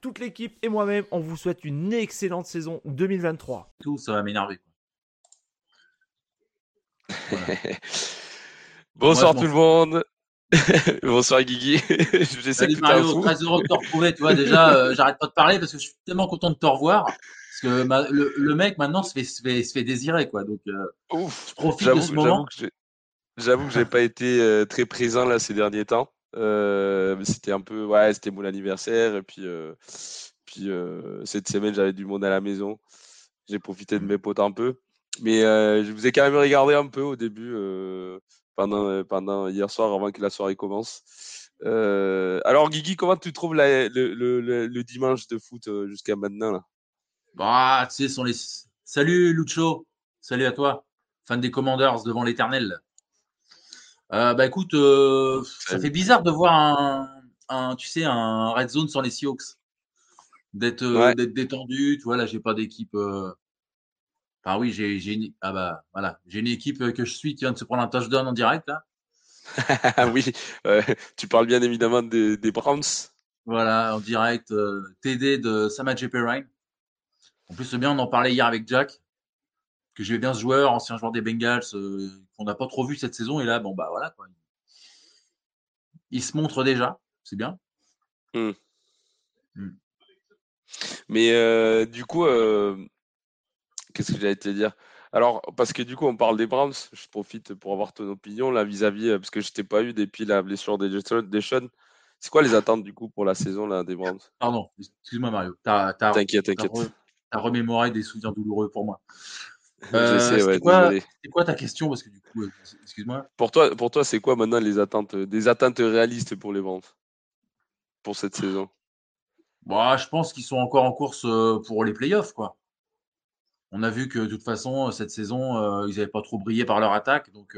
Toute l'équipe et moi-même, on vous souhaite une excellente saison 2023. Tout, ça va m'énerver. Bonsoir tout le monde. Bonsoir Guigui. Salut Mario, très heureux de te retrouver. Tu vois, déjà, euh, j'arrête pas de parler parce que je suis tellement content de te revoir. Parce que le, mec maintenant se fait, se fait, se fait désirer. Quoi. Donc, euh, Ouf, je profite de ce moment. J'avoue que j'ai pas été euh, très présent là ces derniers temps. Euh, c'était un peu, ouais, c'était mon anniversaire. Et puis, euh, puis euh, cette semaine, j'avais du monde à la maison. J'ai profité de mes potes un peu. Mais je vous ai quand même regardé un peu au début, pendant, pendant hier soir, avant que la soirée commence. alors, Guigui, comment tu trouves le, le, le, dimanche de foot jusqu'à maintenant là? Bah, tu sais, sont les. Salut Lucho, salut à toi, fan des Commanders devant l'éternel. Euh, bah écoute, euh, ça fait bizarre de voir un, tu sais, un red zone sans les Seahawks. D'être euh, détendu, tu vois, là, j'ai pas d'équipe. Enfin, oui, j'ai une... Ah bah, voilà. j'ai une équipe que je suis qui vient de se prendre un touchdown en direct, là. oui, tu parles bien évidemment des, des Browns. Voilà, en direct, TD de Samadje Perrine. En plus, bien, on en parlait hier avec Jack que j'aimais bien ce joueur, ancien joueur des Bengals, euh, qu'on n'a pas trop vu cette saison. Et là, bon, bah voilà. Quoi. Il se montre déjà. C'est bien. Mmh. Mmh. Mais euh, du coup, euh, qu'est-ce que j'allais te dire? Alors, parce que du coup, on parle des Browns. Je profite pour avoir ton opinion là vis-à-vis, parce que je t'ai pas eu depuis la blessure des Sean. C'est quoi les attentes du coup pour la saison là, des Browns? Pardon, excuse-moi Mario. T'inquiète, t'inquiète. T'as remémoré des souvenirs douloureux pour moi. Euh, c'est quoi, ta question? Parce que du coup, euh, excuse-moi. Pour toi, pour toi c'est quoi maintenant les attentes, euh, des attentes réalistes pour les ventes pour cette saison? Bah, Je pense qu'ils sont encore en course pour les playoffs. Quoi. On a vu que de toute façon, cette saison, ils n'avaient pas trop brillé par leur attaque. Donc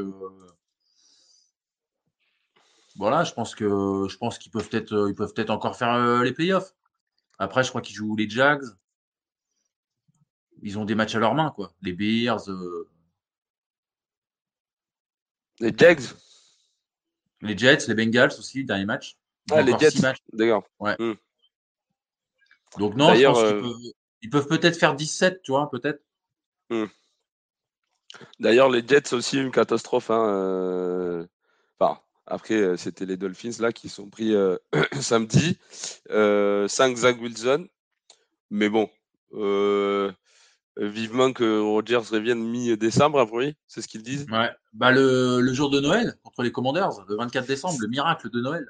voilà, je pense que je pense qu'ils peuvent peut-être ils peuvent peut-être encore faire les playoffs. Après, je crois qu'ils jouent les Jags ils ont des matchs à leur main, quoi. Les Bears. Euh, les Jags. Les Jets, les Bengals aussi, dernier match. Ah, les Jets, d'accord. Ouais. Hmm. Donc non, je pense euh, ils peuvent, peut-être faire 17, tu vois, peut-être. Hmm. D'ailleurs, les Jets aussi une catastrophe. Hein, euh, enfin, après, c'était les Dolphins là qui sont pris samedi. 5 Zach Wilson. Mais bon, euh, vivement que Rogers revienne mi-décembre, après, c'est ce qu'ils disent. Ouais. Bah, le, le, jour de Noël, contre les Commanders, le 24 décembre, le miracle de Noël.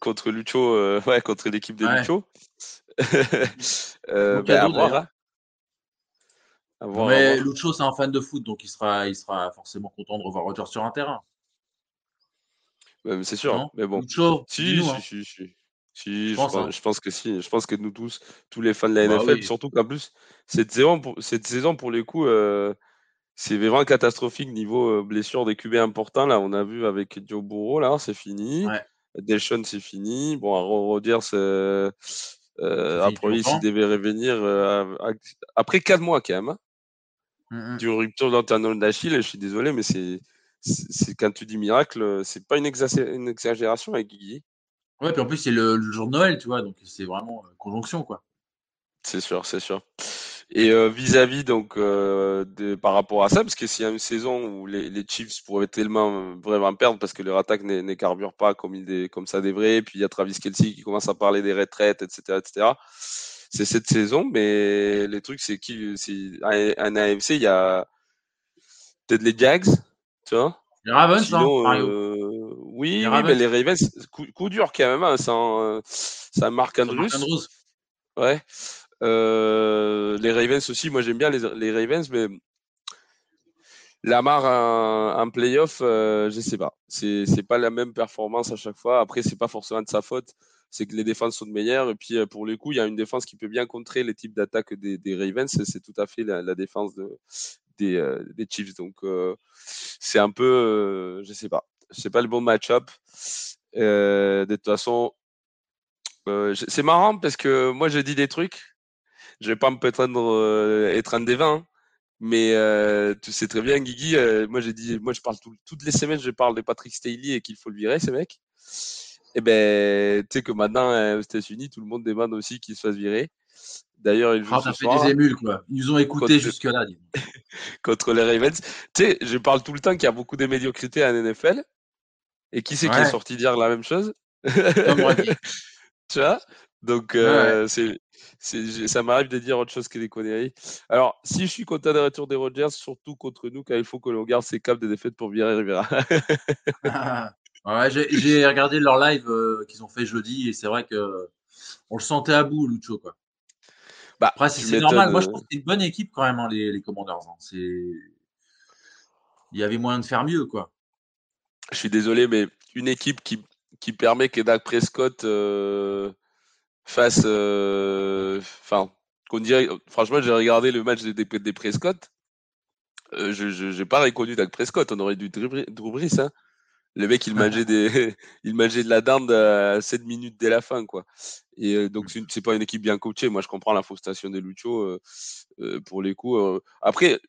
Contre Lucho, euh, ouais, contre l'équipe de Lucho. euh, bah, à voir, hein. Mais Lucho, c'est un fan de foot, donc il sera, il sera forcément content de revoir Rogers sur un terrain. c'est sûr, mais bon. Lucho, si, si, hein. si, si, si, je, pense, hein. je, pense, que si. Je pense que nous tous, tous les fans de la bah NFL, surtout qu'en plus, cette saison, pour, cette saison, pour les coups, euh, c'est vraiment catastrophique niveau euh, blessure des QB importants. Là, on a vu avec Joe Burrow, là, c'est fini. Ouais. Delshon, c'est fini. Bon, à redire, euh, après, s'il devait revenir euh, après quatre mois quand même. Hein. Du rupture d'antennol d'Achille, je suis désolé, mais c'est quand tu dis miracle, c'est pas une, une exagération avec Guigui. Ouais, puis en plus, c'est le, jour de Noël, tu vois, donc c'est vraiment euh, conjonction, quoi. C'est sûr, c'est sûr. Et euh, vis-à-vis, donc, euh, de, par rapport à ça, parce que s'il y a une saison où les, les Chiefs pourraient tellement vraiment perdre parce que leur attaque ne carbure pas comme, il, comme ça devrait, puis il y a Travis Kelsey qui commence à parler des retraites, etc., etc. C'est cette saison, mais les trucs, c'est qui, un AMC, il y a peut-être les Jags, tu vois. Les Ravens, hein, Mario. Oui, mais les Ravens, coup, dur quand même, hein, sans, sans Marc Andrews. Ouais. Euh, les Ravens aussi, moi j'aime bien les, les, Ravens, mais Lamar en, en playoff, euh, je sais pas. C'est pas la même performance à chaque fois. Après, c'est pas forcément de sa faute. c'est que les défenses sont de meilleures. Et puis, pour le coup, il y a une défense qui peut bien contrer les types d'attaques des, des, Ravens. C'est tout à fait la, défense de, des, des, Chiefs. Donc, c'est un peu, je sais pas, c'est pas le bon match-up. de toute façon, c'est marrant parce que moi, je dis des trucs. Je vais pas me prétendre être un des 20. Mais tu sais très bien, Guigui, moi j'ai dit, moi je parle toutes les semaines, je parle de Patrick Staley et qu'il faut le virer, ce mec. Et eh ben, tu sais que maintenant aux États-Unis, tout le monde demande aussi qu'il se fasse virer. D'ailleurs, il joue ah, fait des émules, quoi. Ils nous ont écoutés jusque-là. contre les Ravens. Tu sais, je parle tout le temps qu'il y a beaucoup de médiocrité à NFL. Et qui c'est qui est sorti dire la même chose? Tu vois? Donc, c'est ça m'arrive de dire autre chose que des conneries. Alors, si je suis content des retours des Rogers, surtout contre nous, car il faut que l'on garde ses caps de défaite pour virer Rivera. ouais, j'ai regardé leur live euh, qu'ils ont fait jeudi et c'est vrai que on le sentait à bout, Lucho. Quoi. Bah, Après, c'est normal. Moi, je pense que c'est une bonne équipe quand même, hein, les, les Commanders. Hein. Il y avait moyen de faire mieux. quoi. Je suis désolé, mais une équipe qui, qui permet que Dak Prescott. Euh face. Euh, enfin, qu'on dirait. Franchement, j'ai regardé le match des, des, Prescott. Euh, je n'ai pas reconnu Dak Prescott. On aurait dû Drew Brees. Hein. Le mec, il mangeait, des, il mangeait de la dinde à 7 minutes dès la fin. quoi. Et donc, c'est pas une équipe bien coachée. Moi, je comprends la frustration de Lucho pour les coups. Après,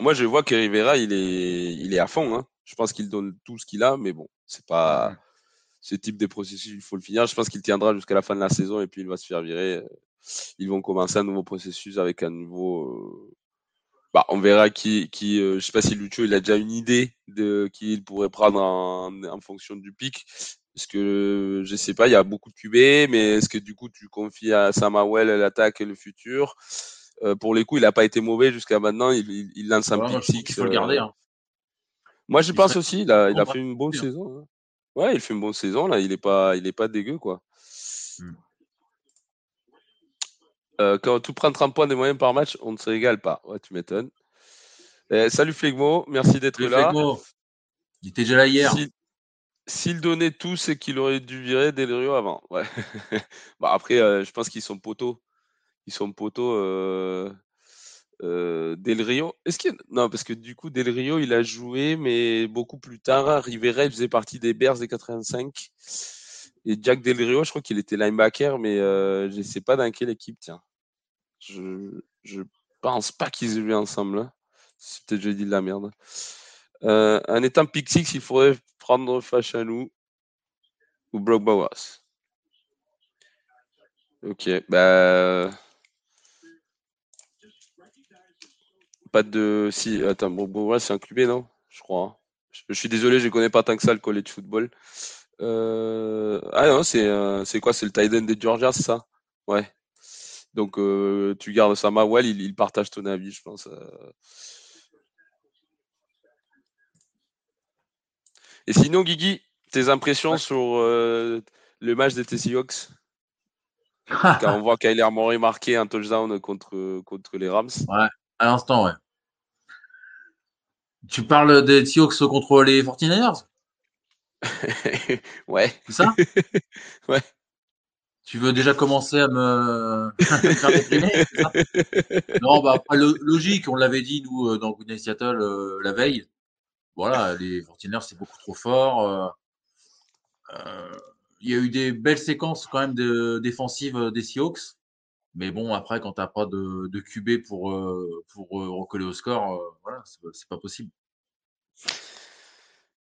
moi, je vois que Rivera, il est, il est à fond. Hein. Je pense qu'il donne tout ce qu'il a, mais bon, c'est pas ce type de processus, il faut le finir. Je pense qu'il tiendra jusqu'à la fin de la saison et puis il va se faire virer. Ils vont commencer un nouveau processus avec un nouveau. Euh, bah, on verra qui, qui euh, je sais pas si Lucho il a déjà une idée de qui il pourrait prendre en, fonction du pic. Parce que je sais pas, il y a beaucoup de QB, mais est-ce que du coup tu confies à Samawell l'attaque et le futur? Euh, Pour les coups, il n'a pas été mauvais jusqu'à maintenant. Il, il, lance un pick Il faut le garder. Hein. Moi, je pense aussi. Il a, il a fait une bonne saison. Hein. Ouais, il fait une bonne saison là, il est pas, il est pas dégueu quoi. Mmh. Euh, quand tout prend 30 points des moyens par match, on ne se régale pas. Ouais, tu m'étonnes. Eh, salut Flegmo, merci d'être là. Flegmo. Il était déjà là hier. S'il donnait tout, c'est qu'il aurait dû virer Delrio avant. Ouais. bah après, euh, je pense qu'ils sont poteaux. Ils sont poteaux. Euh... Euh, Del Rio, est-ce qu'il non parce que du coup Del Rio il a joué mais beaucoup plus tard. Rivera il faisait partie des Bears des 85 et Jack Del Rio je crois qu'il était linebacker mais euh, je ne sais pas dans quelle équipe tiens. Je je pense pas qu'ils aient joué ensemble. Hein. Peut-être j'ai dit de la merde. Euh, en étant pick six il faudrait prendre Fachanou ou Brock Bowers. Ok bah Pas de. Si, attends, bon, c'est un QB, non? Je crois. Hein. Je, suis désolé, je connais pas tant que ça le college football. Euh... Ah non, c'est euh, quoi? C'est le tight end de Georgia, c'est ça? Ouais. Donc euh, tu gardes Sama Well, il, il, partage ton avis, je pense. Euh. Et sinon, Guigui, tes impressions sur le match des Seahawks Quand on voit Kyler Murray marquer un touchdown contre, contre les Rams. Ouais, à l'instant, ouais. Tu parles des Seahawks contre les 49ers Ouais. C'est ça? Ouais. Tu veux déjà commencer à me faire déprimer Non, bah après, logique, on l'avait dit, nous, euh, dans Good Seattle euh, la veille. Voilà, les 49ers, c'est beaucoup trop fort. Euh, il y a eu des belles séquences quand même de, défensives des Seahawks. Mais bon, après, quand tu n'as pas de, de, QB pour, euh, pour euh, recoller au score, euh, voilà, c'est pas possible.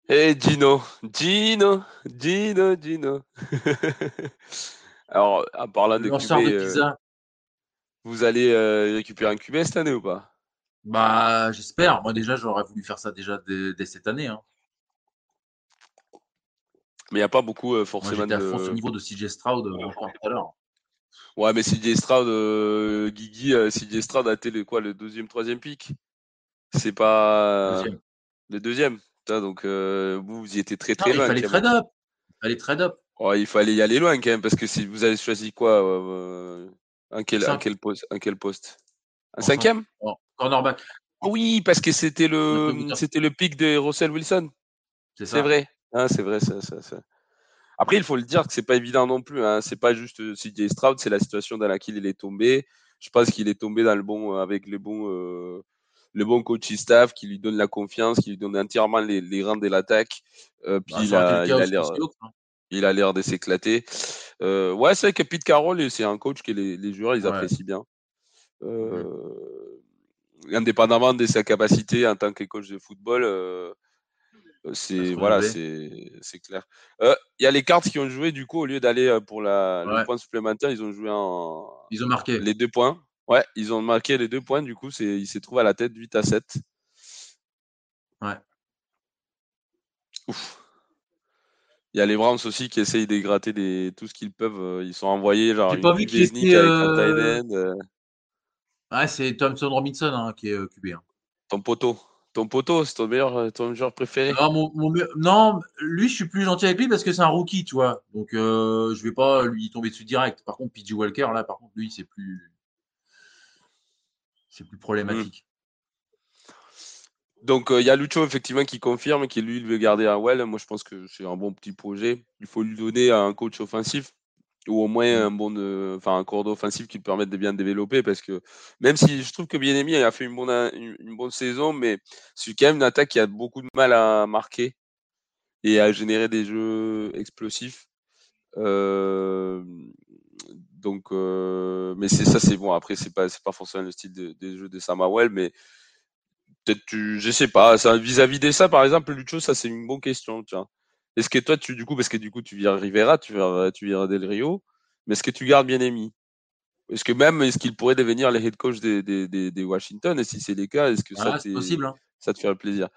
Et eh, Gino, Gino, Gino, Gino. Alors, à part là de QB, vous allez récupérer un QB cette année ou pas? Bah, j'espère. Moi, déjà, j'aurais voulu faire ça déjà dès, cette année. Hein. Mais il n'y a pas beaucoup, forcément. Moi, à fond niveau de CJ Stroud encore tout à l'heure. Ouais, mais CJ Stroud, euh, Guigui, euh, CJ Stroud a été le, quoi, le deuxième, troisième pic? C'est pas deuxième. le deuxième. donc euh, vous, vous y étiez très très loin. Il fallait trade up. Il fallait trade up. Ouais, il fallait y aller loin quand même, parce que si vous avez choisi quoi euh, un quel, un quel poste Un quel poste? Un cinquième? Cornerback. Oui, parce que c'était le c'était le pic de Russell Wilson. C'est vrai. Ah, c'est vrai, ça, ça, ça. Après, il faut le dire que c'est pas évident non plus. Hein. C'est pas juste euh, CJ Stroud, c'est la situation dans laquelle il est tombé. Je pense qu'il est tombé dans le bon, avec le bon, euh, le bon coach staff qui lui donne la confiance, qui lui donne entièrement les, les rangs de l'attaque. Euh, puis bah, il, a, l'air, hein. il a l'air de s'éclater. Euh, ouais, c'est vrai que Pete Carroll, c'est un coach que les, les joueurs ils apprécient bien. Euh, indépendamment de sa capacité en tant que coach de football, euh, c'est voilà, c'est, clair. Il y a les cartes qui ont joué du coup au lieu d'aller pour la, le point supplémentaire, ils ont joué en. Ils ont marqué les deux points. Ouais, ils ont marqué les deux points. Du coup, c'est, il s'est trouvé à la tête 8 à 7. Ouais. Ouf. Il y a les Browns aussi qui essayent de gratter des... tout ce qu'ils peuvent. Ils sont envoyés genre. J'ai pas vu était. Euh... Ah, c'est Thompson Robinson hein, qui est euh, QB. Hein. Ton poteau. Ton poteau, c'est ton meilleur, euh, ton joueur préféré non, non, lui, je suis plus gentil avec lui parce que c'est un rookie, tu vois. Donc, euh, je vais pas lui tomber dessus direct. Par contre, PJ Walker, là, par contre, lui, c'est plus c'est plus problématique. Donc, il y a Lucho, effectivement, qui confirme qu'il lui, il veut garder un well. Moi, je pense que c'est un bon petit projet. Il faut lui donner un coach offensif ou au moins un bon, enfin, un corps offensif qui lui permette de bien développer parce que même si je trouve que bien a fait une bonne, une, bonne saison, mais c'est quand même une attaque qui a beaucoup de mal à marquer et à générer des jeux explosifs. Euh, donc, euh, mais c'est ça, c'est bon. Après, c'est pas, c'est pas forcément le style des jeux de Samawell, mais peut-être tu, je sais pas. Vis-à-vis de ça, par exemple, Lucho, ça c'est une bonne question. Tiens, est-ce que toi, tu, du coup, parce que du coup, tu vires Rivera, tu vires, tu vires Del Rio, mais est-ce que tu gardes bien Emi Est-ce que même, est-ce qu'il pourrait devenir le head coach des, des, des, Washington? Et si c'est le cas, est-ce que ça, possible, hein. ça te ferait plaisir?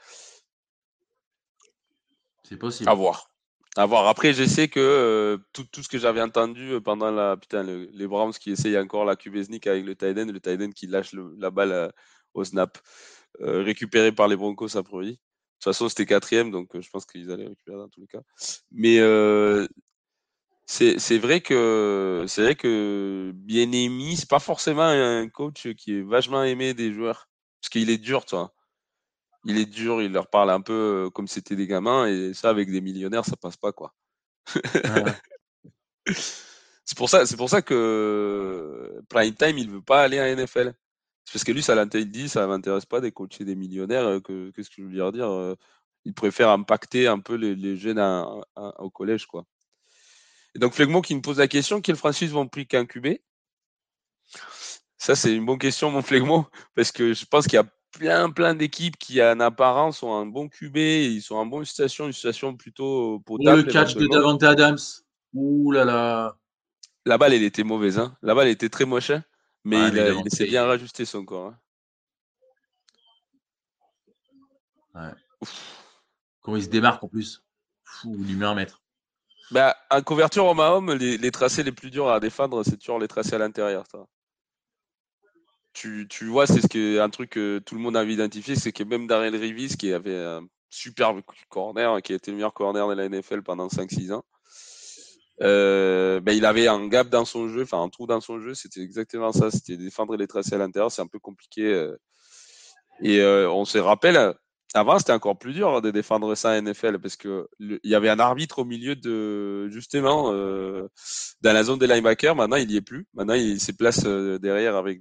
C'est possible. À voir. À voir. Après, je sais que euh, tout, tout, ce que j'avais entendu euh, pendant la putain les Browns qui essayent encore la Kubesnik avec le Tiden, le Tiden qui lâche la balle euh, au snap, récupéré par les Broncos a priori. De toute façon, c'était quatrième, donc je pense qu'ils allaient récupérer dans tous les cas. Mais c'est vrai que c'est vrai que bien aimé, c'est pas forcément un coach qui est vachement aimé des joueurs, parce qu'il est dur, toi il est dur, il leur parle un peu euh, comme c'était des gamins, et ça, avec des millionnaires, ça passe pas, quoi. c'est pour ça, c'est pour ça que Prime Time, il veut pas aller à NFL. C'est parce que lui, ça il dit, ça m'intéresse pas des coachs des millionnaires. Euh, que, qu'est-ce que je veux dire dire euh, Il préfère impacter un peu les, jeunes au collège, quoi. Et donc Flegmo qui me pose la question, quels franchises vont prix qu'un QB Ça, c'est une bonne question, mon Flegmo, parce que je pense qu'il y a plein, plein d'équipes qui, en apparence, ont un bon QB, ils sont en bonne situation, une situation plutôt potable. le catch de Davante Adams. Ouh là là. La balle, elle était mauvaise. Hein. La balle, elle était très moche. Hein. Mais il, s'est bien rajusté son corps. Hein. Ouais. Comment il se démarque en plus? Fou, il lui met un mètre. Bah, en couverture au Mahom, les, les, tracés les plus durs à défendre, c'est toujours les tracés à l'intérieur tu, vois, c'est ce que, un truc que tout le monde avait identifié, c'est que même Darrell Rivis, qui avait un superbe corner, qui a été le meilleur corner de la NFL pendant 5-6 ans, euh, ben, il avait un gap dans son jeu, enfin un trou dans son jeu, c'était exactement ça, c'était défendre les tracés à l'intérieur, c'est un peu compliqué. Euh. et euh, on se rappelle, avant, c'était encore plus dur de défendre ça à NFL parce que il y avait un arbitre au milieu de justement euh, dans la zone des linebackers. Maintenant, il y est plus. Maintenant, il se place euh, derrière avec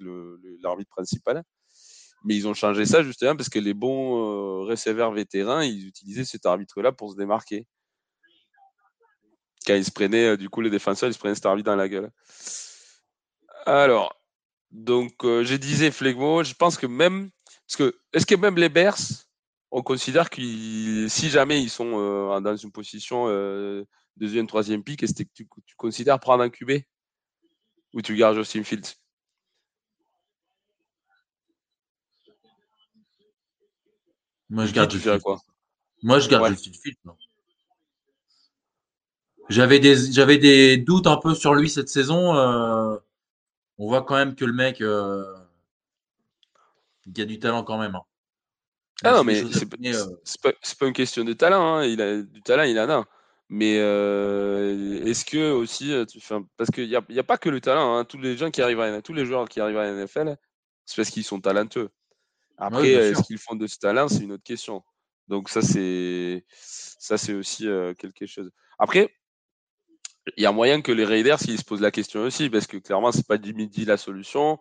l'arbitre principal. Mais ils ont changé ça justement parce que les bons euh, receveurs vétérans, ils utilisaient cet arbitre-là pour se démarquer. Quand ils se prenaient, euh, du coup, les défenseurs, ils se prenaient arbitre dans la gueule. Alors, donc, je disais Flegmo, je pense que même, parce que, est-ce que même les Bears, on considère que si jamais ils sont euh, dans une position euh, deuxième, troisième pick, est-ce que tu, considères prendre un QB ou tu gardes Justin Fields? Moi, je garde Justin quoi? Moi, je garde Justin Fields. J'avais des, j'avais des doutes un peu sur lui cette saison. Euh, on voit quand même que le mec, il a du talent quand même. Hein. Ah non, mais c'est pas, pas, une question de talent. Hein. Il a du talent, il en a. Mais euh, est-ce que aussi, euh, tu, parce qu'il n'y a, y a, pas que le talent. Hein. Tous les gens qui arrivent à tous les joueurs qui arrivent à la NFL, c'est parce qu'ils sont talentueux. Après, est-ce qu'ils font de ce talent, c'est une autre question. Donc ça, c'est ça, c'est aussi euh, quelque chose. Après, il y a moyen que les Raiders ils se posent la question aussi, parce que clairement, c'est pas Jimmy D la solution.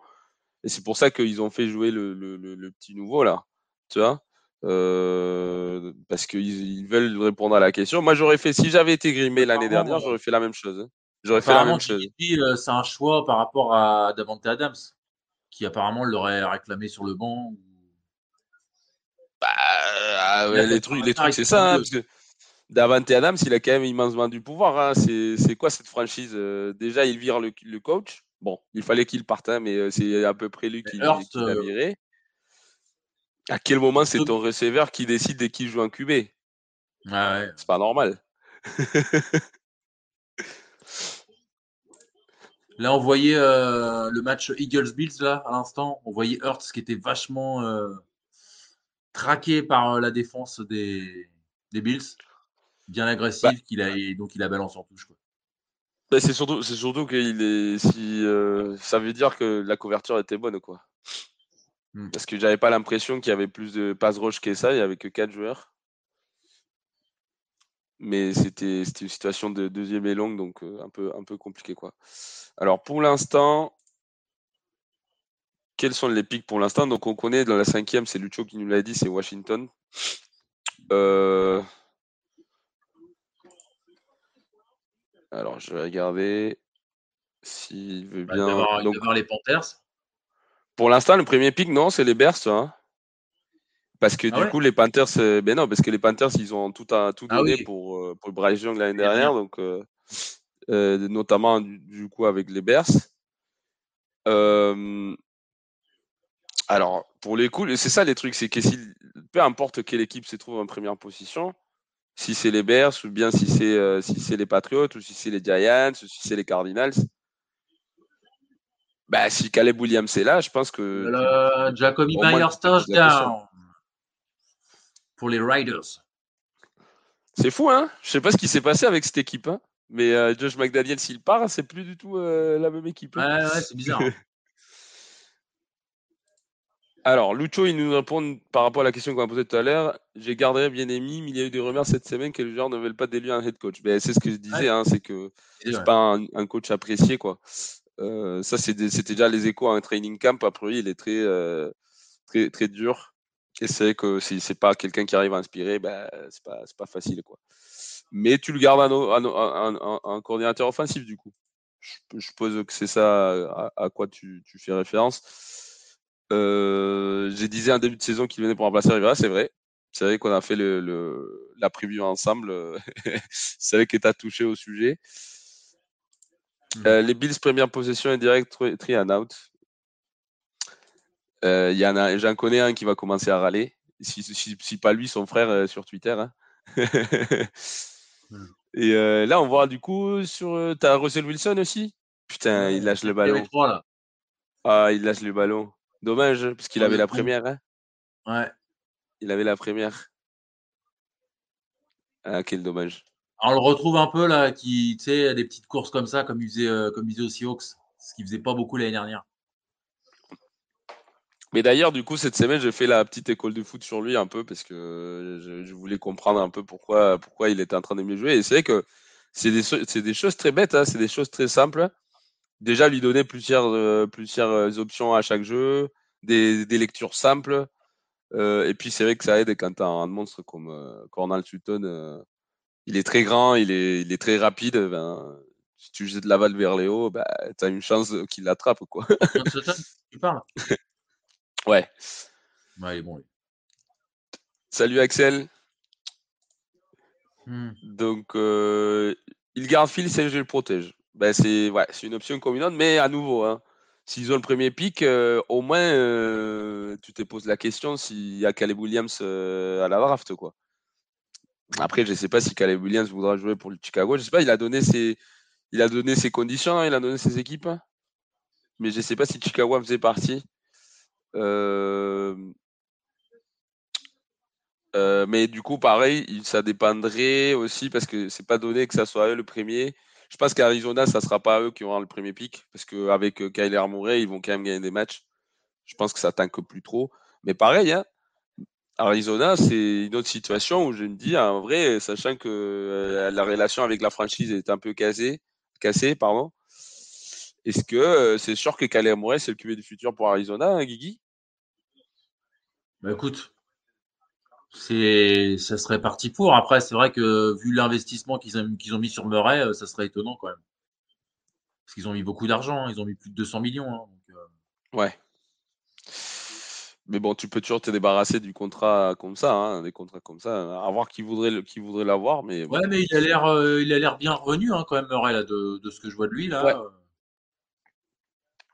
Et c'est pour ça qu'ils ont fait jouer le, le, petit nouveau là. Tu vois? Euh, parce qu'ils ils veulent répondre à la question. Moi, j'aurais fait, si j'avais été grimé l'année dernière, j'aurais fait la même chose. Hein. J'aurais fait la même chose. Euh, c'est un choix par rapport à Davante Adams, qui apparemment l'aurait réclamé sur le banc. Bah, ah les trucs, les trucs c'est ça. Hein, parce que Davante Adams, il a quand même immensément du pouvoir. Hein. C'est quoi cette franchise euh, Déjà, il vire le, coach. Bon, il fallait qu'il parte, hein, mais euh, c'est à peu près lui qui, l'a euh, viré. À quel moment c'est ton receveur qui décide de qui joue en QB ah ouais. C'est pas normal. là, on voyait le match Eagles-Bills, là, à l'instant. On voyait Hurts qui était vachement traqué par la défense des, des Bills bien agressif, bah qu'il a, et donc il a balance en touche. Quoi. Bah, c'est surtout, c'est surtout qu'il est, si, euh, ça veut dire que la couverture était bonne, quoi. Mmh. Parce que j'avais pas l'impression qu'il y avait plus de pass rush que ça, il y avait que 4 joueurs. Mais c'était, c'était une situation de deuxième et longue, donc euh, un, peu, un peu compliqué, quoi. Alors pour l'instant, quels sont les pics pour l'instant? Donc on connaît dans la cinquième, c'est Lucho qui nous l'a dit, c'est Washington. Euh, Alors, je vais regarder s'il veut bah, bien. Donc, les Panthers. Pour l'instant, le premier pick, non, c'est les Bears. Hein. Parce que ah du coup, les Panthers, ben non, parce que les Panthers, ils ont tout, à, tout ah donné pour, euh, pour Bryce Young l'année dernière, donc euh, euh, notamment du, coup avec les Bears. alors, pour les coups, c'est ça les trucs, c'est que si, peu importe quelle équipe se trouve en première position, si c'est les Bears ou bien si c'est euh, si c'est les Patriots ou si c'est les Giants ou si c'est les Cardinals. Bah, si Caleb Williams est là, je pense que. Le Jacoby Myers touchdown pour les Riders. C'est fou, hein Je sais pas ce qui s'est passé avec cette équipe, hein mais euh, Josh McDaniel, s'il part, c'est plus du tout euh, la même équipe. Hein. ouais, ouais, c'est bizarre. Hein. Alors, Lucho, il nous répond par rapport à la question qu'on a posée tout à l'heure. J'ai gardé bien aimé, mais il y a eu des rumeurs cette semaine que les joueurs ne veulent pas d'élu un head coach. Ben, c'est ce que je disais, hein, c'est que c'est pas un, coach apprécié. quoi. Euh, ça, c'était déjà les échos à un training camp. Après, il est très, euh, très, très dur. Et c'est que si c'est pas quelqu'un qui arrive à inspirer, ben, c'est pas, pas facile. quoi. Mais tu le gardes un, coordinateur offensif, du coup. Je, suppose que c'est ça à, quoi tu, tu fais référence. Euh, j'ai disé un début de saison qu'il venait pour remplacer Rivera, c'est vrai. C'est vrai qu'on a fait le, la preview ensemble. c'est vrai que tu as touché au sujet. Mmh. Euh, les Bills, première possession indirecte, tri and out. Euh, y en a, j'en connais un qui va commencer à râler. Si, si, pas lui, son frère sur Twitter. Hein. Mmh. Et là, on voit du coup sur. T'as Russell Wilson aussi? Putain, il lâche le ballon. Ah, il lâche le ballon. Dommage, hein, parce qu'il avait la première. Hein. Ouais. Il avait la première. Ah, quel dommage. on le retrouve un peu là, qui, tu sais, des petites courses comme ça, comme il faisait, euh, comme il faisait aussi Hawks, ce qu'il faisait pas beaucoup l'année dernière. Mais d'ailleurs, du coup, cette semaine, j'ai fait la petite école de foot sur lui un peu parce que je, voulais comprendre un peu pourquoi, pourquoi il était en train de mieux jouer. Et c'est vrai que c'est des, des, choses très bêtes, hein, c'est des choses très simples déjà lui donner plusieurs, euh, plusieurs euh, options à chaque jeu, des, des lectures simples. Euh, et puis c'est vrai que ça aide quand tu as un monstre comme Cornel Sutton. il est très grand, il est, il est très rapide. Ben, si tu jettes la balle vers les hauts, ben, tu as une chance qu'il l'attrape. Quoi. Sutton, tu parles? Ouais. Ouais, il est bon. Salut Axel. Hmm. Donc, il garde Phil et je le protège ben c'est ouais, une option commune, mais à nouveau, hein, s'ils ont le premier pic, euh, au moins euh, tu te poses la question s'il y a Caleb Williams euh, à la draft. Quoi. Après, je ne sais pas si Caleb Williams voudra jouer pour le Chicago. Je sais pas, il a donné ses, il a donné ses conditions, il a donné ses équipes. Mais je ne sais pas si Chicago faisait partie. mais du coup, pareil, ça dépendrait aussi parce que c'est pas donné que ça soit eux le premier. Je pense qu'Arizona, ça ne sera pas eux qui auront le premier pic, parce qu'avec euh, Kyler Murray, ils vont quand même gagner des matchs. Je pense que ça tanque plus trop. Mais pareil, hein, Arizona, c'est une autre situation où je me dis, en vrai, sachant que euh, la relation avec la franchise est un peu casée, cassé, pardon. Est-ce que c'est sûr que Caleb Murray, c'est le QB du futur pour Arizona, hein, Guigui? Bah écoute, c'est, ça serait parti pour. Après, c'est vrai que vu l'investissement qu'ils ont, qu'ils ont mis sur Murray, ça serait étonnant quand même. Parce qu'ils ont mis beaucoup d'argent, hein. ils ont mis plus de 200 millions. Hein, ouais. Mais bon, tu peux toujours te débarrasser du contrat comme ça, hein, des contrats comme ça. À voir qui voudrait, qui voudrait l'avoir, mais. Ouais, mais il a l'air, euh, il a l'air bien revenu hein, quand même, Murray, là, de, de, ce que je vois de lui là.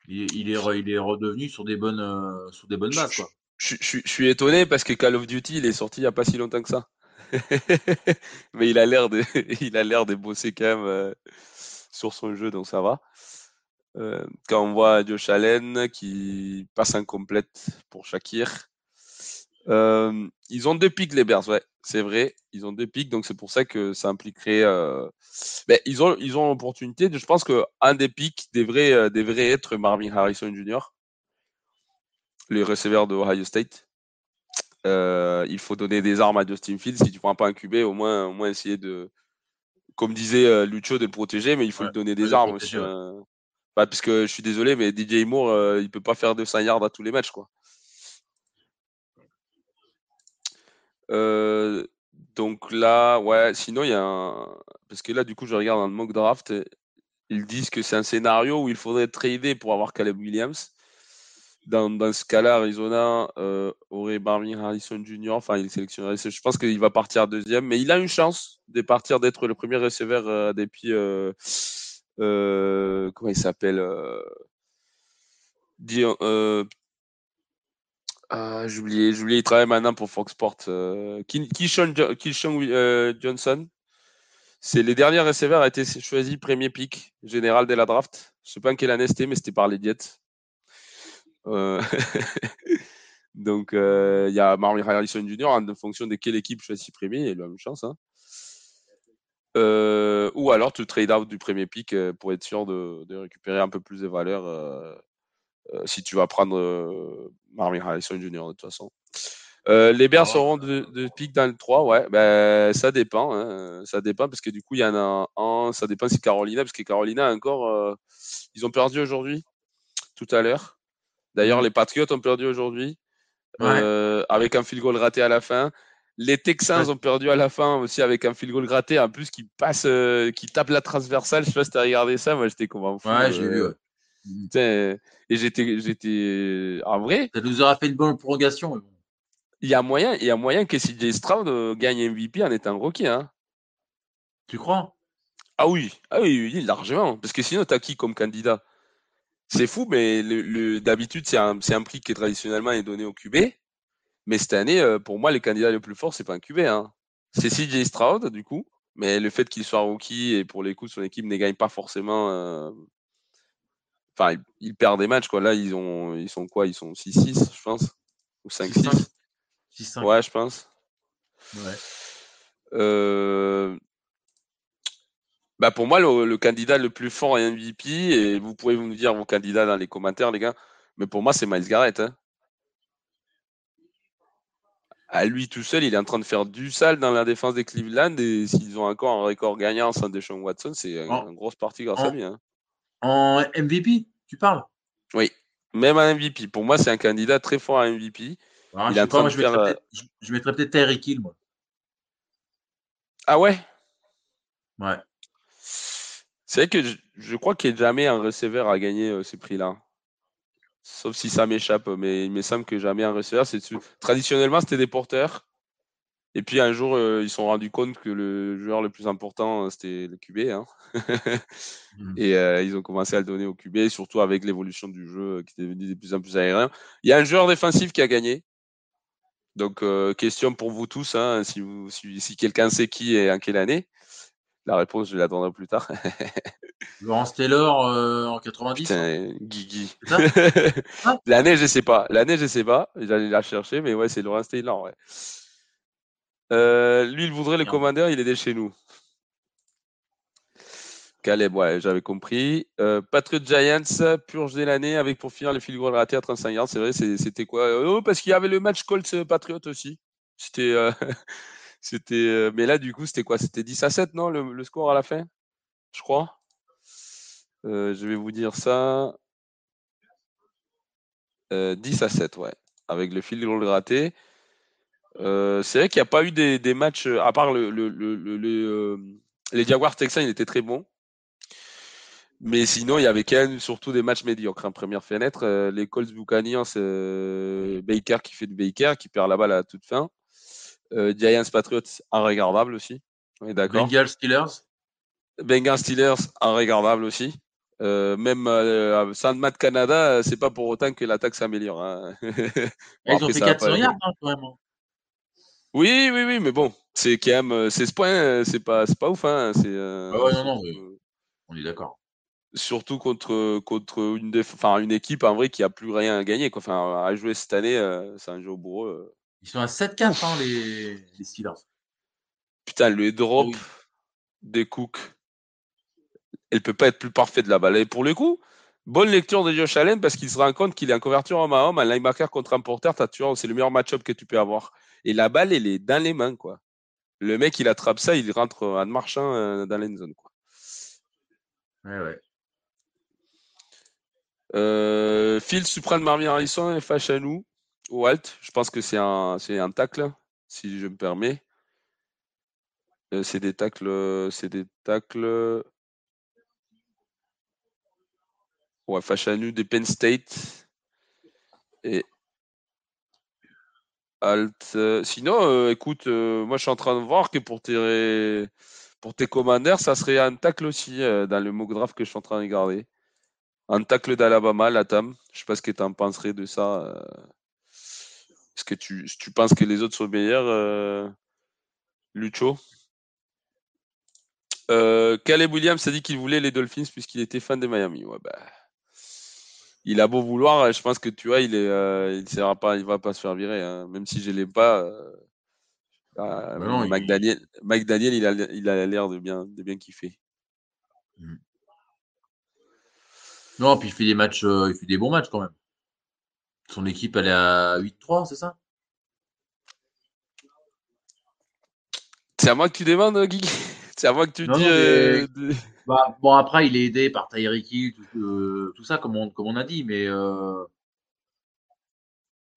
Il, est, il, est, redevenu sur des bonnes, euh, sur des bonnes bases, quoi. Je, suis étonné parce que Call of Duty, il est sorti il n'y a pas si longtemps que ça. mais il a l'air de, il a l'air de bosser quand même euh, sur son jeu, donc ça va. Euh, quand on voit Josh Allen qui passe incomplète pour Shakir. Euh, ils ont deux pics les Bears, ouais, c'est vrai. Ils ont deux pics, donc c'est pour ça que ça impliquerait. Ben, ils ont ils ont l'opportunité. Je pense que un des pics devrait devrait être Marvin Harrison Jr. Le receveur de Ohio State. Euh, il faut donner des armes à Justin Fields. Si tu prends pas un QB, au moins au moins essayer de, comme disait Lucho, de le protéger, mais il faut lui donner des armes aussi. Hein. Bah, parce que je suis désolé, mais DJ Moore, euh, il peut pas faire 200 yards à tous les matchs, quoi. Euh, donc là, ouais, sinon il y a un... Parce que là, du coup, je regarde un mock draft. Ils disent que c'est un scénario où il faudrait trader pour avoir Caleb Williams. Dans, ce cas-là, Arizona euh, aurait Marvin Harrison Jr. Enfin, il sélectionnerait. Je pense qu'il va partir deuxième, mais il a une chance de partir d'être le premier receveur depuis euh, comment il s'appelle euh, euh, ah, oublié, il travaille maintenant pour Fox Sport. Euh, Kishon, Johnson. C'est les derniers receveurs a été choisi premier pick général de la draft. Je sais pas en quelle année c'était, mais c'était par les Jets. Donc, il y a Marvin Harrison Jr. en fonction de quelle équipe choisit premier, il a la même chance. Hein. Euh, ou alors tu trade out du premier pick euh, pour être sûr de, de récupérer un peu plus de valeur euh, si tu vas prendre Marvin Harrison Jr. de toute façon. les Bears seront de, de pick dans le 3, ouais, ben, ça dépend. Hein, ça dépend parce que du coup, il y en a un, ça dépend si Carolina, parce que Carolina encore, ils ont perdu aujourd'hui, tout à l'heure. D'ailleurs, les Patriots ont perdu aujourd'hui, avec un field goal raté à la fin. Les Texans ont perdu à la fin aussi avec un field goal gratté, en plus qui passe, euh, qui tape la transversale. Je sais pas si t'as regardé ça, moi j'étais fou. Ouais, j'ai vu. Euh, ouais. Et j'étais, j'étais, en vrai. Ça nous aura fait une bonne prolongation. Il y a moyen, il y a moyen que CJ Stroud euh, gagne MVP en étant rookie, hein. Tu crois? Ah oui, ah oui, oui, largement. Parce que sinon, t'as qui comme candidat? C'est fou, mais le, d'habitude, c'est un, prix qui traditionnellement est donné au QB. Mais cette année, euh, pour moi, les candidats les plus forts, c'est pas un QB. Hein. C'est CJ Stroud, du coup. Mais le fait qu'il soit rookie et pour les coups, son équipe ne gagne pas forcément. Euh, enfin, ils, perdent des matchs, quoi. Là, ils, ont, ils sont quoi? Ils sont 6-6, je pense. Ou 5-6. 6-5. Ouais, je pense. Ouais. Euh... Bah pour moi, le, candidat le plus fort est MVP, et vous pouvez vous dire vos candidats dans les commentaires, les gars. Mais pour moi, c'est Miles Garrett. Hein à lui tout seul, il est en train de faire du sale dans la défense des Cleveland. Et s'ils ont encore un record gagnant sans Deshaun Watson, c'est une, grosse partie grâce à lui. Hein. En MVP, tu parles? Oui, même un MVP. Pour moi, c'est un candidat très fort à MVP. il je, pas, je, mettrais je, mettrais peut-être Terry Hill, moi. Ah ouais? Ouais. C'est vrai que je, crois qu'il n'y a jamais un receveur à gagner euh, ces prix-là. Sauf si ça m'échappe, mais il me semble que jamais un receveur. C'est traditionnellement c'était des porteurs. Et puis un jour, euh, ils se sont rendus compte que le joueur le plus important, c'était le QB. Hein. Mmh. Et euh, ils ont commencé à le donner au QB, surtout avec l'évolution du jeu euh, qui est devenu de plus en plus aérien. Il y a un joueur défensif qui a gagné. Donc, question pour vous tous, hein, si, si quelqu'un sait qui et en quelle année. La réponse, je l'attendrai plus tard. Laurence Taylor euh, en 90 Putain, Guigui. L'année, je sais pas. L'année, je sais pas. J'allais la chercher, mais ouais, c'est Laurence Taylor. Ouais. Euh, lui, il voudrait le commandeur, il est de chez nous. Caleb, ouais, j'avais compris. Euh, Patriot Giants, purge de l'année avec pour finir le fil goal raté à 35 yards. C'est vrai, c'était quoi? Oh, parce qu'il y avait le match Colts Patriot aussi. C'était. C'était, mais là, du coup, c'était quoi? C'était 10 à 7, non, le, score à la fin? Je crois. je vais vous dire ça. 10 à 7, ouais. Avec le fil goal raté. c'est vrai qu'il n'y a pas eu des, matchs, à part le, les Jaguars Texans, ils étaient très bons. Mais sinon, il y avait quand même surtout des matchs médiocres. En hein. première fenêtre, euh, les Colts Buccaneers, euh, Baker qui fait du Baker, qui perd la balle à toute fin. Euh, Giants Patriots, regardable aussi. Oui, d'accord. Bengals Steelers Bengals Steelers, regardable aussi. même euh, Sandmat Canada, c'est pas pour autant que l'attaque s'améliore. Hein. ils ont fait 400 yards, hein, quand même. Oui, oui, oui, mais bon, c'est quand même, c'est ce point, c'est pas, pas ouf. Hein, c'est, ah ouais, non, non, on est d'accord surtout contre, contre une, enfin, une équipe en vrai qui a plus rien à gagner. Quoi. Enfin, à jouer cette année, euh, c'est un jeu pour eux. Ils sont à 7-4, hein, les, les Steelers. Putain, le drop des Cooks, elle peut pas être plus parfaite de la balle. Et pour le coup, bonne lecture de Josh Allen parce qu'il se rend compte qu'il est en couverture homme à homme, un linebacker contre un porteur, c'est le meilleur match-up que tu peux avoir. Et la balle, elle est dans les mains, quoi. Le mec, il attrape ça, il rentre en marchant euh, dans l'end zone, quoi. Ouais, ouais. Euh, Phil Supran Marvin Harrison et Fachanou. Walt, je pense que c'est un, un tacle, si je me permets. Euh, c'est des tacles. C'est des tacles. Ouais, Fachanou des Penn State. Et Alt. sinon, euh, écoute, moi je suis en train de voir que pour tes, pour tes commandeurs, ça serait un tacle aussi dans le mock draft que je suis en train de regarder. Un tacle d'Alabama, la TAM. Je sais pas ce que tu en penserais de ça. Euh. Est-ce que tu, tu, penses que les autres sont meilleurs, euh, Lucho? Euh, Caleb Williams a dit qu'il voulait les Dolphins puisqu'il était fan de Miami. Ouais, bah, il a beau vouloir, je pense que tu vois, il est, euh, il sera pas, il va pas se faire virer, hein. même si je l'aime pas. Bah, bah Mike, Daniel, il a, il a l'air de bien, de bien kiffer. Mmh. Non, puis il fait des matchs, euh, il fait des bons matchs quand même. Son équipe, elle est à 8-3, c'est ça? C'est à moi que tu demandes, Guy? C'est à moi que tu dis. Euh, bah, bon, après, il est aidé par Tyreek Hill, tout, euh, ça, comme on, comme on a dit, mais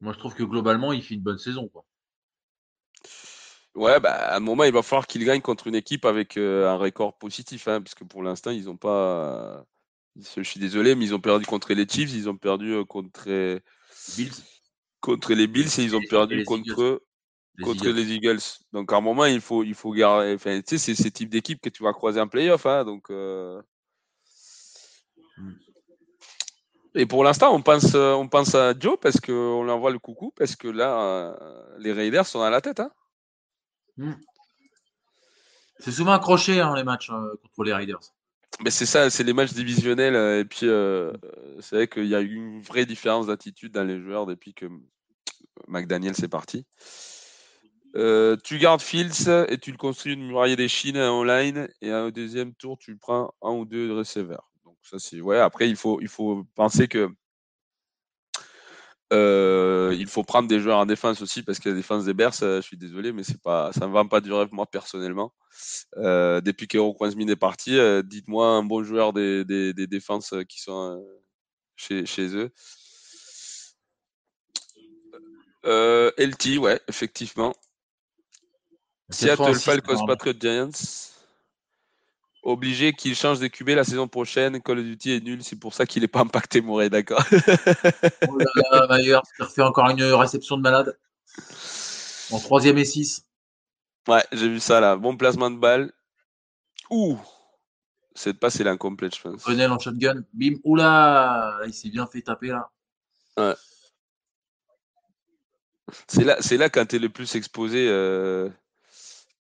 moi, je trouve que globalement, il fait une bonne saison. Quoi. Ouais, bah, à un moment, il va falloir qu'il gagne contre une équipe avec un record positif, hein, parce que pour l'instant, ils n'ont pas. Je suis désolé, mais ils ont perdu contre les Chiefs, ils ont perdu euh, contre, contre les Bills et ils ont perdu contre, les contre les Eagles. Donc à un moment, il faut, il faut garder. Enfin, tu sais, c'est ce type d'équipe que tu vas croiser en playoff. Hein, donc, euh. hmm. Et pour l'instant, on pense, euh, on pense à Joe parce qu'on lui envoie le coucou, parce que là, les Raiders sont à la tête. Hein. Hmm. C'est souvent accroché hein, les matchs contre les Raiders. Mais c'est ça, c'est les matchs divisionnels. Euh, et puis, euh, c'est vrai qu'il y a eu une vraie différence d'attitude dans les joueurs depuis que McDaniel s'est parti. Euh, tu gardes Fields et tu le construis une muraille des Chines online. Et au deuxième tour, tu prends un ou deux receveurs. Donc, ça, c'est. Ouais, après, il faut, il faut penser que il faut prendre des joueurs en défense aussi parce que la défense des Bears, je suis désolé, mais pas, ça ne va pas du rêve moi personnellement. Euh, depuis qu'Hero Quansmin est parti, dites-moi un bon joueur des, des, des défenses qui sont chez, chez, eux. LT, ouais, effectivement. Seattle Falcons Patriot Giants obligé qu'il change de QB la saison prochaine. Call of Duty est nul, c'est pour ça qu'il n'est pas impacté, Mouret, d'accord. oh là là, fait encore une réception de malade. En troisième et 6. Ouais, j'ai vu ça là. Bon placement de balle. Ouh Cette passe, est l'incomplète, je pense. Renel en shotgun. Bim. Oula Il s'est bien fait taper là. Ouais. C'est là, c'est là quand tu es le plus exposé. Euh,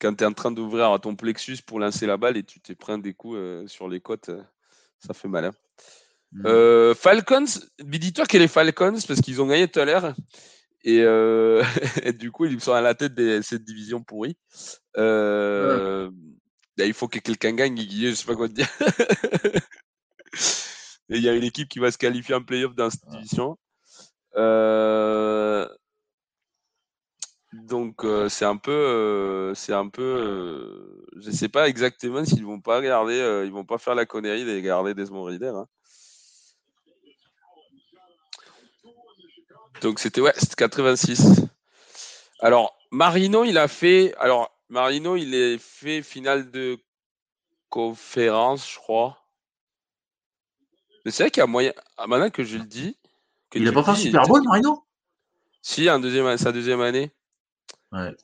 quand tu es en train d'ouvrir ton plexus pour lancer la balle et tu te prends des coups euh, sur les côtes, euh, ça fait mal. Hein. Mm. Euh, Falcons, dis-toi que les Falcons, parce qu'ils ont gagné tout à l'heure, et, du coup, ils sont à la tête de cette division pourrie. Ben, il faut que quelqu'un gagne, je sais pas quoi te dire. et il y a une équipe qui va se qualifier en playoff dans cette division. Donc euh, c'est un peu, euh, c'est un peu, euh, je sais pas exactement s'ils vont pas garder, ils vont pas faire la connerie de garder Desmond Rider. Hein. Donc c'était ouais, 86. Alors Marino, il a fait, alors Marino, il est fait finale de conférence, je crois. Mais c'est vrai qu'il y a moyen, ah, maintenant que je le dis, il n'a pas fait un Super Bowl, Marino? Si, un deuxième, sa deuxième année.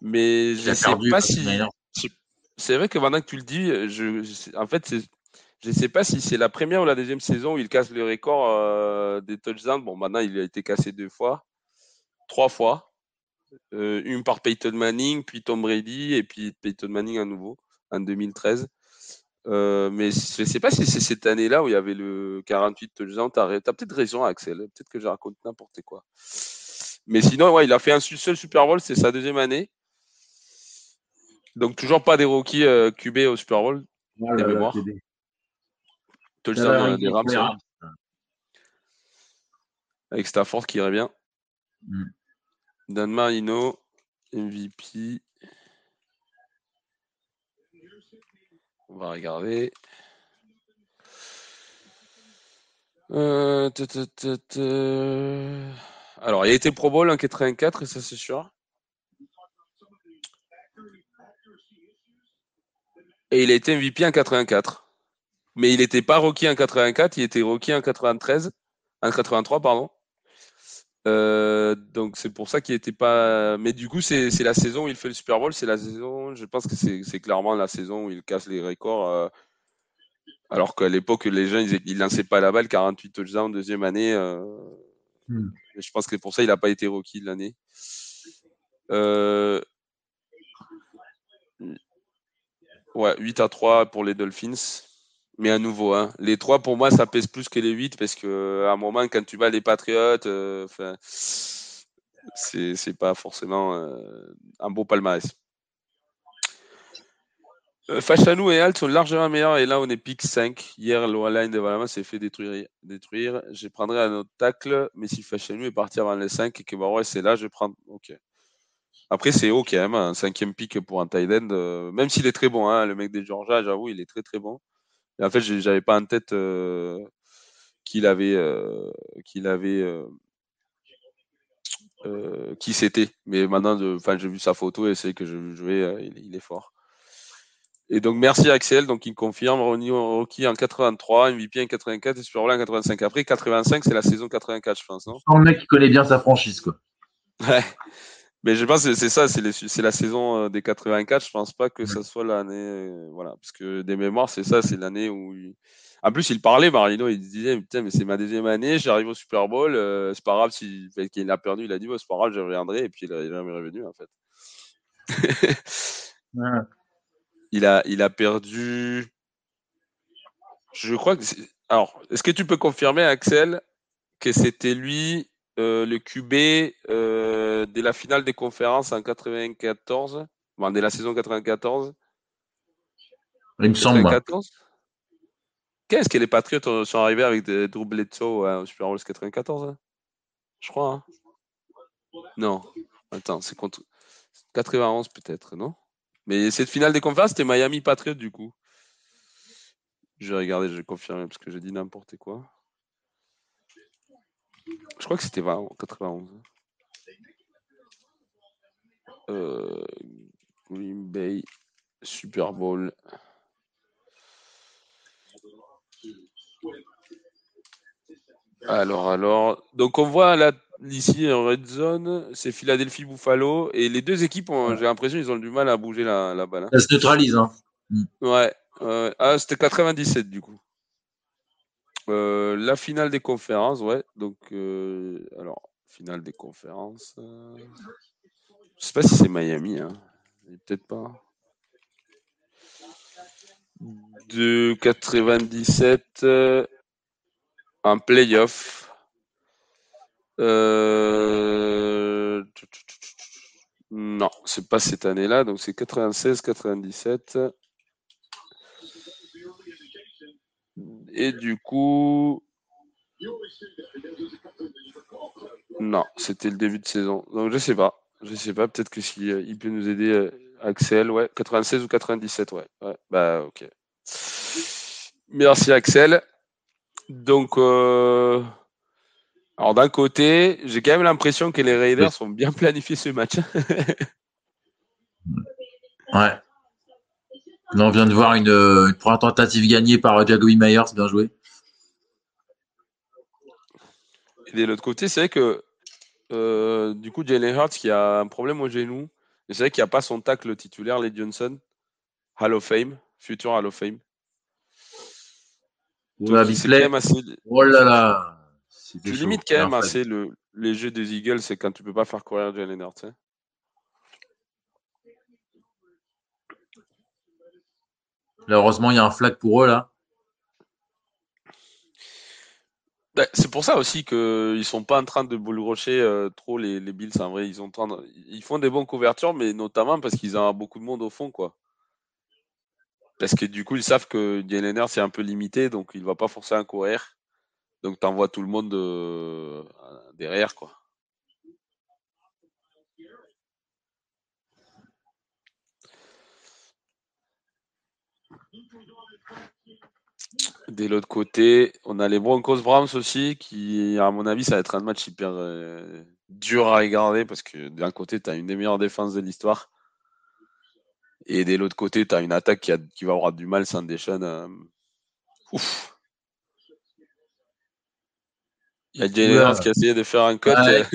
Mais je ne sais pas si. C'est vrai que maintenant que tu le dis, je, en fait, je ne sais pas si c'est la première ou la deuxième saison où il casse le record euh, des touchdowns. Bon, maintenant, il a été cassé deux fois, trois fois. Euh, une par Peyton Manning, puis Tom Brady, et puis Peyton Manning à nouveau, en 2013. Euh, mais je ne sais pas si c'est cette année-là où il y avait le 48 touchdowns. Tu as, as peut-être raison, Axel. Peut-être que je raconte n'importe quoi. Mais sinon, ouais, il a fait un seul Super Bowl, c'est sa deuxième année. Donc toujours pas des rookies QB au Super Bowl, ah. Touchdown des Rams. Avec Stafford qui irait bien. Mm. Dan Marino, MVP. On va regarder. Euh, alors, il a été Pro Bowl en 84, et ça c'est sûr. Et il a été MVP en 84. Mais il n'était pas rookie en 84, il était rookie en 93, en 83, pardon. Euh, donc c'est pour ça qu'il n'était pas. Mais du coup, c'est la saison où il fait le Super Bowl. C'est la saison, je pense que c'est clairement la saison où il casse les records. Euh, alors qu'à l'époque, les gens, ils, ne lançaient pas la balle, 48 touchdowns en deuxième année. Euh, Hmm. Je pense que pour ça, il n'a pas été de l'année. Ouais, 8 à 3 pour les Dolphins. Mais à nouveau, hein, les 3 pour moi, ça pèse plus que les 8 parce qu'à un moment, quand tu vas les Patriotes, euh, c'est pas forcément euh, un beau palmarès. Euh, Fachanou et Alt sont largement meilleurs et là on est pick 5. Hier, le line de Valama s'est fait détruire. détruire. Je prendrai un autre tacle, mais si Fachanou est parti avant les 5 et que Barouet c'est là, je prends. Ok. Après, c'est OK quand même, un cinquième pick pour un tight end, euh, même s'il est très bon, hein, le mec des Georgia, j'avoue, il est très très bon. Et en fait, j'avais pas en tête euh, qu'il avait, qu'il avait qui c'était. Mais maintenant, j'ai vu sa photo et c'est que je jouais, il est fort. Et donc, merci Axel. Donc, il confirme Rocky en 83, MVP en 84 et Super Bowl en 85. Après, 85, c'est la saison 84, je pense, non? Le mec qui connaît bien sa franchise, quoi. Ouais. Mais je pense que c'est ça, c'est la saison euh, des 84. Je pense pas que ça soit l'année. Euh, voilà. Parce que des mémoires, c'est ça, c'est l'année où. En plus, il parlait, Marino, il disait Putain, mais c'est ma deuxième année, j'arrive au Super Bowl, euh, c'est pas grave s'il qu'il a perdu. Il a dit C'est pas grave, je reviendrai. Et puis, il est jamais revenu, en fait. ouais. Il a, il a perdu. Je crois que. Alors, est-ce que tu peux confirmer, Axel, que c'était lui euh, le QB euh, dès la finale des conférences en 94 bon, Dès la saison 94 Il me semble. Qu'est-ce que les Patriots sont arrivés avec des Drew Bledsoe hein, au Super Bowl 94 hein? Je crois. Hein? non. Attends, c'est contre 91 peut-être, non? Mais cette finale des conférences, c'était Miami Patriot du coup. Je vais regarder, je vais confirmer parce que j'ai dit n'importe quoi. Je crois que c'était 91. Euh, Green Bay Super Bowl. Alors, alors. Donc, on voit la ici en red zone, c'est Philadelphie Buffalo. Et les deux équipes, j'ai l'impression qu'ils ont du mal à bouger la, la balle. Hein. Ça se neutralise. Hein. Ouais. ah, c'était 97 du coup. Euh, la finale des conférences, ouais. Donc, euh, alors, finale des conférences. Euh, je sais pas si c'est Miami. Hein. Peut-être pas. De 97, un playoff. Non, c'est pas cette année-là, donc c'est 96-97. Et du coup. Non, c'était le début de saison. Donc je sais pas. Je sais pas, peut-être que si euh, il peut nous aider, euh, Axel, ouais, 96 ou 97, ouais. ouais. Bah, ok. Merci, Axel. Donc, euh, alors d'un côté, j'ai quand même l'impression que les Raiders ont bien planifié ce match. ouais. On vient de voir une, première tentative gagnée par Jagoby Myers, bien joué. Et de l'autre côté, c'est vrai que euh, du coup, Jalen Hurts qui a un problème au genou. c'est vrai qu'il n'y a pas son tacle titulaire, les Johnson. Hall of Fame, futur Hall of Fame. Oh là là. Tu limites quand même assez le, les jeux des Eagles, c'est quand tu peux pas faire courir Jalen Hurts. Hein. Heureusement, il y a un flag pour eux là. Bah, c'est pour ça aussi qu'ils ne sont pas en train de bull euh, trop les, Bills. En vrai, ils, ont ils font des bonnes couvertures, mais notamment parce qu'ils ont beaucoup de monde au fond. quoi. Parce que du coup, ils savent que DNNR c'est un peu limité, donc il ne va pas forcer à courir. Donc tu envoies tout le monde euh, derrière. quoi. De l'autre côté, on a les Broncos Browns aussi, qui, à mon avis, ça va être un match hyper euh, dur à regarder parce que d'un côté, tu as une des meilleures défenses de l'histoire. Et de l'autre côté, tu as une attaque qui, qui, va avoir du mal sans Deshaun. Euh, ouf. Il y a Jalen qui a essayé de faire un cut. Ouais.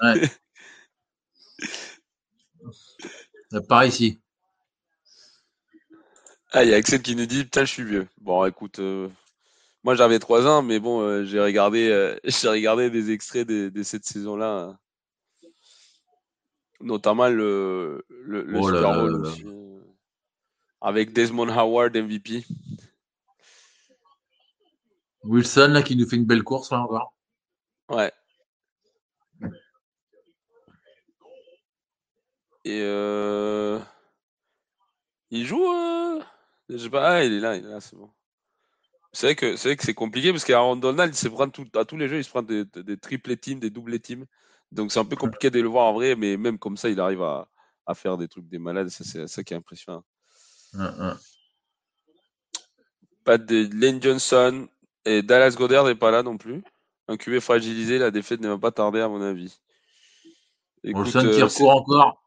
Par ici. Ah, il y a Axel qui nous dit Putain, je suis vieux. Bon, écoute, euh, moi j'avais 3 ans, mais bon, euh, j'ai regardé, euh, j'ai regardé des extraits de, cette saison-là. Hein. Notamment le, le, oh Super Bowl aussi, avec Desmond Howard MVP. Wilson là qui nous fait une belle course là encore. Ouais. Et il joue je sais pas, ah, il est là, il est là, c'est bon. C'est vrai que c'est que c'est compliqué parce qu'Aaron Donald, il se prend tout, à tous les jeux, il se prend des, des triple teams, des double teams. Donc c'est un peu compliqué de le voir en vrai, mais même comme ça, il arrive à, à faire des trucs des malades. C'est ça qui est impressionnant. Pas de Lane Johnson et Dallas Goddard n'est pas là non plus. Un QB fragilisé, la défaite ne va pas tarder à mon avis. Écoute, qui euh, recourt encore.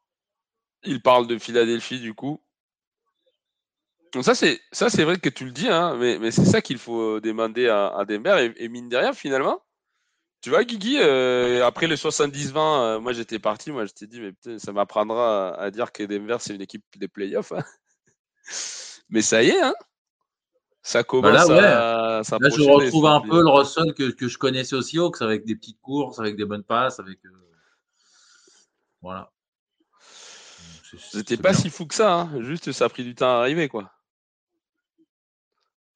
Il parle de Philadelphie du coup. Donc ça, c'est ça, c'est vrai que tu le dis, hein, mais, mais c'est ça qu'il faut demander à, à Denver. Et, mine de rien, finalement, tu vois, Guigui, euh, après le 70-20, euh, moi j'étais parti, moi je t'ai dit, mais peut ça m'apprendra à, dire que Denver c'est une équipe des playoffs. Hein. mais ça y est, hein. Ça bah commence là, à Là, je retrouve un peu le Russell que, que, je connaissais aussi, Hawks, avec des petites courses, avec des bonnes passes, avec. Euh, voilà. C'était pas si fou que ça, hein. juste ça a pris du temps à arriver, quoi.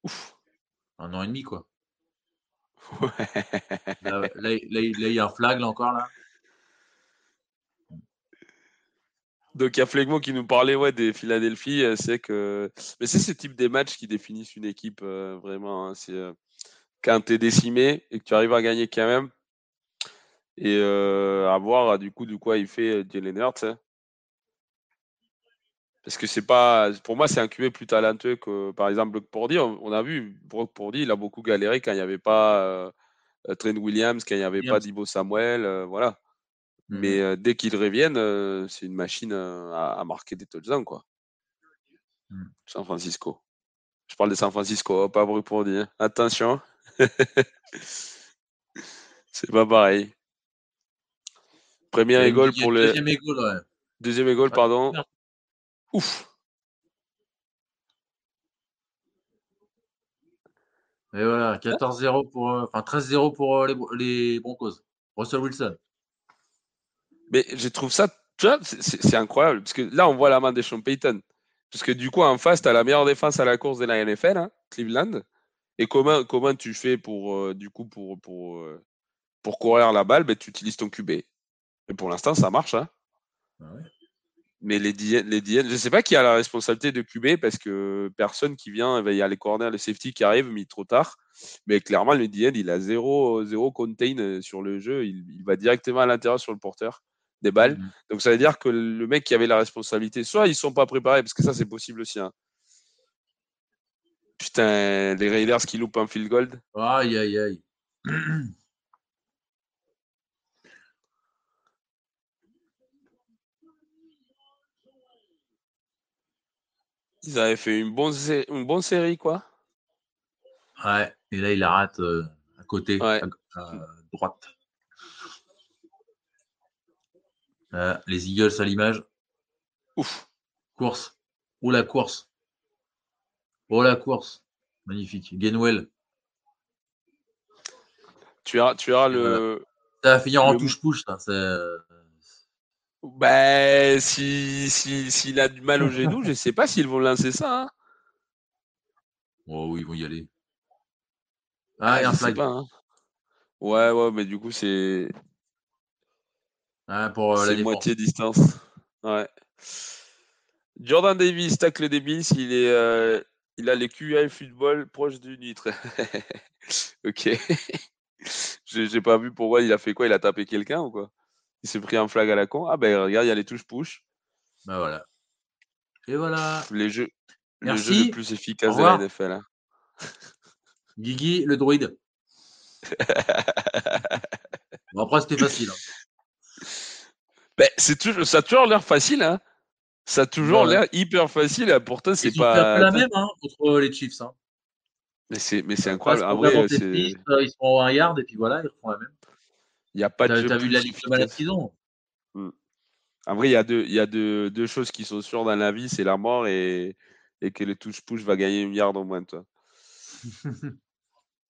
Ouf. Un an et demi, quoi. Là, il y a un flag, là, encore, là. Donc, il y a Flegmo qui nous parlait ouais, des Philadelphie. Euh, c'est que. Mais c'est ce type de matchs qui définissent une équipe, euh, vraiment. Hein. C'est euh, quand tu es décimé et que tu arrives à gagner quand même. Et à voir, du coup, de quoi il fait Jalen Hurts. Hein. Parce que c'est pas, pour moi, c'est un QB plus talentueux que, par exemple, Brock Purdy. On, a vu, Brock Purdy, il a beaucoup galéré quand il n'y avait pas euh, Trent Williams, quand il n'y avait pas Dibo Samuel, euh, voilà. Mais mmh euh, dès qu'il revienne, c'est une machine à, marquer des touchdowns, quoi. Mmh. San Francisco. Je parle de San Francisco, pas Brock Purdy. Hein. Attention. c'est pas pareil. Premier égole pour le. Deuxième égole, ouais. Deuxième égole, pardon. Ouf. Et voilà, 14-0 pour, euh, enfin 13-0 pour euh, les, les, Broncos. Russell Wilson. Mais je trouve ça, tu vois, c'est incroyable. Parce que là, on voit la main de Sean Payton. Parce que du coup, en face, tu as la meilleure défense à la course de la NFL, hein, Cleveland. Et comment, comment tu fais pour, euh, du coup, pour, pour, pour courir la balle? Ben, Tu utilises ton QB. Et pour l'instant, ça marche. Hein. Ah ouais. Mais les DN, les je ne sais pas qui a la responsabilité de QB parce que personne qui vient, il y a les corners, les safety qui arrivent, mais trop tard. Mais clairement, le DN, il a zéro, zéro contain euh, sur le jeu. Il, va directement à l'intérieur sur le porteur. des balles. Mmh Donc ça veut dire que le mec qui avait la responsabilité, soit ils sont pas préparés, parce que ça c'est possible aussi. Hein. Putain, les Raiders qui loupent un field goal. Aïe aïe aïe. Ils avaient fait une bonne, une bonne série, quoi. Ouais, et là, il la rate euh, à côté, à, droite. Euh, les Eagles à l'image. Ouf. Course. Oh la course. Oh la course. Magnifique. Gainwell. Tu as, tu as le. Ça va finir en touche-pouche, ça. Ben, si, si, s'il a du mal au genou, je ne sais pas s'ils vont lancer ça. Hein. Oh oui, ils vont y aller. Ah, il y a un flag. Pas, hein. Ouais, ouais, mais du coup, c'est. Ah, pour euh, la moitié distance. Ouais. Jordan Davis, tacle des Bills, il, est, euh, il a les QI football proche du nitre. ok. J'ai pas vu pourquoi il a fait quoi Il a tapé quelqu'un ou quoi? Il s'est pris un flag à la con. Ah ben regarde, il y a les touches push. Ben voilà. Et voilà. Les jeux, Merci. le jeu le plus efficace de la NFL. Hein. Guigui, le druide. bon, après, c'était facile. Hein. Ben, c'est toujours, ça a toujours l'air facile. Hein. Ça a toujours l'air hyper facile. Pourtant, c'est pas. la même hein, contre les Chiefs. Hein. Mais c'est, mais c'est incroyable. Ah ouais, c'est... ils sont en un yard et puis voilà, ils refont la même. Il n'y a pas de. T'as vu la ligue de malade qu'ils ont? Hmm. En vrai, il y a, deux, il y a deux, deux, choses qui sont sûres dans la vie c'est la mort et, et que le touche-push va gagner une yard au moins, toi.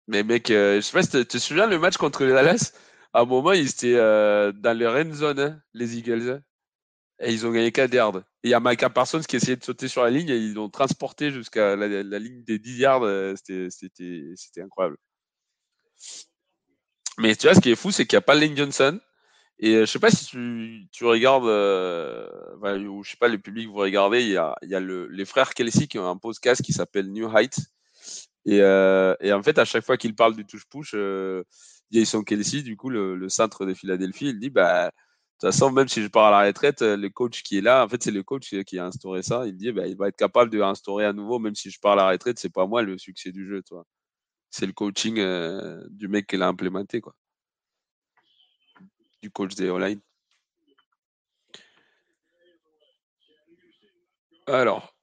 mais mec, euh, je sais pas si tu te souviens le match contre les Dallas? À un moment, ils étaient euh, dans leur end zone, hein, les Eagles. Hein. Et ils ont gagné 4 yards. il y a Micah Parsons qui essayait de sauter sur la ligne et ils l'ont transporté jusqu'à la, ligne des 10 yards. Euh, c'était incroyable. Mais tu vois, ce qui est fou, c'est qu'il n'y a pas Lane Johnson. Et euh, je sais pas si tu, tu regardes, euh, ou je sais pas, le public vous regardez, il y a, y a le, les frères Kelsey qui ont un podcast qui s'appelle New Heights. Et, euh, et, en fait, à chaque fois qu'ils parlent du touche-push, euh, Jason Kelsey, du coup, le, le, centre de Philadelphie, il dit, bah, de toute façon, même si je pars à la retraite, le coach qui est là, en fait, c'est le coach qui a instauré ça. Il dit, bah, il va être capable de instaurer à nouveau, même si je pars à la retraite, c'est pas moi le succès du jeu, toi. C'est le coaching euh, du mec qui l'a implémenté, quoi. Du coach des online. Alors,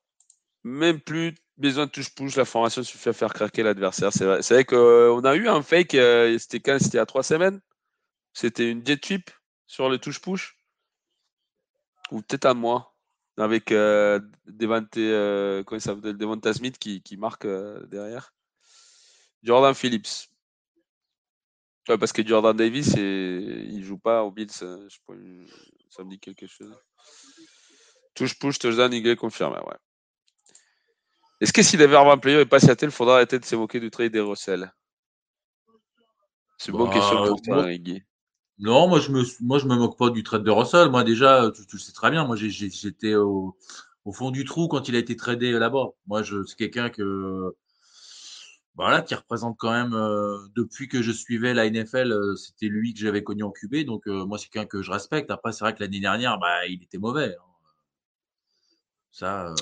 même plus besoin de touche-push, la formation suffit à faire craquer l'adversaire. C'est vrai, qu'on a eu un fake, euh, c'était quand? C'était a trois semaines? C'était une jet sweep sur le touche-push Ou peut-être à moi avec euh, Devante, euh, Smith qui, marque derrière. Jordan Phillips. Ouais, parce que Jordan Davis, et, il joue pas au Bills. Euh, je, ça me dit quelque chose. Touche-push, touchdown, il confirmé. Ouais. Est-ce que si Denver va player et pas Seattle, il faudra arrêter de s'évoquer du trade des Russell? C'est une bonne question bah, pour toi, Guy. Non, moi je me moi je me moque pas du trade de Russell. Moi déjà, tu, le sais très bien. Moi j'étais au, au, fond du trou quand il a été tradé là-bas. Moi je c'est quelqu'un que voilà qui représente quand même euh, depuis que je suivais la NFL, euh, c'était lui que j'avais connu en QB. Donc euh, moi c'est quelqu'un que je respecte. Après c'est vrai que l'année dernière, bah il était mauvais. Hein. Ça.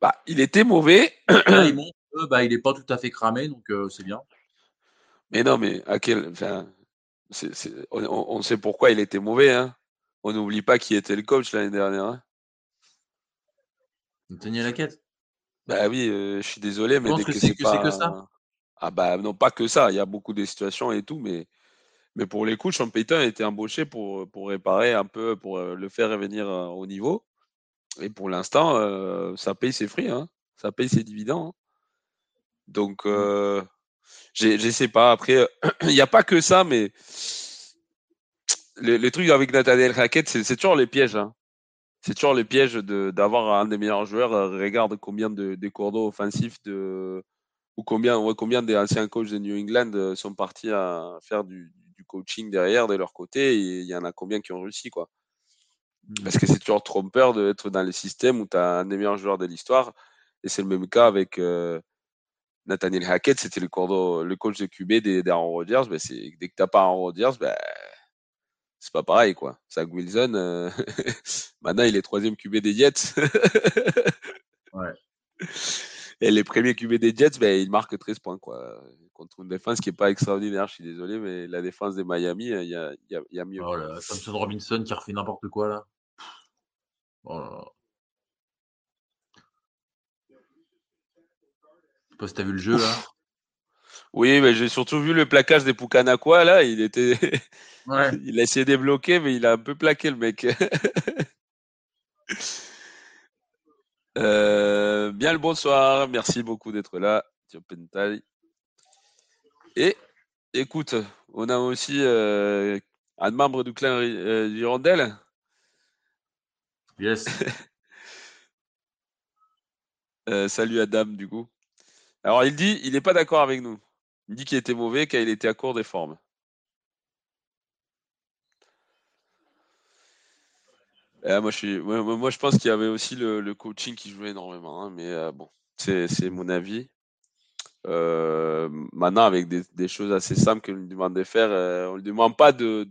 Bah il était mauvais. il bah il est pas tout à fait cramé, donc c'est bien. Mais non, mais à quel enfin on, sait pourquoi il était mauvais. Hein. On n'oublie pas qui était le coach l'année dernière. Hein. la quête Bah oui, je suis désolé, mais que c'est que, ça? Ah bah non, pas que ça. Il y a beaucoup de situations et tout, mais mais pour les coups, Sean Payton a été embauché pour, pour réparer un peu, pour euh, le faire revenir euh, au niveau. Et pour l'instant, ça paye ses fruits, hein. ça paye ses dividendes. Donc, mmh. Je sais pas. Après, il n'y a pas que ça, mais les, trucs avec Nathaniel Hackett, c'est toujours les pièges. Hein. C'est toujours les pièges d'avoir un des meilleurs joueurs. Euh, regarde combien de, de cours d'eau offensifs de, ou combien, combien des anciens coachs de New England euh, sont partis à faire du, coaching derrière de leur côté et il y en a combien qui ont réussi quoi. Mmh. Parce que c'est toujours trompeur d'être dans les systèmes où tu as un des meilleurs joueurs de l'histoire et c'est le même cas avec, euh, Nathaniel Hackett, c'était le, le, coach de QB d'Aaron Rodgers. Ben dès que tu n'as pas Aaron Rodgers, ben, c'est pas pareil, quoi. Zach Wilson, euh, maintenant, il est troisième QB des Jets. ouais. Et les premiers QB des Jets, ben, il marque 13 points, quoi. Contre une défense qui n'est pas extraordinaire, je suis désolé, mais la défense des Miami, il y a, y, a, y a, mieux. Oh là, Thompson Robinson qui refait n'importe quoi, là. Oh là. Je sais pas si t'as vu le jeu, là. Oui, mais j'ai surtout vu le plaquage des Pukanakwa, là. Il était. il a essayé de débloquer, mais il a un peu plaqué, le mec. Euh, bien le bonsoir. Merci beaucoup d'être là, Et écoute, on a aussi euh, un membre du clan euh. Yes. salut Adam, du coup. Alors, il dit, il n'est pas d'accord avec nous. Il dit qu'il était mauvais, car il était à court des formes. Eh, moi, je suis, moi, je pense qu'il y avait aussi le, coaching qui jouait énormément, hein, mais euh, bon, c'est mon avis. Euh, maintenant, avec des, choses assez simples qu'on lui demande de faire, euh, on ne lui demande pas de,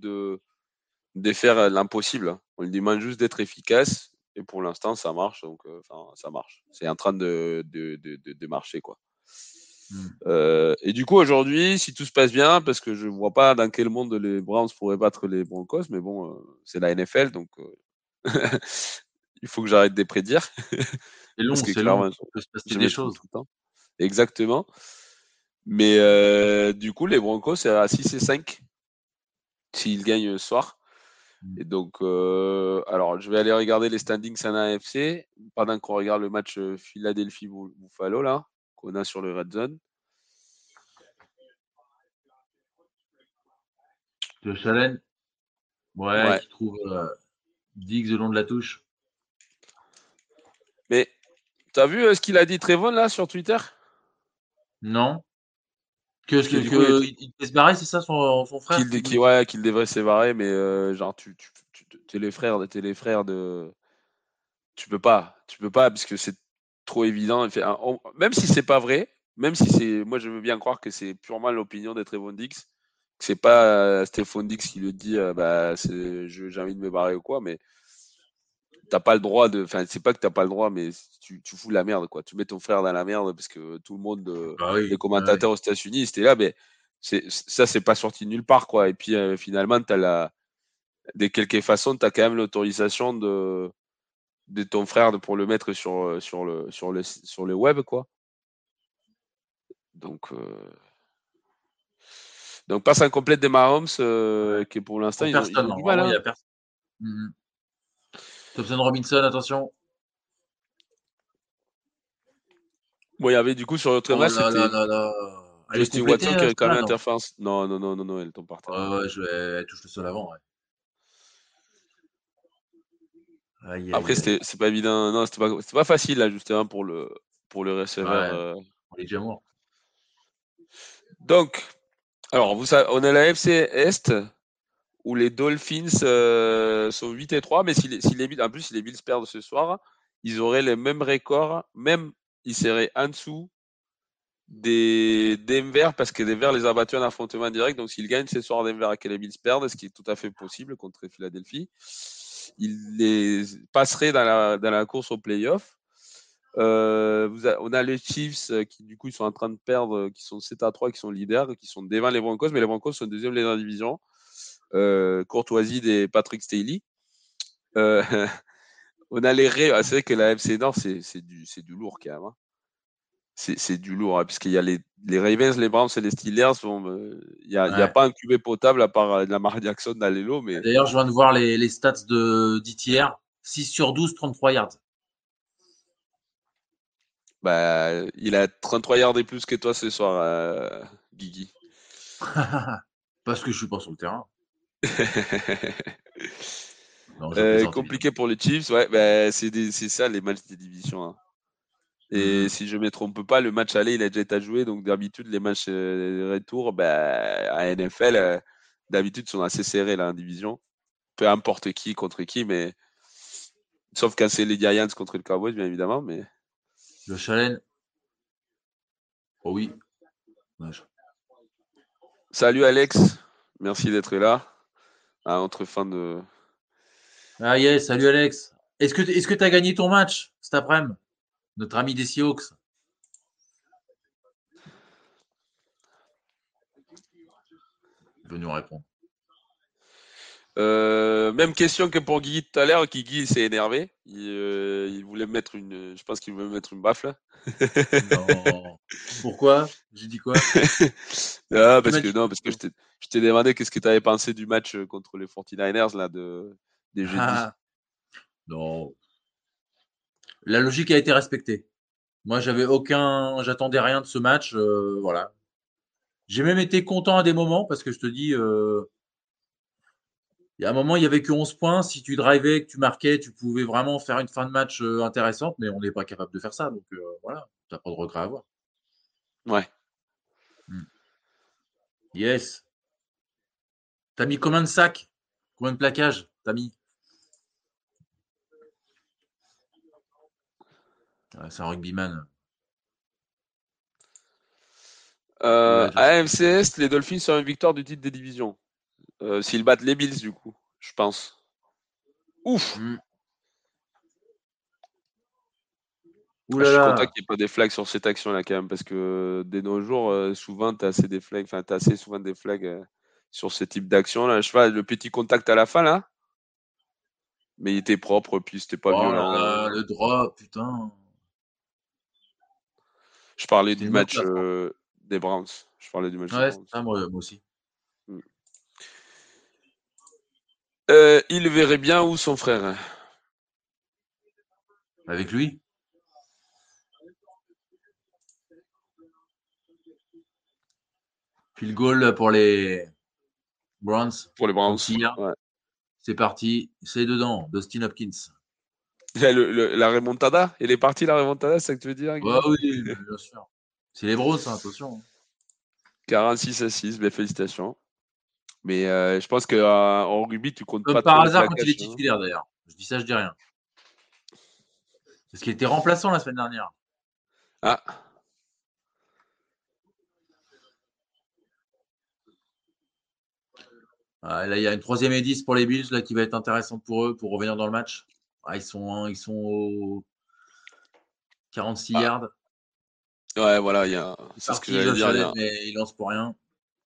de, faire l'impossible. Hein. On lui demande juste d'être efficace. Et pour l'instant, ça marche. Donc, ça marche. C'est en train de, de, marcher, quoi. Mmh. et du coup, aujourd'hui, si tout se passe bien, parce que je ne vois pas dans quel monde les Browns pourraient battre les Broncos, mais bon, c'est la NFL, donc il faut que j'arrête de prédire. C'est long, c'est long. Il peut se passer des choses. Tout le temps. Exactement. Mais euh, du coup, les Broncos, c'est à 6 et 5 s'ils gagnent ce soir. Mmh. Et donc, euh, alors, je vais aller regarder les standings en AFC pendant qu'on regarde le match euh, Philadelphie-Buffalo, là, qu'on a sur le Red Zone. Le challenge Ouais, ouais. Qui trouve Diggs le long de la touche. Mais tu as vu euh, ce qu'il a dit Trevon là sur Twitter? Non. Que, ce qu'il se barrer, c'est ça son, frère Qu'il ouais, qu'il devrait se barrer, mais euh, genre tu, tu, es les frères, es les frères de. Tu peux pas, tu peux pas parce que c'est trop évident. Même si c'est pas vrai, même si c'est, moi je veux bien croire que c'est purement l'opinion de Trevon Dix, c'est pas euh, Stéphane Dix qui le dit, euh, bah, j'ai envie de me barrer ou quoi, mais t'as pas le droit de. Enfin, c'est pas que t'as pas le droit, mais tu, tu, fous la merde, quoi. Tu mets ton frère dans la merde parce que tout le monde, euh, bah les bah commentateurs aux États-Unis, c'était là, mais ça, c'est pas sorti nulle part, quoi. Et puis finalement, t'as la. De quelque façon, tu as quand même l'autorisation de, de ton frère pour le mettre sur, sur, le, sur, le, sur le web, quoi. Donc. Donc, passe incomplète des Mahomes, euh, qui est pour l'instant, il, personne, il, il, il hein. a personne. Mmh. Thompson Robinson, attention. Bon, il y avait du coup sur l'autre oh match, c'était Justin Watson qui a quand même interférence. Non, non, non, non, non, elle tombe par terre. ouais, je vais... elle touche le sol avant, ouais. Aïe, Après, c'est pas évident. Non, c'était pas, pas facile, là, justement, pour le, pour le receveur. Ouais, euh... On est déjà mort. Donc, alors, vous savez, on a la FC Est où les Dolphins euh, sont 8 et 3, mais si les, si les, en plus, si les Bills perdent ce soir, ils auraient les mêmes records, même ils seraient en dessous des Denver parce que Denver les a battus en affrontement direct. Donc, s'ils gagnent ce soir Denver et que les Bills perdent, ce qui est tout à fait possible contre Philadelphie, ils les passeraient dans la, dans la course au playoff. Euh, on a les Chiefs euh, qui, du coup, ils sont en train de perdre, euh, qui sont 7 à 3, qui sont leaders, qui sont devant les Broncos, mais les Broncos sont deuxième de la division. courtoisie des Patrick Staley. on a les Ravens. Ah, c'est vrai que la FC Nord, c'est du, du lourd quand même. Hein. C'est du lourd, hein, puisqu'il y a les, les, Ravens, les Browns et les Steelers. Il n'y a, a, pas un QB potable à part la Lamar Jackson dans Mais... D'ailleurs, je viens de voir les, les stats de d'ITR 6 sur 12, 33 yards. Bah, il a 33 yards et plus que toi ce soir, euh, Guigui. Parce que je suis pas sur le terrain. Euh, compliqué pour les Chiefs, ouais, bah, c'est ça les matchs des divisions. Hein. Et mmh. si je ne me trompe pas, le match aller, il a déjà été joué. Donc d'habitude, les matchs euh, retour, bah, à NFL, d'habitude, sont assez serrés là en division. Peu importe qui contre qui, mais sauf quand c'est les Giants contre le Cowboys, bien évidemment. Mais le challenge. Oh oui. Salut Alex, merci d'être là. entre fin de. Ah yes, salut Alex. Est-ce que est-ce que tu as gagné ton match cet après-midi? Notre ami des Seahawks. Il veut nous répondre. Euh, même question que pour Guy tout à l'heure, qui Guy s'est énervé. Euh, il, voulait mettre une, je pense qu'il voulait mettre une baffe là. non. Pourquoi? J'ai dit quoi? Ah, parce que non, parce que je t'ai demandé qu'est-ce que tu avais pensé du match euh, contre les 49ers là de des jeudis. Ah. Non. La logique a été respectée. Moi, j'avais aucun, j'attendais rien de ce match. voilà. J'ai même été content à des moments parce que je te dis. Il y a un moment, il n'y avait que 11 points. Si tu drivais, que tu marquais, tu pouvais vraiment faire une fin de match euh, intéressante, mais on n'est pas capable de faire ça. Donc euh, voilà, tu n'as pas de regret à avoir. Ouais. Hmm. Yes. T'as mis combien de sacs? Combien de plaquages T'as mis? C'est un rugbyman. Euh, AMCS, les Dolphins sont une victoire du titre des divisions. Euh, s'ils battent les Bills, du coup, je pense. Ouf mmh. je suis content qu'il n'y ait pas des flags sur cette action-là, quand même, parce que de nos jours, euh, souvent, tu as assez des flags, enfin, tu as assez souvent des flags euh, sur ce type d'action-là. Je sais le petit contact à la fin, là. Mais il était propre, puis c'était pas oh violent. le droit, putain. Je parlais du match des Browns. Je parlais du match ouais, des Browns. moi, moi aussi. Euh, il verrait bien où son frère Avec lui? Puis le goal pour les Browns. Pour les Browns. C'est parti, c'est dedans, Dustin Hopkins. la remontada? Elle est partie la remontada, c'est ça que tu veux dire Oui, bien sûr. C'est les Browns, hein, attention. 46 à 6, ben, félicitations. Mais euh, je pense qu'en euh, rugby, tu comptes pas. Par hasard, quand il est hein. titulaire d'ailleurs. Je dis ça, je dis rien. Parce qu'il était remplaçant la semaine dernière. Ah. ah là, il y a une troisième et 10 pour les Bills là, qui va être intéressante pour eux pour revenir dans le match. Ah, ils sont, ils sont au 46 ah. yards. Ouais, voilà, il y a. C'est ce que j'allais dire. Mais il lance pour rien.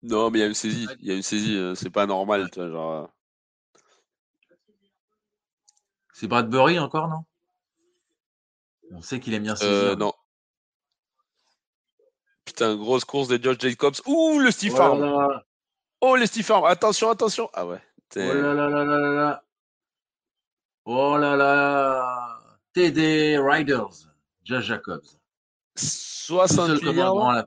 Non, mais il y a une saisie. Il y a une saisie. Euh, c'est pas normal, tu vois, genre. Euh. C'est Bradbury encore, non? On sait qu'il aime bien saisir. Euh, non. Putain, grosse course de George Jacobs. Ouh, le Steve Farm. Oh, le Steve Farm. Attention, attention. Ah ouais. Oh là là là là là là. Oh là là. TD Riders. Josh Jacobs. 68 yards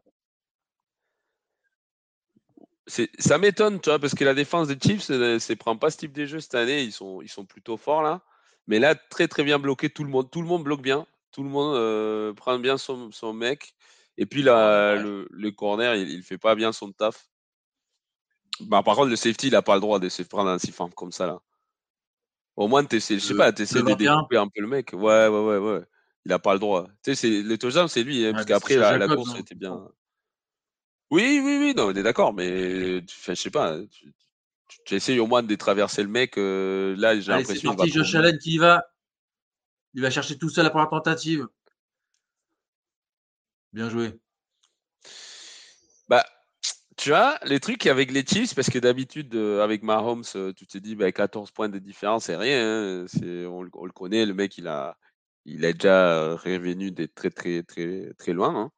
ça m'étonne, tu vois, parce que la défense des Chiefs ne prend pas ce type de jeu cette année. Ils sont, ils sont plutôt forts là. Mais là, très très bien bloqué. Tout le monde, tout le monde bloque bien. Tout le monde euh, prend bien son, son, mec. Et puis là, le, corner, il, ne fait pas bien son taf. Bah, par contre, le safety, il n'a pas le droit de se prendre un siffant comme ça là. Au moins, tu je sais pas, de découper un peu le mec. Ouais, ouais, ouais, ouais. Il n'a pas le droit. Tu sais, le touchdown, c'est lui, hein, parce qu'après, la, la, course hein. était bien. Oui, oui, oui, non, on est d'accord, mais je sais pas, tu, essayes au moins de traverser le mec. Euh, là, j'ai l'impression. C'est parti, Josh Allen qui va. Il va chercher tout seul la première tentative. Bien joué. Bah, tu vois, les trucs avec les Chiefs, parce que d'habitude, euh, avec Mahomes, euh, tu te dis, bah, 14 points de différence, c'est rien. Hein, c'est, on, le connaît, le mec, il a, il a déjà revenu d'être très, très, très, très loin. Hein.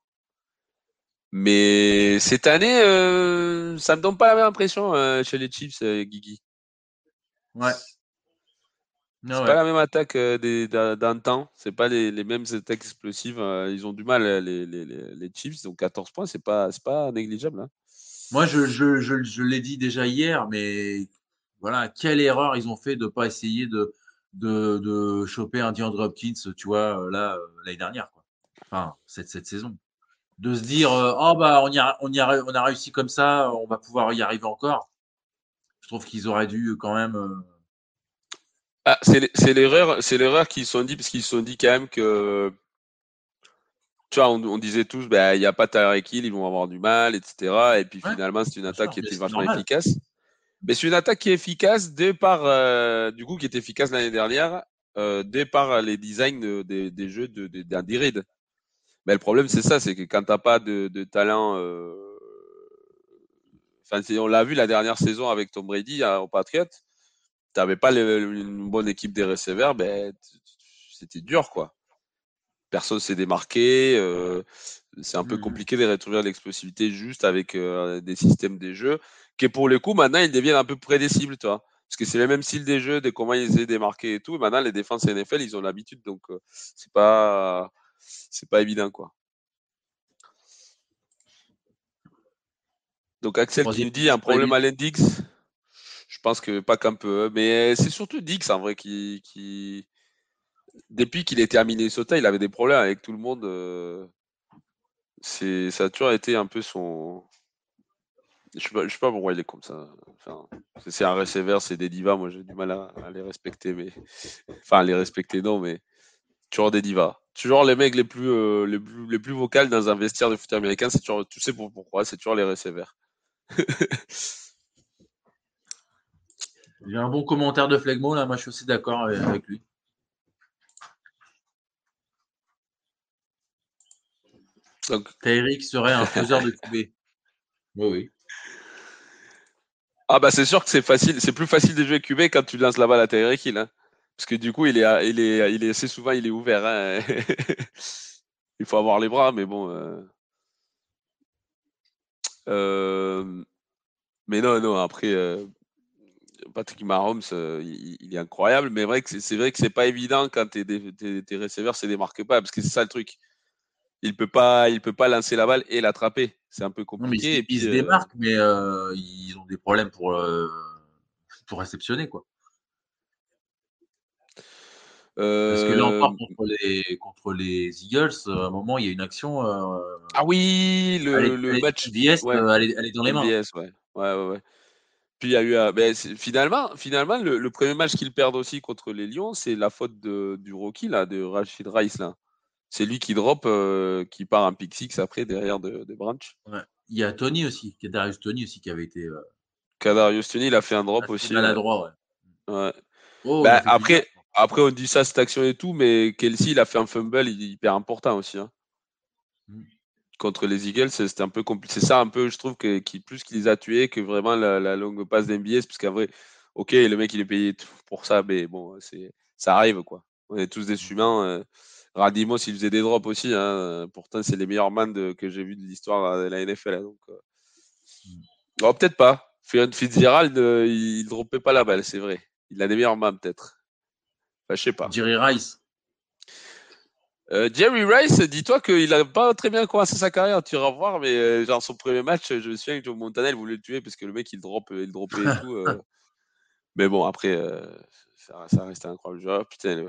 Mais cette année, euh, ça me donne pas la même impression euh, chez les Chiefs, euh, Guigui. Ouais. C'est pas la même attaque d'un temps. C'est pas les, mêmes attaques explosives. ils ont du mal les, les, les Chiefs. Donc 14 points, c'est pas pas négligeable. Hein. Moi, je, je, je, je l'ai dit déjà hier, mais voilà, quelle erreur ils ont fait de pas essayer de de, de choper un DeAndre Hopkins, tu vois, là l'année dernière, quoi. Enfin, cette, cette saison de se dire euh, oh bah on y a, on y a, on a réussi comme ça, on va pouvoir y arriver encore. Je trouve qu'ils auraient dû quand même. Euh, ah, c'est l'erreur, c'est l'erreur qu'ils se sont dit parce qu'ils se sont dit quand même que tu vois, on, disait tous, bah, il n'y a pas Tyreek Hill, ils vont avoir du mal, etc. Et puis finalement, c'est une attaque qui était vachement efficace. Mais c'est une attaque qui est efficace dès par, euh, du coup, qui était efficace l'année dernière, euh, dès par les designs des, jeux d'Andy de, Mais le problème, c'est ça, c'est que quand t'as pas de, talent, euh, enfin, on l'a vu la dernière saison avec Tom Brady hein, au Patriot, t'avais pas une bonne équipe des receveurs, ben, c'était dur, quoi. Personne s'est démarqué. Euh, c'est un peu mmh compliqué de retrouver l'explosivité juste avec euh, des systèmes des jeux qui, pour le coup, maintenant, ils deviennent un peu prédicibles, tu vois. Parce que c'est le même style des jeux, de comment ils essaient de démarquer et tout. maintenant, les défenses NFL, ils ont l'habitude, donc euh, c'est pas, c'est pas évident, quoi. Donc Axel qui nous dit un problème à l'index. Je pense que pas qu'un peu, mais c'est surtout Dix en vrai qui, qui... depuis qu'il était à Minnesota, il avait des problèmes avec tout le monde. Euh, c'est ça a toujours été un peu son. Je sais pas, sais pas pourquoi il est comme ça. Enfin, c'est un receiver, c'est des divas. Moi, j'ai du mal à, les respecter, mais enfin, les respecter non, mais toujours des divas. Toujours les mecs les plus, euh, les plus, les plus vocales dans un vestiaire de foot américain, c'est toujours, tu sais pourquoi, c'est toujours les receveurs. J'ai un bon commentaire de Flegmo, là, moi je suis aussi d'accord avec lui. Donc, Tyrick serait un faiseur de QB. Oui, oui. Ah bah c'est sûr que c'est facile, c'est plus facile de jouer QB quand tu lances la balle à Tyreek Hill. Hein. Parce que du coup, il est, il est, il est assez souvent, il est ouvert. Hein. il faut avoir les bras, mais bon. Euh... Euh... Mais non, non, après, euh... Patrick Mahomes, euh, il, est incroyable, mais vrai que c'est vrai que c'est pas évident quand tes, tes, tes receveurs se démarquent pas, parce que c'est ça le truc il peut pas, il peut pas lancer la balle et l'attraper. C'est un peu compliqué. ils, se démarquent, mais ils ont des problèmes pour pour réceptionner quoi. Parce que là encore contre les, contre les Eagles, à un moment il y a une action. ah oui, le, le match VS, elle, est, dans les mains. VS, ouais. Ouais, ouais, Puis il y a eu, ben, finalement, finalement le, premier match qu'ils perdent aussi contre les Lions, c'est la faute de, du rookie là, de Rashid Rice là. C'est lui qui drop, euh, qui part un pick six après derrière de, Branch. Il y a Tony aussi, Kadarius Tony aussi qui avait été. Euh... Kadarius Tony, il a fait un drop aussi. Maladroit, ouais. ouais. Oh, bah, après, après, on dit ça, cette action et tout, mais Kelsey, il a fait un fumble hyper important aussi. Hein. Mm. Contre les Eagles, c'était un peu compliqué. C'est ça un peu, je trouve, que, qui, plus qu'il les a tués que vraiment la, longue passe d'NBS, parce qu'en vrai, ok, le mec, il est payé pour ça, mais bon, c'est ça arrive, quoi. On est tous des mm. humains. Euh, Radimos, il faisait des drops aussi. Hein. Pourtant, c'est les meilleurs man que j'ai vu de l'histoire de la NFL. Hein, donc, euh. oh, peut-être pas. Fitzgerald, euh, il ne droppait pas la balle, c'est vrai. Il a des meilleurs man, peut-être. Enfin, je sais pas. Jerry Rice. Euh, Jerry Rice, dis-toi qu'il n'a pas très bien commencé sa carrière, tu vas voir, mais genre son premier match, je me souviens que Joe Montana voulait le tuer parce que le mec il drop, il dropait et tout. Mais bon, après, ça, ça restait incroyable. putain,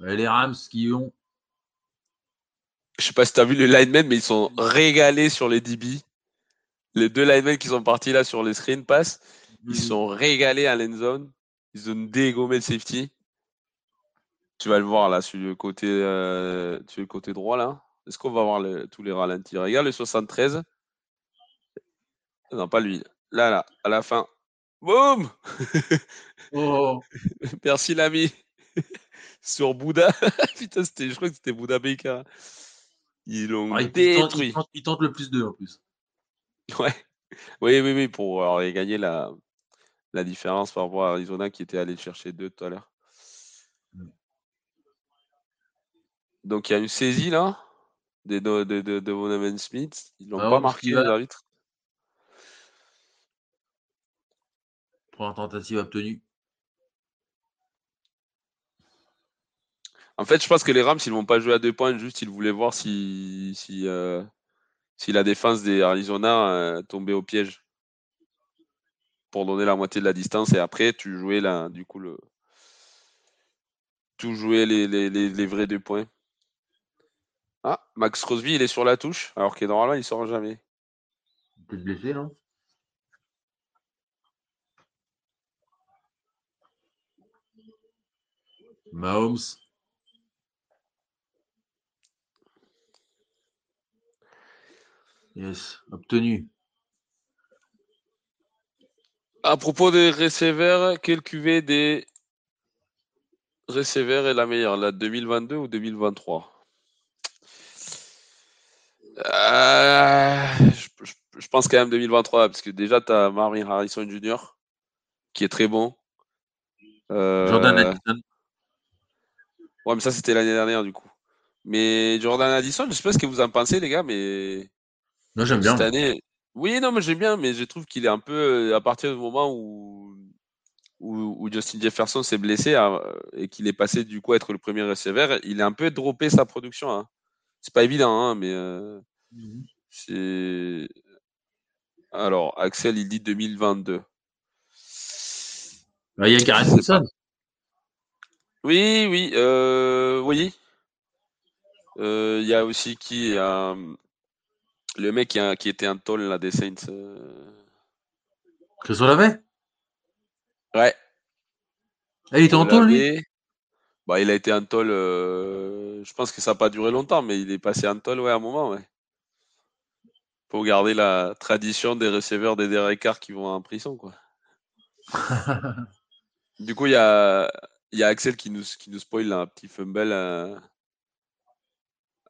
les Rams qui ont je sais pas si tu as vu les linemen, mais ils sont régalés sur les DB. Les deux linemen qui sont partis là sur les screen pass, ils sont régalés à l'end zone. Ils ont dégommé le safety. Tu vas le voir là sur le côté, euh, sur le côté droit là. Est-ce qu'on va voir tous les ralentis? Regarde le 73. Non, pas lui. Là, là, à la fin. Boum oh. Merci l'ami. sur Bouddha. Putain, je crois que c'était Bouddha Baker. Ils l'ont ah, détruit. Ils tentent, le plus d'eux en plus. Ouais. Oui, oui, oui, pour euh, gagner la, la différence par rapport à Arizona qui était allé chercher deux tout à l'heure. Mm. Donc il y a une saisie là de, de, de, de Smith. Ils l'ont ah pas marqué l'arbitre. Première tentative obtenue. En fait, je pense que les Rams, ils vont pas jouer à deux points, juste ils voulaient voir si, si, euh, si la défense des Arizona euh, tombait au piège pour donner la moitié de la distance. Et après, tu jouais là, du coup, le, tout jouer les, les, les, vrais deux points. Ah, Max Crosby, il est sur la touche, alors qu'il est normalement, il sort jamais. Il peut se blesser, non? Mahomes. Yes, obtenu. À propos des receveurs, quel QV des receveurs est la meilleure, la 2022 ou 2023 euh, je, pense quand même 2023, parce que déjà, tu as Marvin Harrison Jr., qui est très bon. Jordan euh, Addison. Ouais, mais ça, c'était l'année dernière, du coup. Mais Jordan Addison, je sais pas ce que vous en pensez, les gars, mais. Moi, j'aime bien. Cette année. Oui, non, mais j'aime bien, mais je trouve qu'il est un peu. Euh, à partir du moment où, où, Justin Jefferson s'est blessé hein, et qu'il est passé, du coup, à être le premier receveur, il a un peu droppé sa production. Hein. C'est pas évident, hein, mais. Euh. C'est. Alors, Axel, il dit 2022. Il y a Gareth Wilson. Oui, oui, euh, oui. Euh, il y a aussi qui le mec qui, a, qui était un toll là, des Saints. Euh... Chris Olave Ouais. Ah, il était en toll, lui? Bah, Il a été un toll. Euh, je pense que ça n'a pas duré longtemps, mais il est passé en toll ouais, à un moment. Ouais. Pour garder la tradition des receveurs des Carr qui vont en prison. Quoi. du coup, il y a, y a Axel qui nous, qui nous spoil un petit fumble. Euh,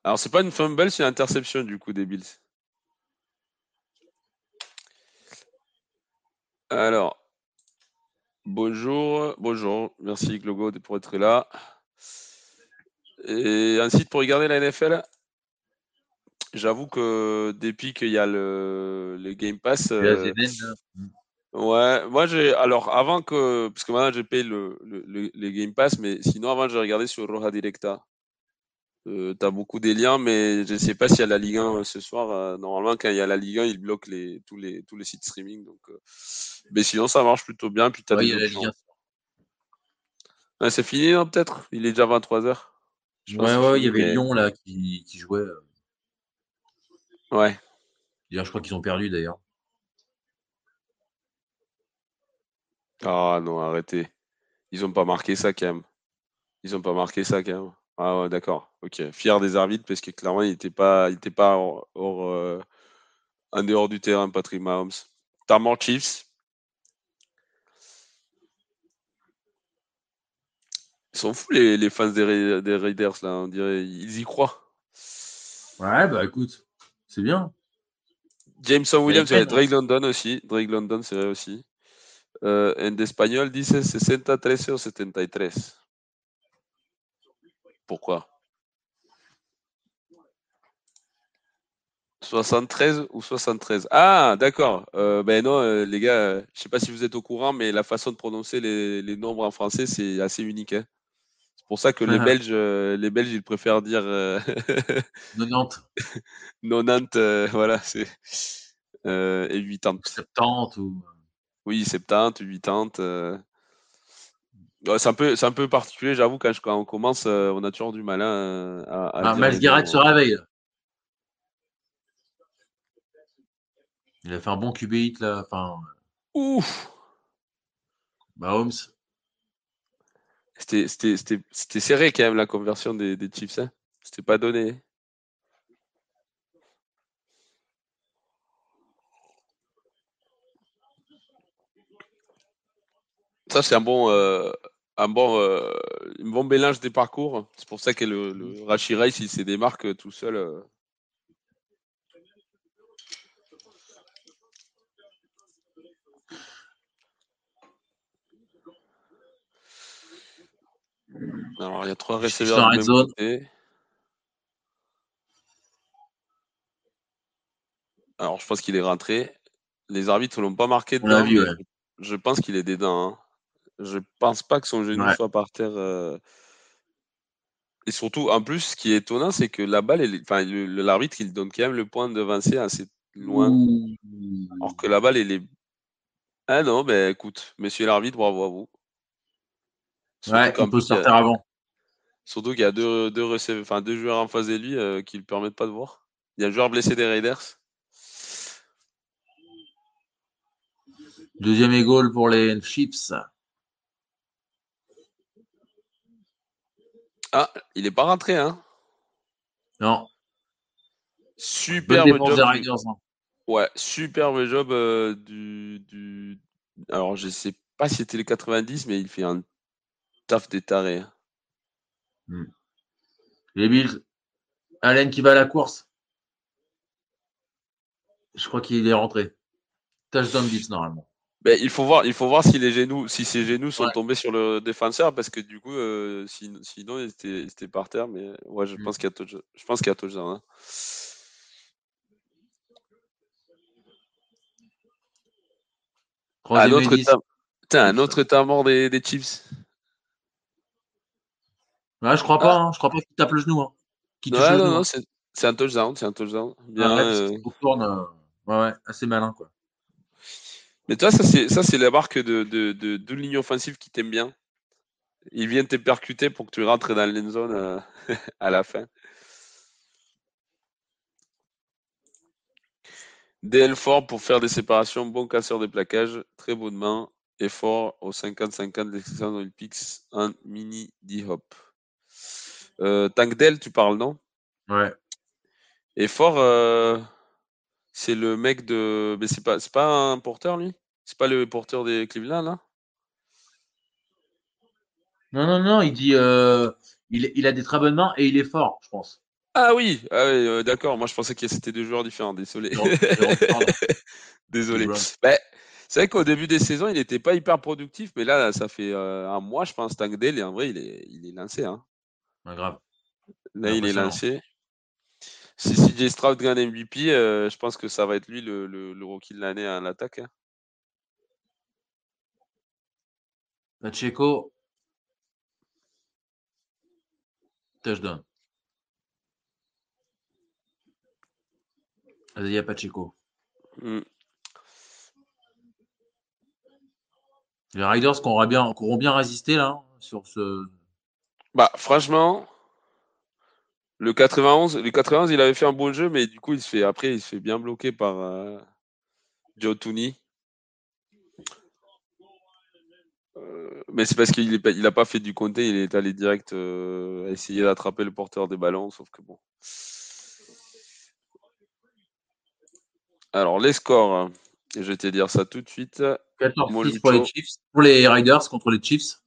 alors, c'est pas une fumble, c'est une interception du coup des Bills. Alors, bonjour, bonjour, merci Glogo pour être là. Et un site pour regarder la NFL. J'avoue que depuis qu'il y a le, Game Pass. Euh, ouais, moi j'ai. Alors avant que. Parce que maintenant j'ai payé le, le, Game Pass, mais sinon avant j'ai regardé sur Roja Directa. Euh, tu as beaucoup des liens, mais je ne sais pas s'il y a la Ligue 1 euh, ce soir. Euh, normalement, quand il y a la Ligue 1, ils bloquent les, tous, les, tous les sites streaming. Donc, Mais sinon, ça marche plutôt bien. Puis as c'est fini, peut-être? Il est déjà 23h. Ouais, ouais, il y avait Lyon là qui, qui jouait. Ouais. D'ailleurs, je crois qu'ils ont perdu d'ailleurs. Ah non, arrêtez. Ils n'ont pas marqué ça quand même. Ils n'ont pas marqué ça quand même. Ah ouais, d'accord. Ok. Fier des arbitres parce que clairement, il n'était pas, il était pas hors, euh, en dehors du terrain, Patrick Mahomes. Notamment Chiefs. Ils sont fous les, les fans des, des, Raiders là, on dirait. Ils y croient. Ouais, bah écoute, c'est bien. Jameson Williams, il Drake London aussi. Drake London, c'est vrai aussi. Euh, en espagnol, dice 63 ou 73. Pourquoi? 73 ou 73 Ah, d'accord. Euh, ben non, euh, les gars, euh, je sais pas si vous êtes au courant, mais la façon de prononcer les, nombres en français, c'est assez unique. Hein. C'est pour ça que les Belges, les Belges, ils préfèrent dire 90. 90, voilà, c'est et 80. 70 ou. Oui, 70, 80. C'est un, peu, un peu particulier, j'avoue, quand, quand, on commence, euh, on a toujours du mal hein, à. à ah, se réveille. Il a fait un bon QB hit là. Enfin... Ouf Mahomes. C'était serré quand même la conversion des, des Chiefs. Hein. C'était pas donné. Ça, c'est un bon. Euh, un bon, euh, bon mélange des parcours. C'est pour ça que le, le Rashi Race, il se démarque tout seul. Euh. Alors, il y a trois receveurs de Alors, je pense qu'il est rentré. Les arbitres ne l'ont pas marqué dedans. Je pense qu'il est dedans. Hein. Je pense pas que son genou soit par terre. Euh. Et surtout, en plus, ce qui est étonnant, c'est que la balle, enfin, l'arbitre, il donne quand même le point de assez loin. Alors que la balle, elle est. Ah non, ben écoute, monsieur l'arbitre, bravo à vous. ouais, on peut sortir avant. Surtout qu'il y a deux, deux, enfin, deux joueurs en face de lui euh, qui ne le permettent pas de voir. Il y a un joueur blessé des Raiders. Deuxième goal pour les Chiefs. Ah, il n'est pas rentré, hein Non. Superbe job. Hein. Ouais, superbe job euh, du, Alors, je sais pas si c'était les 90, mais il fait un taf des tarés. Hein. Hmm. Les Bills. Allen qui va à la course. Je crois qu'il est rentré. Touchdown Bills normalement. Ben, il faut voir, il faut voir si les genoux, si ses genoux sont tombés sur le défenseur, parce que du coup, euh, sinon, il était, par terre. Mais ouais, je hmm. pense qu'il y a touchdown. Je pense qu'il y a touchdown. Hein. Un autre, temps, un autre temps mort des, des Chiefs. Ouais, je crois pas, hein. je crois pas qu'il tape le genou. Hein. non, non, hein. c'est un touchdown, c'est un touchdown. Bien, euh, euh, ouais, ouais, assez malin, quoi. Mais toi, ça, c'est, ça, c'est la marque de, de, de, de ligne offensive qui t'aime bien. Il vient te percuter pour que tu rentres dans l'end zone euh, à la fin. DL fort pour faire des séparations, bon casseur de plaquage, très beau de main, et fort au 50-50 l'exception Olympics, un mini D-hop. Euh, Tank Dell, tu parles, non? Ouais. Et fort, euh, c'est le mec de. Mais c'est pas, c'est pas un porteur, lui? C'est pas le porteur des Cleveland, là? Non, non, non, il dit. Euh, il, il, a des très bonnes mains et il est fort, je pense. Ah oui, ah euh, d'accord. Moi, je pensais que c'était deux joueurs différents. Désolé. Désolé. Bah, c'est vrai qu'au début des saisons, il n'était pas hyper productif, mais là, ça fait euh, un mois, je pense, Dale, et en vrai, il est, il est lancé. Hein. grave. Là, il est lancé. Si CJ Stroud gagne MVP, euh, je pense que ça va être lui le, le, rookie de l'année à l'attaque. Hein. Pacheco. Touchdown. Vas-y, Pacheco. Mm. Les Riders qui auront bien, bien résisté là sur ce. Bah franchement, le 91, le 91, il avait fait un bon jeu, mais du coup, il se fait après, il se fait bien bloquer par euh, Joe Tooney. Euh, mais c'est parce qu'il n'a pas fait du compté, il est allé direct euh, essayer d'attraper le porteur des ballons, sauf que bon. Alors, les scores, je vais te dire ça tout de suite. 14 pour les Chiefs, pour les Riders contre les Chiefs.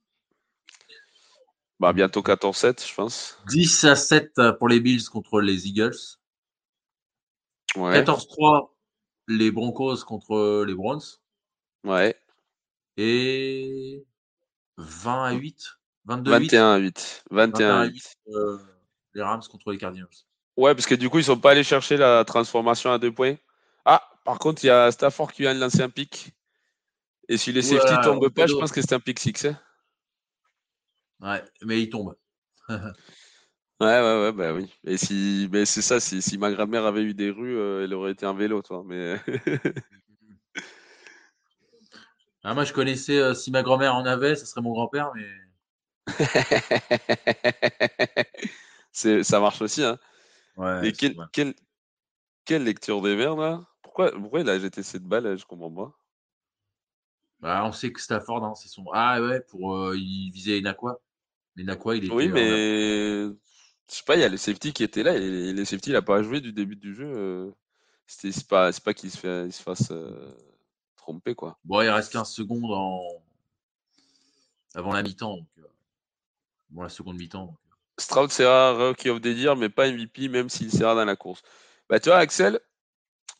Bah, bientôt 14-7, je pense. 10 à 7 pour les Bills contre les Eagles. 14-3 les Broncos contre les Browns. Ouais. Et 20 à 8. 22 21 à 8. 21 à 8. Euh, les Rams contre les Cardinals. Ouais, parce que du coup, ils sont pas allés chercher la transformation à deux points. Ah, par contre, il y a Stafford qui vient de lancer un pic. Et si les safety ne tombent pas, je pense que c'est un pick 6. Hein. Ouais, mais il tombe. ouais, ouais, ouais, bah oui. Et si, mais c'est ça, si, si, ma grand-mère avait eu des rues, euh, elle aurait été un vélo, toi. Mais. ah, moi, je connaissais, euh, si ma grand-mère en avait, ce serait mon grand-père, mais. ça marche aussi, hein. Ouais, Et quelle, quelle lecture des merdes, là? Pourquoi, il a jeté cette balle Je comprends pas. Bah, on sait que Stafford, hein, c'est son. Ah ouais, pour euh, il visait Inaqua. Mais il était. Oui, mais je sais pas, il y a le safety qui était là et le safety, il a pas joué du début du jeu. Euh, C'était c'est pas c'est pas qu'il se, fait, il se fasse euh, tromper quoi. Bon, il reste 15 secondes en... avant la mi-temps. Donc, bon, la seconde mi-temps. Stroud sera qui of the dire, mais pas MVP, même s'il sera dans la course. Bah, tu vois, Axel,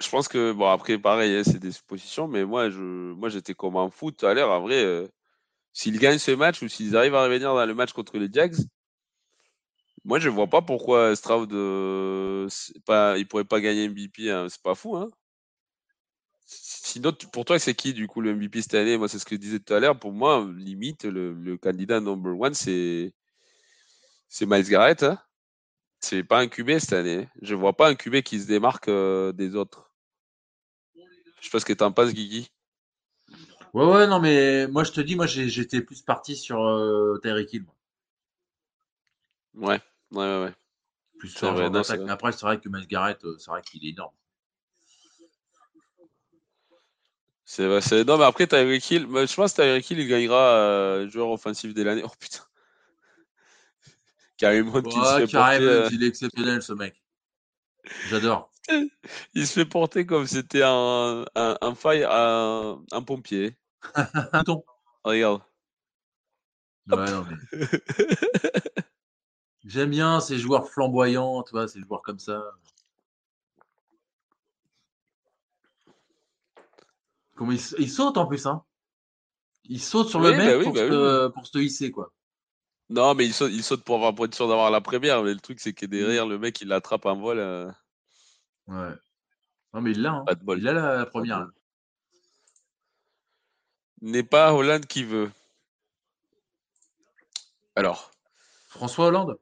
je pense que, bon, après, pareil, hein, c'est des suppositions, mais moi, je, moi, j'étais comme en foot à l'heure. En vrai, euh, s'ils gagnent ce match ou s'ils arrivent à revenir dans le match contre les Jags, moi, je vois pas pourquoi Stroud, euh, pas, il pourrait pas gagner MVP. Hein, c'est pas fou, hein. Sinon, pour toi, c'est qui, du coup, le MVP cette année? Moi, c'est ce que je disais tout à l'heure. Pour moi, limite, le, candidat number one, c'est, c'est Miles Garrett. Hein. C'est pas un QB cette année. Je vois pas un QB qui se démarque euh, des autres. Je sais pas ce que t'en penses, Guigui. Ouais, ouais, non, mais moi, je te dis, moi, j'étais plus parti sur euh, Tyreek Hill. Ouais, ouais, ouais. ouais. Plus sur vrai, non, Mais après, c'est vrai que Miles Garrett, euh, c'est vrai qu'il est énorme. C'est vrai, c'est. Non, mais après, Tyreek Hill, je pense que Tyreek Hill, il gagnera euh, joueur offensif de l'année. Oh putain. Karim Hunt, ouais, il, Karim, euh... il est exceptionnel, ce mec. J'adore. il se fait porter comme c'était un, un, un, faille, un, un pompier. Regarde. J'aime bien ces joueurs flamboyants, tu vois, ces joueurs comme ça. Comment ils, sautent en plus, hein. Ils sautent sur le mec bah pour, bah se, pour se hisser, quoi. Non, mais il saute, il saute pour avoir pour être sûr d'avoir la première. Mais le truc, c'est que derrière, le mec, il l'attrape en vol. Euh. Ouais. Non, mais il l'a. Hein. Il a la, première. N'est pas Hollande qui veut. Alors. François Hollande?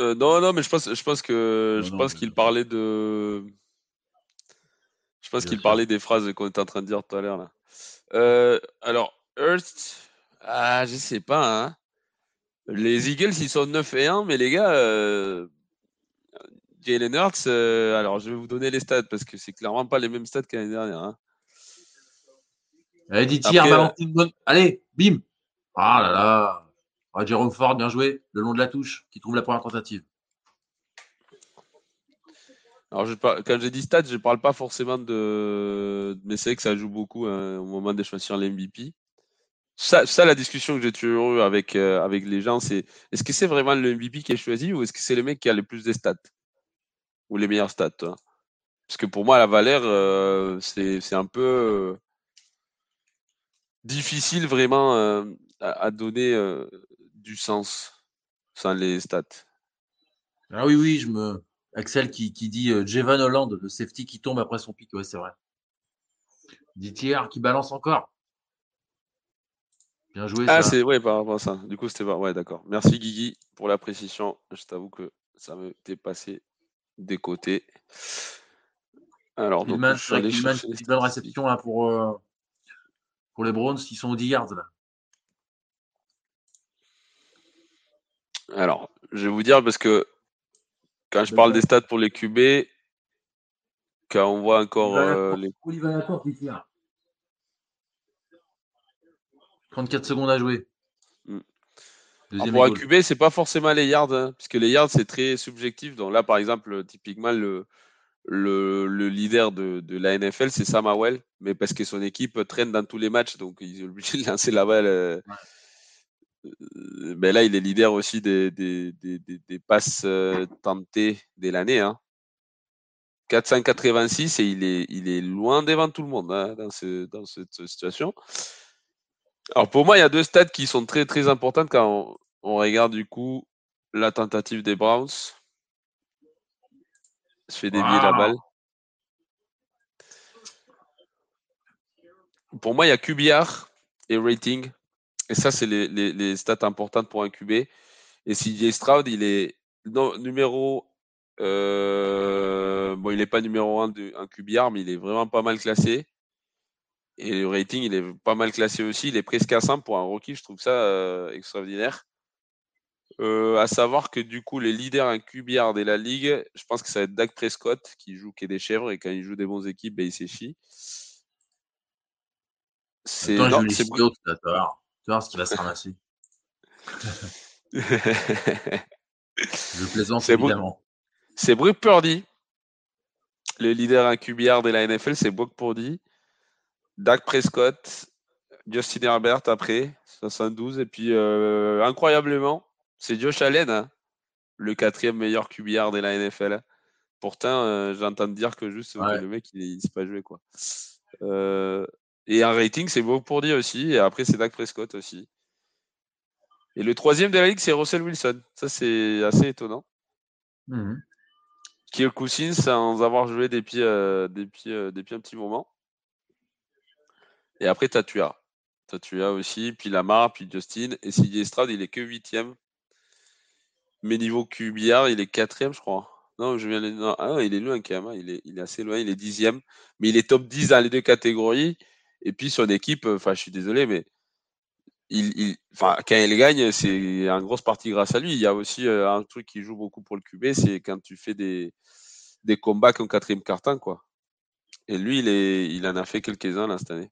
Euh, non, non, mais je pense, je pense que je pense qu'il parlait de. Je pense qu'il parlait des phrases qu'on était en train de dire tout à l'heure là. Euh, alors, Hurst, ah, je sais pas. Hein. Les Eagles, ils sont 9 et 1, mais les gars, euh, Jalen Hurts, euh, alors je vais vous donner les stats parce que c'est clairement pas les mêmes stats qu'année dernière. Hein. Allez, dit Allez, bim Ah là là ah, Jérôme Ford, bien joué, le long de la touche, qui trouve la première tentative. Alors, je quand j'ai dit stats, je ne parle pas forcément de. Mais c'est que ça joue beaucoup hein, au moment de choisir l'MVP. Ça, ça, la discussion que j'ai toujours eue avec, euh, avec les gens, c'est est-ce que c'est vraiment le MVP qui est choisi ou est-ce que c'est le mec qui a le plus de stats? Ou les meilleures stats Parce que pour moi, la valeur, euh, c'est un peu euh, difficile vraiment à, à, donner du sens sans les stats. Ah oui, oui, je me, Axel qui, dit euh, Jevan Holland, le safety qui tombe après son pic. Ouais, c'est vrai. Ditier qui balance encore. Bien joué. Ah, c'est ouais, par rapport à ça. Du coup, c'était Ouais, d'accord. Merci Guigui pour la précision. Je t'avoue que ça me passé des côtés. Alors, donc, je une bonne réception là, pour, euh, pour les Browns qui sont au 10 yards. Là. Alors, je vais vous dire parce que quand je parle des stats pour les QB, quand on voit encore euh, les. 34 secondes à jouer. Hmm. pour un QB, c'est pas forcément les yards, hein, puisque les yards, c'est très subjectif. Donc là, par exemple, typiquement, le, le, leader de, la NFL, c'est Sam Howell, mais parce que son équipe traîne dans tous les matchs, donc il est obligé de lancer la balle. Euh, euh, ben là, il est leader aussi des, des, des, passes euh, tentées dès l'année. Hein. 486 et il est, il est loin devant tout le monde hein, dans, ce, dans, cette situation. Alors pour moi, il y a deux stats qui sont très très importantes quand on, regarde du coup la tentative des Browns. Se fait dévier la balle. Pour moi, il y a QBR et rating. Et ça, c'est les, les, stats importantes pour un QB. Et CJ Stroud, il est numéro. Euh, bon, il n'est pas numéro 1 de un QBR, mais il est vraiment pas mal classé. Et le rating, il est pas mal classé aussi. Il est presque à 100 pour un rookie. Je trouve ça euh, extraordinaire. Euh, à savoir que du coup, les leaders QBR de la ligue, je pense que ça va être Dak Prescott qui joue qui des chèvres et quand il joue des bons équipes, ben, il s'échit. C'est tu vois ce qu'il va se ramasser. Je plaisante évidemment. C'est Brooke Purdy. Le leader incubiard de la NFL, c'est Brooke Purdy. Dak Prescott, Justin Herbert après, 72. Et puis, euh, incroyablement, c'est Josh Allen, hein, le quatrième meilleur QBR de la NFL. Pourtant, euh, j'entends dire que juste le mec, il ne sait pas jouer. Quoi. Euh, et un rating, c'est beau pour dire aussi. Et après, c'est Dak Prescott aussi. Et le troisième de la ligue, c'est Russell Wilson. Ça, c'est assez étonnant. Mmh. Kirk Cousins, sans avoir joué depuis, euh, depuis, euh, depuis un petit moment. Et après, tu as Tua. Tu as Tua aussi, puis Lamar, puis Justin. Et CJ Stroud, il est que huitième. Mais niveau QBR, il est quatrième, je crois. Non, je viens non, ah, il est loin quand même. Hein. Il, est, il est assez loin, il est dixième. Mais il est top 10 dans les deux catégories. Et puis son équipe, enfin, je suis désolé, mais il, quand il gagne, c'est en grosse partie grâce à lui. Il y a aussi euh, un truc qui joue beaucoup pour le QB, c'est quand tu fais des, des combats en quatrième carton, quoi. Et lui, il, est, il en a fait quelques-uns là cette année.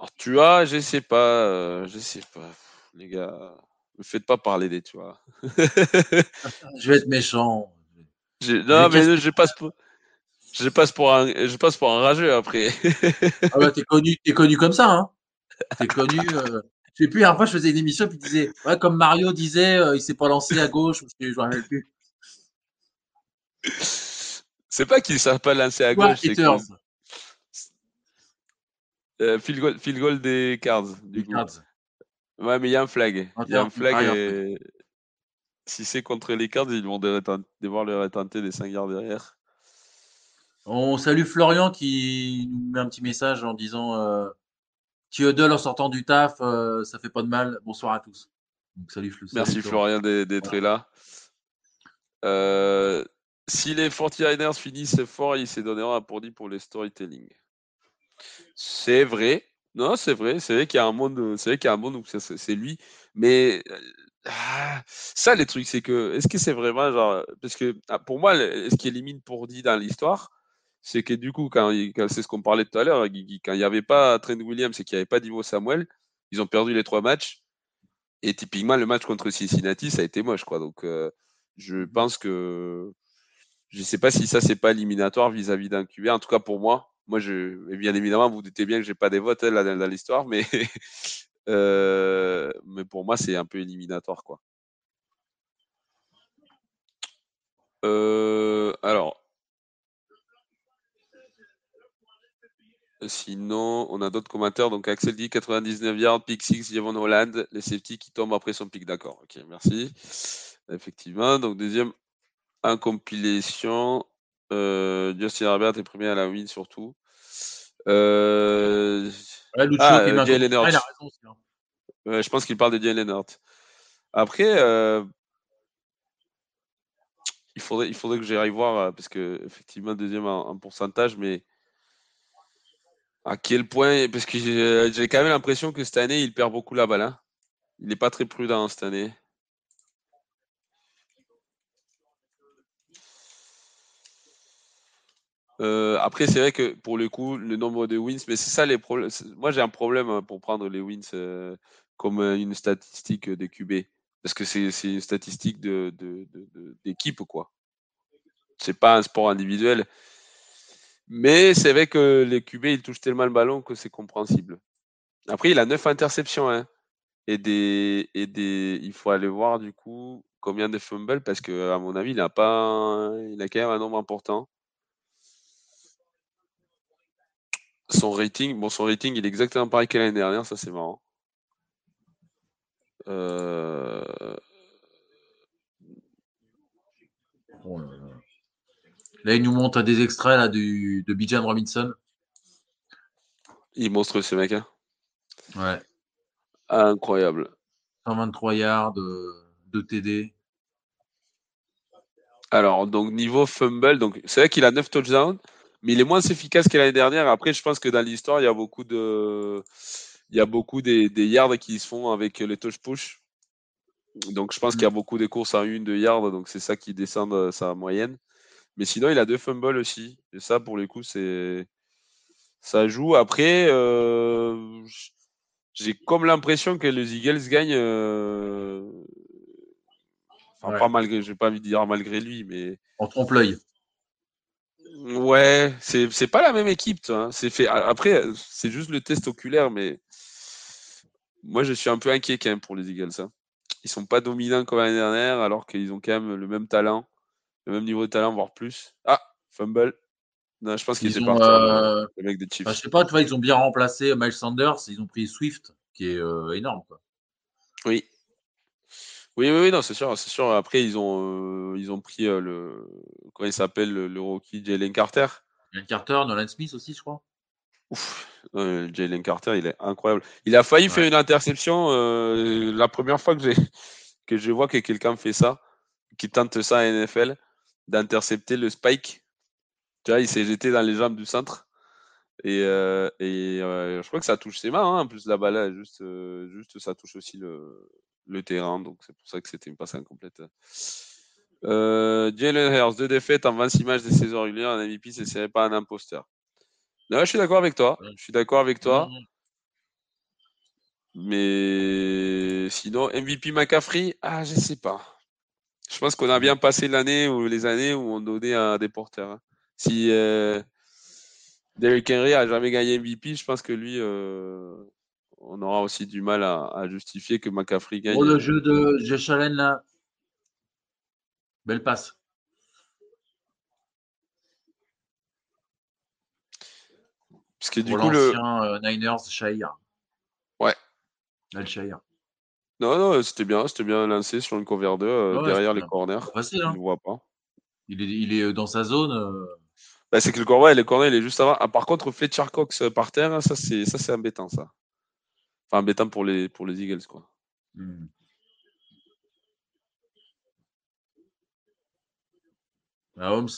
Alors, tu as, je sais pas, euh, je sais pas, les gars, ne faites pas parler des tu vois. je vais être méchant. non, mais je passe pas. Je passe pour un, je passe pour un rageux après. ah bah t'es connu, es connu comme ça, hein. T'es connu. Euh... Je sais plus. Après, je faisais une émission puis disais, ouais, comme Mario disait, euh, il s'est pas lancé à gauche. Je me rappelle plus. C'est pas qu'il ne s'est pas lancé à gauche. C'est euh, field, goal, field goal des Cards. Du coup. Cards. Ouais, mais il y a un flag. Il y a un flag. Et... Si c'est contre les Cards, ils vont devoir leur tenter des 5 yards derrière. On salue Florian qui nous met un petit message en disant euh, Theodore en sortant du taf, euh, ça fait pas de mal. Bonsoir à tous. salut, Merci Florian d'être là. Euh, si les 49ers finissent fort, il s'est donné un pour pour les storytelling. C'est vrai. Non, c'est vrai. C'est vrai qu'il y a un monde. C'est vrai qu'il y a un monde où c'est lui. Mais ah, ça, les trucs, c'est que est-ce que c'est vraiment genre parce que ah, pour moi, ce qui élimine Pourdi dans l'histoire, c'est que du coup, quand, c'est ce qu'on parlait tout à l'heure, quand il n'y avait pas Trent Williams et qu'il n'y avait pas Divo Samuel, ils ont perdu les trois matchs. Et typiquement, le match contre Cincinnati, ça a été moche, quoi. Donc, euh, je pense que je ne sais pas si ça, c'est pas éliminatoire vis-à-vis d'un QB. En tout cas, pour moi, moi, je, bien évidemment, vous, doutez bien que j'ai pas des votes hein, dans, l'histoire, mais, euh, mais pour moi, c'est un peu éliminatoire, quoi. Euh, alors, Sinon, on a d'autres commentaires. Donc, Axel dit 99 yards, pick 6, Javon Holland, les safety qui tombent après son pic. D'accord. Ok, merci. Effectivement. Donc, deuxième incompilation. Euh, Justin Herbert est premier à la win surtout. Euh... Ouais, ah, euh, hein. je pense qu'il parle de Jalen Hurts. Après, euh, il, faudrait, il faudrait que j'aille voir, euh, parce que effectivement, deuxième en pourcentage, mais à quel point Parce que j'ai quand même l'impression que cette année, il perd beaucoup la balle. Hein. Il n'est pas très prudent cette année. Euh, après, c'est vrai que pour le coup, le nombre de wins, mais c'est ça les problèmes. Moi, j'ai un problème hein, pour prendre les wins euh, comme euh, une statistique des QB. Parce que c'est une statistique d'équipe, de, de, quoi. C'est pas un sport individuel. Mais c'est vrai que les QB, ils touchent tellement le ballon que c'est compréhensible. Après, il a 9 interceptions. Hein, et, des, et des, il faut aller voir du coup combien de fumbles parce que à mon avis, il a pas, il a quand même un nombre important. Son rating, bon, son rating, il est exactement pareil que l'année dernière, ça c'est marrant. Euh... Oh Là, il nous montre des extraits là, du, de Bijan Robinson. Il est monstrueux, ce mec. Hein. ouais. Incroyable. 123 yards, de TD. Alors, donc, niveau fumble, donc c'est vrai qu'il a 9 touchdowns, mais il est moins efficace que l'année dernière. Après, je pense que dans l'histoire, il y a beaucoup de. Il y a beaucoup des, yards qui se font avec les touch push. Donc, je pense qu'il y a mm. beaucoup de courses à une, deux yards, donc c'est ça qui descend de sa moyenne. Mais sinon, il a deux fumbles aussi. Et ça, pour les coups, c'est ça joue. Après, euh, j'ai comme l'impression que les Eagles gagnent. Euh, enfin, pas malgré, j'ai pas envie de dire malgré lui, mais. En trompe-l'œil. Ouais, c'est pas la même équipe. Hein. C'est fait. Après, c'est juste le test oculaire, mais moi, je suis un peu inquiet quand même pour les Eagles. Hein. Ils sont pas dominants comme l'année dernière, alors qu'ils ont quand même le même talent le même niveau de talent, voire plus. Ah, fumble. Non, je pense qu'ils étaient partis, euh... le mec des Chiefs. Je sais pas, tu vois, ils ont bien remplacé Miles Sanders, ils ont pris Swift, qui est euh, énorme. Quoi. Oui. Oui, oui, oui, non, c'est sûr, c'est sûr. Après, ils ont, euh, ils ont pris euh, le, comment il s'appelle, le, le, rookie Jalen Carter. Jalen Carter, Nolan Smith aussi, je crois. Ouf, Jalen Carter, il est incroyable. Il a failli faire une interception la première fois que j'ai que je vois que quelqu'un fait ça, qui tente ça à NFL d'intercepter le spike. Tu vois, il s'est jeté dans les jambes du centre. Et, euh, et euh, je crois que ça touche ses mains. Hein. En plus, la balle, juste, euh, juste, ça touche aussi le, le terrain. Donc, c'est pour ça que c'était une passe incomplète. Jalen Hurst, deux défaites en 26 matchs de saison régulière. Un MVP, ce serait pas un imposteur. je suis d'accord avec toi. Je suis d'accord avec toi. Mais sinon, MVP McCaffrey, ah, je sais pas. Je pense qu'on a bien passé l'année ou les années où on donnait à des porteurs. Hein. si Derrick Henry a jamais gagné MVP, je pense que lui, euh, on aura aussi du mal à, justifier que McCaffrey gagne. Pour le jeu de Josh Allen, là, belle passe. Parce que du coup, le. Euh, Niners, Shahir. Ouais. Al Shahir. Non, non, c'était bien, c'était bien lancé sur une cover 2 euh, derrière les corners. Facile, hein. ne voit pas. Il est, il est dans sa zone. Bah, c'est que le corner, les corner, il est juste avant. Ah, par contre, Fletcher Cox par terre, ça c'est ça c'est embêtant ça. Enfin embêtant pour les pour les Eagles quoi. Holmes.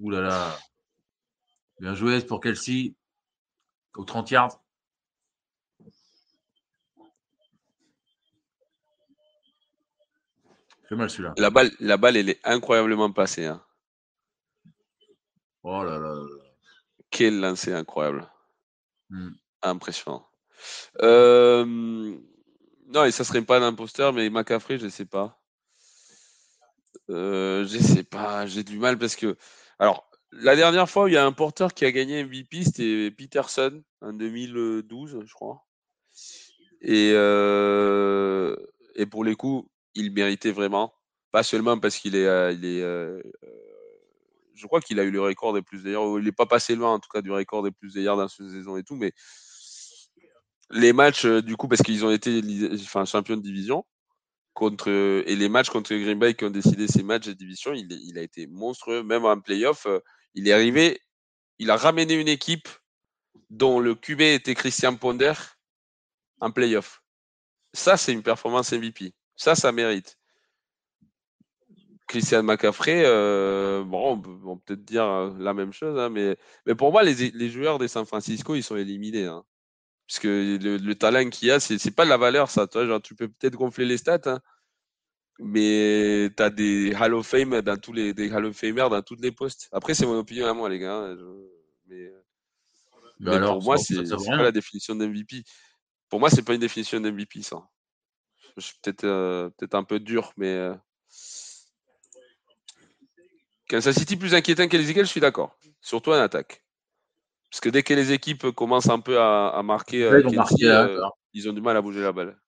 Ouh là là. Bien joué pour Kelsey au 30 yards. Fait mal celui-là. La balle, la balle, elle est incroyablement passée. Hein. Oh là là. Quel lancer incroyable. Hmm. Impressionnant. Euh, non, et ça serait pas un imposteur, mais McCaffrey, je ne sais pas. Euh, je sais pas, j'ai du mal parce que. Alors, la dernière fois, il y a un porteur qui a gagné MVP, c'était Peterson en 2012, je crois. Et, euh, et pour les coups, il méritait vraiment. Pas seulement parce qu'il est. Il est je crois qu'il a eu le record des plus d'ailleurs. Il n'est pas passé loin, en tout cas, du record des plus d'ailleurs dans cette saison et tout. Mais les matchs, du coup, parce qu'ils ont été enfin, champions de division, contre et les matchs contre Green Bay qui ont décidé ces matchs de division, il, il a été monstrueux, même en playoff il est arrivé, il a ramené une équipe dont le QB était Christian Ponder en playoff. Ça, c'est une performance MVP. Ça, ça mérite. Christian McCaffrey, euh, bon, on peut, être dire euh, la même chose, hein, mais, mais pour moi, les, joueurs de San Francisco, ils sont éliminés. Hein. parce que le, talent qu'il y a, c'est pas de la valeur, ça. Toi, tu peux peut-être gonfler les stats, hein, mais tu as des Hall of Fame dans tous les des Hall of Famers dans toutes les postes. Après, c'est mon opinion à moi, les gars. Hein, mais, alors, pour moi, c'est pas la définition d'MVP. Pour moi, c'est pas une définition d'MVP, ça. Je suis peut-être euh, peut-être un peu dur, mais. Kansas City plus inquiétant que les Eagles, je suis d'accord. Surtout en attaque. Parce que dès que les équipes commencent un peu à, marquer, euh, euh, ils ont du mal à bouger la balle.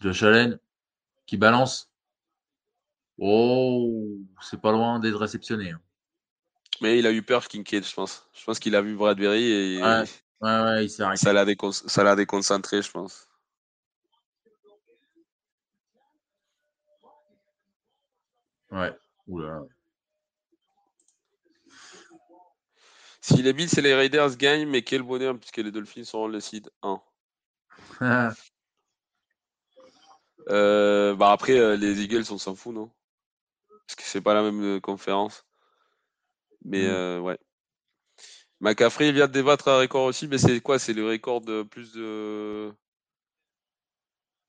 Josh Allen qui balance. Oh, c'est pas loin d'être réceptionné. Hein. Mais il a eu peur, Kincaid, je pense. Je pense qu'il a vu Bradbury et ouais, ouais, il s'est arrêté. Ça l'a, déconcentré, je pense. Ouais. Oula. Si les Bills et les Raiders gagnent, mais quel bonheur puisque les Dolphins seront le seed 1. Euh, bah après, euh, les Eagles, on s'en fout, non? Parce que c'est pas la même euh, conférence. Mais mm. ouais. McCaffrey vient de débattre un record aussi, mais c'est quoi? C'est le record de plus de.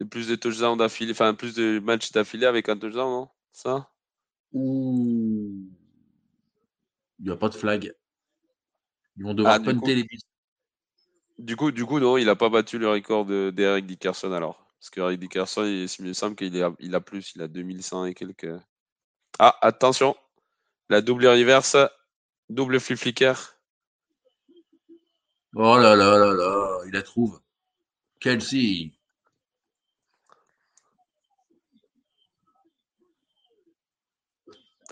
plus de touchdowns d'affilée, enfin plus de matchs d'affilée avec un touchdown, non? Ça? Ouh. Il n'y a pas de flag. Ils vont devoir ah, punter les Du coup, du coup, non, il n'a pas battu le record d'Eric Dickerson alors. Parce que Eric Dickerson, il, me semble qu'il a, il a plus, il a 2100 et quelques. Ah, attention, la double reverse, double flip flicker. Oh là là là là, il la trouve. Kelsey.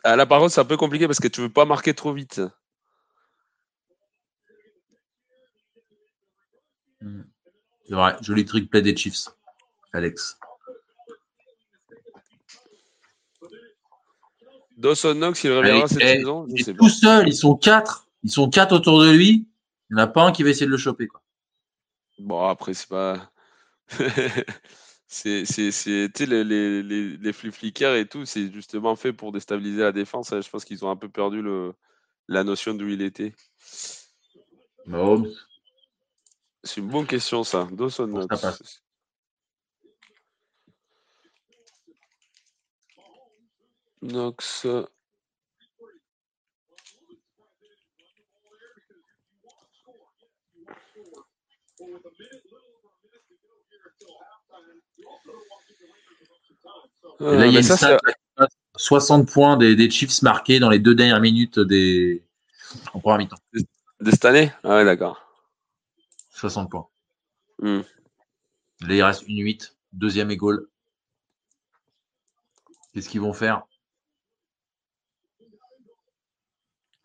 Ah, là, par contre, c'est un peu compliqué parce que tu veux pas marquer trop vite. C'est vrai, joli truc play des Chiefs. Alex. Dawson Knox, il reviendra cette eh, saison Il est tout seul, ils sont quatre. Ils sont quatre autour de lui. Il n'y en a pas un qui va essayer de le choper. Quoi. Bon, après, c'est pas. c'est les, les, les, les flickers et tout, c'est justement fait pour déstabiliser la défense. Je pense qu'ils ont un peu perdu le, la notion d'où il était. C'est une bonne question, ça. Dawson Knox. Là, il y a une stat 60 points des, Chiefs marqués dans les deux dernières minutes des en première mi-temps. De cette année? Ah ouais, d'accord. 60 points. Hmm. Là, il reste une 8, deuxième et. Qu'est-ce qu'ils vont faire?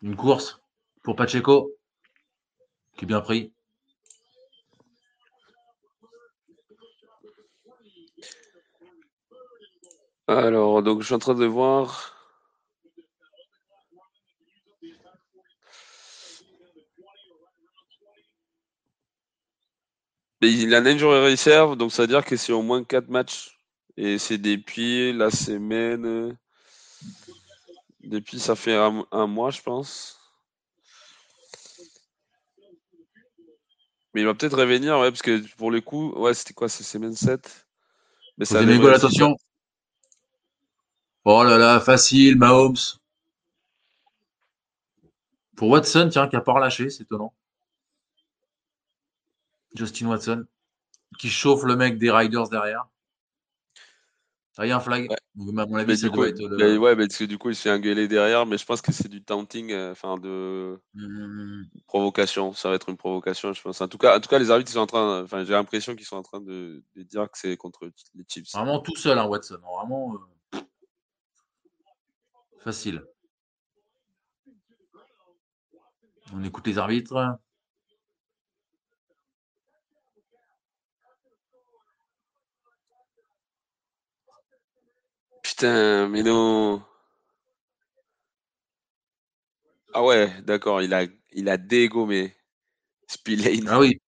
Une course pour Pacheco, qui est bien pris. Alors, donc je suis en train de voir. il a un injury reserve, donc ça veut dire que c'est au moins 4 matchs. Et c'est depuis la semaine. Depuis, ça fait un, mois, je pense. Mais il va peut-être revenir, ouais, parce que pour le coup, ouais, c'était quoi, c'est semaine 7 Mais ça attention. Oh là là, facile, Mahomes. Pour Watson, tiens, qui a pas relâché, c'est étonnant. Justin Watson, qui chauffe le mec des Riders derrière. Ah, il y a un flag. Ouais. À mon avis, ça doit être le... Ouais, parce que du coup, il se fait engueuler derrière, mais je pense que c'est du taunting, euh, enfin de mmh. provocation. Ça va être une provocation, je pense. En tout cas, en tout cas les arbitres sont en train, enfin, j'ai l'impression qu'ils sont en train de, dire que c'est contre les Chiefs. Vraiment tout seul, hein, Watson. Vraiment euh, facile. On écoute les arbitres. Putain, mais non. Ah ouais, d'accord, il a, il a dégommé Spillane. Ah oui.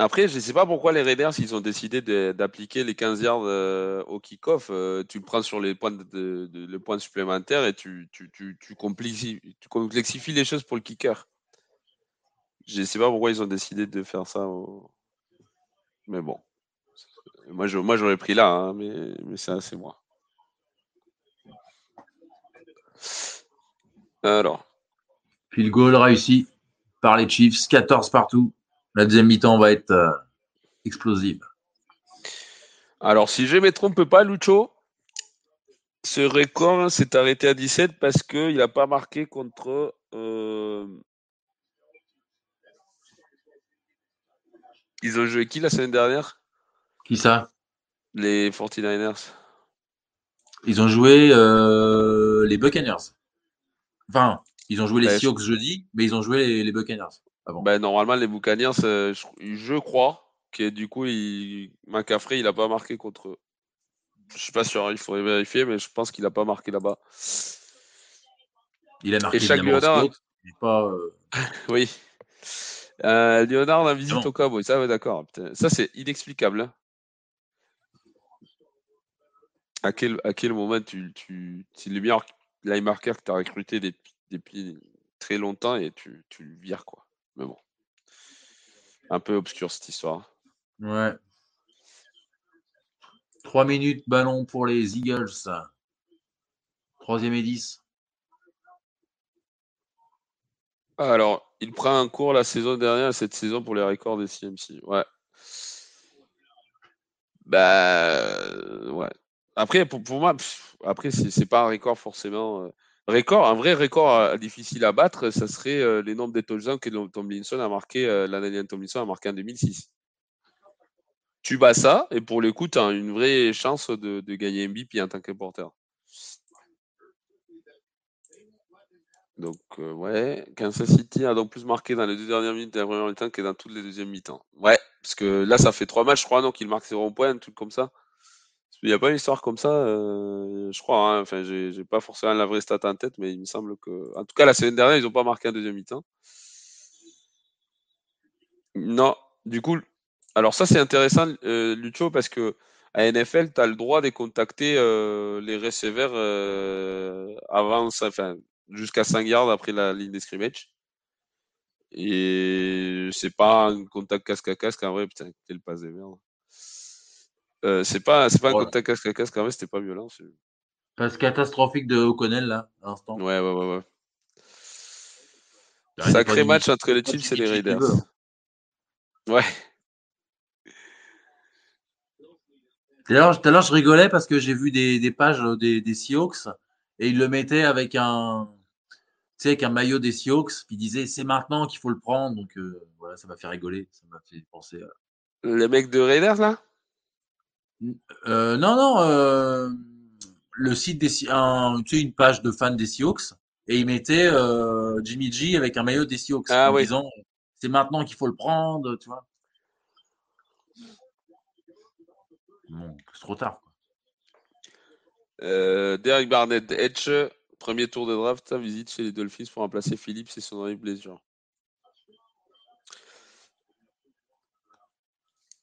Après, je ne sais pas pourquoi les Raiders, ils ont décidé d'appliquer les 15 yards euh, au kick-off. Euh, tu le prends sur les points, de, le point supplémentaire et tu, tu, tu, complexifies les choses pour le kicker. Je ne sais pas pourquoi ils ont décidé de faire ça. Mais bon. Moi, moi j'aurais pris là, hein, mais, mais c'est moi. Alors. Puis le goal réussi par les Chiefs, 14 partout. La deuxième mi-temps va être euh, explosive. Alors, si je ne me trompe pas, Lucho, ce record s'est arrêté à 17 parce qu'il n'a pas marqué contre euh, Ils ont joué qui la semaine dernière? Qui ça? Les 49ers. Ils ont joué euh, les Buccaneers. Enfin, ils ont joué les Seahawks jeudi, mais ils ont joué les, Buccaneers Ben, normalement, les Buccaneers, euh, je, crois que du coup, il... McCaffrey, il n'a pas marqué contre eux. Je suis pas sûr, il faudrait vérifier, mais je pense qu'il n'a pas marqué là-bas. Il a marqué Et chaque pas, euh, oui. Euh, Léonard la visite au Cowboy, ça, ouais, d'accord. Ça, c'est inexplicable. Hein. À quel, à quel moment tu, tu c'est le meilleur linebacker que tu as recruté depuis, très longtemps et tu, tu le vires, quoi. Mais bon. Un peu obscur cette histoire. Ouais. Trois minutes, ballon pour les Eagles. Troisième et 10. Alors, il prend un cours la saison dernière, cette saison pour les records des CMC. Ouais. Bah, ouais. Après, pour, moi, après, c'est pas un record forcément. Euh, record, un vrai record euh, difficile à battre, ça serait euh, les nombres de touchdowns que Tomlinson a marqué, l'année Tomlinson a marqué en 2006. Tu bats ça, et pour le coup, tu as une vraie chance de, gagner MVP en tant que porteur. Donc, euh, ouais, Kansas City a donc plus marqué dans les deux dernières minutes de la première mi-temps que dans toutes les deuxièmes mi-temps. Ouais, parce que là, ça fait trois matchs, je crois, donc il marque 0 points, truc comme ça. Il n'y a pas une histoire comme ça, euh, je crois. Hein. Enfin, j'ai pas forcément la vraie stat en tête, mais il me semble que. En tout cas, la semaine dernière, ils n'ont pas marqué un deuxième mi-temps. Non, du coup, alors ça, c'est intéressant, euh, Lucho, parce que à NFL, tu as le droit de contacter les receveurs avant, enfin, jusqu'à 5 yards après la ligne des scrimmage. Et c'est pas un contact casque à casque, en vrai, putain, quel passe de merde. Euh, c'est pas, c'est pas ouais. un casque à casque, quand même, c'était pas violent. Passe catastrophique de O'Connell, là, à l'instant. Ouais, ouais, ouais. ouais. Bah, Sacré match entre les Chiefs et les Raiders. Ouais. Tout à l'heure, je rigolais parce que j'ai vu des, des pages euh, des, des, Seahawks et ils le mettaient avec un, avec un maillot des Seahawks. Puis ils disaient c'est maintenant qu'il faut le prendre. Donc euh, voilà, ça m'a fait rigoler. Ça m'a fait penser. Les mecs de Raiders, là? Non, non le site des un, tu sais, une page de fans des Seahawks et ils mettaient euh, Jimmy G avec un maillot des Seahawks ah, en disant c'est maintenant qu'il faut le prendre, tu vois. Bon, c'est trop tard. Quoi. Euh, Derek Barnett, Edge, premier tour de draft, visite chez les Dolphins pour remplacer Philippe, c'est son arrivée blessure.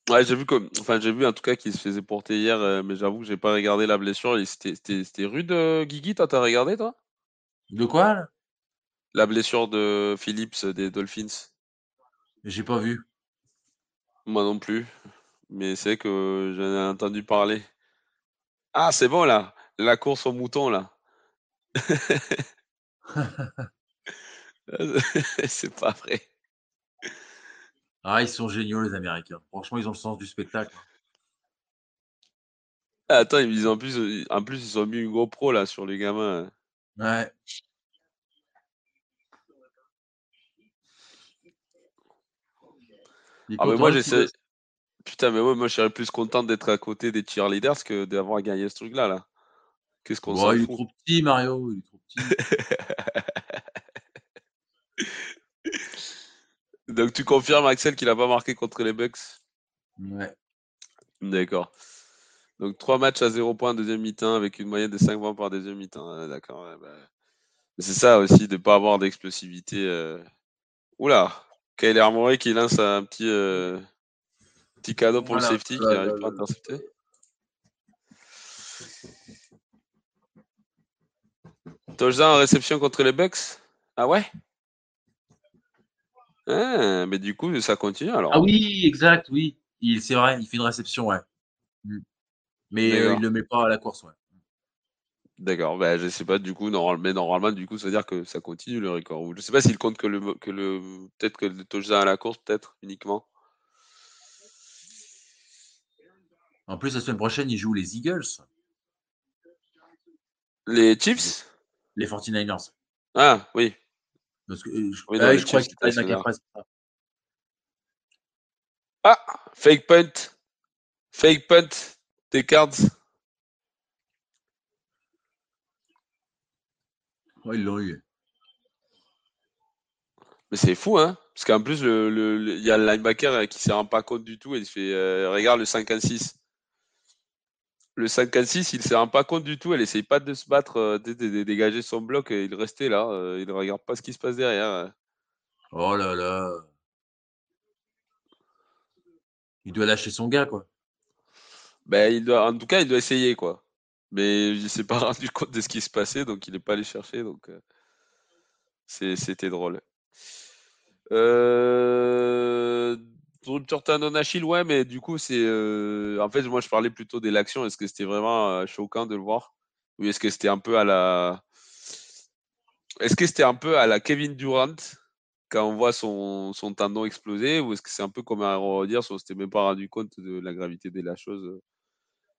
Ouais, j'ai vu comme, enfin j'ai vu en tout cas qu'il se faisait porter hier, euh, mais j'avoue que j'ai pas regardé la blessure. C'était rude, euh, Guigui, toi t'as regardé toi? De quoi? La blessure de Phillips des Dolphins. J'ai pas vu. Moi non plus, mais c'est que j'en ai entendu parler. Ah c'est bon là, la course au mouton là. c'est pas vrai. Ah, ils sont géniaux, les Américains. Franchement, ils ont le sens du spectacle. Ah, attends, ils en plus, euh, en plus, ils ont mis une GoPro là sur les gamins. Ouais. Ah, mais moi, j'essaie. Putain, mais moi, je serais plus content d'être à côté des cheerleaders que d'avoir gagné ce truc-là. Là. Qu'est-ce qu'on s'en Il est trop petit, Mario. Il est trop petit. Donc tu confirmes, Axel, qu'il n'a pas marqué contre les Bucks? Ouais. D'accord. Donc trois matchs à 0 points deuxième mi-temps avec une moyenne de 5 points par deuxième mi-temps. D'accord. Bah. C'est ça aussi de ne pas avoir d'explosivité. Euh... Oula, Kyler Murray qui lance un petit, euh, petit cadeau pour le safety qui n'arrive pas à intercepter. Touchdown en réception contre les Bucks? Ah ouais? Ah, mais du coup, ça continue alors. Ah oui, exact, oui. C'est vrai, il fait une réception, ouais. Mmh. Mais euh, il ne le met pas à la course, ouais. D'accord, ben, je sais pas du coup, mais normalement, du coup, ça veut dire que ça continue le record. Je sais pas s'il compte que le, que le peut-être que le touchdown à la course, peut-être uniquement. En plus, la semaine prochaine, il joue les Eagles. Les Chiefs? Les 49ers. Ah, oui. Parce que, euh, je, oui, ah, je crois qu'il Ah, fake punt. Fake punt des cards. Oh, ils l'ont eu. Mais c'est fou, hein Parce qu'en plus, il le, y a le linebacker euh, qui ne s'en rend pas compte du tout et il fait euh, Regarde le 5 à 6 le 5 à 6, il ne se rend pas compte du tout. Elle essaye pas de se battre, euh, de, dégager son bloc. Et il restait là. Euh, il ne regarde pas ce qui se passe derrière. Oh là là. Il doit lâcher son gars, quoi. Ben, il doit, en tout cas, il doit essayer, quoi. Mais il ne s'est pas rendu compte de ce qui se passait, donc il n'est pas allé chercher. Donc, euh, c'était drôle. Euh, Jordan Achille, ouais, mais du coup, c'est. Euh, en fait, moi, je parlais plutôt de l'action. Est-ce que c'était vraiment euh, choquant de le voir? Ou est-ce que c'était un peu à la. Est-ce que c'était un peu à la Kevin Durant quand on voit son, tendon exploser? Ou est-ce que c'est un peu comme un redire si on s'était même pas rendu compte de la gravité de la chose euh,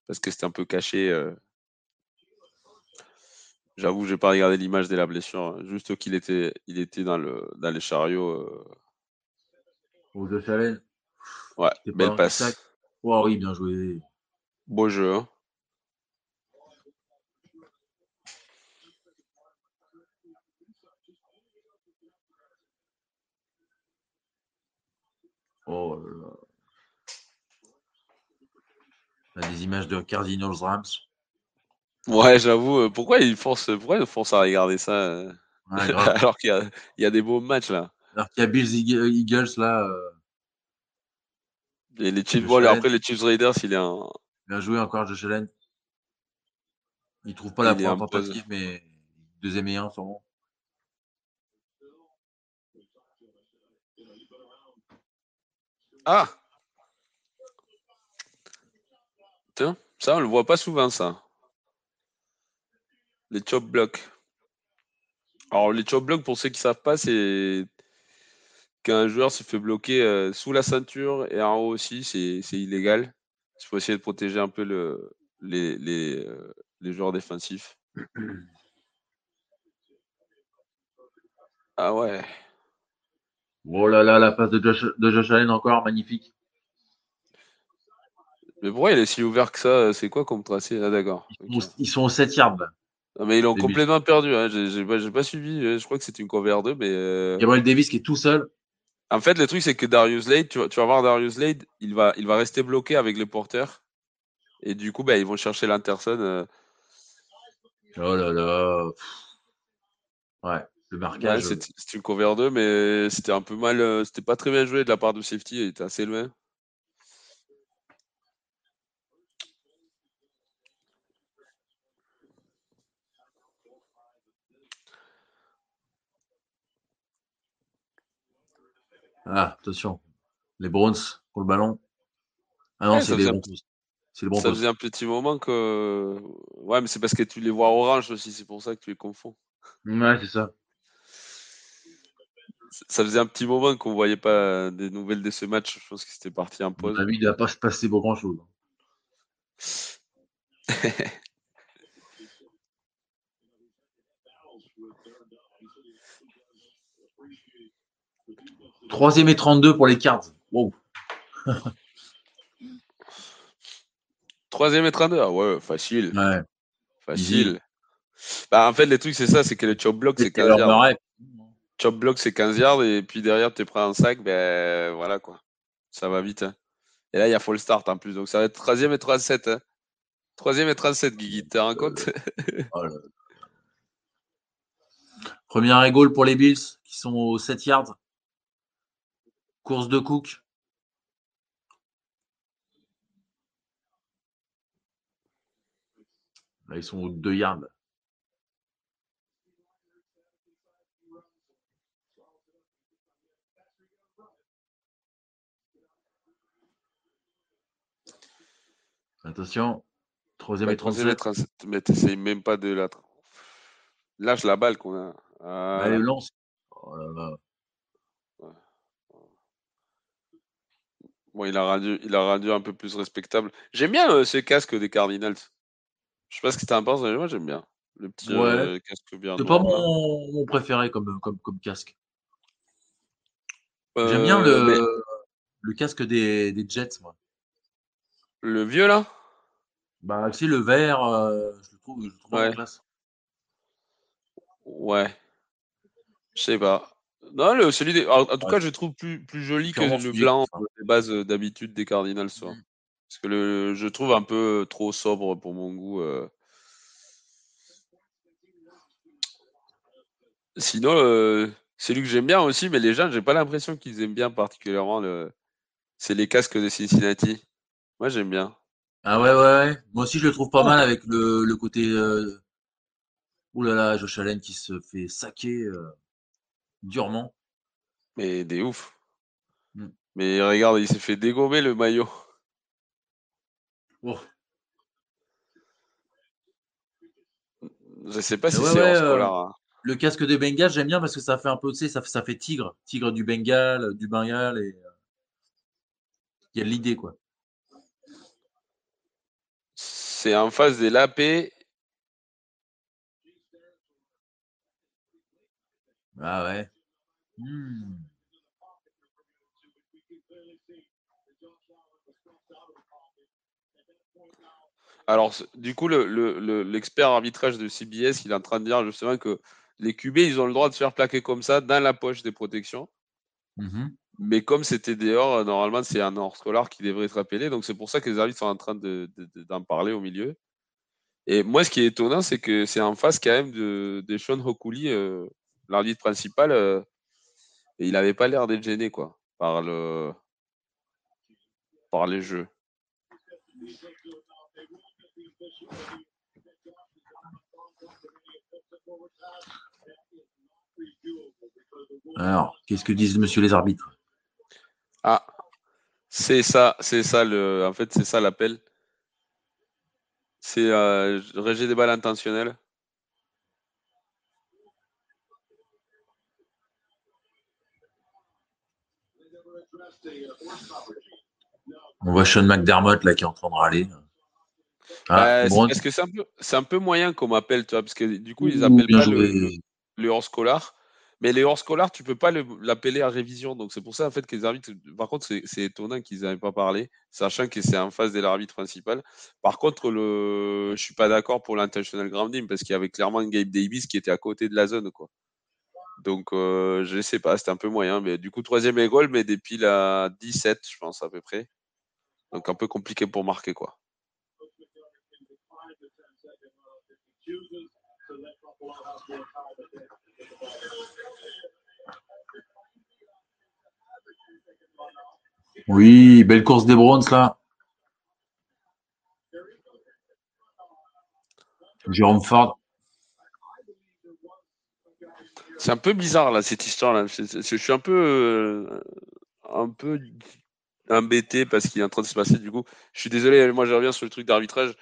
Parce que c'était un peu caché. J'avoue, j'ai pas regardé l'image de la blessure. Hein. Juste qu'il était, il était dans, le, dans les chariots. Aux deux chalets Ouais, belle passe. Oh oui, bien joué. Beau jeu. Hein. Oh là là. des images de Cardinals Rams. Ouais, j'avoue. Euh, pourquoi ils forcent, pourquoi ils forcent à regarder ça euh, alors qu'il y, y, a des beaux matchs là Alors qu'il y a Bills Eagles là. Euh, et les Chiefs, bon, après les Chiefs Raiders, il est un. Bien joué encore, Josh Allen. Il trouve pas la première tentative, mais deuxième et un, sûrement. Ah Tiens, ça, on le voit pas souvent, ça. Les chop blocks. Alors, les chop blocks, pour ceux qui savent pas, c'est qu'un joueur se fait bloquer euh, sous la ceinture et en haut aussi, c'est illégal. Il faut essayer de protéger un peu le, les, les, les joueurs défensifs. Ah ouais. Oh là là, la passe de Josh, de Josh Allen encore, magnifique. Mais pourquoi il est si ouvert que ça C'est quoi comme tracé? Ah d'accord. Ils, sont au 7 yards. mais ils l'ont complètement perdu. Hein. J'ai pas, pas, suivi. Je crois que c'était une cover 2, mais. Euh... Gabriel Davis qui est tout seul. En fait, le truc, c'est que Darius Lade, tu vas, tu vas voir Darius Lade, il va, il va rester bloqué avec les porteurs. Et du coup, ben, ils vont chercher l'Anterson. Euh. Oh là là. Ouais, le marquage. c'était une cover 2, mais c'était un peu mal. Euh, c'était pas très bien joué de la part de safety. Il était assez loin. Ah, attention. Les Browns pour le ballon. Ah non, c'est les Browns. Ça faisait un petit moment que. Ouais, mais c'est parce que tu les vois orange aussi, c'est pour ça que tu les confonds. Ouais, c'est ça. Ça faisait un petit moment qu'on voyait pas des nouvelles de ce match. Je pense que c'était parti en pause. David, il va pas se passer pour grand chose. Troisième et 32 pour les Cards. Wow. Troisième et 32, ah ouais, facile. Ouais. Facile. Bah, en fait, le truc, c'est ça, c'est que le chop block, c'est 15 yards. Chop block, c'est 15 yards, et puis derrière, tu prends un sac, ben voilà quoi. Ça va vite. Hein. Et là, il y a full start en plus, donc ça va être troisième et 37. Hein. Troisième et 37, Guigui, tu un compte? Oh Première égale pour les Bills, qui sont aux 7 yards. Course de Cook. Là, ils sont aux 2 yards. Attention. Troisième et 37. Mais t'essayes même pas de la. Lâche la balle qu'on a. Allez, lance. Oh là là. Bon, il a rendu, il a rendu un peu plus respectable. J'aime bien euh, ce casque des Cardinals. Je sais pas ce que tu en penses, mais moi j'aime bien. Le petit euh, casque bien. C'est pas mon, préféré comme, comme, comme casque. J'aime bien le, euh, le casque des, des, Jets, moi. Le vieux là? Bah, tu sais, le vert, je le trouve, je le trouve ouais. classe. Ouais. Je sais pas. Non, le, celui des... en, tout cas, je trouve plus, plus joli que le blanc des bases d'habitude des Cardinals. Mmh. Parce que le, je trouve un peu trop sobre pour mon goût. Euh. Sinon, euh, celui que j'aime bien aussi, mais les gens, j'ai pas l'impression qu'ils aiment bien particulièrement. Le... C'est les casques de Cincinnati. Moi, j'aime bien. Ah ouais, ouais, Moi aussi, je le trouve pas mal avec le, le côté. Euh... Ouh là là, Josh Allen qui se fait saquer. Euh durement. Mais des ouf. Mmh. Mais regarde, il s'est fait dégommer le maillot. Oh. Je sais pas si c'est euh, hein. Le casque de Bengale, j'aime bien parce que ça fait un peu, tu sais, ça, ça fait tigre. Tigre du Bengale, du Bengale. Et... Euh, il y a l'idée, quoi. C'est en face des lapés Ah ouais. Mmh. Alors, du coup, l'expert arbitrage de CBS, il est en train de dire justement que les QB, ils ont le droit de se faire plaquer comme ça dans la poche des protections. Mmh Mais comme c'était dehors, normalement, c'est un hors-scolaire qui devrait être appelé. Donc, c'est pour ça que les arbitres sont en train d'en parler au milieu. Et moi, ce qui est étonnant, c'est que c'est en face quand même de, de Sean Hokuli, euh, l'arbitre principal, euh, il n'avait pas l'air d'être gêné quoi, par, le, par les jeux. Alors, qu'est-ce que disent monsieur les arbitres? Ah, c'est ça, c'est ça le. En fait, c'est ça l'appel. C'est euh, des balles intentionnelles. On voit Sean McDermott là qui est en train de râler. Ah, bah, que c'est un, peu, un peu moyen qu'on m'appelle, tu vois, parce que du coup, ils appellent pas le, le, hors scolaire. Mais les hors scolaires, tu peux pas l'appeler à révision. Donc c'est pour ça en fait que les arbitres. Par contre, c'est étonnant qu'ils n'avaient pas parlé, sachant que c'est en face de l'arbitre principal. Par contre, le, je suis pas d'accord pour l'intentional grounding parce qu'il y avait clairement Gabe Davis qui était à côté de la zone, quoi. Donc euh, je sais pas, c'était un peu moyen. Mais du coup, troisième et mais depuis la 17, je pense à peu près. Donc un peu compliqué pour marquer, quoi. Oui, belle course des Browns là. Jérôme Ford. C'est un peu bizarre là cette histoire là. Je, suis un peu, euh, un peu embêté parce qu'il est en train de se passer. Du coup, je suis désolé. Moi, je reviens sur le truc d'arbitrage.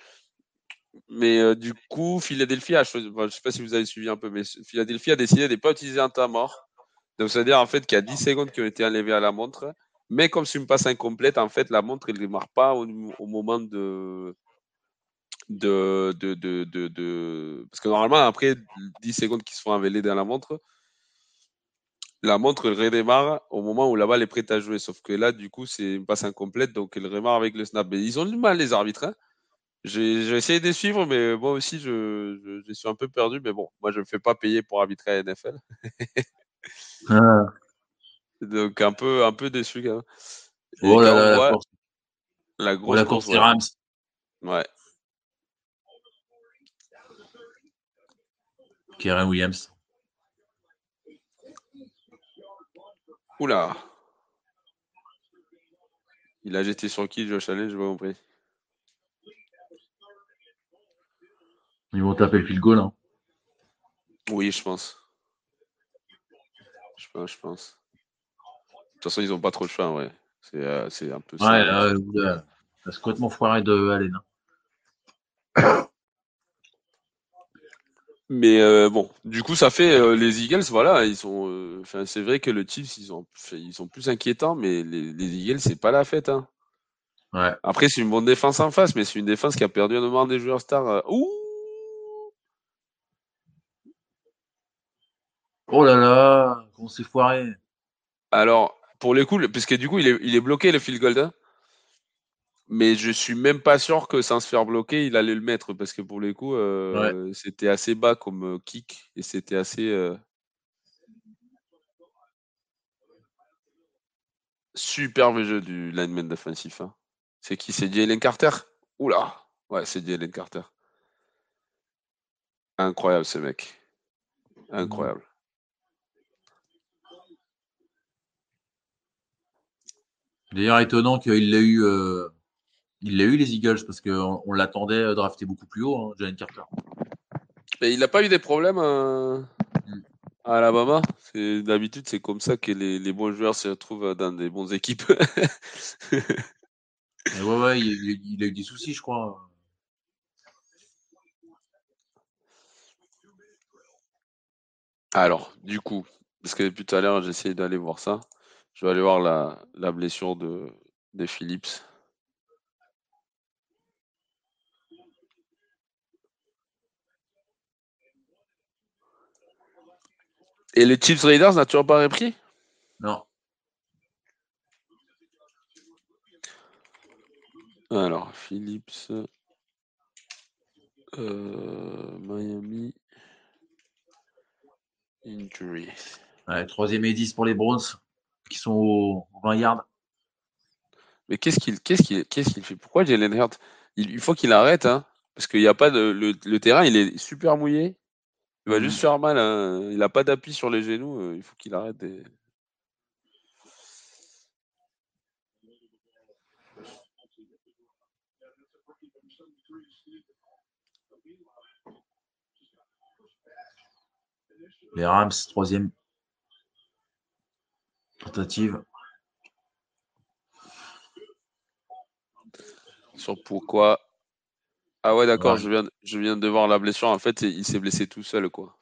Mais euh, du coup, Philadelphie a choisi, je sais pas si vous avez suivi un peu, mais Philadelphie a décidé de ne pas utiliser un temps mort. Donc, c'est-à-dire en fait qu'il y a 10 secondes qui ont été enlevées à la montre. Mais comme c'est une passe incomplète, en fait, la montre, elle ne démarre pas au, moment de de, de, de, Parce que normalement, après 10 secondes qui se font enlever dans la montre, la montre elle redémarre au moment où la balle est prête à jouer. Sauf que là, du coup, c'est une passe incomplète, donc elle redémarre avec le snap. ils ont du mal, les arbitres. Hein. J'ai essayé de suivre, mais moi aussi, je, je, suis un peu perdu. Mais bon, moi, je ne me fais pas payer pour arbitrer à NFL. Ah. Donc, un peu, un peu déçu, quand même. oh là là, la, course. la oh, grosse la course, des Rams. Ouais. Karen Williams. Oula. Il a jeté sur qui, Josh Allen Je pas compris. Ils vont taper le fil goal. Hein. Oui, je pense. Je pense, je pense. De toute façon, ils n'ont pas trop de choix, ouais. C'est euh, un peu ça. Ouais, là, là, c'est complètement foiré de Allen. Hein. Mais euh, bon, du coup, ça fait euh, les Eagles, voilà, ils sont. Enfin, c'est vrai que le Chiefs, ils, ont, ils sont plus inquiétants, mais les, les Eagles, c'est pas la fête. Hein. Ouais. Après, c'est une bonne défense en face, mais c'est une défense qui a perdu un moment des joueurs stars. Ouh Oh là là, qu'on s'est foiré. Alors, pour les coups, puisque du coup, il est, il est bloqué le field goal. Hein. Mais je suis même pas sûr que sans se faire bloquer, il allait le mettre parce que pour les coups, euh, c'était assez bas comme euh, kick et c'était assez. Euh, superbe jeu du lineman défensif. Hein. C'est qui? C'est Jalen Carter? Oula Ouais, c'est Jalen Carter. Incroyable ce mec. Incroyable. D'ailleurs, étonnant qu'il l'ait eu, euh, il l'a eu les Eagles parce qu'on on, l'attendait euh, drafté beaucoup plus haut, hein, Jalen Carter. Il n'a pas eu des problèmes euh, mm. à Alabama. D'habitude, c'est comme ça que les, bons joueurs se retrouvent dans des bonnes équipes. ouais, ouais, il, a eu des soucis, je crois. Alors, du coup, parce que depuis tout à l'heure, j'essaie d'aller voir ça. Je vais aller voir la, la blessure de, de Phillips. Et les Chiefs Raiders n'a toujours pas repris? Non. Alors, Phillips, euh, Miami, injury. troisième et 10 pour les Browns qui sont au 20 yards. Mais qu'est-ce qu'il qu'est-ce qu'il qu'est-ce qu'il fait? Pourquoi Jalen Hurt il, faut qu'il arrête, hein, parce qu'il n'y a pas de le, terrain, il est super mouillé. Il va juste mmh. faire mal. Hein. Il n'a pas d'appui sur les genoux. Euh, il faut qu'il arrête. Les Rams, troisième tentative. Sur pourquoi. Ah ouais, d'accord, je, viens, je viens de voir la blessure. En fait, il s'est blessé tout seul, quoi.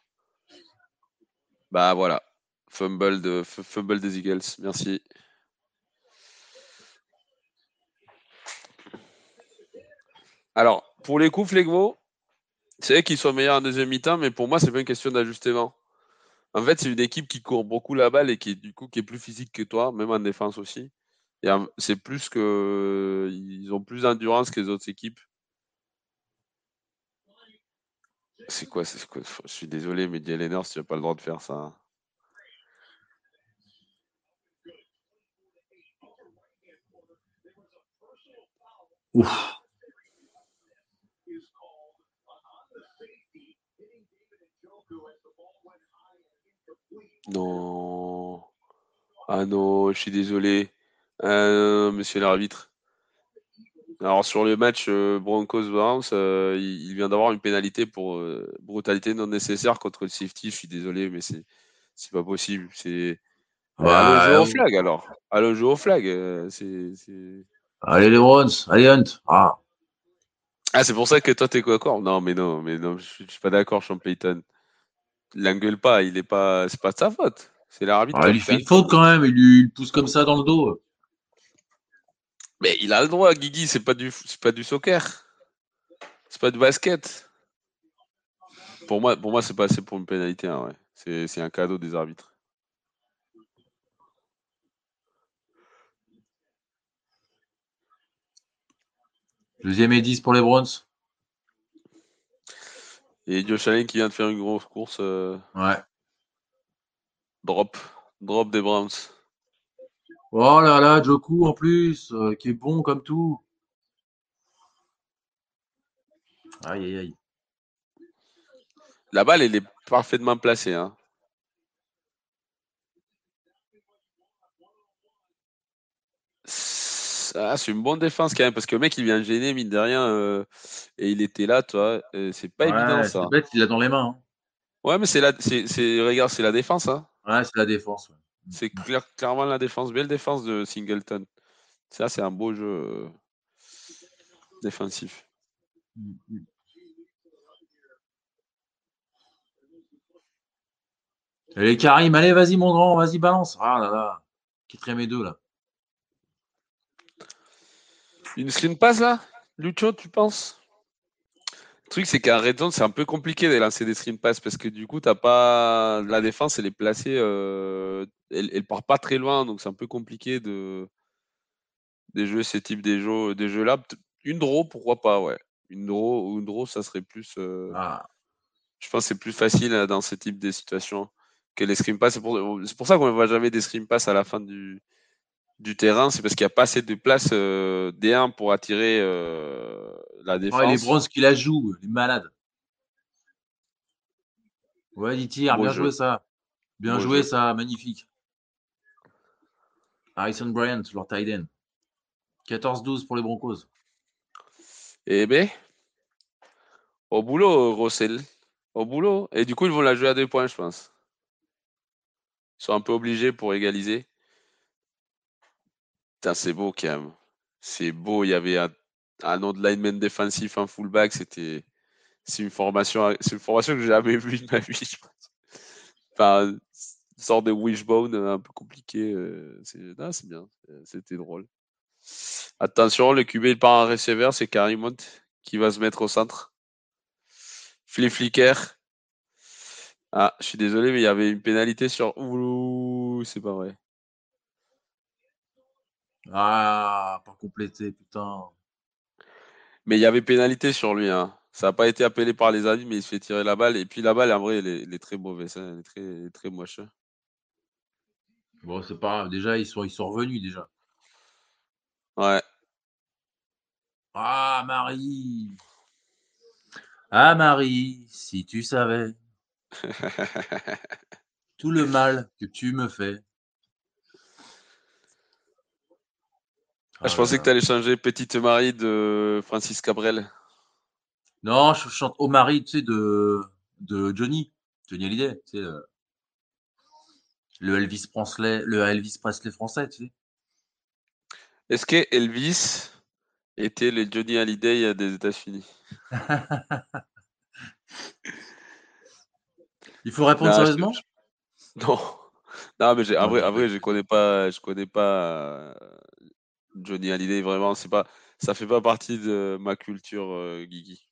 Bah voilà. Fumble, de, fumble des Eagles. Merci. Alors, pour les coups, Flegmo, c'est vrai qu'ils sont meilleurs en deuxième mi-temps, mais pour moi, c'est pas une question d'ajustement. En fait, c'est une équipe qui court beaucoup la balle et qui, du coup, qui est plus physique que toi, même en défense aussi. C'est plus que. Ils ont plus d'endurance que les autres équipes. C'est quoi, c'est quoi Je suis désolé, mais Lenors, tu n'as pas le droit de faire ça. Ouf. Non. Ah non, je suis désolé. Euh, monsieur l'arbitre. Alors sur le match euh, Broncos-Browns, euh, il, vient d'avoir une pénalité pour brutalité non nécessaire contre le safety. Je suis désolé, mais c'est c'est pas possible. C'est allons jouer au flag alors. Allons jouer au flag. Allez les Browns, allez Hunt. Ah. ah c'est pour ça que toi t'es quoi d'accord Non, mais non, mais non, je, suis pas d'accord, Sean Payton. L'engueule pas, il est pas, c'est pas de sa faute. C'est l'arbitre. Ah, il fait une faute quand même. Il lui pousse comme ça dans le dos. Mais il a le droit, Guigui, c'est pas du c'est pas du soccer. C'est pas du basket. Pour moi, pour moi, c'est pas assez pour une pénalité, hein, ouais. C'est un cadeau des arbitres. Deuxième et 10 pour les Browns. Et Josh Allen qui vient de faire une grosse course. Euh, ouais. Drop. Drop des Browns. Oh là là, Joku en plus, euh, qui est bon comme tout. Aïe aïe aïe. La balle, elle est parfaitement placée. Hein. Ah, c'est une bonne défense quand même, parce que le mec, il vient gêner, mine de rien, euh, et il était là, toi. c'est pas évident, ça. Bête, il l'a dans les mains. Hein. Ouais, mais c'est la, c'est, regarde, c'est la défense. Hein. Ouais, c'est la défense. C'est clairement la défense, belle défense de Singleton. Ça, c'est un beau jeu euh, défensif. Allez, Karim, allez, vas-y, mon grand, vas-y, balance. Ah là là, qui traîne mes deux là. Une screen pass là? Lucho, tu penses? Truc, c'est qu'à Red Zone, c'est un peu compliqué de lancer des screen pass parce que du coup, t'as pas la défense, elle est placée, euh, elle, elle, part pas très loin, donc c'est un peu compliqué de, de jouer ces types de jeux, des jeux là. Une draw, pourquoi pas, ouais. Une draw, une draw, ça serait plus. Euh, ah. Je pense que c'est plus facile euh, dans ce type de situations que les screen pass. C'est pour, pour, ça qu'on ne voit jamais des screen pass à la fin du, du terrain, c'est parce qu'il n'y a pas assez de place euh, D1 pour attirer euh, la défense. Oh, les bronzes qui la jouent, les malades. Ouais, il tire, bien joué ça. Bien joué ça, magnifique. Harrison Bryant, leur tight 14-12 pour les Broncos. Eh ben, au boulot, Rossel. Au boulot. Et du coup, ils vont la jouer à deux points, je pense. Ils sont un peu obligés pour égaliser c'est beau quand même. C'est beau. Il y avait un, un lineman défensif, un fullback. C'était, c'est une formation, c'est une formation que j'ai jamais vue de ma vie. Une sorte de wishbone un peu compliqué. Euh, c'est, bien. C'était drôle. Attention, le QB il part en receveur, c'est Karimont qui va se mettre au centre. Flip flicker. Ah, je suis désolé, mais il y avait une pénalité sur. Ouh, c'est pas vrai. Ah, pas complété, putain. Mais il y avait pénalité sur lui. Hein. Ça n'a pas été appelé par les amis, mais il se fait tirer la balle. Et puis la balle, en vrai, elle est, très mauvaise. Hein. Elle est très, très moche. Hein. Bon, c'est pas grave. Déjà, ils sont, ils sont revenus déjà. Ouais. Ah, Marie. Ah, Marie, si tu savais tout le mal que tu me fais. Ah, je pensais que tu allais changer Petite Marie de Francis Cabrel. Non, je chante Au mari, tu sais, de, de Johnny. Johnny Hallyday, tu sais, le Elvis Presley, le Elvis Presley français, tu sais. Est-ce que Elvis était le Johnny Hallyday des États-Unis? Il faut répondre sérieusement? Non. Non, mais en vrai, vrai, je connais pas, je connais pas Johnny Hallyday, vraiment, c'est pas. ça fait pas partie de ma culture, euh, Guigui.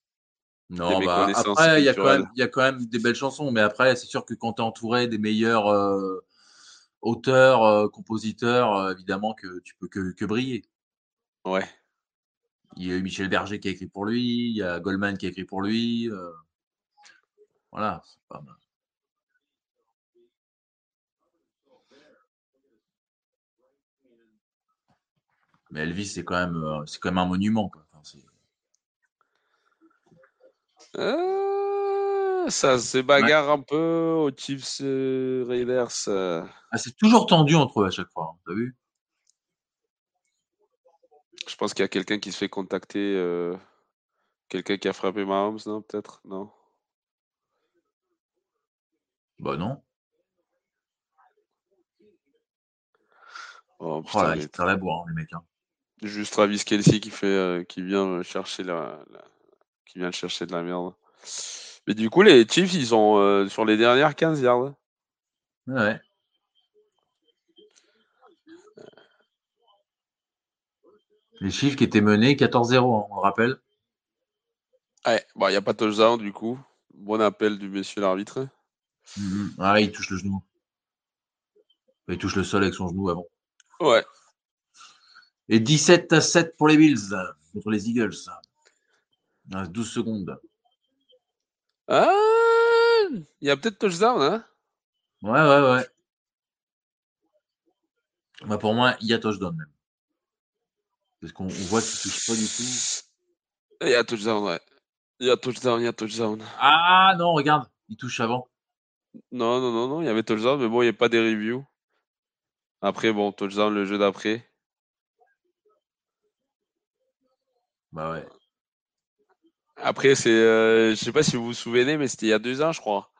Non, bah, après, il y, a quand même, y a quand même des belles chansons, mais après, c'est sûr que quand tu es entouré des meilleurs euh, auteurs, euh, compositeurs, évidemment que tu peux que, que, briller. Ouais. Il y a eu Michel Berger qui a écrit pour lui, il y a Goldman qui a écrit pour lui. voilà, c'est pas mal. Mais Elvis, c'est quand même, euh, c'est quand même un monument. Quoi. Euh, ça se bagarre un peu aux Chiefs euh, Raiders. Ah, c'est toujours tendu entre eux à chaque fois. Hein, t'as vu? Je pense qu'il y a quelqu'un qui se fait contacter. quelqu'un qui a frappé Mahomes, non Peut-être? Non? Bah non. Oh, putain, oh là, ils la boire, hein, les mecs. Hein. Juste Travis Kelsey qui fait, euh, qui vient chercher la, qui vient chercher de la merde. Mais du coup, les Chiefs, ils sont euh, sur les dernières 15 yards. Ouais. Les Chiefs qui étaient menés 14-0, hein, on le rappelle. Ouais, bon, il n'y a pas de touchdown du coup. Bon appel du monsieur l'arbitre. Mm-hmm. Ah, il touche le genou. Il touche le sol avec son genou avant. Ouais. Et 17 à 7 pour les Bills contre les Eagles. Il reste 12 secondes. Ah, il y a peut-être touchdown, hein Ouais, ouais, ouais. Bah pour moi, il y a touchdown même. Parce qu'on voit qu'il ne touche pas du tout. Il y a touchdown, ouais. Il y a touchdown, il y a touchdown. Ah non, regarde, il touche avant. Non, non, non, non, il y avait touchdown, mais bon, il n'y a pas des reviews. Après, bon, touchdown le jeu d'après. Bah ouais. Après, c'est, euh, je sais pas si vous vous souvenez, mais c'était il y a deux ans, je crois.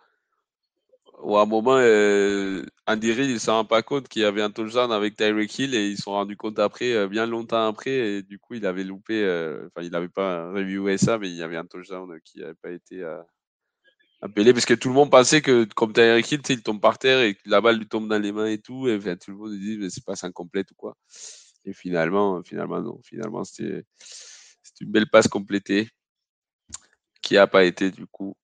Ou à un moment, euh, Andy Reid, il s'en rend pas compte qu'il y avait un touchdown avec Tyreek Hill et ils se sont rendus compte après, euh, bien longtemps après, et du coup, il avait loupé, euh, enfin, il n'avait pas reviewé ça, mais il y avait un touchdown qui n'avait pas été appelé parce que tout le monde pensait que, comme Tyreek Hill, il tombe par terre et la balle lui tombe dans les mains et tout, et tout le monde dit, mais c'est pas ça complète ou quoi. Et finalement, finalement, non. Finalement, c'était c'est une belle passe complétée qui n'a pas été du coup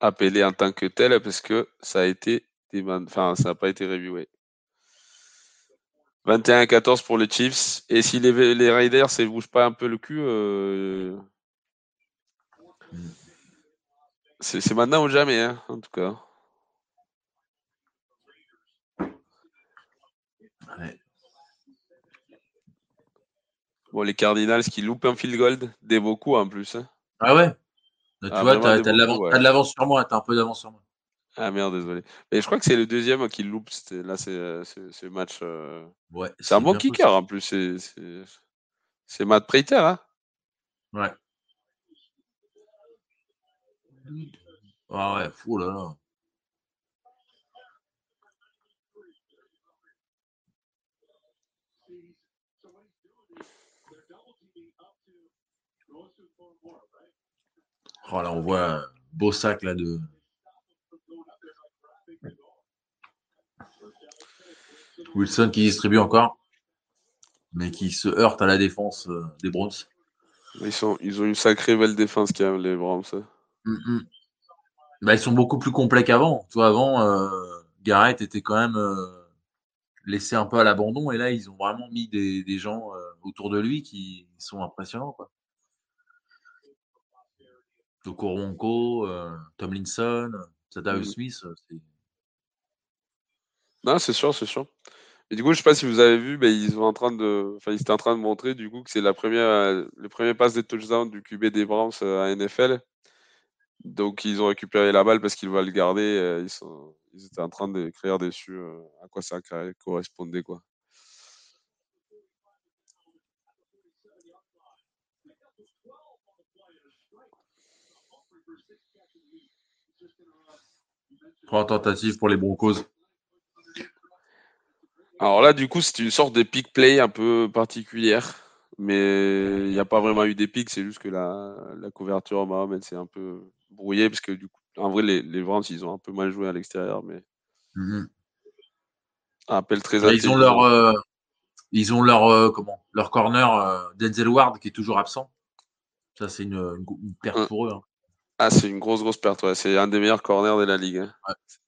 appelée en tant que telle parce que ça a été enfin ça n'a pas été reviewé. 21-14 pour les Chiefs. Et si les, les Raiders ne bougent pas un peu le cul, euh, c'est maintenant ou jamais, hein, en tout cas. Bon, les Cardinals qui loupent un field goal, des beaucoup en plus. Hein. Ah ouais? Tu ah, vois, tu as, de l'avance sur moi, tu as un peu d'avance sur moi. Ah merde, désolé. Mais je crois que c'est le deuxième qui loupe. Là, c'est ce match. Euh, ouais, c'est un bon kicker en plus. C'est Matt Prater. Hein ouais. Ah ouais, fou là là. Oh là, on voit un beau sac là de. Wilson qui distribue encore, mais qui se heurte à la défense euh, des Browns. Ils, sont, ils ont une sacrée belle défense qui a les Browns. Mm, mm. bah, ils sont beaucoup plus complets qu'avant. Toi, avant, euh, Garrett était quand même euh, laissé un peu à l'abandon, et là, ils ont vraiment mis des, des gens autour de lui qui sont impressionnants. Quoi. Okoronko, euh, Tomlinson, Zadarius mmh. Smith. Euh, c'est... Non, c'est sûr, c'est sûr. Et du coup, je sais pas si vous avez vu, mais ils sont en train de, enfin, ils étaient en train de montrer du coup que c'est la première, euh, le premier passe des touchdowns du QB des Browns à NFL. Donc, ils ont récupéré la balle parce qu'ils veulent le garder. Ils, sont, ils étaient en train d'écrire dessus à quoi ça correspondait, quoi. Trois tentatives pour les Broncos. Alors là, du coup, c'est une sorte de pick play un peu particulière. Mais il n'y a pas vraiment eu des pics, c'est juste que la, la couverture en Mahomes, s'est un peu brouillée, parce que du coup, en vrai, les, les ils ont un peu mal joué à l'extérieur, mais. Mhm. appel très Ils ont leur. Euh, Ils ont leur, comment, leur corner Denzel Ward qui est toujours absent. Ça, c'est une, perte pour eux. Hein. Ah, c'est une grosse, grosse perte. C'est un des meilleurs corners de la ligue. Hein.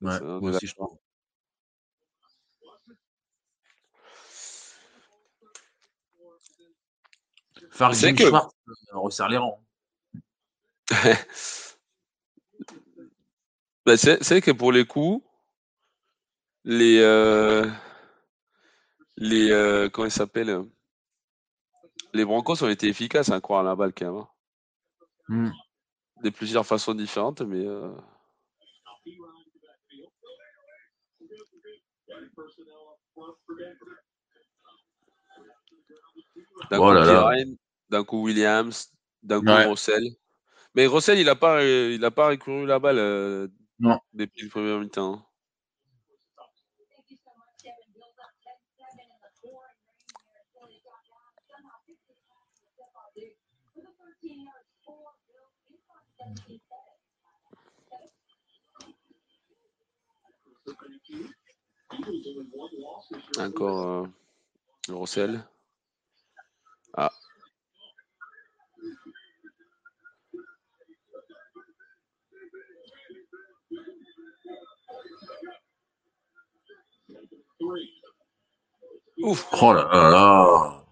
Ouais, moi aussi, je pense. Farid que... Schwartz euh, resserre les rangs. bah, c'est que pour les coups, les. Euh, les euh, comment ils s'appellent Les Broncos ont été efficaces à hein, croire à la balle quand même. Hein. Hmm. De plusieurs façons différentes, mais. Euh... D'un oh coup, d'un coup Williams, d'un coup Russell. Mais Russell, il n'a pas, il a pas recouru la balle euh, non. depuis le premier mi-temps. Hein. Encore euh, Russell. Ah. Ouf. Oh là là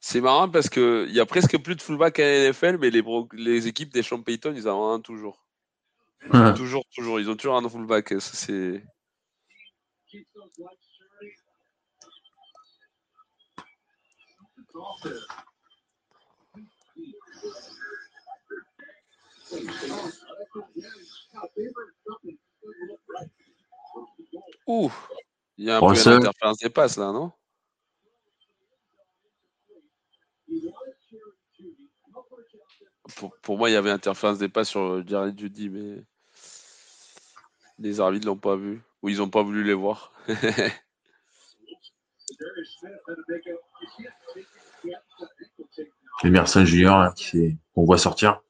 C'est marrant parce qu'il y a presque plus de fullback à NFL, mais les, les équipes des Sean Payton, ils en ont un toujours. Toujours, toujours. Ils ont toujours un fullback. C'est. Ouh, il y a un peu d'interférence des passes là, non? Pour, pour, moi, il y avait interférence des passes sur Jared Judy, mais les arbitres l'ont pas vu ou ils n'ont pas voulu les voir. Emerson Junior hein, qu'on voit sortir.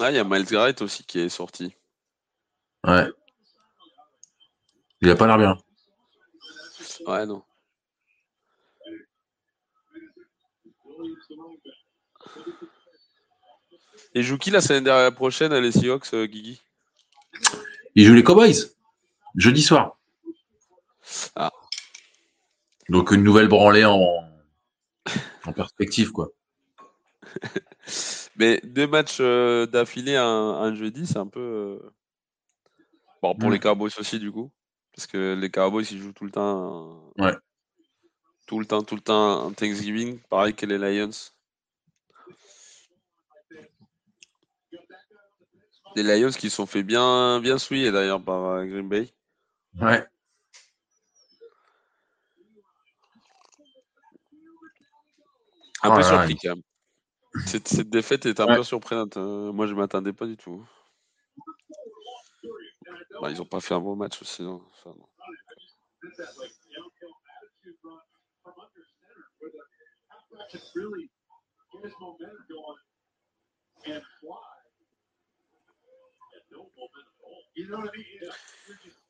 Ah, il y a Miles Garrett aussi qui est sorti. Ouais. Il a pas l'air bien. Ouais, non. Et joue qui la semaine dernière prochaine, les Seahawks, euh, Guigui? Il joue les Cowboys, jeudi soir. Ah. Donc une nouvelle branlée en, en perspective, quoi. Mais deux matchs euh, d'affilée un, jeudi, c'est un peu. Euh, bon, pour les Cowboys aussi, du coup. Parce que les Cowboys, ils jouent tout le temps. Ouais. Tout le temps, tout le temps en Thanksgiving, pareil que les Lions. Les Lions qui sont fait bien, bien souiller d'ailleurs par euh, Green Bay. Ouais. Un peu oh surpris quand même. Cette, défaite est un peu surprenante. Hein. Moi, je ne m'attendais pas du tout. Bah, ils n'ont pas fait un bon match aussi. non.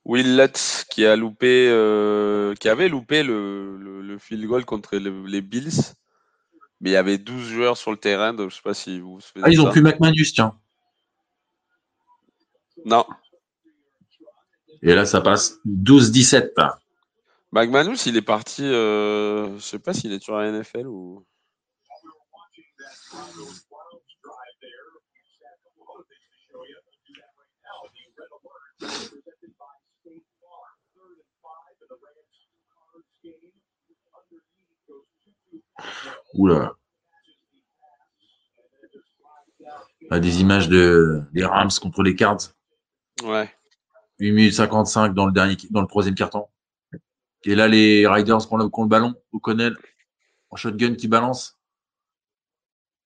Will Lutz qui a loupé, euh, qui avait loupé le, le, field goal contre les Bills, mais il y avait 12 joueurs sur le terrain, donc je sais pas si vous. Ah, ils ont plus McManus, tiens. Non. Et là, ça passe 12-17. McManus, il est parti, euh, je sais pas s'il est sur la NFL ou. Oula. a des images de, des Rams contre les Cards. Ouais. 8 minutes 55 dans le, dernier, dans le troisième carton. Et là, les Riders ont le, le ballon, O'Connell, en shotgun qui balance.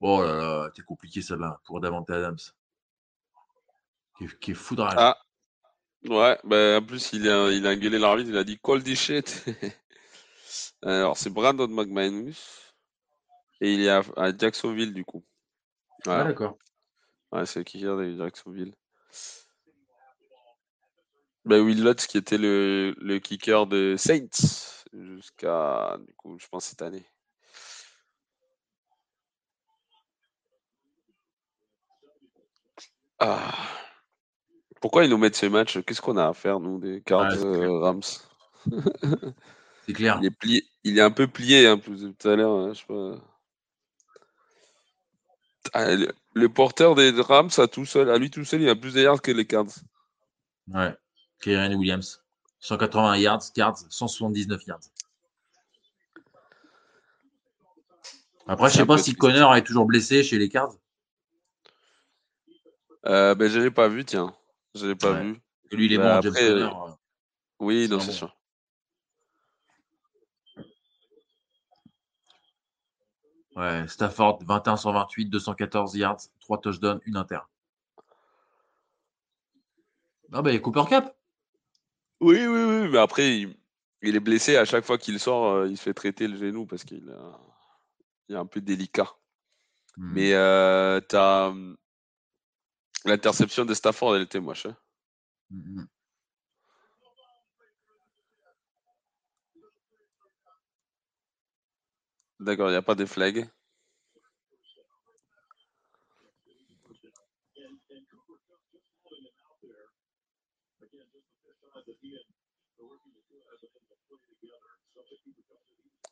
Oh là là, c'est compliqué ça là pour Davante Adams. Qui est, foudrage. Ah. Ouais, ben en plus, il a, il a engueulé l'arbitre, il a dit call this shit. Alors, c'est Brandon McManus. Et il est à, Jacksonville, du coup. Ah, d'accord. Ouais, c'est le kicker de Jacksonville. Ben, Will Lutz, qui était le, le kicker de Saints jusqu'à, du coup, je pense cette année. Ah. Pourquoi ils nous mettent ces matchs Qu'est-ce qu'on a à faire, nous, des cartes euh, Rams? C'est clair. Il est, plié, il est un peu plié, hein, plus tout à l'heure. Hein, je sais pas. Ah, le, porteur des Rams, à, tout seul, à lui tout seul, il a plus de yards que les Cards. Ouais. Kyrian Williams. 180 yards, Cards, 179 yards. Après, je sais pas si Connor est toujours blessé chez les Cards. Euh, ben, je l'ai pas vu, tiens. Je l'ai pas vu. lui, il est ben, bon, après, euh, Oui, non, c'est sûr. Ouais, Stafford, 21 128, 214 yards, 3 touchdowns, 1 inter. Ah bah, il Cooper Cap. Oui, oui, oui, mais après, il, est blessé. À chaque fois qu'il sort, euh, il se fait traiter le genou parce qu'il est un peu délicat. Hmm. Mais euh, as... Hum, l'interception de Stafford, elle était moche. Hein. Hmm, D'accord, il n'y a pas de flag.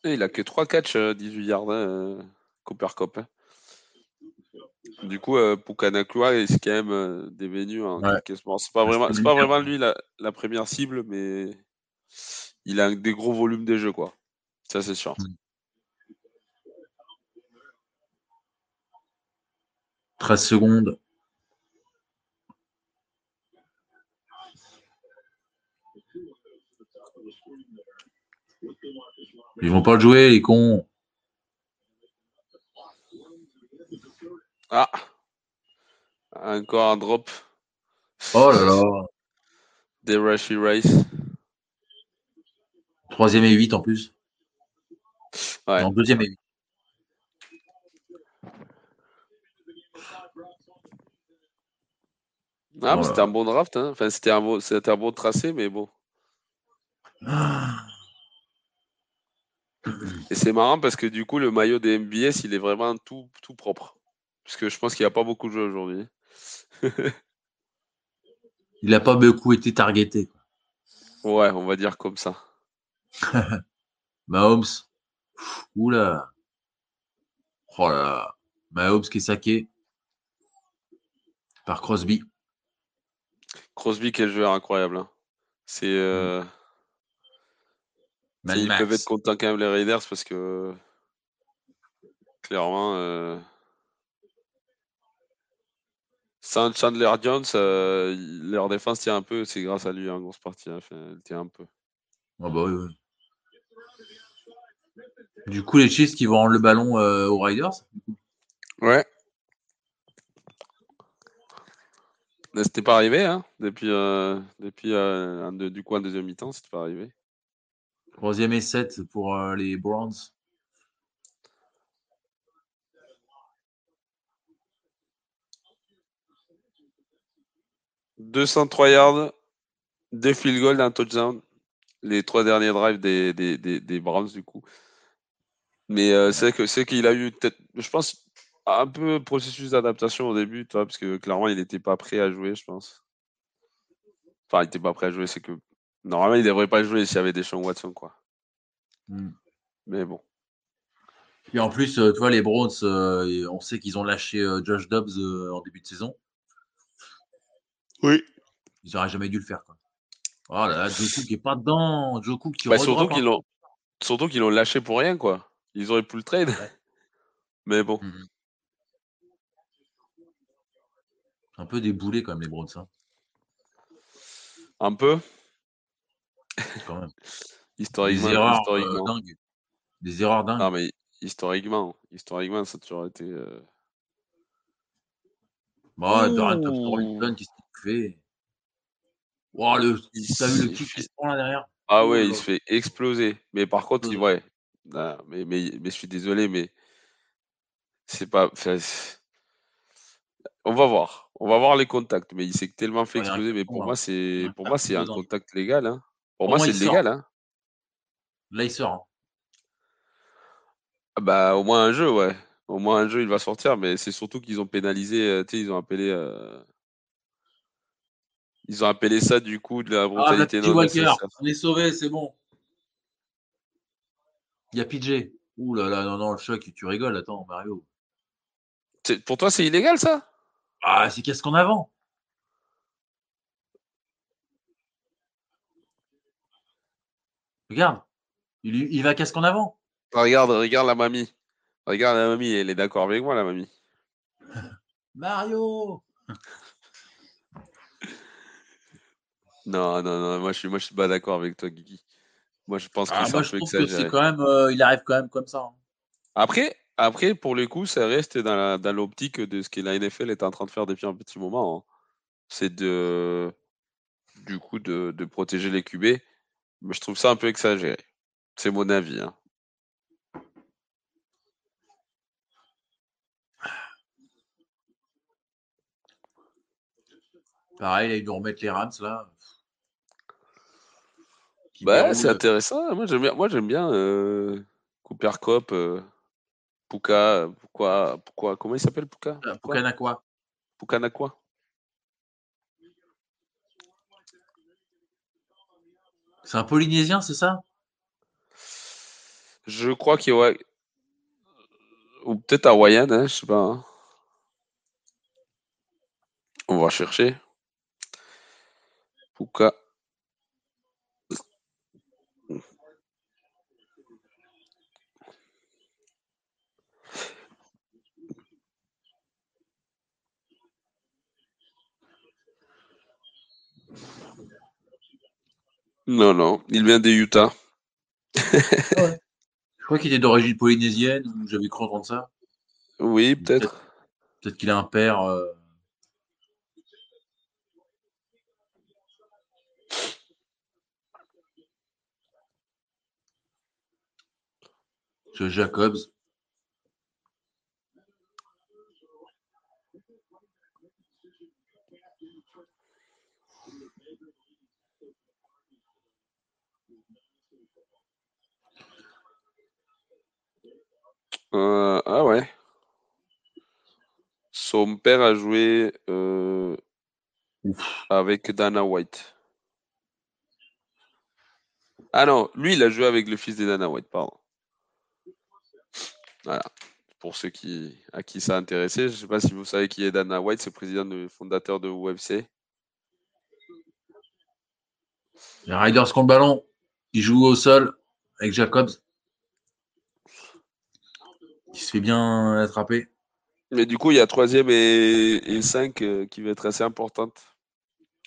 il a que 3 catchs, 18 euh, yards, hein, euh, Cooper Cop. Hein. Du coup, euh, Pukanakua est quand même euh, devenu un C'est pas vraiment, c'est pas vraiment lui la, la, première cible, mais il a des gros volumes de jeu, quoi. Ça, c'est sûr. Mm. 13 secondes. Ils vont pas le jouer, les cons. Ah. Encore un drop. Oh là là. Des Rashi Rice. Troisième et 8 en plus. Ouais. En deuxième et 8. Ah, c'était un bon draft. Hein. Enfin, c'était un, bon, un bon tracé, mais bon. Et c'est marrant parce que du coup, le maillot des MBS, il est vraiment tout, tout propre. Parce que je pense qu'il n'y a pas beaucoup de jeux aujourd'hui. il n'a pas beaucoup été targeté. Ouais, on va dire comme ça. Mahomes. Oula. Oh là là. Mahomes qui est saqué par Crosby. Crosby, quel joueur incroyable. Hein. C'est. Euh... Ils peuvent être contents quand même les Raiders parce que clairement, euh... sans Chandler Jones, euh, leur défense tient un peu. C'est grâce à lui en grosse partie. Hein. elle tient un peu. Ah bah oui, oui. Du coup, les Chiefs qui vont rendre le ballon euh, aux Riders? Ouais. C'était pas arrivé, hein, depuis, euh, depuis euh, du coup un deuxième mi-temps, c'était pas arrivé. Troisième et 7 pour euh, les Browns. « 203 yards, deux field goals, un touchdown. Les trois derniers drives des, des, des, Browns, du coup. Mais c'est que c'est qu'il a eu peut-être, je pense, un peu processus d'adaptation au début, toi, parce que clairement, il n'était pas prêt à jouer, je pense. Enfin, il n'était pas prêt à jouer, c'est que normalement, il ne devrait pas jouer s'il y avait des champs Watson, quoi. Hmm. Mais bon. Et en plus, euh, tu vois, les Browns, euh, on sait qu'ils ont lâché euh, Josh Dobbs en début de saison. Oui. Ils n'auraient jamais dû le faire. Quoi. Oh là là, Joku qui n'est pas dedans. Joku qui bah, surtout qu'ils l'ont surtout qu'ils l'ont lâché pour rien, quoi. Ils auraient pu le trade. Mais bon. Hmm. Un peu déboulé quand même les Browns. Hein. Un peu. Quand même. historiquement. Des erreurs euh, dingues. Des erreurs dingues. Non mais historiquement, historiquement ça a toujours été. Euh... Bon, Dorian Thompson qui s'est fait? Wow, le... T'as vu le kick qui se prend là derrière? Ah ouais, il se fait exploser. Mais par contre, il, ouais. mais, mais, mais je suis désolé, mais c'est pas. On va voir. On va voir les contacts. Mais il s'est tellement fait exploser. Mais pour moi, c'est pour moi, c'est un contact légal. Hein. Pour moi, c'est légal. Hein. Là, il sort. Ah bah, au moins un jeu, ouais. Au moins un jeu, il va sortir. Mais c'est surtout qu'ils ont pénalisé. Euh, tu sais, ils ont appelé. Euh, ils ont appelé ça du coup de la ah, brutalité ah, on est sauvé, c'est bon. Il y a PJ. Ouh là là, non, non, le choc, tu rigoles, attends, Mario. Pour toi, c'est illégal ça? Ah, c'est qu'est-ce qu'on avant Regarde, il, il va qu'est-ce qu'on avant Regarde, regarde la mamie. Regarde la mamie, elle est d'accord avec moi, la mamie. Mario Non, non, non, moi je suis, moi, je suis pas d'accord avec toi, Guigui. Moi, je pense que ah, Que c'est quand même, euh, il arrive quand même comme ça. Hein. Après, après, pour le coup, ça reste dans l'optique de ce que la NFL est en train de faire depuis un petit moment. Hein. C'est de, du coup, de, de, protéger les QB. Mais je trouve ça un peu exagéré. C'est mon avis. Hein. Pareil, là, ils nous remettre les Rams là. Bah, c'est intéressant. Moi, j'aime bien, moi, j'aime bien euh, Cooper Cop, euh, Puka, pourquoi, pourquoi, comment il s'appelle Puka? Euh, Pukanakwa. Pukanakwa. C'est un Polynésien, c'est ça? Je crois qu'il ouais. Ou peut-être hawaïen, hein, je sais pas. Hein. On va chercher. Puka. Non, non, il vient des Utah. Je crois qu'il est d'origine polynésienne, j'avais cru entendre ça. Oui, peut-être. Peut-être qu'il a un père. Euh... Jacobs. Euh, ah ouais. Son père a joué euh, avec Dana White. Ah non, lui, il a joué avec le fils de Dana White, pardon. Voilà. Pour ceux qui, à qui ça a je ne sais pas si vous savez qui est Dana White, c'est président le fondateur de UFC. Les Riders contre ballon, il joue au sol avec Jacobs. Il se fait bien attraper. Mais du coup, il y a troisième et, et 5 euh, qui va être assez importante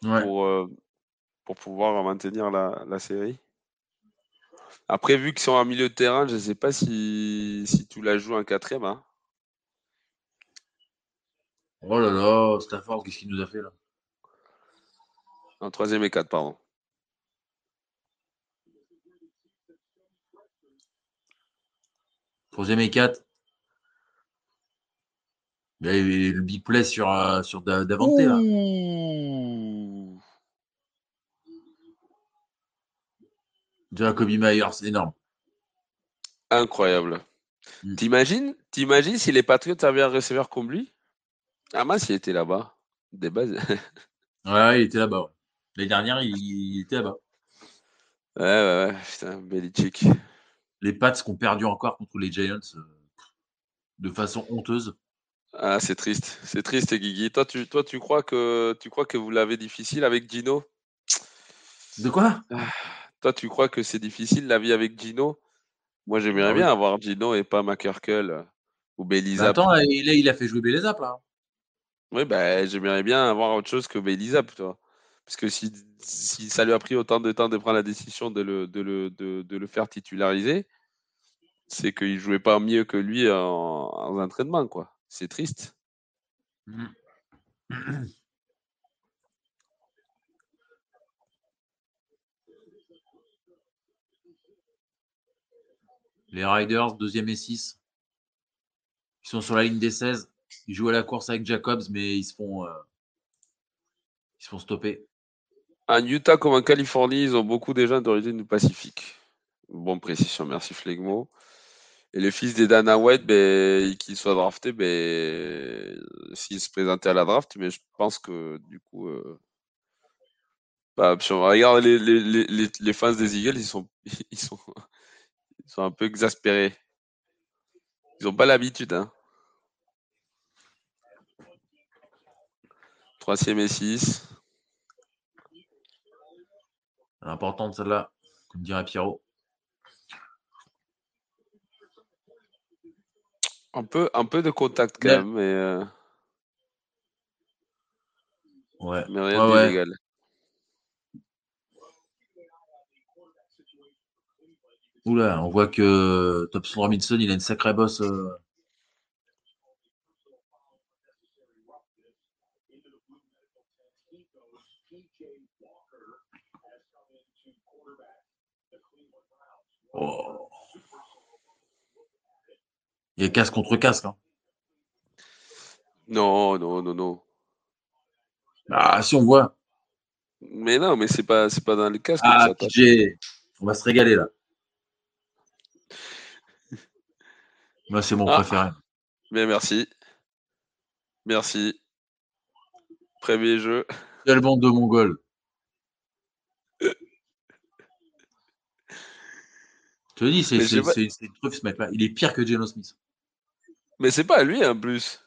pour, euh, pour pouvoir maintenir la, la, série. Après, vu qu'ils sont en milieu de terrain, je ne sais pas si, si tu la joues en quatrième. Hein. Oh là là, Stafford, qu'est-ce qu'il nous a fait là? En troisième et 4, pardon. Troisième et 4 il y a le big play sur, euh, sur Davante là. Jacoby Myers, c'est énorme. Incroyable. Mm. T'imagines, t'imagines si les Patriots avaient un receveur comme lui? Ah mince, il était là-bas. Des bases. ouais, il était là-bas. L'année dernière, il, était là-bas. Ouais, ouais, ouais. Putain, Belichick. Les Pats qui ont perdu encore contre les Giants euh, de façon honteuse. Ah, c'est triste. C'est triste, Guigui. Toi, tu, toi, tu crois que tu crois que vous l'avez difficile avec Gino? De quoi? Ah, Toi, tu crois que c'est difficile la vie avec Gino? Moi, j'aimerais bah bien avoir Gino et pas McCurkle ou Belizap. Bah attends, il a, il a fait jouer Belizap là. Oui, bah, j'aimerais bien avoir autre chose que Belizap, toi. Parce que si, si, ça lui a pris autant de temps de prendre la décision de le, de le, de, de le faire titulariser, c'est qu'il jouait pas mieux que lui en, en entraînement, quoi. C'est triste. Mmh. Les Riders, deuxième et 6. Ils sont sur la ligne des 16. Ils jouent à la course avec Jacobs, mais ils se font, euh, stopper. En Utah comme en Californie, ils ont beaucoup de gens d'origine du Pacifique. Bonne précision, merci Flegmo. Et le fils des Dana White, ben, qu'il soit drafté, ben, s'il se présentait à la draft, mais je pense que du coup, euh, regarde les, les, les, les, fans des Eagles, ils sont, ils sont, ils sont un peu exaspérés. Ils n'ont pas l'habitude. Hein. Troisième et 6. L'important de celle-là, comme dirait Pierrot. Un peu, un peu de contact quand même, mais, euh... ouais. mais rien ouais, d'illégal. Oula, on voit que Thompson Robinson, il a une sacrée bosse. Euh... Oh. Il y a casque contre casque. Hein. Non, non, non, non. Ah, si on voit. Mais non, mais c'est pas, c'est pas dans le casque. Ah, on va se régaler là. Moi, c'est mon ah. préféré. Bien, merci. Merci. Premier jeu. Quelle bande de Mongols. Je te dis, c'est une truffe ce mec-là. Il est pire que Geno Smith. Mais c'est pas lui en plus.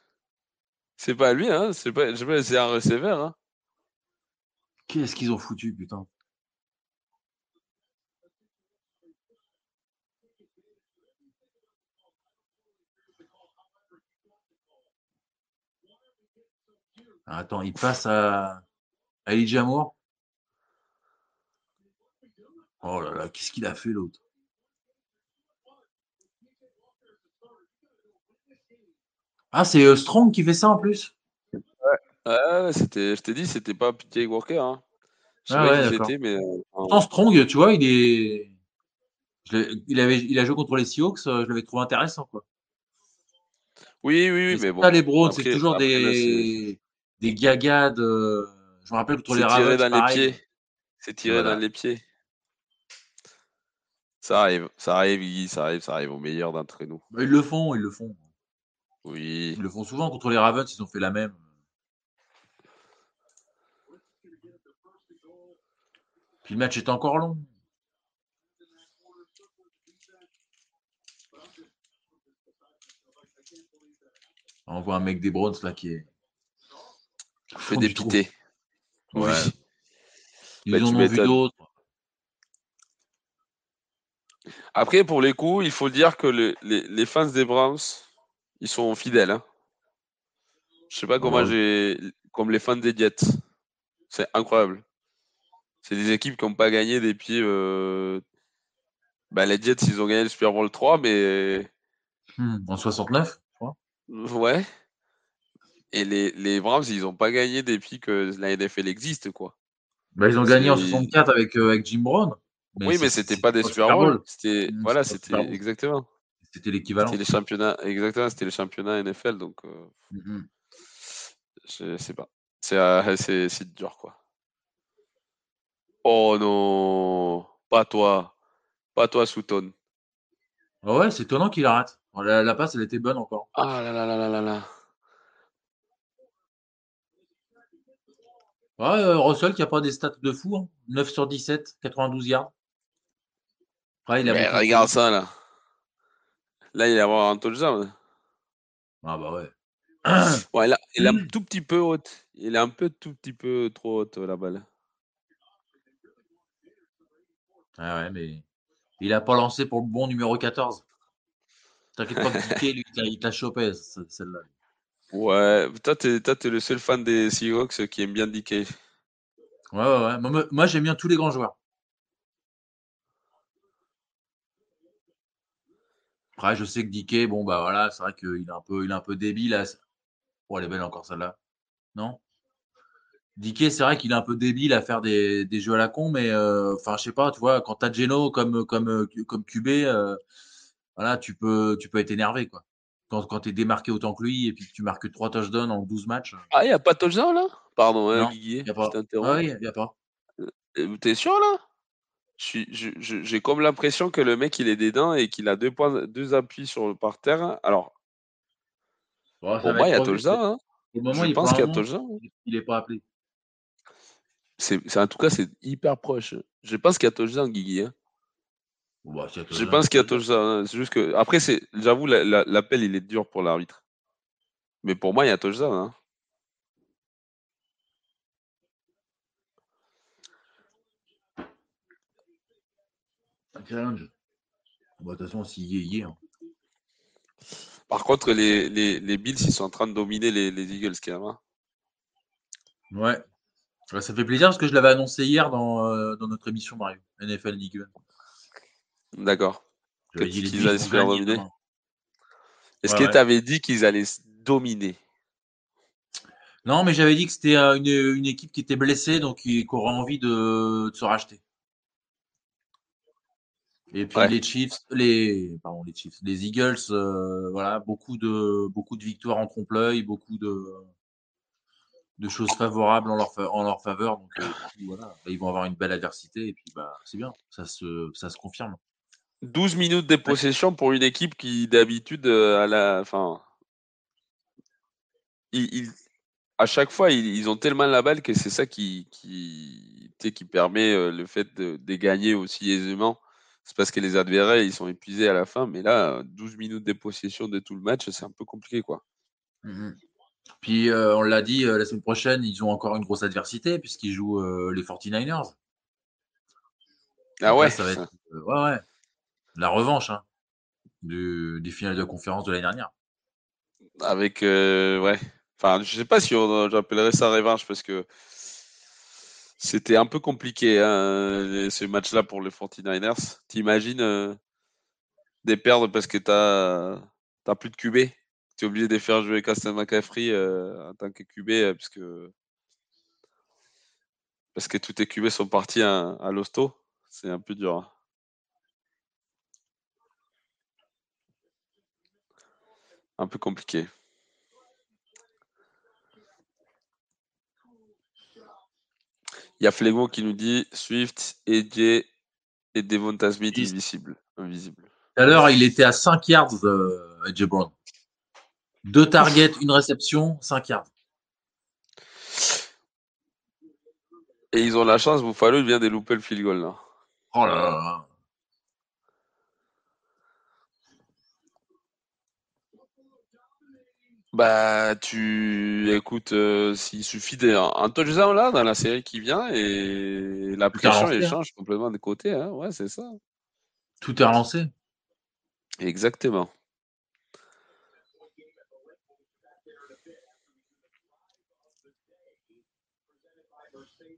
C'est pas lui, hein. C'est pas, c'est un receveur, hein. Qu'est-ce qu'ils ont foutu, putain? Attends, il passe à, à Elijah. Oh là là, qu'est-ce qu'il a fait l'autre? Ah, c'est euh, Strong qui fait ça en plus? Ouais, ouais c'était, je t'ai dit, c'était pas PJ Walker. Hein. Je sais ah pas ouais, qui mais. Euh, Strong, tu vois, il est. il, avait, il a joué contre les Seahawks, euh, je l'avais trouvé intéressant. Quoi. Oui, oui, oui, mais bon. les Browns, c'est toujours des, des gagas de. Je me rappelle contre les Ravens. C'est tiré dans les pieds. C'est tiré dans les pieds. Ça arrive, ça arrive, ça arrive, ça arrive au meilleur d'entre nous. Bah, ils le font, ils le font. Oui. Ils le font souvent contre les Ravens, ils ont fait la même. Puis le match est encore long. On voit un mec des Browns là qui est. Fait dépiter. Ouais. Ils bah, en ont vu d'autres. Après, pour les coups, il faut dire que les, les fans des Browns, ils sont fidèles. Hein. Je sais pas comment j'ai. Comme les fans des Jets. C'est incroyable. C'est des équipes qui n'ont pas gagné depuis. Euh... Bah, les Jets, ils ont gagné le Super Bowl 3, mais. Hmm, en 69, je crois. Ouais. Et les, les Browns, ils n'ont pas gagné depuis que la NFL existe, quoi. Bah, ils ont gagné en 64 avec, euh, avec Jim Brown. oui, mais c'était pas des Super Bowl. C'était hmm, voilà, c'était exactement. C'était l'équivalent. C'était les championnats, exactement, c'était les championnats NFL, donc euh, mmh je sais pas. Euh, c'est dur, quoi. Oh non, pas toi, pas toi, Souton. Oh ouais, c'est étonnant qu'il arrête. La, la, passe, elle était bonne encore. Ah là là là là là là. Ouais, euh, Russell qui a pas des stats de fou, 9 hein. sur 17, 92 yards. Ouais, il a Mais regarde ça là. Là, il va avoir un touchdown. Ah bah ouais. ouais là, il est un tout petit peu haute. Il est un peu tout petit peu trop haute la balle. Ah ouais, mais il a pas lancé pour le bon numéro 14. T'inquiète pas, Dickey, lui, il t'a chopé celle-là. Ouais, toi, t'es, es le seul fan des Seahawks qui aime bien Dickey. Ouais, ouais, ouais. Moi, moi j'aime bien tous les grands joueurs. Après, je sais que Dickey, bon, bah voilà, c'est vrai qu'il est un peu, il est un peu débile. Oh, elle est belle encore celle-là. Non? Dickey, c'est vrai qu'il est un peu débile à faire des, des jeux à la con, mais euh, enfin, je sais pas, tu vois, quand t'as Geno comme, comme, comme QB, euh, voilà, tu peux, tu peux être énervé, quoi. Quand, quand tu es démarqué autant que lui et puis que tu marques 3 touchdowns en 12 matchs. Ah, il n'y a pas de touchdown là? Pardon, hein, Il n'y a pas. Ah il n'y a pas. Euh, t'es sûr là? J'ai comme l'impression que le mec il est des dents et qu'il a deux, points, deux appuis sur le par terre. Alors, pour moi, il y a touchdown. Hein. je pense qu'il y a touchdown. Il n'est pas appelé. C'est, en tout cas, c'est hyper proche. Je pense qu'il y a touchdown, Guigui. Hein. Je pense qu'il y a touchdown. Hein. C'est juste que après, c'est, j'avoue, l'appel il est dur pour l'arbitre. Mais pour moi, il y a touchdown. Un challenge. De toute façon, s'il y est, y est. Hein. Par contre, les, les, les, Bills, ils sont en train de dominer les, les Eagles, quand même. Hein. Ouais. Ça fait plaisir parce que je l'avais annoncé hier dans, euh, dans notre émission, Mario. NFL League D'accord. qu'ils allaient se faire dominer. Est-ce que tu avais dit qu'ils allaient se dominer? Non, mais j'avais dit que c'était euh, une, une, équipe qui était blessée, donc qui, aurait envie de, de se racheter. Et puis les Chiefs, les pardon les Chiefs, les Eagles, euh, voilà, beaucoup de beaucoup de victoires en trompe-l'œil, beaucoup de de choses favorables en leur en leur faveur. Donc euh, voilà, ils vont avoir une belle adversité et puis bah c'est bien, ça se ça se confirme. 12 minutes de possession pour une équipe qui d'habitude euh, à la enfin ils, à chaque fois ils, ont tellement la balle que c'est ça qui qui qui permet le fait de, de gagner aussi aisément c'est parce que les adversaires, ils sont épuisés à la fin. Mais là, 12 minutes de possession de tout le match, c'est un peu compliqué, quoi. Mmh Puis, euh, on l'a dit, euh, la semaine prochaine, ils ont encore une grosse adversité puisqu'ils jouent euh, les 49ers. Ah ouais ça va être, ouais, ouais. La revanche hein, des finales de conférence de l'année dernière. Avec, ouais. Enfin, je sais pas si j'appellerais ça revanche parce que c'était un peu compliqué, hein, ce match-là pour les 49ers. T'imagines euh, des perdre parce que t'as plus de QB. Tu es obligé de faire jouer Castle McCaffrey euh, en tant que QB euh, parce que parce que tous tes QB sont partis à, à l'hosto. C'est un peu dur. Hein. Un peu compliqué. Il y a Flego qui nous dit Swift, EJ et Devonta Smith invisible. invisible. Tout à l'heure, il était à 5 yards, euh, EJ Brown. Deux targets, une réception, 5 yards. Et ils ont la chance, Buffalo, il vient de louper le field goal là. Oh là là. Bah, tu écoutes, euh, s'il suffit d'un touchdown là dans la série qui vient et la pression elle change complètement de côté. Hein. Ouais, c'est ça. Tout est relancé. Exactement.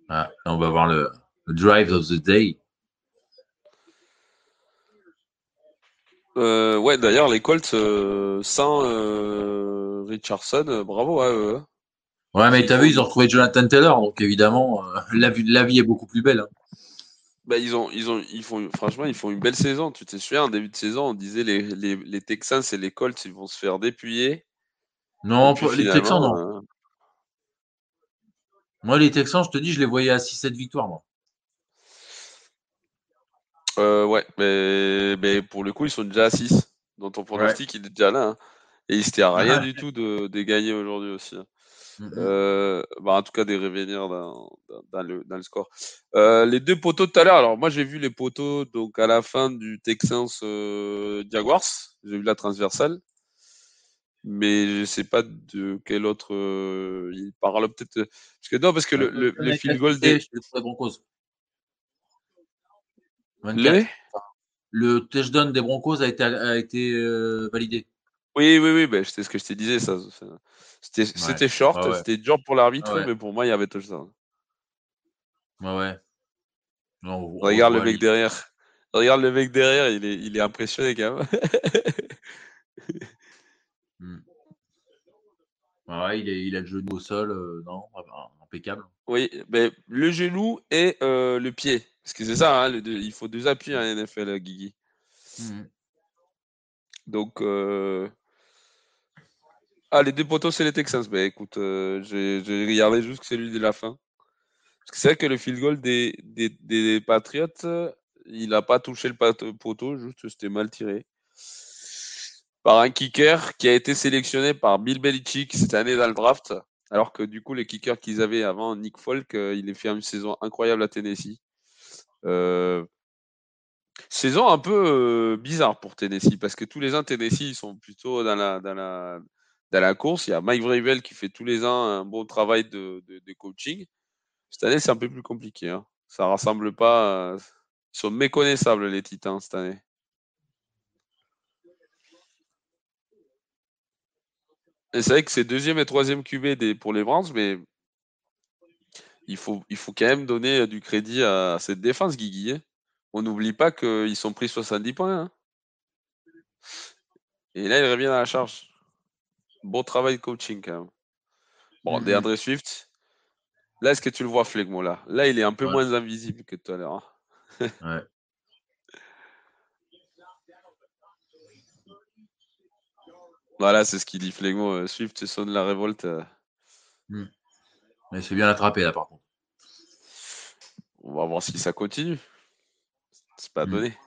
Ah, on va voir le, drive of the day. Euh, ouais, d'ailleurs, les Colts euh, sans Richardson, euh, bravo à eux. Ouais, mais t'as vu, ils ont retrouvé Jonathan Taylor, donc évidemment, euh, la, vie, la vie est beaucoup plus belle. Hein. Bah, ils ont, ils ont, ils font, franchement, ils font une belle saison. Tu te souviens, en début de saison, on disait les, les, les Texans et les Colts, ils vont se faire dépouiller. Non, les Texans, non. Euh, moi, les Texans, je te dis, je les voyais à 6-7 victoires, moi. Ouais, mais, mais, pour le coup, ils sont déjà à 6. Dans ton pronostic, il est déjà là. Hein. Et il s'était rien du tout de, de gagner aujourd'hui aussi. Hein. Euh, bah en tout cas, des revenir dans, dans, le, dans le score. Euh, les deux poteaux tout à l'heure. Alors, moi, j'ai vu les poteaux donc à la fin du Texans euh, Jaguars. J'ai vu la transversale. Mais je sais pas de quel autre. il parle peut-être. Parce que non, parce que le, le, le field goal des. Broncos. Le, le touchdown des Broncos a été, a été validé. Oui, oui, oui, ben, c'est ce que je te disais. Ça, c'était, short, c'était dur pour l'arbitre, mais pour moi, il y avait tout ça. Ouais, ouais. Regarde le mec derrière. Regarde le mec derrière, il est, il est impressionné quand même. Hmm. ouais, il, est, il, a le genou au sol, euh, non, impeccable. Oui, mais le genou et euh, le pied. Parce que c'est ça, hein, il faut deux appuis à NFL, Guigui. Mmh. Donc, euh... ah, les deux poteaux, c'est les Texans. Ben écoute, euh, j'ai regardé juste celui de la fin. Parce que c'est vrai que le field goal des, des, des Patriots, il n'a pas touché le poteau, juste c'était mal tiré. Par un kicker qui a été sélectionné par Bill Belichick cette année dans le draft. Alors que du coup, les kickers qu'ils avaient avant, Nick Folk, euh, il a fait une saison incroyable à Tennessee. Euh, saison un peu euh, bizarre pour Tennessee, parce que tous les ans, Tennessee, ils sont plutôt dans la, course. Il y a Mike Vrabel qui fait tous les ans un bon travail de, de, coaching. Cette année, c'est un peu plus compliqué. Hein. Ça rassemble pas. ils sont méconnaissables, les Titans, cette année. Et c'est vrai que c'est deuxième et troisième QB pour les Browns, mais il faut, il faut quand même donner euh, du crédit à cette défense, Guigui. Hein. On n'oublie pas qu'ils sont pris 70 points. Hein. Et là, ils reviennent à la charge. Bon travail de coaching quand même. Bon, mm DeAndre Swift, là, est-ce que tu le vois, Flegmo là? Là, il est un peu moins invisible que tout à l'heure. Hein. ouais. Voilà, c'est ce qu'il dit Flegmo. Euh, Swift sonne la révolte. Euh. Hmm. Mais c'est bien attrapé là par contre. On va voir si ça continue. C'est pas hmm. donné.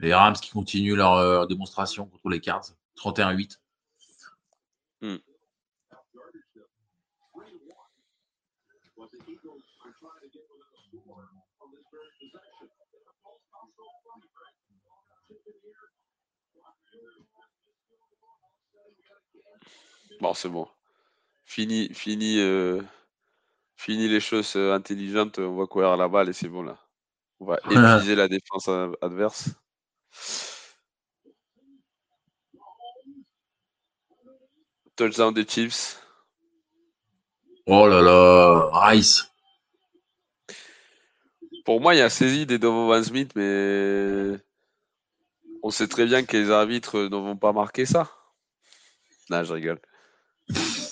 Les Rams qui continuent leur euh, démonstration contre les Cards. 31-8. Bon, c'est bon. Fini, fini, euh, fini les choses euh, intelligentes. On va courir la balle et c'est bon là. On va épuiser la défense adverse. Touchdown des Chiefs. Oh là là, Rice. Pour moi, il y a saisi des Donovan Smith, mais on sait très bien que les arbitres ne vont pas marquer ça. Non, je rigole.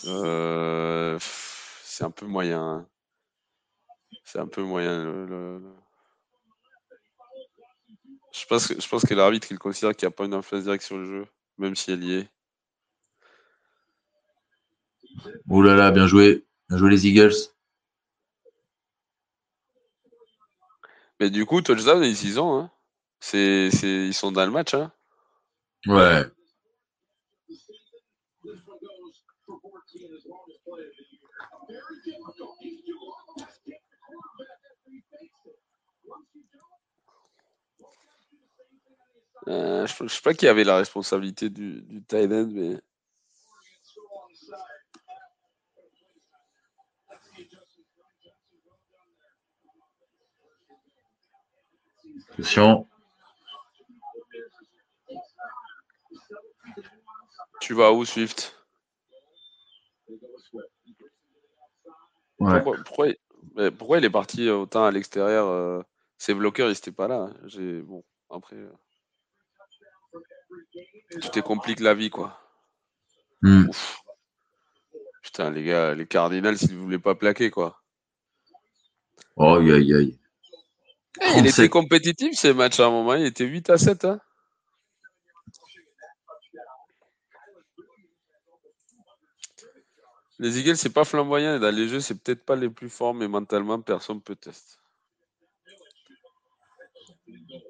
Euh, c'est un peu moyen. Hein. C'est un peu moyen. Je pense que, je pense que l'arbitre, il considère qu'il n'y a pas une influence directe sur le jeu, même si elle y est. Oh là là, bien joué. Bien joué les Eagles. Mais du coup, touchdown, ils y ont. Hein. C'est, ils sont dans le match. Hein. Ouais. Euh, je ne sais pas qui avait la responsabilité du, du tight end, mais. Question. Tu vas où, Swift? Pourquoi, il est parti autant à l'extérieur euh, Ses bloqueurs, ils n'étaient pas là. J'ai bon après. Euh, tu te compliques la vie, quoi. Hmm. Putain, les gars, les Cardinals, s'ils ne voulaient pas plaquer, quoi. Oh, aïe, aïe, aïe. Eh, il était compétitif, ces matchs, à un moment. Il était 8 à 7. Hein. Les Eagles, c'est pas flamboyant. dans les jeux, c'est peut-être pas les plus forts, mais mentalement, personne peut tester.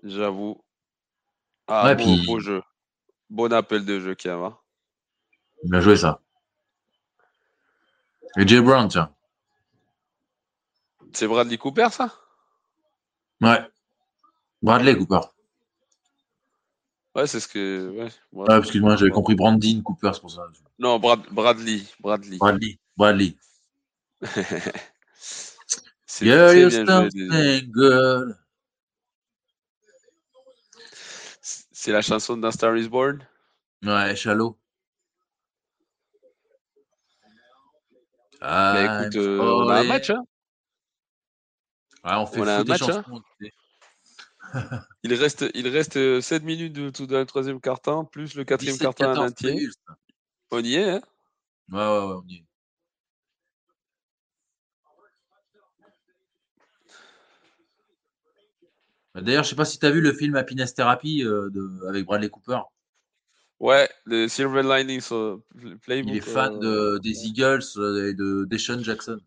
J'avoue. Ah, beau, jeu. Bon appel de jeu, Kiama. Bien joué, ça. Et Jay Brown, tiens. C'est Bradley Cooper, ça? Ouais. Bradley Cooper. Ouais, c'est ce que. Ouais, ah, excuse-moi, j'avais compris Brandon Cooper, c'est pour ça. Non, Bradley. Bradley. Bradley. Bradley. c'est yeah, C'est la chanson d'un Star is Born? Ouais, Shallow. Ah, écoute, euh, on a un match, hein Ouais, on fait on a un match, hein il reste, il reste 7 minutes de, tout dans le troisième carton, plus le quatrième carton entier. On y est, hein? Ouais, ouais, ouais, on y est. D'ailleurs, je sais pas si tu as vu le film Happiness Therapy euh, avec Bradley Cooper. Ouais, le Silver Linings Playbook. Il est fan de, des Eagles et de Deshaun Jackson.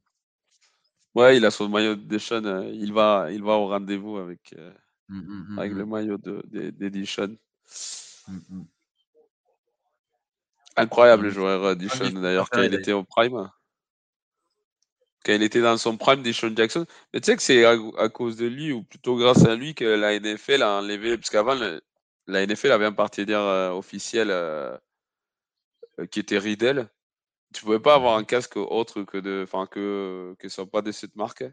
Ouais, il a son maillot de Deshaun. il, va, il va au rendez-vous avec, mmh, mmh, mmh, avec le maillot de, de, Incroyable le joueur Dishon d'ailleurs, quand il était au prime. Quand il était dans son prime, Dishon Jackson. Mais tu sais que c'est à, cause de lui, ou plutôt grâce à lui, que la NFL a enlevé, parce qu'avant, la NFL avait un partenaire euh, officiel euh, euh, qui était Riddle. Tu pouvais pas avoir un casque autre que de, enfin que soit pas de cette marque.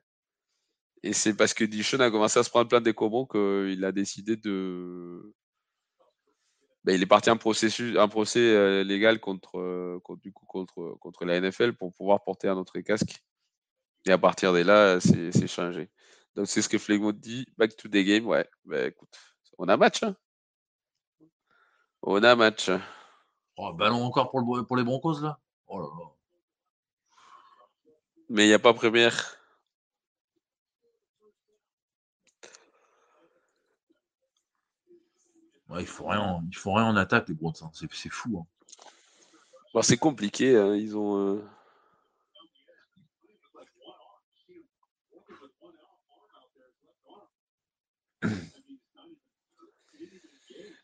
Et c'est parce que Dishon a commencé à se prendre plein de décombres qu'il a décidé de ben, il est parti un processus, un procès euh, légal contre, euh, contre, du coup, contre, contre la NFL pour pouvoir porter un autre casque. Et à partir de là, c'est changé. Donc c'est ce que Flegmo dit. Back to the game. Ouais, ben, écoute, on a match. Hein. on a match. Oh, ballon encore pour, le, pour les Broncos là. Oh là là. Mais il n'y a pas première. Il faut rien, il faut rien en attaque les Browns. Hein. C'est fou. Hein. Bah, c'est compliqué. Hein. Ils ont. Euh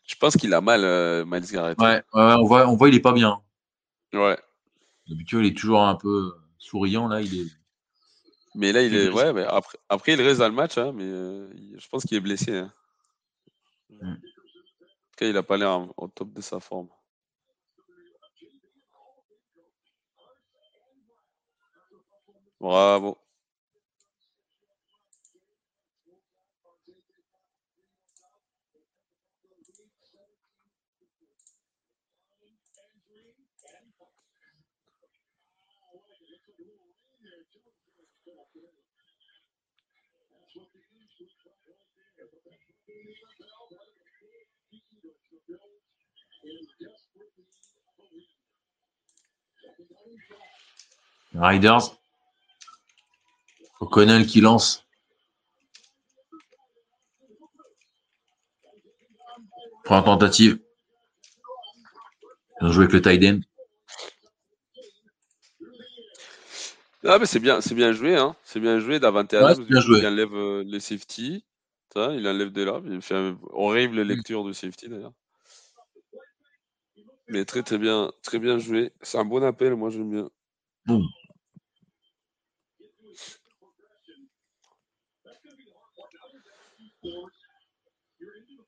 Je pense qu'il a mal, euh, Miles Garrett. Ouais, on voit, on voit, il est pas bien. Ouais. D'habitude, il est toujours un peu souriant là. Il est. Mais là, il est. Ouais, mais après, après, il reste dans le match, mais euh, je pense qu'il est blessé. Mm il n'a pas l'air au top de sa forme. Bravo. Riders. O'Connell qui lance. Première tentative. On joue avec le tight Ah, mais c'est bien, c'est bien joué, hein. C'est bien joué d'Avantage. Il enlève euh, les safety. il enlève des là. Il fait une horrible lecture de safety d'ailleurs. Mais très très bien, très bien joué. C'est un bon appel, moi j'aime bien. Boum.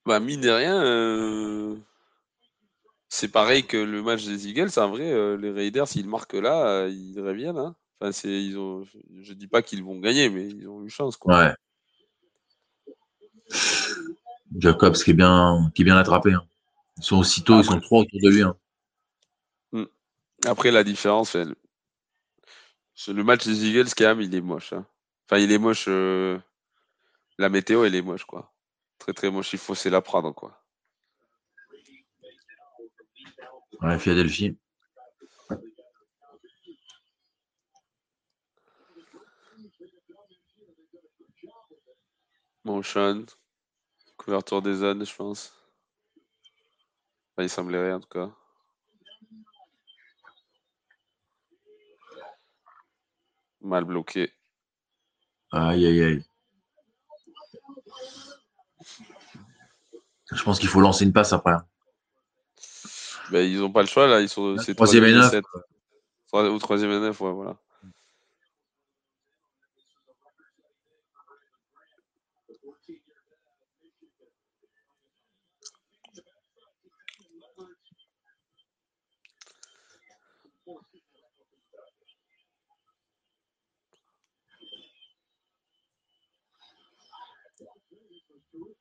Bah, mine de rien, euh, c'est pareil que le match des Eagles. En vrai, euh, les Raiders, s'ils marquent là, euh, ils reviennent. Hein. Enfin, c'est, ils ont, je dis pas qu'ils vont gagner, mais ils ont eu chance. Quoi. Ouais. Jacobs qui est bien, qui est bien attrapé. Hein. Ils sont aussitôt, ils sont trois autour de lui. Hein. Hmm. Après, la différence, le... le match des Eagles, quand même, il est moche. Hein. Enfin, il est moche. La météo, elle est moche, quoi. Très, très moche. Il faut c'est la prendre, quoi. Ouais, Philadelphie. Motion. Couverture des zones, je pense. Il semblerait, en tout cas. Mal bloqué. Aïe, aïe, aïe. Je pense qu'il faut lancer une passe après. Hein. Ben, ils n'ont pas le choix là. Ils sont c'est troisième et neuf. Ou troisième et neuf, ouais, voilà.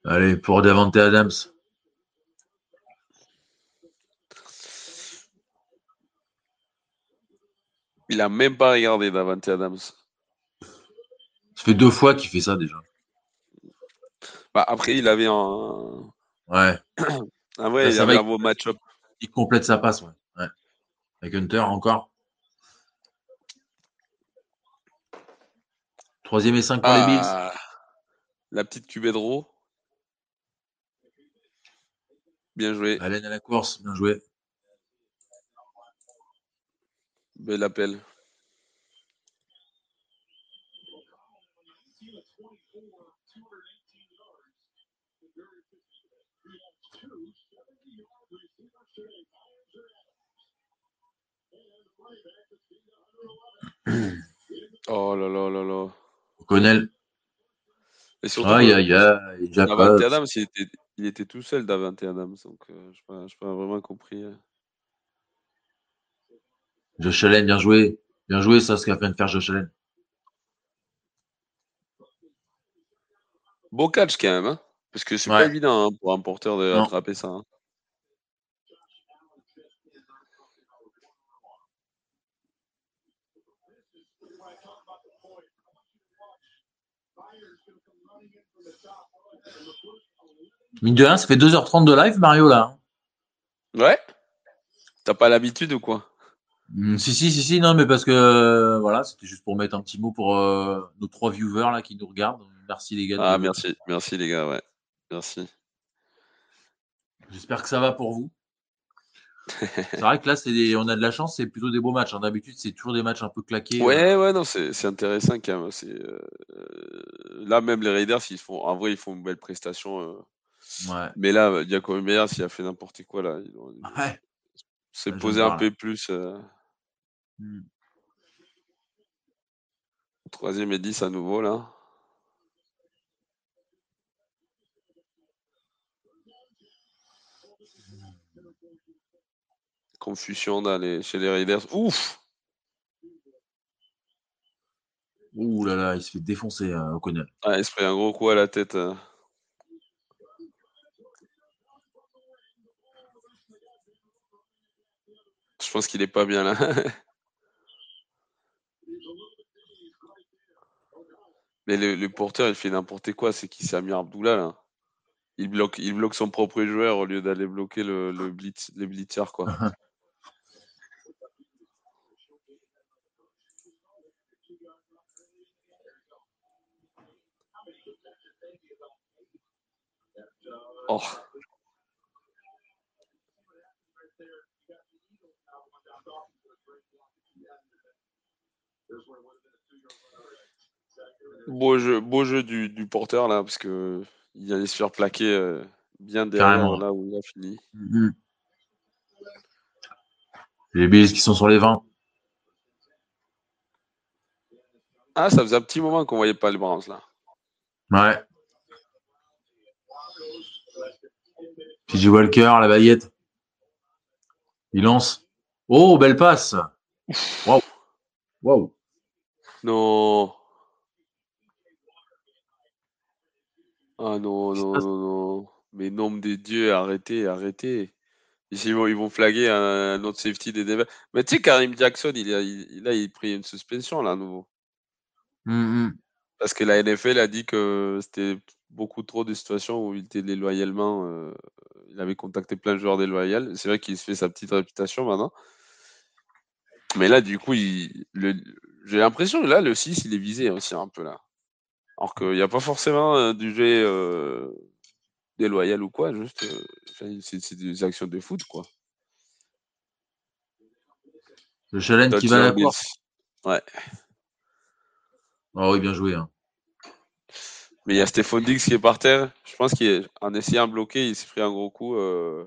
Allez, pour Davante Adams. Il a même pas regardé Davante Adams. Ça fait deux fois qu'il fait ça déjà. Bah, après, il avait un. Ouais. ah ouais, il avait un beau match-up. Il complète sa passe, ouais. ouais. Avec Hunter encore. Troisième et cinq pour les Bills. Ah, la petite QB de Bien joué. Allen à la course, bien joué. Bel appel. Oh là là là là. O'Connell. Et surtout, Aïe, aïe, aïe. Adams, il était, il était tout seul, Davante Adams. Donc, euh, je n'ai pas, vraiment compris. euh. Josh Allen, bien joué. Bien joué, ça, ce qu'a fait de faire Josh Allen. Beau catch quand même, hein, parce que c'est Ouais. pas évident hein, pour un porteur de Non. attraper ça. hein. Mine de rien, ça fait 2h30 de live, Mario, là. Ouais T'as pas l'habitude ou quoi? Hmm, si, si, si, si, non, mais parce que, euh, voilà, c'était juste pour mettre un petit mot pour euh, nos trois viewers, là, qui nous regardent. Merci, les gars. Ah, merci, merci les gars, ouais. Merci. J'espère que ça va pour vous. c'est vrai que là, des- on a de la chance, c'est plutôt des beaux matchs. hein. D'habitude, c'est toujours des matchs un peu claqués. Ouais, ouais, non, c'est intéressant quand même. C'est, euh, euh, là, même les Raiders, ils font, en vrai, ils font une belle prestation. Ouais. Mais là, Jacob Meyer, s'il a fait n'importe quoi, là, il Ouais. s'est je posé un peu plus. euh, Hmm. Troisième et 10 à nouveau, là. Confusion dans les, chez les Raiders. Ouf Ouh là là, il se fait défoncer, euh, O'Connell. ah, Il se prend un gros coup à la tête. euh. Je pense qu'il est pas bien là. Mais le, le porteur, il fait n'importe quoi. C'est qui C'est Amir Abdullah là. Il bloque, il bloque son propre joueur au lieu d'aller bloquer le, le blitz, les blitzers quoi. Oh. Beau jeu, beau jeu du, du porteur là, parce que il allait se faire plaquer euh, bien derrière Carrément. là où il a fini. Mhm. Les Bills qui sont sur les 20. Ah, ça faisait un petit moment qu'on voyait pas les Browns là. Ouais. PJ Walker, la baguette. Il lance. Oh, belle passe. Waouh. Waouh. Non. Ah non, non, non, non. Mais nombre des dieux, arrêtez, arrêtez. Ils vont, ils vont flaguer un, autre safety des Denver. Mais tu sais, Karim Jackson, il a, il, là, il pris une suspension là à nouveau. Mhm. Parce que la NFL a dit que c'était beaucoup trop de situations où il était déloyalement. euh, il avait contacté plein de joueurs déloyaux. C'est vrai qu'il se fait sa petite réputation maintenant. Mais là, du coup, il, le, j'ai l'impression que là, le 6, il est visé aussi un peu là. Alors qu'il n'y a pas forcément euh, du jeu euh, déloyal ou quoi, juste euh, c'est, des actions de foot quoi. Le challenge qui va à la. Ouais. Oh oui, bien joué. hein. Mais il y a Stéphane Diggs qui est par terre. Je pense qu'en essayant de bloquer, il s'est pris un gros coup. euh,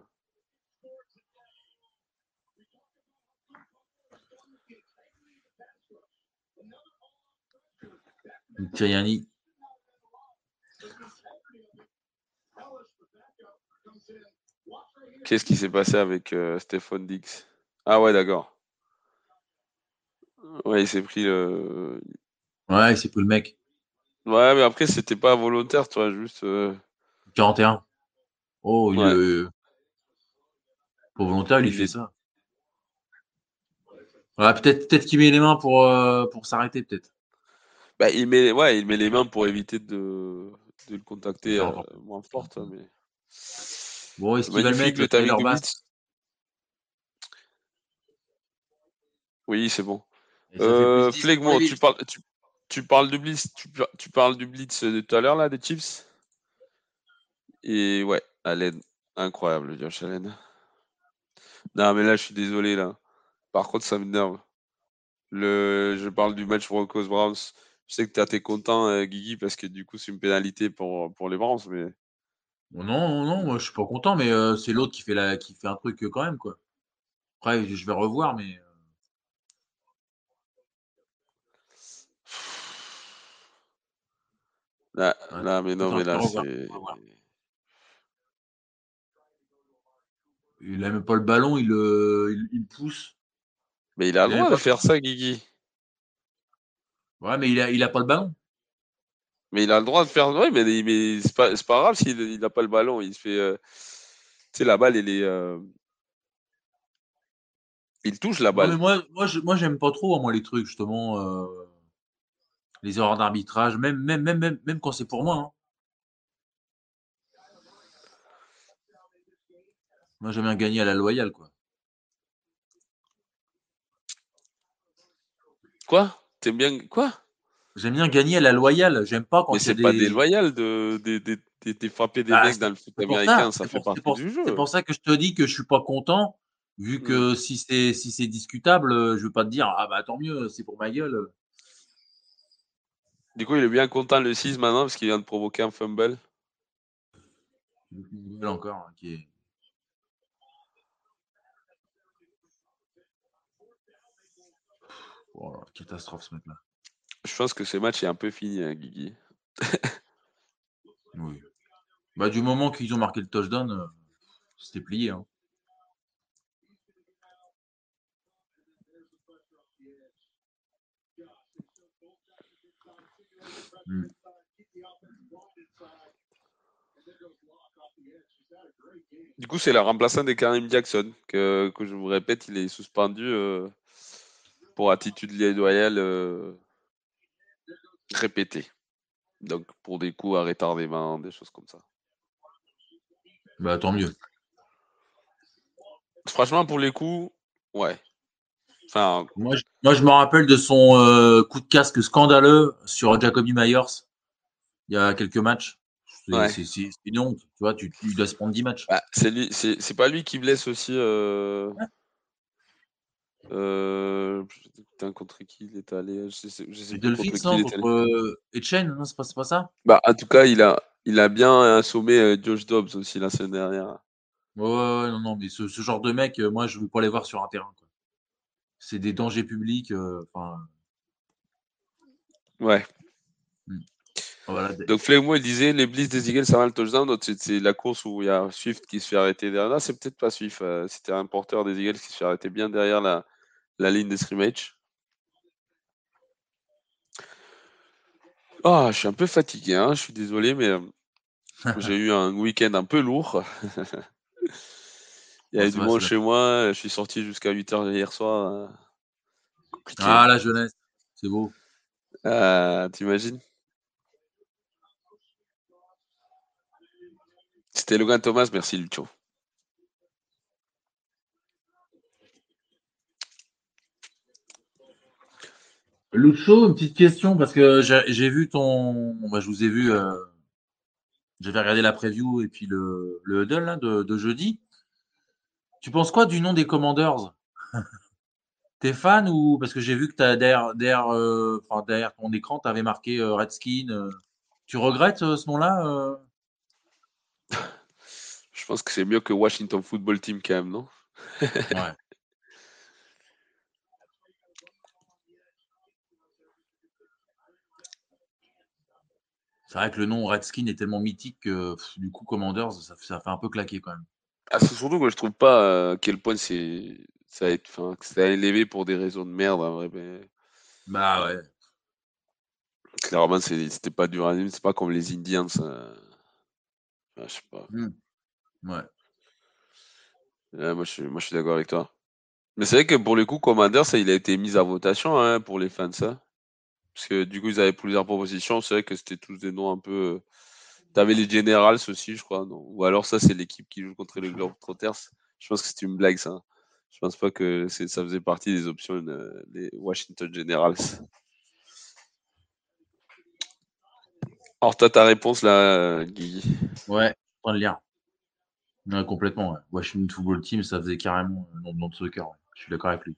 Qu'est-ce qui s'est passé avec euh, Stéphane Diggs Ah ouais, d'accord. Ouais, il s'est pris le. Ouais, c'est pour le mec. Ouais, mais après, c'était pas volontaire, tu vois, juste. euh, 41. Oh, il Ouais. euh, Pour volontaire, il, Il fait est- ça. Ouais, peut-être peut qu'il met les mains pour, euh, pour s'arrêter, peut-être. Bah, il met, ouais, il met les mains pour éviter de, de le contacter euh, moins forte. hein, Mais... Bon, est-ce qu'il va le mettre, le timing de. Oui, c'est bon. Euh, plus 10 Flegmont, pour les tu parles, tu, tu parles du Blitz, tu, tu parles du Blitz de tout à l'heure, là, des Chiefs? Et ouais, Allen. Incroyable, Josh Allen. Non, mais là, je suis désolé, là. Par contre, ça m'énerve. Le... Je parle du match Broncos Browns. Je sais que tu es content, euh, Guigui, parce que du coup, c'est une pénalité pour, pour les Browns, mais. Non, non, moi je suis pas content, mais euh, c'est l'autre qui fait la qui fait un truc euh, quand même, quoi. Après, je vais revoir, mais. Là, là mais non, mais là, c'est. Il aime pas le ballon, il, il, il pousse. Mais il a le droit de faire ça, Guigui. Ouais, mais il a, il a pas le ballon. Mais il a le droit de faire. Oui, mais, mais c'est pas, pas grave s'il n'a pas le ballon. Il se fait. Euh, tu sais, la balle, elle est. Euh, il touche la balle. moi, moi, moi, j'aime pas trop, moi, les trucs, justement. Euh, les erreurs d'arbitrage, même, même, même, même, même quand c'est pour moi. Hein. Moi, j'aime bien gagner à la loyale, quoi. Quoi? T'aimes bien quoi? J'aime bien gagner à la loyale. J'aime pas quand Mais c'est pas des loyales de, de, de, frapper des ah, mecs dans le foot américain, ça, fait partie du jeu. C'est pour ça que je te dis que je suis pas content, vu que hmm. si c'est si c'est discutable, je veux pas te dire ah bah tant mieux, c'est pour ma gueule. Du coup, il est bien content le 6 maintenant parce qu'il vient de provoquer un fumble. encore hein, qui est Oh, catastrophe ce mec-là. Je pense que ce match est un peu fini, hein, Guigui. oui. Bah, du moment qu'ils ont marqué le touchdown, euh, c'était plié. Hein. Hmm. Du coup, c'est la remplaçante de Karim Jackson, que, que, je vous répète, il est suspendu euh, pour attitude loyale euh, répétée. Donc pour des coups à retardement, des choses comme ça. Bah tant mieux. Franchement, pour les coups, ouais. Enfin, moi, je, moi, je me rappelle de son euh, coup de casque scandaleux sur Jacoby Myers il y a quelques matchs. C'est une honte. Tu vois, tu, tu dois se prendre 10 matchs. Bah, c'est pas lui qui blesse aussi. Euh... Euh, putain, contre qui il est allé Je sais, je sais plus contre qui il est allé. Etienne, non, c'est pas, pas ça? Bah, en tout cas, il a, il a bien assommé euh, Josh Dobbs aussi la semaine dernière. Ouais, ouais, non, non, mais ce, ce, genre de mec, euh, moi, je veux pas les voir sur un terrain. C'est des dangers publics. Euh, enfin. ouais. Hmm. Voilà. Donc Flegmo, il disait les blitz des Eagles ça va le touchdown. C'est la course où il y a Swift qui se fait arrêter derrière. c'est peut-être pas Swift. C'était un porteur des Eagles qui se fait arrêter bien derrière la, la ligne de scrimmage. Ah, je suis un peu fatigué, hein, je suis désolé, mais euh, j'ai eu un week-end un peu lourd. Il y avait du monde chez moi, je suis sorti jusqu'à 8h hier soir. Euh, ah, la jeunesse, c'est beau. Ah, T'imagines? C'était Logan Thomas, merci Lucho. Lucho, une petite question parce que j'ai vu ton. Bah, je vous ai vu. Euh... J'avais regardé la preview et puis le, le huddle de, jeudi. Tu penses quoi du nom des Commanders T'es fan ou parce que j'ai vu que as derrière, derrière, euh, derrière ton écran, tu avais marqué euh, Redskin. Euh. Tu regrettes ce nom-là Je pense que c'est mieux que Washington Football Team quand même, non? Ouais. C'est vrai que le nom Redskin est tellement mythique que du coup Commanders, ça, fait un peu claquer quand même. Ah, c'est surtout que je trouve pas à quel point c'est ça a, ça élevé pour des raisons de merde. vrai, Bah ouais. Clairement, c'était pas du c'est pas comme les Indians. Euh... je sais pas. Mmh. Ouais. moi, je suis, moi, je suis d'accord avec toi. Mais c'est vrai que pour le coup, Commanders, ça, il a été mis à votation hein, pour les fans, ça. Parce que du coup, ils avaient plusieurs propositions. C'est vrai que c'était tous des noms un peu. Euh, t'avais les Generals aussi, je crois. Non? Ou alors, ça, c'est l'équipe qui joue contre les Globetrotters. Je pense que c'est une blague, ça. Je pense pas que ça faisait partie des options des Washington Generals. Alors, toi, ta réponse là, Guy Ouais, on le lire. Ouais, complètement. Washington Football Team, ça faisait carrément un nom de soccer. Je suis d'accord avec lui.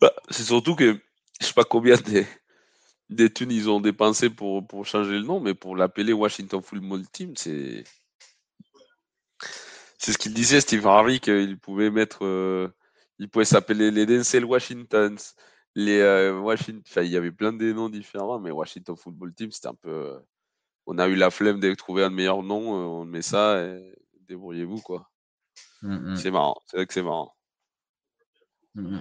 Bah, c'est surtout que je sais pas combien des, des thunes ils ont dépensé pour, pour changer le nom, mais pour l'appeler Washington Football Team, c'est. C'est ce qu'il disait, Steve Harvey, qu'il pouvait mettre. Euh, il pouvait s'appeler les Denzel Washingtons, les euh, Washington. Enfin, il y avait plein de noms différents, mais Washington Football Team, c'était un peu. On a eu la flemme de trouver un meilleur nom, euh, on met ça et débrouillez-vous, quoi. Mmh, mmh. C'est marrant, c'est vrai que c'est marrant. Mmh,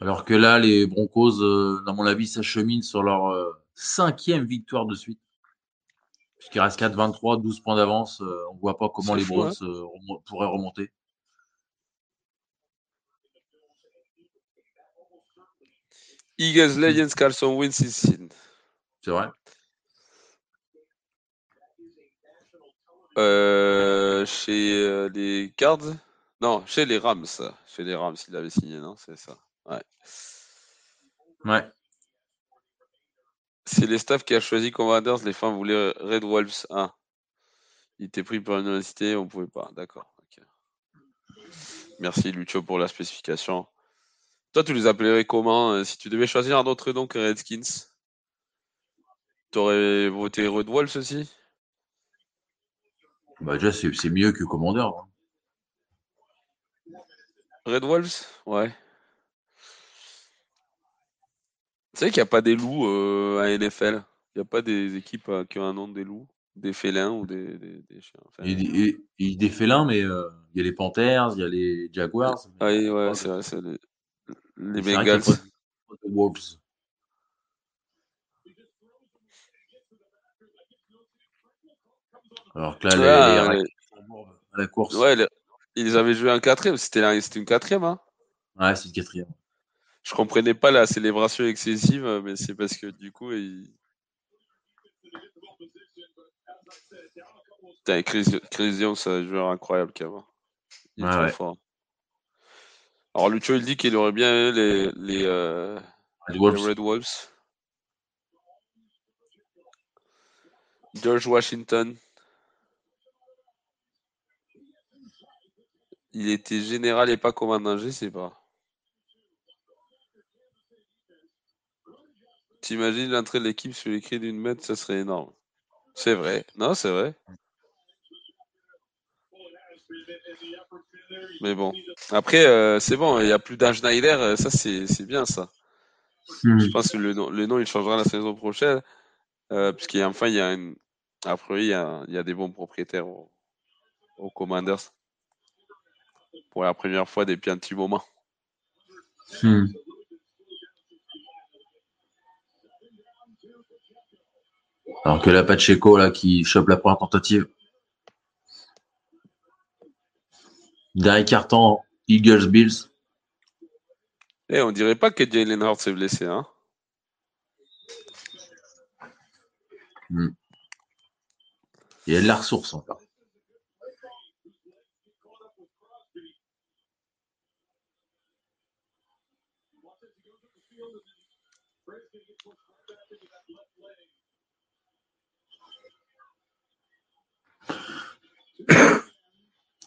Alors que là, les Broncos, euh, dans mon avis, s'acheminent sur leur euh, cinquième victoire de suite. Puisqu'il reste 4-23, 12 points d'avance. Euh, on ne voit pas comment les Browns hein. pourraient remonter. Eagles, Legends, Carlson, wins C'est vrai. chez les Cards? Non, chez les Rams. Chez les Rams, il avait signé, non? C'est ça. Ouais. Ouais. C'est les staffs qui a choisi Commanders, les fans voulaient Red Wolves 1. Il était pris par l'université, on pouvait pas. D'accord. Merci Lucho pour la spécification. Toi, tu les appellerais comment euh, Si tu devais choisir un autre nom que Redskins, tu aurais voté Red Wolves aussi? Bah déjà, c'est mieux que Commanders. Hein. Red Wolves? Ouais. Tu sais qu'il n'y a pas des loups euh, à NFL. Il n'y a pas des équipes euh, qui ont un nom des loups, des félins ou des, chiens. il, y a des félins, mais euh, il y a les Panthers, il y a les Jaguars. Ah oui, ouais, c'est vrai, c'est les, les Bengals. Wolves. Alors que là, les, à la course. Ouais, ils avaient joué un quatrième. C'était une quatrième, hein Ouais, c'est une quatrième. Je comprenais pas la célébration excessive, mais c'est parce que du coup, il... Putain, Chris, Chris c'est un joueur incroyable qu'il Il est très fort. Alors Lucho, il dit qu'il aurait bien les, les, euh, les, Red Wolves. George Washington. Il était général et pas commandant, je sais pas. T'imagines l'entrée de l'équipe sur les cris d'une mètre, ça serait énorme. C'est vrai. Non, c'est vrai. Mais bon. Après, euh, c'est bon, il n'y a plus d'un Schneider, euh, ça c'est bien ça. Hmm. Je pense que le nom, le nom il changera la saison prochaine. Euh, puisqu'enfin, il y a une. Après, il y a, il y a des bons propriétaires aux, Commanders. Pour la première fois depuis un petit moment. Hmm. Alors que la Pacheco, là, qui chope la première tentative. Dernier carton, Eagles Bills. Eh, on dirait pas que Jalen Hurts s'est blessé, hein. Il y a de la ressource encore.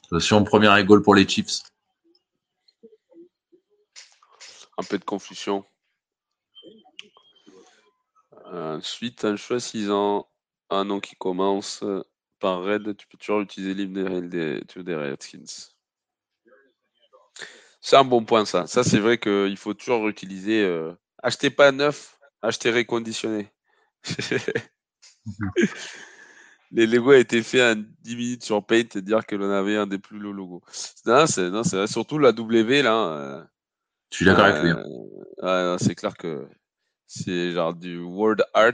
Attention, première goal pour les Chiefs. Un peu de confusion. Ensuite, un choix 6 ans, un nom qui commence par Red. Tu peux toujours utiliser l'hymne des, des Redskins. C'est un bon point, ça. Ça, c'est vrai qu'il faut toujours utiliser. Euh, achetez pas neuf, achetez réconditionné. les logos été fait à 10 minutes sur Paint et dire que l'on avait un des plus low logos. Non, c'est surtout la W là. Euh, Je suis d'accord avec lui. Hein. Euh, c'est clair que c'est genre du word art.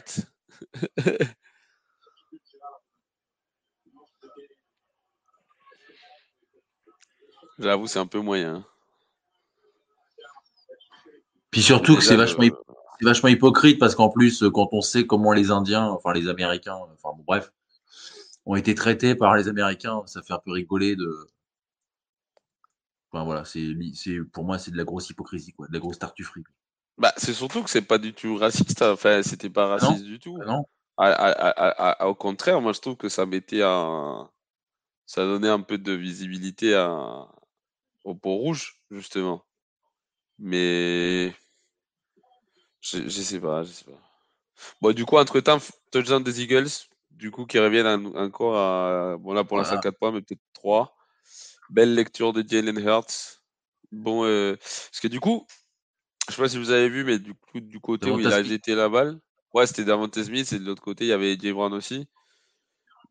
J'avoue, c'est un peu moyen. Hein. Puis surtout que c'est vachement, vachement hypocrite parce qu'en plus, quand on sait comment les Indiens, enfin les Américains, enfin bon, bref, ont été traités par les Américains. Ça fait un peu rigoler de. Enfin voilà, c'est, pour moi c'est de la grosse hypocrisie, quoi, de la grosse tartufferie. Bah, c'est surtout que c'est pas du tout raciste. Hein. Enfin, c'était pas raciste du tout. Ah non. au contraire, moi je trouve que ça mettait un, ça donnait un peu de visibilité à, au pont rouge justement. Mais je, je sais pas, je sais pas. Bon, du coup, entre-temps, touchdown des Eagles, du coup, qui reviennent encore à. Bon, là, pour l'instant, 4 points, mais peut-être 3. Belle lecture de Jalen Hurts. Bon, euh, parce que du coup, je sais pas si vous avez vu, mais du coup, du côté où il a jeté la balle, ouais, c'était Davante Smith, et de l'autre côté, il y avait Jay Brown aussi.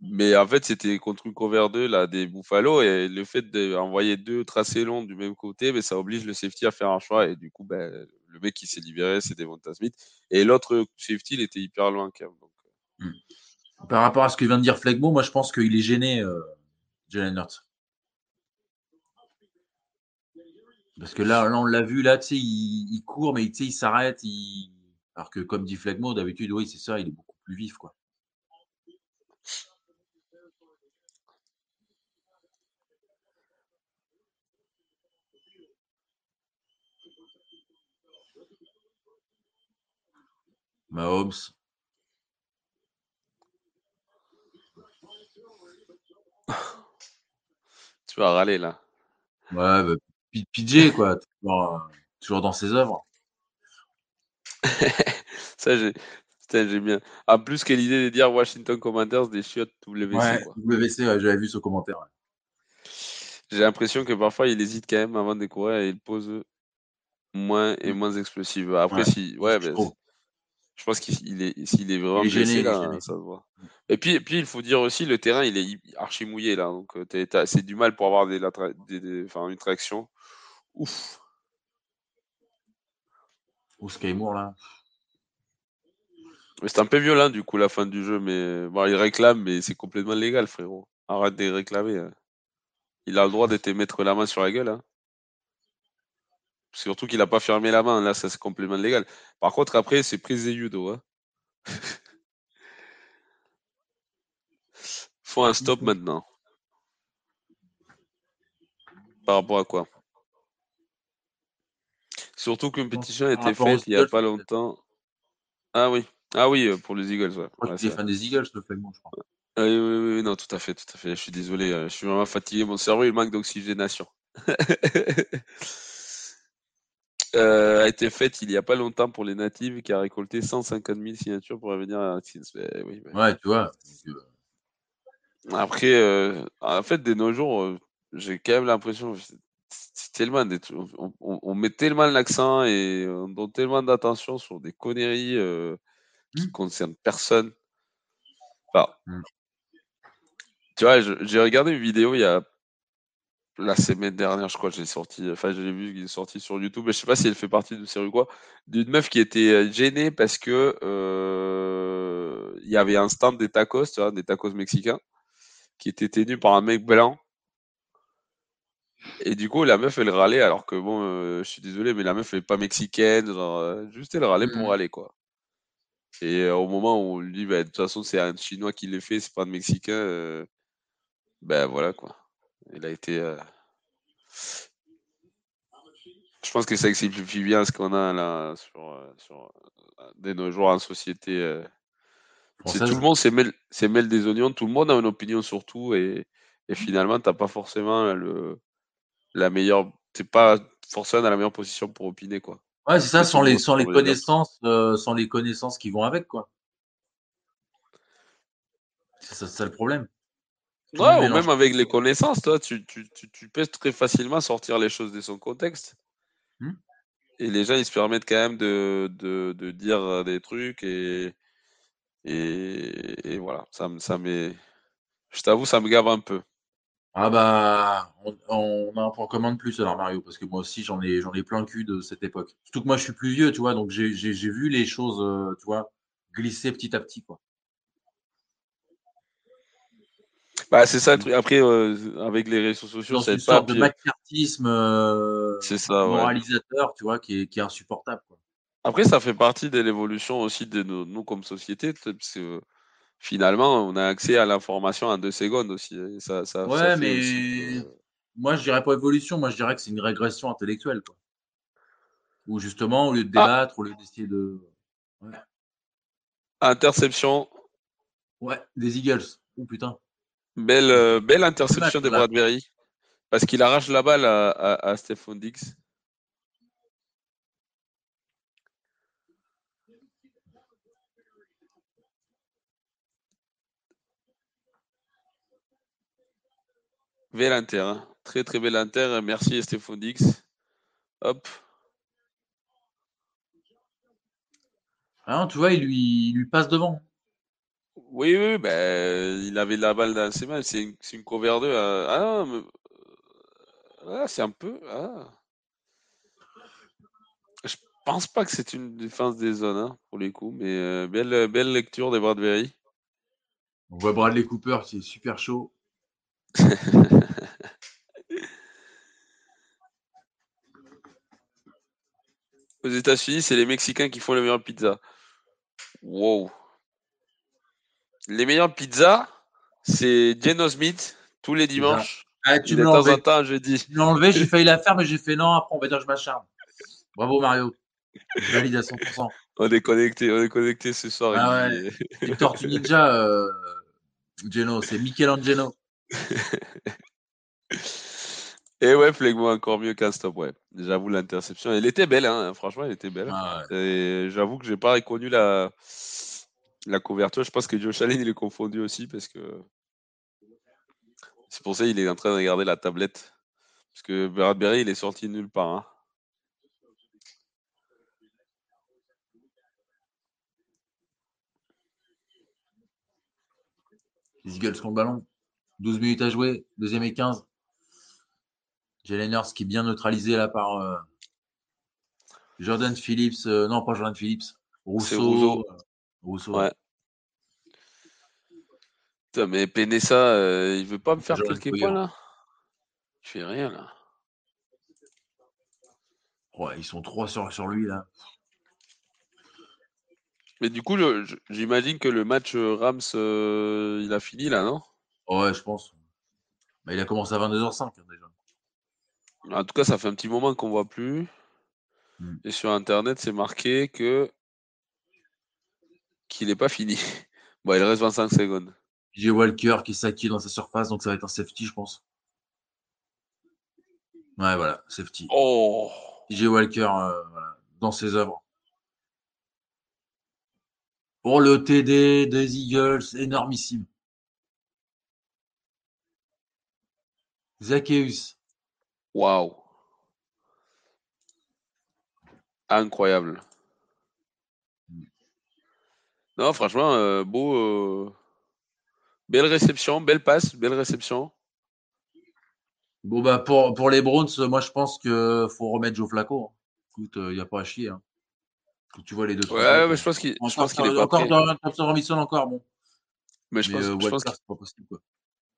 Mais en fait, c'était contre une cover 2 là, des Buffalo et le fait d'envoyer deux tracés longs du même côté, mais ben, ça oblige le safety à faire un choix. Et du coup, ben, le mec qui s'est libéré, c'est Devonta Smith. Et l'autre safety, il était hyper loin quand même. Euh. Hmm. Par rapport à ce que vient de dire Flegmo, moi je pense qu'il est gêné, euh, Jalen. Parce que là, on l'a vu, là, tu sais, il, court, mais il s'arrête. Alors que, comme dit Flegmo, d'habitude, oui, c'est ça, il est beaucoup plus vif, quoi. Mahomes. Tu vas râler là. Ouais, bah, PJ, quoi. Toujours, euh, toujours, dans ses œuvres. Ça, j'ai. j'aime bien. En plus, quelle idée de dire Washington Commanders des chiottes WC. Ouais, WC, j'avais vu ce commentaire. J'ai l'impression que parfois il hésite quand même avant de courir et il pose moins et mm. moins explosif. Après, si. Ouais, ben, je pense qu'il est, s'il est vraiment gêné, là, ça se voit. Et puis, et puis, il faut dire aussi, le terrain, il est archi mouillé là, donc euh, c'est du mal pour avoir des, des, enfin, une traction. Ouf. Ou Skymour là. C'est un peu violent du coup la fin du jeu, mais bon, il réclame, mais c'est complètement légal, frérot. Arrête de réclamer. Hein. Il a le droit de te mettre la main sur la gueule. Hein. Surtout qu'il n'a pas fermé la main. Là, ça c'est complètement légal. Par contre, après, c'est prise et judo. Hein. Faut un stop maintenant. Par rapport à quoi? Surtout qu'une pétition a été faite il n'y a pas longtemps. Ah oui. Ah oui, euh, pour les Eagles. Ouais. fan des Eagles, le Flemont, je crois. Ah oui, oui, oui, non, tout à fait, tout à fait. Je suis désolé, euh, je suis vraiment fatigué. Mon cerveau, il manque d'oxygénation. Euh, a été faite il n'y a pas longtemps pour les natives qui a récolté 150 000 signatures pour revenir à Oui, Ouais, tu vois. Après, euh, en fait, de nos jours, euh, j'ai quand même l'impression, tellement on, on, met tellement l'accent et on donne tellement d'attention sur des conneries qui mmh. concernent personne. Mmh. Tu vois, j'ai regardé une vidéo il y a la semaine dernière, je crois, j'ai sorti, enfin, je l'ai vu, il est sorti sur YouTube, mais je sais pas si elle fait partie de série ou quoi, d'une meuf qui était euh, gênée parce que euh, il y avait un stand des tacos, tu vois, des tacos mexicains, qui était tenu par un mec blanc. Et du coup, la meuf, elle râlait, alors que bon, euh, je suis désolé, mais la meuf, elle est pas mexicaine, genre, juste elle râlait pour mmh. râler, quoi. Et au moment où on lui dit, bah, de toute façon, c'est un Chinois qui l'a fait, c'est pas un Mexicain, ben voilà, quoi. Il a été. Euh, je pense que ça exemplifie bien ce qu'on a là sur, euh, sur euh, de nos jours en société. tout le monde s'est mêle, des oignons, tout le monde a une opinion sur tout et, et finalement, tu n'as pas forcément le, la meilleure. Tu pas forcément dans la meilleure position pour opiner. Quoi. Ouais, c'est ça, sans les, sans les connaissances, sans les connaissances qui vont avec. quoi. C'est ça le problème. Ouais, ou même avec les connaissances, toi, tu, tu, tu, peux très facilement sortir les choses de son contexte. Hmm. Et les gens, ils se permettent quand même de, de, de dire euh, des trucs et, et, voilà, ça, ça Je t'avoue, ça me gave un peu. Ah bah, on, a un point commun de plus alors Mario, parce que moi aussi j'en ai j'en ai plein le cul de cette époque. Surtout que moi je suis plus vieux, tu vois, donc j'ai vu les choses, euh, tu vois, glisser petit à petit, quoi. Bah, c'est ça Après, euh, avec les réseaux sociaux, c'est une sorte de macartisme euh, moralisateur, tu vois, qui est, qui est insupportable. Quoi. Après, ça fait partie de l'évolution aussi de nous, comme société, parce que finalement, on a accès à l'information en deux secondes aussi. ça, ça, ouais, mais moi, je dirais pas évolution, moi, je dirais que c'est une régression intellectuelle. Quoi. Ou justement, au lieu de ah! débattre, au lieu d'essayer de. Interception Ouais, des Eagles. Oh putain. Belle, euh, belle interception de Bradbury. Parce qu'il arrache la balle à, à, à Stephon Dix. Belle inter. Hein. Très très belle inter. Merci Stéphane Dix. Hop. Ah tu vois, il lui, lui passe devant. Oui, oui, ben, il avait la balle dans ses mains. C'est une, une, cover 2. Ah, ah, c'est un peu. Ah. Je pense pas que c'est une défense des zones hein, pour les coups, mais euh, belle, belle lecture des Bradbury. On voit Bradley Cooper qui est super chaud. Aux États-Unis, c'est les Mexicains qui font les meilleures pizzas. Wow. Les meilleures pizzas, c'est Geno Smith tous les dimanches. Ah, tu me l'as enlevé. jeudi. Tu enlevé, j'ai failli la faire, mais j'ai fait non. Après, on va dire je m'acharne. Bravo Mario. Valide à 100%. On est connecté, on est connecté ce soir. Ah ouais. Les Tortues Ninja, euh, Geno, c'est Michelangelo. Et ouais, Flegmo encore mieux qu'un stop, ouais. J'avoue, l'interception, elle était belle, hein. franchement, elle était belle. Ah j'avoue que j'ai pas reconnu la, la couverture. Je pense que Joe Allen, il est confondu aussi parce que c'est pour ça qu'il est en train de regarder la tablette. Parce que Bradbury, il est sorti nulle part. Hein. Les Eagles qui le ballon. 12 minutes à jouer, deuxième et 15. Jalen Hurts qui est bien neutralisé là par euh, Jordan Phillips. Euh, non, pas Jordan Phillips. Rousseau. Rousseau. Ouais. Putain, mais Penessa, euh, il veut pas me faire quelques points là? Je fais rien là. Ouais, ils sont trois sur, sur lui là. Mais du coup, j'imagine que le match Rams, il a fini là, non? Ouais, je pense. Mais il a commencé à 22h05 hein, déjà. En tout cas, ça fait un petit moment qu'on voit plus. Hmm. Et sur Internet, c'est marqué que qu'il n'est pas fini. Bon, il reste 25 secondes. J'ai Walker qui est dans sa surface, donc ça va être un safety, je pense. Ouais, voilà, safety. Oh J'ai Walker euh, dans ses œuvres. Pour le TD des Eagles, énormissime. Zacchaeus. Waouh. Incroyable. Non, franchement, euh, beau. Euh, belle réception, belle passe, belle réception. Bon, bah, pour, pour les Browns, moi, je pense qu'il faut remettre Joe Flacco. Hein. Écoute, il euh, n'y a pas à chier. Hein. Tu vois les deux. Ouais, mais je pense qu'il est pas encore dans encore, bon. Mais je pense, je pense que c'est pas possible, quoi.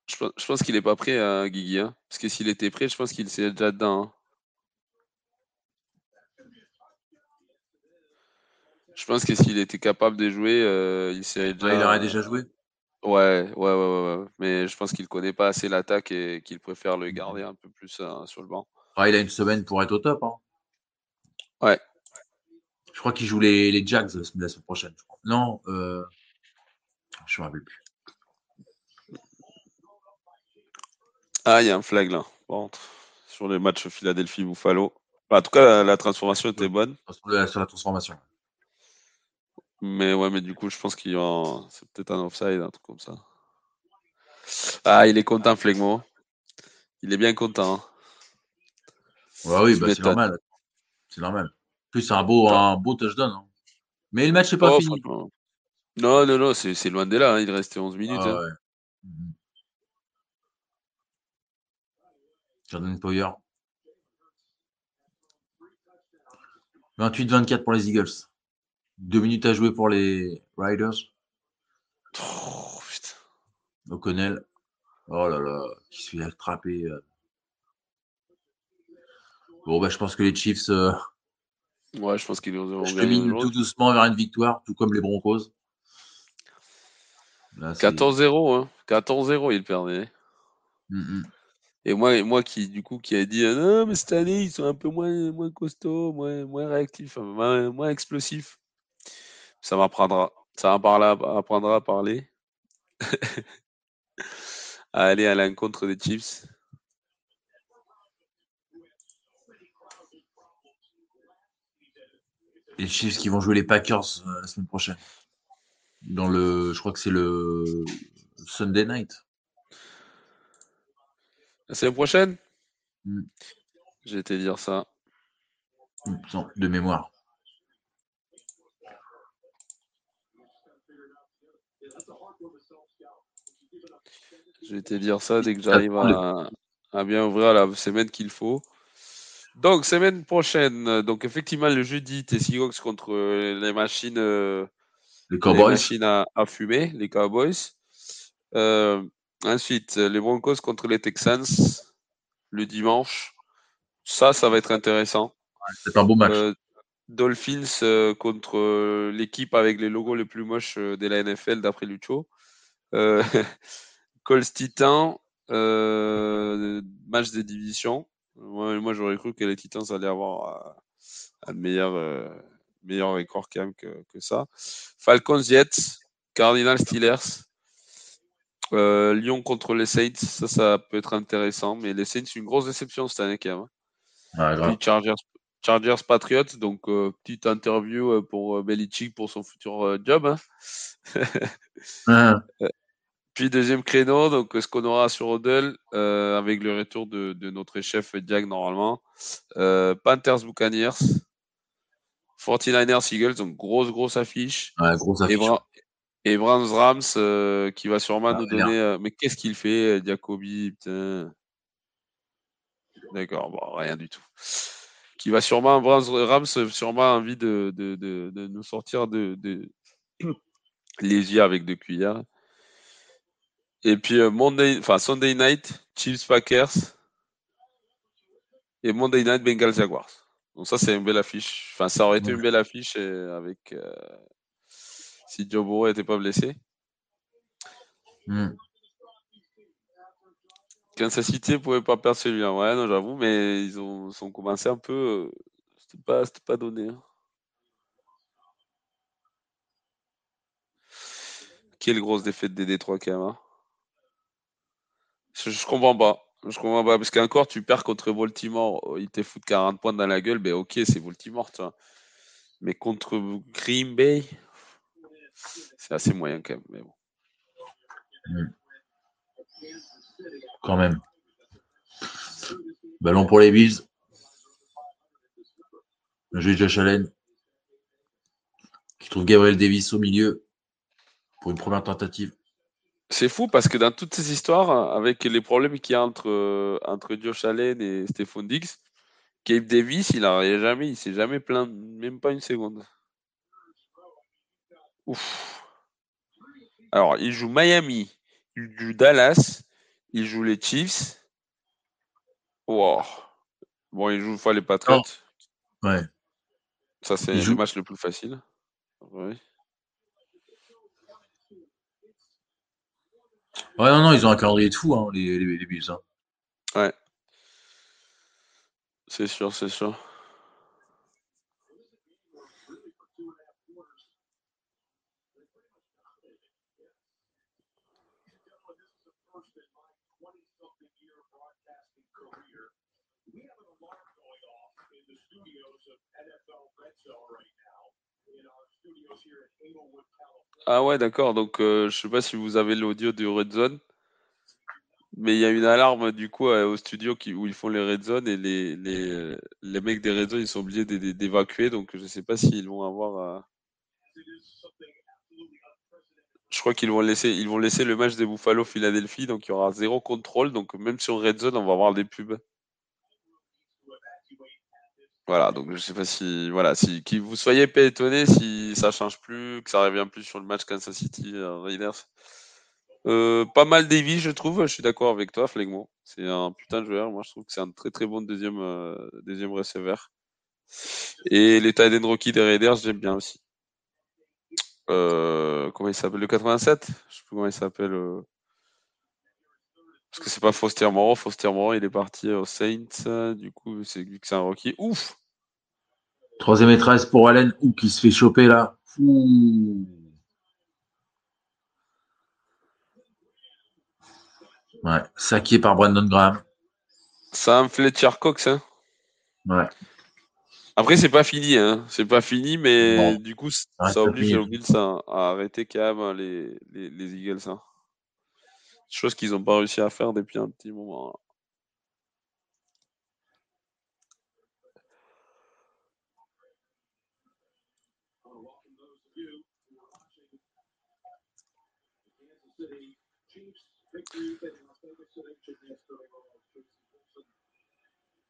Je, pense qu'il n'est pas prêt, à hein, Guigui. Hein. Parce que s'il était prêt, je pense qu'il s'est déjà dedans. Hein. Je pense que s'il était capable de jouer, euh, il serait déjà. il aurait déjà joué. Ouais, ouais, ouais, ouais, Mais je pense qu'il ne connaît pas assez l'attaque et qu'il préfère le garder un peu plus euh, sur le banc. Ah, il a une semaine pour être au top. Ouais. Je crois qu'il joue les, les Jags la semaine prochaine. Non, euh... je ne me rappelle plus. Ah, il y a un flag là. sur le match Philadelphie-Buffalo. Bah, en tout cas, la, transformation était bonne. Sur la, transformation. Mais ouais, mais du coup, je pense qu'il y a. C'est peut-être un offside, un truc comme ça. Ah, il est content, Flegmo. Il est bien content. Hein. Ouais, oui, bah, c'est normal. C'est normal. En plus, c'est un beau, un beau touchdown. Hein. Mais le match n'est pas oh, fini. Non, non, non, c'est loin de là. Hein. Il restait 11 minutes. Ah, ouais. Mhm. Jordan Poyer. 28-24 pour les Eagles. Deux minutes à jouer pour les Riders. Oh, putain. O'Connell. Oh là là, qui se fait attraper. Euh. Bon, bah, je pense que les Chiefs. Euh, ouais, je pense qu'ils vont Je tout doucement vers une victoire, tout comme les Broncos. 14-0, hein. 14-0, ils perdaient. Mm et moi, moi qui, du coup, qui a dit non, mais cette année, ils sont un peu moins, moins costauds, moins, moins réactifs, moins, explosifs. Ça m'apprendra. Ça m'apprendra à parler. à aller à l'encontre des Chiefs. Les Chiefs qui vont jouer les Packers euh, la semaine prochaine. Dans le, je crois que c'est le Sunday night. La semaine prochaine? Hmm. J'ai été dire ça. De mémoire. Je vais te dire ça dès que j'arrive à, bien ouvrir la semaine qu'il faut. Donc, semaine prochaine, donc effectivement, le jeudi, t'es Seahawks contre les machines, euh, les Cowboys. machines à, fumer, les Cowboys. Euh, ensuite, les Broncos contre les Texans le dimanche. Ça, ça va être intéressant. C'est un beau match. Euh, Dolphins contre l'équipe avec les logos les plus moches de la NFL d'après Lucho. Colts Titan, euh, match des divisions. Moi, j'aurais cru que les Titans allaient avoir euh, un meilleur, euh, meilleur record quand même que, ça. Falcons Jets, Cardinals Steelers. Lyon contre les Saints, ça, ça peut être intéressant, mais les Saints, une grosse déception cette année quand même. Chargers, Chargers Patriots, donc petite interview pour Belichick pour son futur job. Hein. Puis deuxième créneau, donc ce qu'on aura sur Odell euh, avec le retour de, notre chef Diag normalement. Euh, Panthers Buccaneers, 49ers Eagles, donc grosse grosse affiche. Ouais, grosse affiche. Et, Browns Rams euh, qui va sûrement ah, nous donner. mais qu'est-ce qu'il fait, Jacobi Putain. D'accord, bon, rien du tout. Qui va sûrement, Browns Rams, sûrement envie de, de nous sortir de, les yeux avec deux cuillères. Et puis euh, Monday, enfin Sunday Night, Chiefs Packers. Et Monday Night, Bengals Jaguars. Donc ça, c'est une belle affiche. Enfin, ça aurait été une belle affiche euh, avec euh, si Joe Burrow n'était pas blessé. Hmm. Kansas City ne pouvait pas perdre celui-là. Ouais, non, j'avoue, mais ils ont, commencé un peu. C'était pas, pas donné. Hein. Quelle grosse défaite des Détroits quand même. Hein. Je, comprends pas. Je comprends pas. Parce qu'encore, tu perds contre Baltimore, oh, ils te foutent 40 points dans la gueule, ben ok, c'est Baltimore. Mais contre Green Bay, c'est assez moyen quand même. Mais bon. Hmm. Quand même. Ballon pour les Bills. Le jeu de Allen. Qui trouve Gabriel Davis au milieu pour une première tentative. C'est fou parce que dans toutes ces histoires, avec les problèmes qu'il y a entre, euh, entre Josh Allen et Stephon Diggs, Gabe Davis, il n'a jamais, il s'est jamais plaint, même pas une seconde. Ouf. Alors, il joue Miami, il joue Dallas, il joue les Chiefs. Wow. Bon, il joue une fois les Patriots. Ouais. Ça, c'est le match le plus facile. Oui. Ouais, non, non, ils ont un calendrier de fou, hein, les, les, les Bills. Hein. Ouais. C'est sûr, c'est sûr. Ah ouais, d'accord. Donc, euh, je sais pas si vous avez l'audio du Red Zone, mais il y a une alarme du coup euh, au studio qui, où ils font les Red Zone et les, les, euh, les mecs des Red Zone ils sont obligés d'évacuer. Donc, je sais pas s'ils vont avoir. Je crois qu'ils vont laisser, ils vont laisser le match des Buffalo Philadelphie, donc il y aura zéro contrôle. Donc, même sur Red Zone, on va avoir des pubs. Voilà, donc je sais pas si voilà, si qui vous soyez pas étonné si ça change plus, que ça revient plus sur le match Kansas City euh, Raiders. Euh, pas mal Davy, je trouve. Je suis d'accord avec toi, Flegmo. C'est un putain de joueur. Moi, je trouve que c'est un très très bon deuxième euh, deuxième receveur. Et l'état des rookie des Raiders, j'aime bien aussi. comment il s'appelle? Le 87 Je sais plus comment il s'appelle. Parce que c'est pas Foster Moreau. Foster Moreau, il est parti au Saints. Du coup, c'est vu que c'est un rookie. Ouf Troisième et 13 pour Allen. Ou qui se fait choper là. Ouais, saqué par Brandon Graham. Sam Fletcher Cox, hein Ouais. Après, c'est pas fini, hein. C'est pas fini, mais du coup, ça oblige les Bills à, arrêter quand même les, les, Eagles. Hein. Chose qu'ils n'ont pas réussi à faire depuis un petit moment. Hein.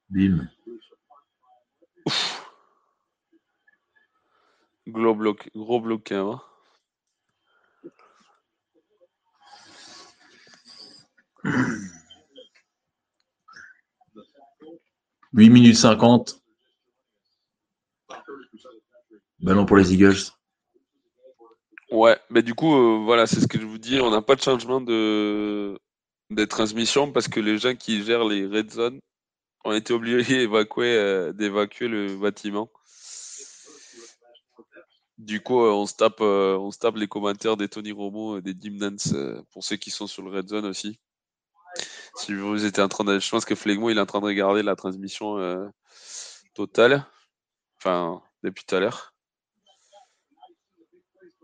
Bim. Gros bloc, gros hein. 8 minutes 50. Ballon pour les Eagles. Ouais, mais du coup, euh, voilà, c'est ce que je vous dis. On n'a pas de changement de, de transmission parce que les gens qui gèrent les red zones ont été obligés d'évacuer, euh, d'évacuer le bâtiment. Du coup, euh, on, se tape, tape les commentaires des Tony Romo et des Dimnance pour ceux qui sont sur le red zone aussi. Si vous étiez en train de. Je pense que Flegmo il est en train de regarder la transmission totale. Enfin, depuis tout à l'heure.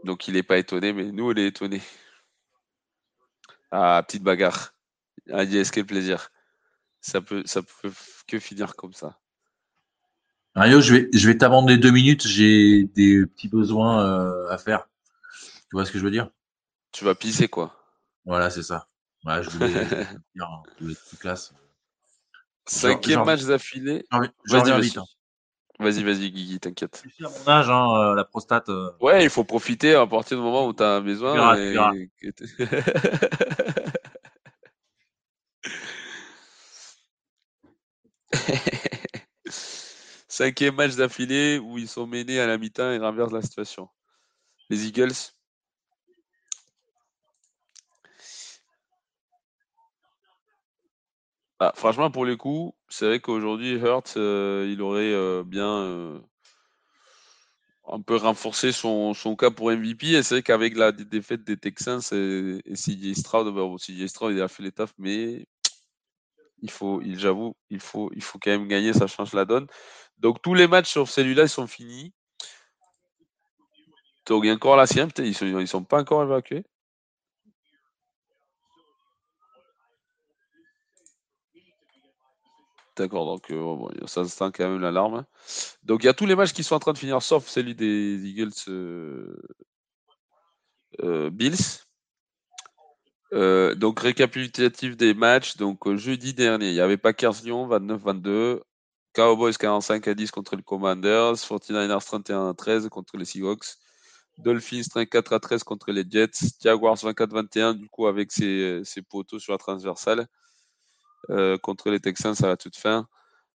Donc il n'est pas étonné, mais nous, on est étonné. Ah, petite bagarre. Ah, est-ce quel plaisir? Ça peut, ça peut que finir comme ça. Mario, je vais, je vais t'amender deux minutes. J'ai des petits besoins euh, à faire. Tu vois ce que je veux dire? Tu vas pisser, quoi. Voilà, c'est ça. Ouais, je voulais dire, hein, classe. Cinquième match d'affilée. Vas-y, vas-y. Hein. Vas-y, vas-y, Guigui, t'inquiète. à mon âge, hein, euh, la prostate. Euh. Ouais, il faut profiter à partir du moment où tu as besoin. Cinquième match d'affilée où ils sont menés à la mi-temps et renversent la situation. Les Eagles. Ah, franchement, pour le coup, c'est vrai qu'aujourd'hui, Hurt, euh, il aurait euh, bien euh, un peu renforcé son, cas pour MVP. Et c'est vrai qu'avec la défaite des Texans et, CJ Stroud, bon, CJ Stroud, il a fait les taf, mais il faut, il, j'avoue, il faut, il faut quand même gagner, ça change la donne. Donc tous les matchs sur celui-là, sont finis. Donc il y a encore la sienne, ils ne sont pas encore évacués. D'accord, donc euh, ça se tend quand même l'alarme. Donc il y a tous les matchs qui sont en train de finir, sauf celui des Eagles euh, euh, Bills. donc récapitulatif des matchs. Donc jeudi dernier, il y avait Packers Lyon 29-22, Cowboys 45 à 10 contre les Commanders, 49ers 31 à 13 contre les Seahawks, Dolphins 34 à 13 contre les Jets, Jaguars 24-21 du coup avec ses, ses poteaux sur la transversale. Euh, contre les Texans à la toute fin.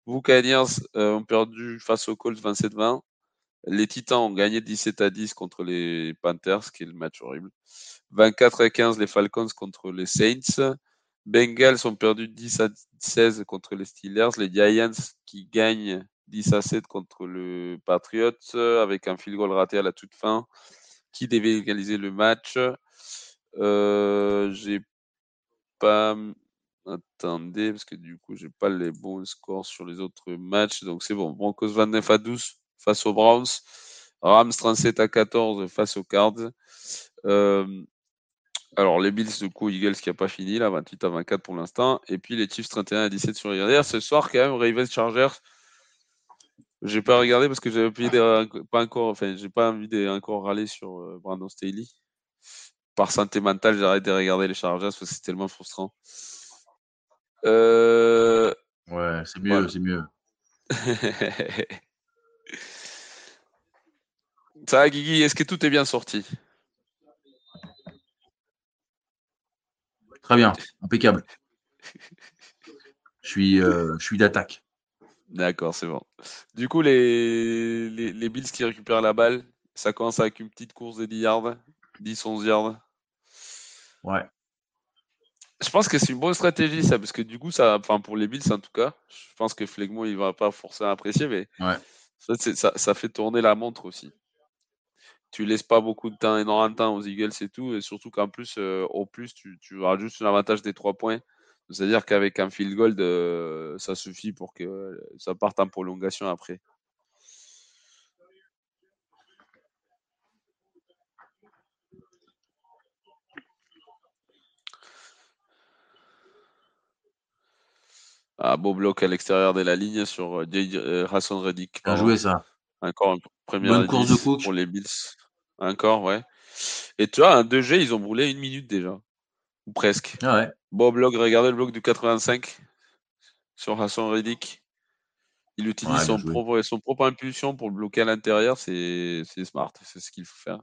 Buccaneers euh, ont perdu face aux Colts 27-20. Les Titans ont gagné 17 à 10 contre les Panthers, qui est le match horrible. 24 à 15 les Falcons contre les Saints. Bengals ont perdu 10 à 16 contre les Steelers. Les Giants qui gagnent 10 à 7 contre le Patriots avec un field goal raté à la toute fin qui devait égaliser le match? Euh, j'ai pas Attendez, parce que du coup, j'ai pas les bons scores sur les autres matchs. Donc c'est bon. Broncos 29 à 12 face aux Browns. Rams 37 à 14 face aux Cards. Alors les Bills, du coup, Eagles qui n'a pas fini, là, 28 à 24 pour l'instant. Et puis les Chiefs 31 à 17 sur les Ce soir, quand même, Ravens Chargers. J'ai pas regardé parce que j'avais pas encore, enfin, j'ai pas envie d'encore râler sur euh, Brandon Staley. Par santé mentale, j'arrête de regarder les Chargers parce que c'est tellement frustrant. Euh, ouais, c'est mieux, c'est mieux. Ça va, Guigui, est-ce que tout est bien sorti? Très bien, impeccable. Je suis, euh, je suis d'attaque. D'accord, c'est bon. Du coup, les, les, les, Bills qui récupèrent la balle, ça commence avec une petite course de 10 yards, 10-11 yards. Ouais. Je pense que c'est une bonne stratégie, ça, parce que du coup, ça, enfin, pour les Bills en tout cas, je pense que Flegmo, il va pas forcément apprécier, mais ça, ça, fait tourner la montre aussi. Tu laisses pas beaucoup de temps, énormément de temps aux Eagles et tout, et surtout qu'en plus, euh, au plus, tu, tu rajoutes un avantage des trois points C'est-à-dire qu'avec un field goal, euh, ça suffit pour que ça parte en prolongation après. Ah, beau bloc à l'extérieur de la ligne sur euh, euh, Hassan Reddick. Bien joué ça. Encore une première course de pour les Bills. Encore, ouais. Et tu vois, un 2G, ils ont brûlé une minute déjà. Ou presque. Ah ouais. Beau bloc, regardez le bloc du 85 sur Hassan Reddick. Il utilise son, propre, son propre impulsion pour le bloquer à l'intérieur. C'est smart. C'est ce qu'il faut faire.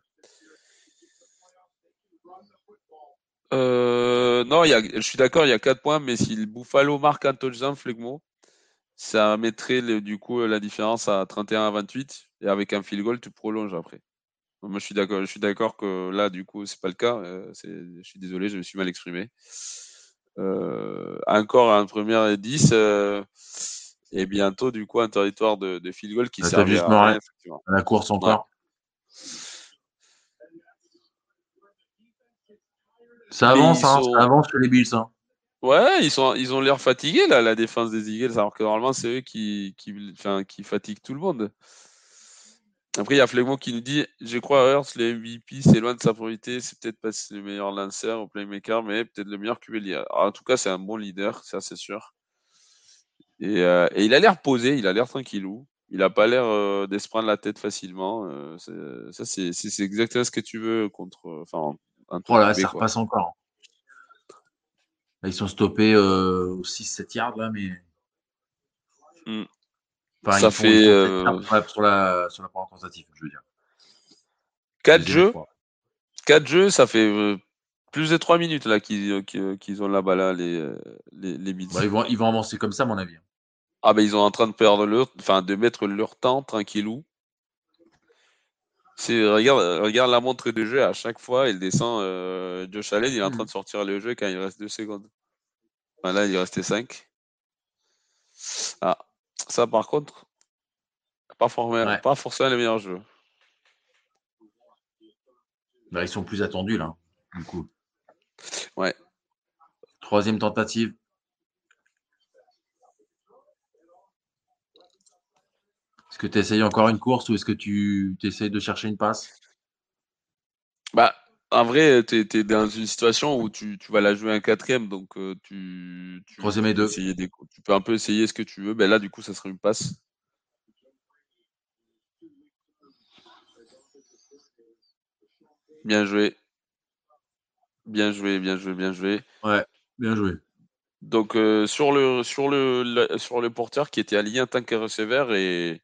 Euh, non, je suis d'accord, il y a 4 points, mais si le Buffalo marque un touchdown, Flegmo, ça mettrait du coup la différence à 31 à 28. Et avec un field goal, tu prolonges après. Moi, je suis d'accord. Je suis d'accord que là, du coup, c'est pas le cas. Euh, je suis désolé, je me suis mal exprimé. Euh, encore un premier et 10 et bientôt, du coup, un territoire de, de field goal qui sert à rien, La course encore? Ça avance, hein, ça avance chez les Bills. Hein. Ouais, ils, sont, ils ont l'air fatigués, là, la défense des Eagles, alors que normalement, c'est eux qui, qui, qui fatiguent tout le monde. Après, il y a Flegmont qui nous dit Je crois à Hurst, le MVP, c'est loin de sa priorité. C'est peut-être pas le meilleur lanceur au playmaker, mais peut-être le meilleur QB. En tout cas, c'est un bon leader, ça, c'est sûr. Et, euh, et, il a l'air posé, il a l'air tranquillou. Il n'a pas l'air euh, de se prendre la tête facilement. Euh, ça, c'est exactement ce que tu veux contre. Enfin, voilà, ça repasse encore. ils sont stoppés euh, au 6-7 yards là, mais. Hmm. ça fait. Euh, sur, la, sur la première tentative, je veux dire. 4 jeux. 4 jeux, ça fait euh, plus de 3 minutes là qu'ils ont la balle les, les, les bah, ils, vont, ils vont avancer comme ça, à mon avis. Ah ben ils sont en train de perdre leur, enfin de mettre leur temps tranquillou regarde, regarde la montre de jeu, à chaque fois, il descend. Euh, Josh Allen, il est en train mm. de sortir le jeu quand il reste 2 secondes. là, il restait 5. Ah, ça par contre, pas, pas forcément les meilleurs jeux. Bah, ils sont plus attendus là, du coup. Ouais. Troisième tentative. Est-ce que tu essayes encore une course ou est-ce que tu essayes de chercher une passe? Bah, en vrai, tu es, dans une situation où tu, vas la jouer un quatrième, donc euh, tu, Troisième et deux. tu peux un peu essayer ce que tu veux. Ben là, du coup, ça serait une passe. Bien joué. Bien joué, bien joué, bien joué. Ouais, bien joué. Donc euh, sur le sur le, sur le porteur qui était aligné en tant que receveur et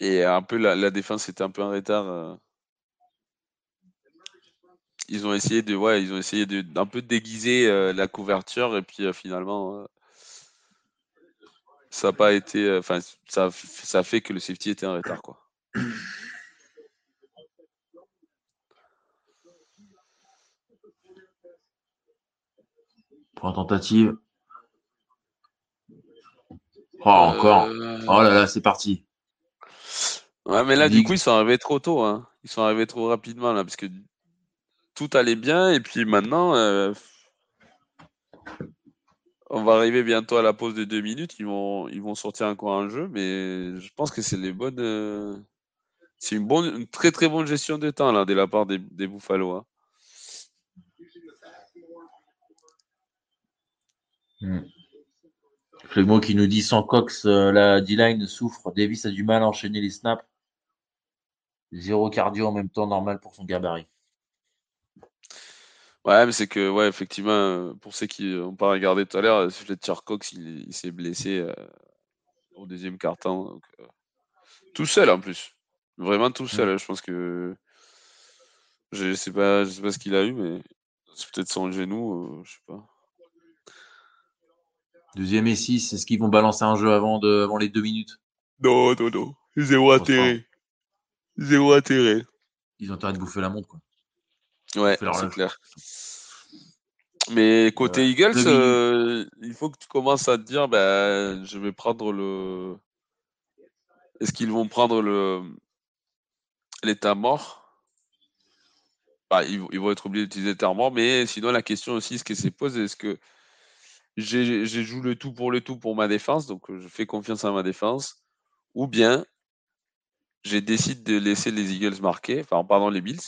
et un peu la, défense était un peu en retard. Euh. Ils ont essayé de, ouais, ils ont essayé de d'un peu déguiser euh, la couverture et puis euh, finalement ça n'a pas été, enfin ça, ça fait que le safety était en retard quoi. Pour une tentative. Oh, encore. Oh là là, c'est parti. Ouais, mais là, du coup, ils sont arrivés trop tôt. Hein. Ils sont arrivés trop rapidement, là, parce que tout allait bien. Et puis maintenant, euh, on va arriver bientôt à la pause de deux minutes. Ils vont, ils vont sortir encore un jeu. Mais je pense que c'est les bonnes. Euh, c'est une, bonne, une très très bonne gestion de temps, là, de la part des, des Buffalo. Hein. Hmm. Qui nous dit sans Cox, euh, la D-line souffre. Davis a du mal à enchaîner les snaps. Zéro cardio en même temps, normal pour son gabarit. Ouais, mais c'est que, ouais, effectivement, pour ceux qui n'ont pas regardé tout à l'heure, Fletcher Cox, il, s'est blessé euh, au deuxième quart-temps. Euh, tout seul en plus. Vraiment tout seul. Je pense que. Je sais pas, je sais pas ce qu'il a eu, mais c'est peut-être son genou, je sais pas. Deuxième et six, est-ce qu'ils vont balancer un jeu avant, de, avant les deux minutes? Non, non, non. Zéro intérêt. Zéro intérêt. Ils ont intérêt de bouffer la montre, quoi. Ouais, c'est clair. Mais côté Eagles, euh, il faut que tu commences à te dire, ben, je vais prendre le. Est-ce qu'ils vont prendre le l'état mort? Bah, ils, vont être obligés d'utiliser Termor, mais sinon la question aussi, ce qui s'est posée, est-ce que j'ai joue le tout pour le tout pour ma défense, donc je fais confiance à ma défense, ou bien j'ai décidé de laisser les Eagles marquer, enfin pardon les Bills,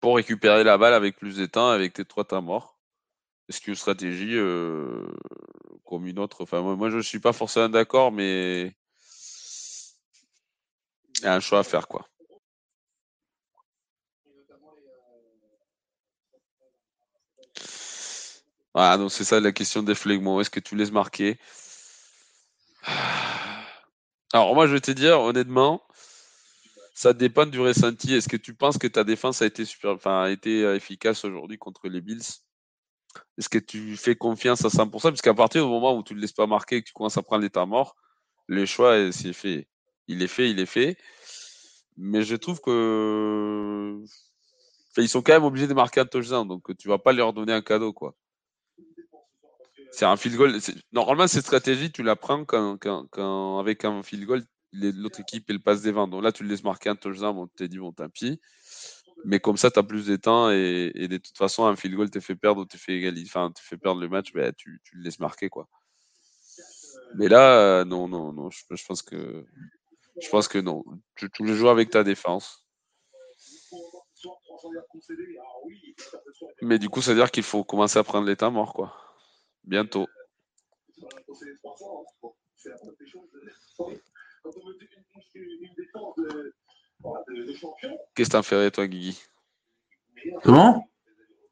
pour récupérer la balle avec plus temps avec tes trois temps morts. Est-ce qu'une stratégie euh, comme une autre? Enfin, moi, je ne suis pas forcément d'accord, mais il y a un choix à faire, quoi. Voilà, donc c'est ça la question des flegmons. Est-ce que tu laisses marquer? Alors, moi, je vais te dire, honnêtement, ça dépend du ressenti. Est-ce que tu penses que ta défense a été, super, a été euh, efficace aujourd'hui contre les Bills? Est-ce que tu fais confiance à 100% Parce qu'à partir du moment où tu ne le laisses pas marquer et que tu commences à prendre l'état mort, le choix, c'est fait. Il est fait, il est fait. Mais je trouve que. ils sont quand même obligés de marquer un touchdown, donc tu ne vas pas leur donner un cadeau, quoi. C'est un field goal. Normalement, cette stratégie, tu la prends quand, quand, avec un field goal, l'autre équipe, elle passe des vents. Donc là, tu le laisses marquer un touchdown, on te dit, bon, tant pis. Mais comme ça, tu as plus de temps et, de toute façon, un field goal te fait perdre ou te fait égaliser, enfin, te fait perdre le match, ben, tu, tu, le laisses marquer, quoi. Mais là, euh, non, non, non, je, pense que je pense que non. Tu, tu le joues avec ta défense. Mais du coup, ça veut dire qu'il faut commencer à prendre l'état mort, quoi. Bientôt. Qu'est-ce que t'en ferais, toi, Guigui? Comment?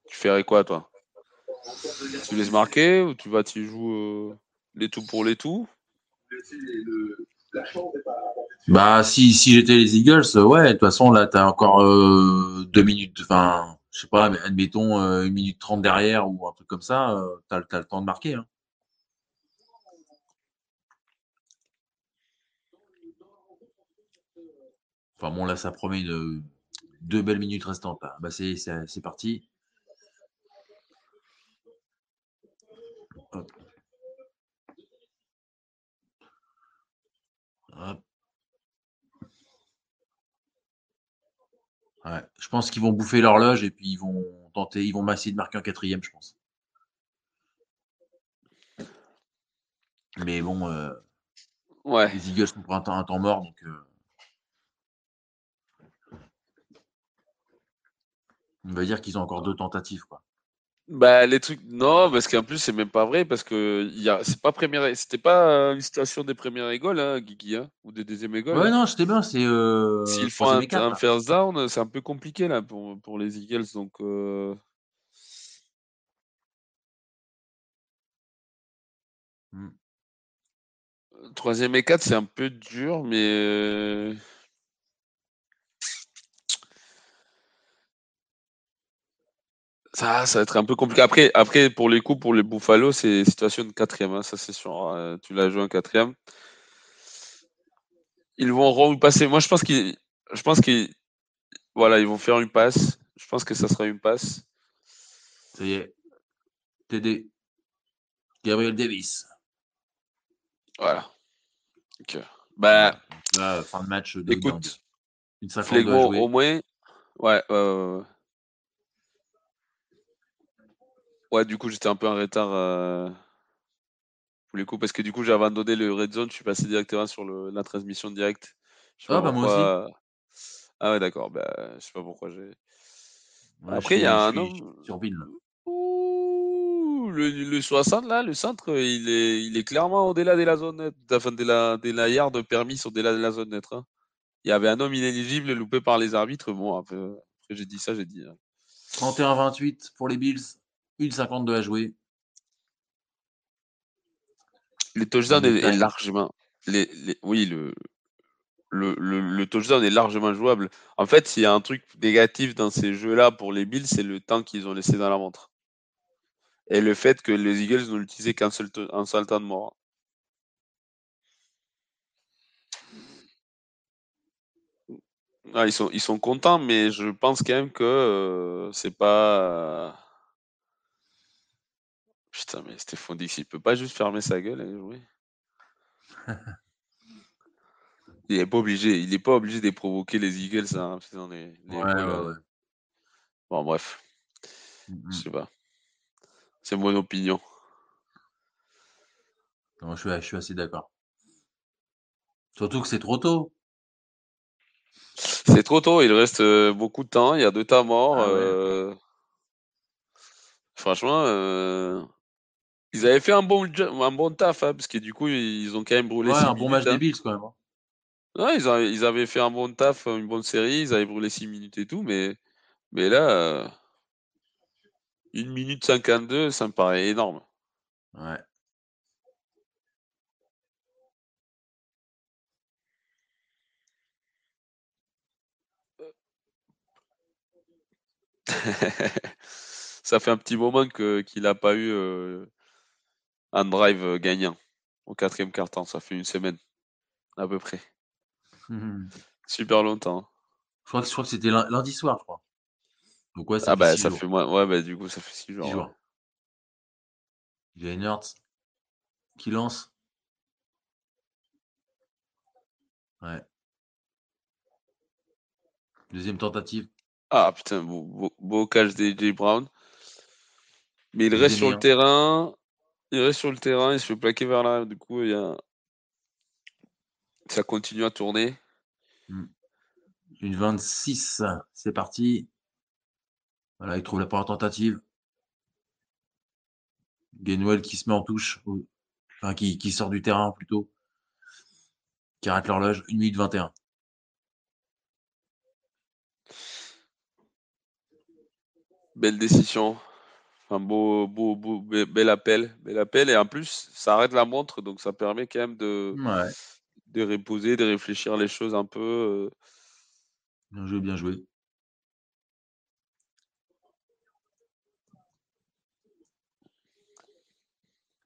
Tu ferais quoi, toi? Tu laisses marquer ou tu vas, tu joues euh, les tout pour les tout? Bah, si, si j'étais les Eagles, ouais, de toute façon, là, t'as encore euh, deux minutes, enfin, je sais pas, admettons euh, une minute trente derrière ou un truc comme ça, t'as as le temps de marquer. Hein. Enfin bon, là, ça promet de, deux belles minutes restantes. Bah, c'est, parti. je pense qu'ils vont bouffer l'horloge et puis ils vont tenter, ils vont essayer de marquer un quatrième, je pense. Mais bon, euh, ouais. les Eagles sont pour un temps, un temps mort, donc. Euh, On va dire qu'ils ont encore deux tentatives, quoi. Bah, les trucs, non, parce qu'en plus, c'est même pas vrai, parce que y a... c'est pas première... c'était pas une situation des premières écoles, hein, Guigui, hein, ou des deuxièmes écoles. Ouais, non, c'était bien, c'est. Euh... S'ils font un, un first down, c'est un peu compliqué, là, pour, pour les Eagles, donc. Euh... Hmm. Troisième et quatre, c'est un peu dur, mais. Ça, ça va être un peu compliqué. Après, après pour les coups, pour les Buffalo, c'est situation de quatrième, hein, ça c'est sûr. Hein. tu l'as joué en quatrième. Ils vont repasser. Moi, je pense qu'ils, je pense qu'ils, voilà, ils vont faire une passe. Je pense que ça sera une passe. Ça y est. TD. Gabriel Davis. Voilà. Ok. Bah, fin de match. De écoute, une au moins. Ouais, ouais, ouais. Du coup, j'étais un peu en retard euh, pour les coups parce que du coup, j'ai abandonné le Red Zone. Je suis passé directement sur le, la transmission directe. Ah, bah moi aussi. Ah, ouais, d'accord. Bah, je sais pas pourquoi j'ai. Après, il y a un homme. Sur ville. le, le, 60, là, le centre, il est, il est clairement au-delà de la zone nette. Enfin, de la, de la yard permis au-delà de la zone nette. Hein. Il y avait un homme inéligible loupé par les arbitres. Bon, après, après j'ai dit ça, j'ai dit. 31-28 hein. pour les Bills. 1,52 à jouer. Les touchdowns est, largement. Les, oui, le, le, le, touchdown est largement jouable. En fait, s'il y a un truc négatif dans ces jeux-là pour les Bills, c'est le temps qu'ils ont laissé dans la montre. Et le fait que les Eagles n'ont utilisé qu'un seul, un seul temps de mort. Ah, ils, sont, ils sont contents, mais je pense quand même que euh, c'est pas. Putain, mais Stéphane Dix, il peut pas juste fermer sa gueule et jouer. il est pas obligé, il est pas obligé de provoquer les Eagles. Hein, les, ouais, ouais, Bon, bref. Je sais pas. C'est mon opinion. je, suis, je suis assez d'accord. Surtout que c'est trop tôt. C'est trop tôt, il reste euh, beaucoup de temps, il y a deux tas morts. Ah euh, franchement, euh, ils avaient fait un bon, un bon taf, hein, parce que du coup, ils ont quand même brûlé. Ouais, un bon match des hein. Bills quand même. Hein. Ouais, ils, avaient, ils, avaient, fait un bon taf, une bonne série, ils avaient brûlé 6 minutes et tout, mais, mais là, 1 minute 52, ça me paraît énorme. Ouais. ça fait un petit moment que qu'il n'a pas eu euh, un drive euh, gagnant au quatrième quart-temps. Ça fait une semaine à peu près. Super longtemps. Je crois que, que c'était lundi soir, je crois. Donc ouais, ça ah fait bah ça fait moins. Ouais, bah du coup, ça fait six jours. jours. qui lance. Ouais. Deuxième tentative. Ah putain, beau, beau, catch d'AJ Brown. Mais il reste sur le terrain. Il reste sur le terrain, il se fait plaquer vers là. Du coup, il y a... ça continue à tourner. Hmm. Une 26, c'est parti. Voilà, il trouve la première tentative. Gainwell qui se met en touche, enfin qui, qui sort du terrain plutôt, qui arrête l'horloge, 1 minute 21. Belle décision. Un beau, beau, beau, bel appel. Bel appel. Et en plus, ça arrête la montre, donc ça permet quand même de, de reposer, de réfléchir les choses un peu. Euh. Bien joué, bien joué.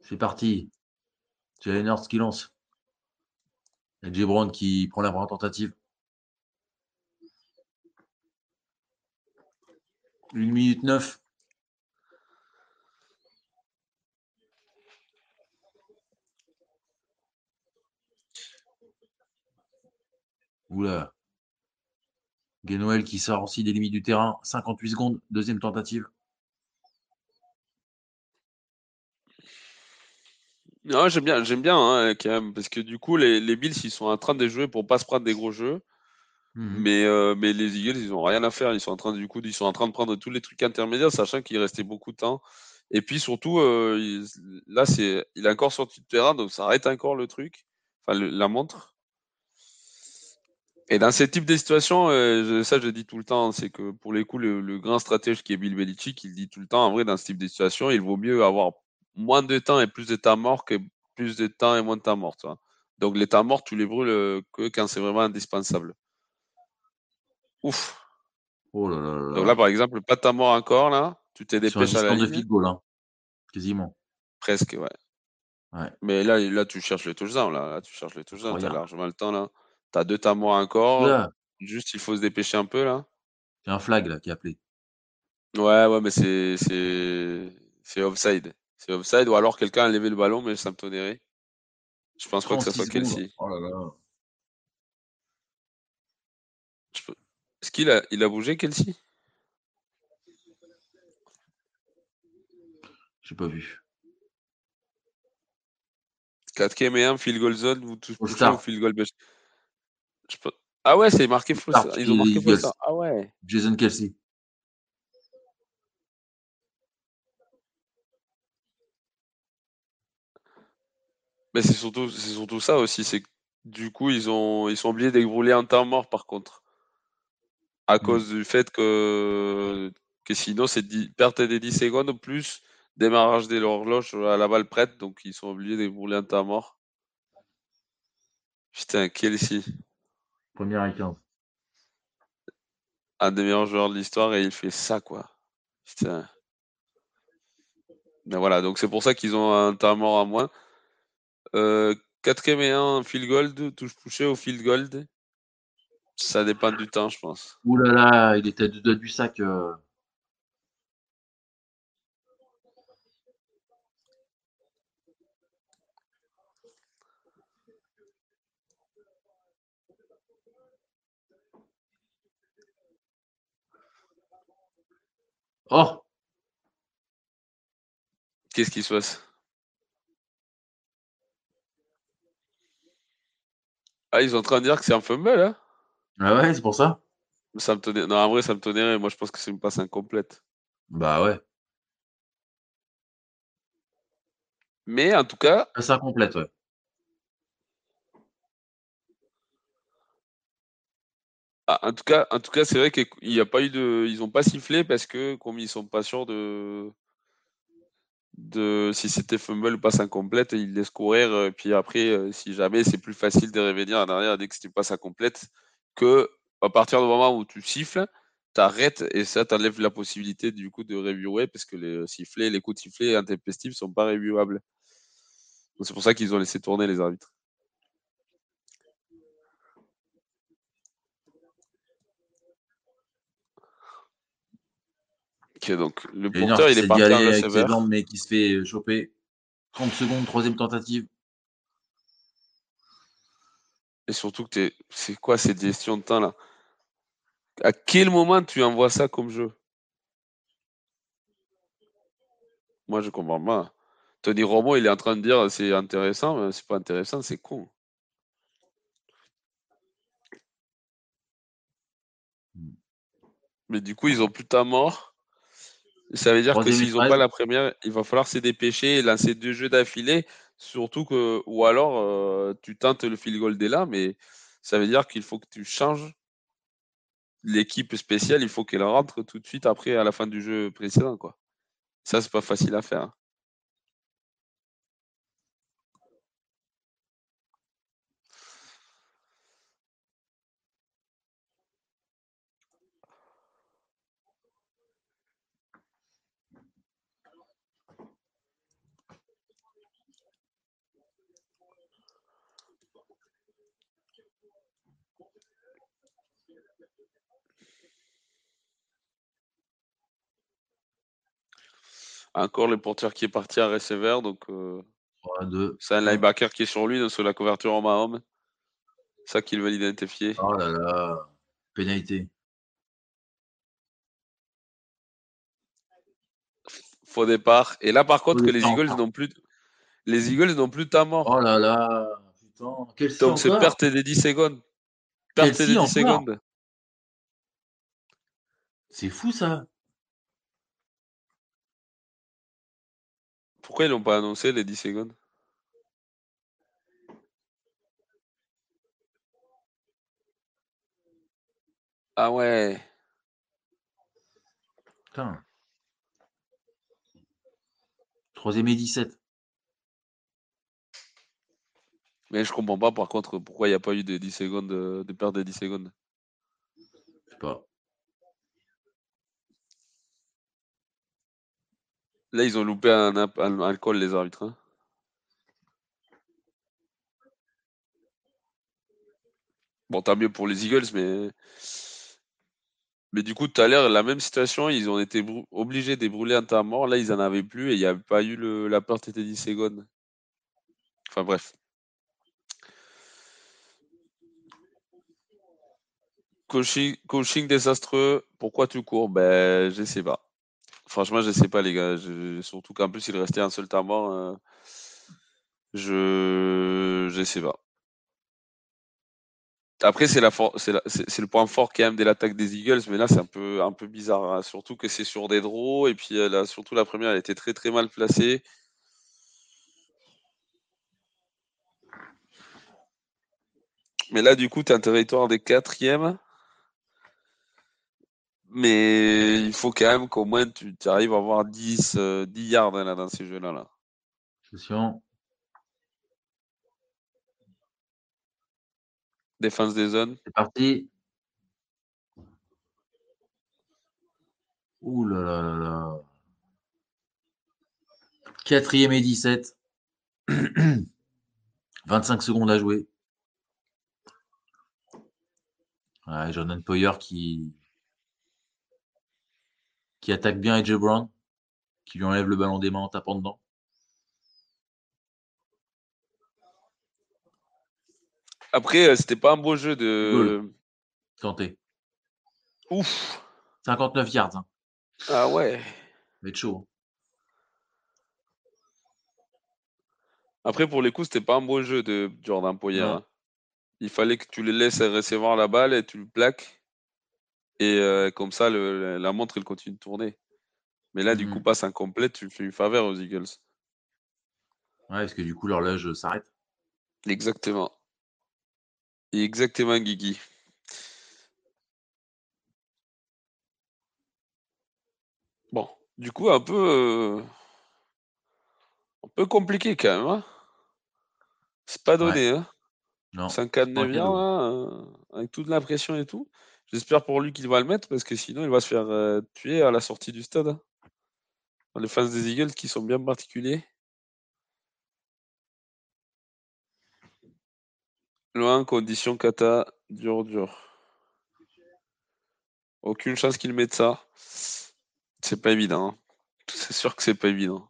C'est parti. Jalen Hurts qui lance. Et J. Brown qui prend la première tentative. 1 minute 9. Oula. Gainwell qui sort aussi des limites du terrain. 58 secondes. Deuxième tentative. Non, j'aime bien, j'aime bien hein, quand même, parce que du coup, les, les Bills, ils sont en train de jouer pour pas se prendre des gros jeux. Mmh mais, euh, mais les Eagles, ils ont rien à faire. Ils sont en train, du coup, ils sont en train de prendre tous les trucs intermédiaires, sachant qu'il restait beaucoup de temps. Et puis surtout, euh, là, c'est, il est encore sorti du terrain, donc ça arrête encore le truc, enfin la montre. Et dans ce type de situation, euh, ça je dis tout le temps, c'est que pour les coups, le, grand stratège qui est Bill Belichick, il dit tout le temps, en vrai, dans ce type de situation, il vaut mieux avoir moins de temps et plus de temps mort que plus de temps et moins de temps mort. Donc les temps morts, tu les brûles que quand c'est vraiment indispensable. Ouf. Oh là là Donc là, par exemple, pas ta mort encore, là. Tu t'es dépêché à la ligne. de goal, hein. Quasiment. Presque, ouais. ouais. Mais là, là, tu cherches les touchdowns, là. là tu cherches les touchdowns. Tu as largement le temps, là. Tu as deux tamois encore. Juste, il faut se dépêcher un peu, là? C'est un flag, là, qui est appelé. Ouais, ouais, mais c'est, c'est, c'est offside. C'est offside, ou alors quelqu'un a levé le ballon, mais ça me tonnerait. Je pense pas que ça soit Kelsey. Oh là là. Peux... Est-ce qu'il a, il a bougé, Kelsey? J'ai pas vu. 4 et 1, field goal zone, vous touchez au field goal Ah ouais, c'est marqué faux. Ils ont marqué faux. Ah ouais. Jason Kelsey. Mais c'est surtout, c'est surtout ça aussi, c'est que du coup, ils ont, ils sont oubliés d'ébrouler un temps mort par contre à mmh. cause du fait que, que sinon, c'est perte des 10 secondes plus démarrage de l'horloge à la balle prête, donc ils sont obligés de brûler un temps mort. Putain, Kelsey. Première et 15. Un des meilleurs joueurs de l'histoire et il fait ça, quoi. Putain. Mais voilà, donc c'est pour ça qu'ils ont un temps mort à moins. Euh, 4 et 1, field gold, touche touché au field gold. Ça dépend du temps, je pense. Ouh là là, il était de, du sac. Euh. Oh Qu'est-ce qui se passe? Ah, ils sont en train de dire que c'est un fumble, hein? Ah ouais, c'est pour ça? Ça me tenait... Non, en vrai, ça me tonnerait. Moi, je pense que c'est une passe incomplète. Bah ouais. Mais en tout cas. Passe incomplète, ouais. Ah, en tout cas, en tout cas, c'est vrai qu'il a pas eu de, ils n'ont pas sifflé parce que comme ils sont pas sûrs de, si c'était fumble ou passe incomplète, ils laissent courir. Et puis après, euh, si jamais, c'est plus facile de revenir en arrière dès que c'était passe incomplète que à partir du moment où tu siffles, tu arrêtes et ça t'enlève la possibilité du coup de reviewer parce que les sifflets, les coups de sifflet intempestifs sont pas reviewables. C'est pour ça qu'ils ont laissé tourner les arbitres. Donc le porteur, il est parti avec ses jambes, mais qui se fait choper. 30 secondes, troisième tentative. Et surtout que c'est quoi ces gestions de temps là? À quel moment tu envoies ça comme jeu? Moi, je comprends pas. Tony Romo, il est en train de dire c'est intéressant, mais c'est pas intéressant, c'est con. Mais du coup, ils ont plus ta mort. Ça veut dire que s'ils n'ont pas la première, il va falloir se dépêcher et lancer deux jeux d'affilée. Surtout que, ou alors, euh, tu tentes le field goal dès là, mais ça veut dire qu'il faut que tu changes l'équipe spéciale. Il faut qu'elle rentre tout de suite après, à la fin du jeu précédent. Quoi. Ça, c'est pas facile à faire. Encore le porteur qui est parti à receiver, donc euh, c'est un linebacker qui est sur lui, donc sur la couverture en Mahomes. Ça qu'il veut l'identifier. Oh là là, pénalité. Faux départ. Et là, par contre, que les Eagles n'ont plus, les Eagles n'ont plus ta mort. Oh là là, putain. donc c'est perte des 10 secondes. Perte des 10 secondes. C'est fou ça. Pourquoi ils l'ont pas annoncé les 10 secondes? Ah ouais. Putain. Troisième et 17. Mais je comprends pas par contre pourquoi il n'y a pas eu de 10 secondes de perte de 10 secondes? Je sais pas. Là, ils ont loupé un, alcool, les arbitres. Hein. Bon, tant mieux pour les Eagles, mais. Mais du coup, tout à l'heure, la même situation, ils ont été obligés de brûler un temps mort. Là, ils n'en avaient plus et il n'y a pas eu le... la porte était 10 secondes. Enfin, bref. Coaching, coaching désastreux. Pourquoi tu cours? Ben, je sais pas. Franchement, je sais pas, les gars. Surtout qu'en plus, il restait un seul temps mort. Euh, je je sais pas. Après, c'est la c'est le point fort quand même de l'attaque des Eagles, mais là, c'est un peu, un peu bizarre. Hein. Surtout que c'est sur des draws, et puis euh, surtout la première, elle était très très mal placée. Mais là, du coup, tu as un territoire des quatrièmes. Mais il faut quand même qu'au moins tu, arrives à avoir 10, 10 euh, yards hein, là, dans ces jeux-là. Là. Attention. Défense des zones. C'est parti. Ouh là là là là. Quatrième et 17. 25 secondes à jouer. Ouais, Jordan Poyer qui, qui attaque bien AJ Brown, qui lui enlève le ballon des mains en tapant dedans. Après, euh, c'était pas un beau jeu de. Tenté. Ouf. 59 yards. Hein. Ah ouais. Mais chaud. Après, pour les coups, c'était pas un beau jeu de Jordan Poyer. Hein. Il fallait que tu les laisses recevoir la balle et tu le plaques. Et euh, comme ça, la montre, elle continue de tourner. Mais là, du coup, mmh. passe incomplète, tu fais une faveur aux Eagles. Ouais, parce que du coup, l'horloge s'arrête. Exactement. Exactement, Guigui. Bon, du coup, un peu, euh, un peu compliqué quand même. Hein. C'est pas donné. Hein. Non. 5 4 9 hein, avec toute la pression et tout. J'espère pour lui qu'il va le mettre parce que sinon il va se faire euh, tuer à la sortie du stade. Les fans des Eagles qui sont bien particuliers. Loin, condition kata, dur, dur. Aucune chance qu'il mette ça. C'est pas évident. Hein. C'est sûr que c'est pas évident.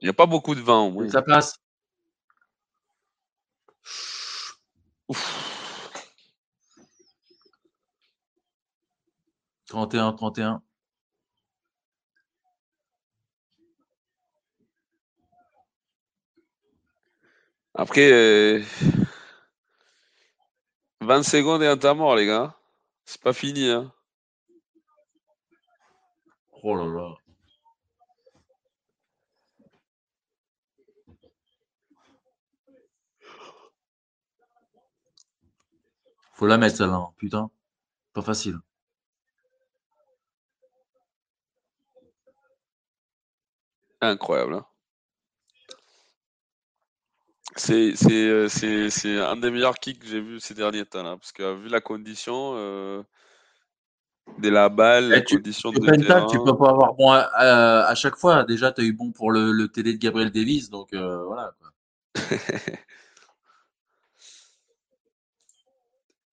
Il n'y a pas beaucoup de vent au moins. Ça passe. Ouf. 31, 31. Après, 20 euh, secondes et un temps mort, les gars. C'est pas fini. Hein. Oh là là. Faut la mettre celle-là, putain. Pas facile. Incroyable. Hein. Euh, c'est un des meilleurs kicks que j'ai vu ces derniers temps. Là, parce que vu la condition euh, de la balle, la tu, condition de terrain... Tu peux pas avoir bon à, chaque fois. Déjà, tu as eu bon pour le, le, télé de Gabriel Davis. Donc euh, voilà. Quoi.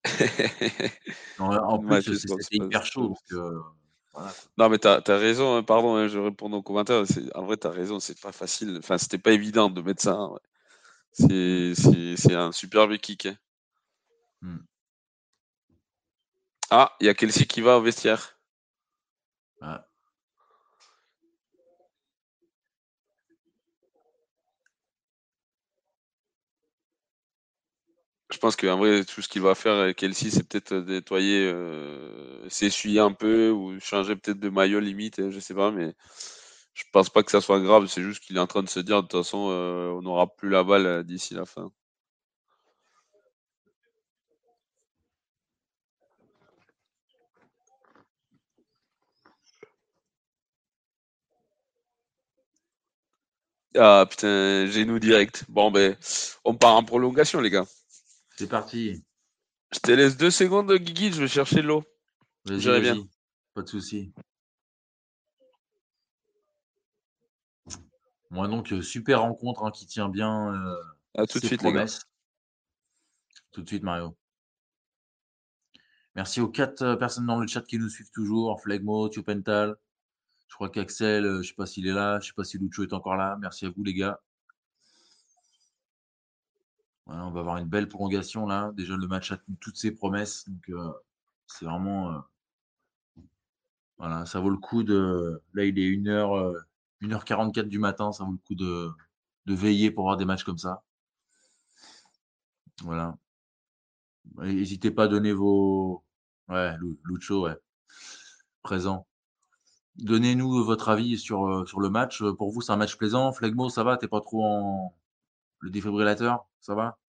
en, plus, c'est hyper chaud. Parce que, non, mais tu as, raison, hein, pardon, hein, je réponds aux commentaires. En vrai, tu as raison, c'est pas facile. Enfin, c'était pas évident de mettre ça. Hein, c'est un superbe kick. Hmm. Ah, il y a Kelsey qui va au vestiaire. Je pense qu'en vrai, tout ce qu'il va faire avec Kelsey, c'est peut-être nettoyer, euh, s'essuyer un peu ou changer peut-être de maillot limite, je sais pas, mais je pense pas que ça soit grave. C'est juste qu'il est en train de se dire, de toute façon, euh, on n'aura plus la balle euh, d'ici la fin. Ah putain, j'ai nous direct. Bon ben, on part en prolongation les gars. C'est parti. Je te laisse deux secondes, Guigui, je vais chercher l'eau. Vas-y, bien. Pas de souci. Moi donc euh, super rencontre hein, qui tient bien. Euh, à tout de suite promesses. Tout de suite Mario. Merci aux quatre euh, personnes dans le chat qui nous suivent toujours. Flegmo, Tiopental. Je crois qu'Axel, je ne sais pas s'il est là. Je ne sais pas si Lucho est encore là. Merci à vous les gars on va avoir une belle prolongation là. Déjà, le match a toutes ses promesses. Donc, euh, c'est vraiment. Euh, voilà, ça vaut le coup de. Là, il est 1h, 1h44 du matin. Ça vaut le coup de, de veiller pour avoir des matchs comme ça. Voilà. N'hésitez pas à donner vos. Ouais, Lucho, ouais. Présent. Donnez-nous votre avis sur, euh, sur le match. Pour vous, c'est un match plaisant. Flegmo, ça va? T'es pas trop en. Le défibrillateur ça va?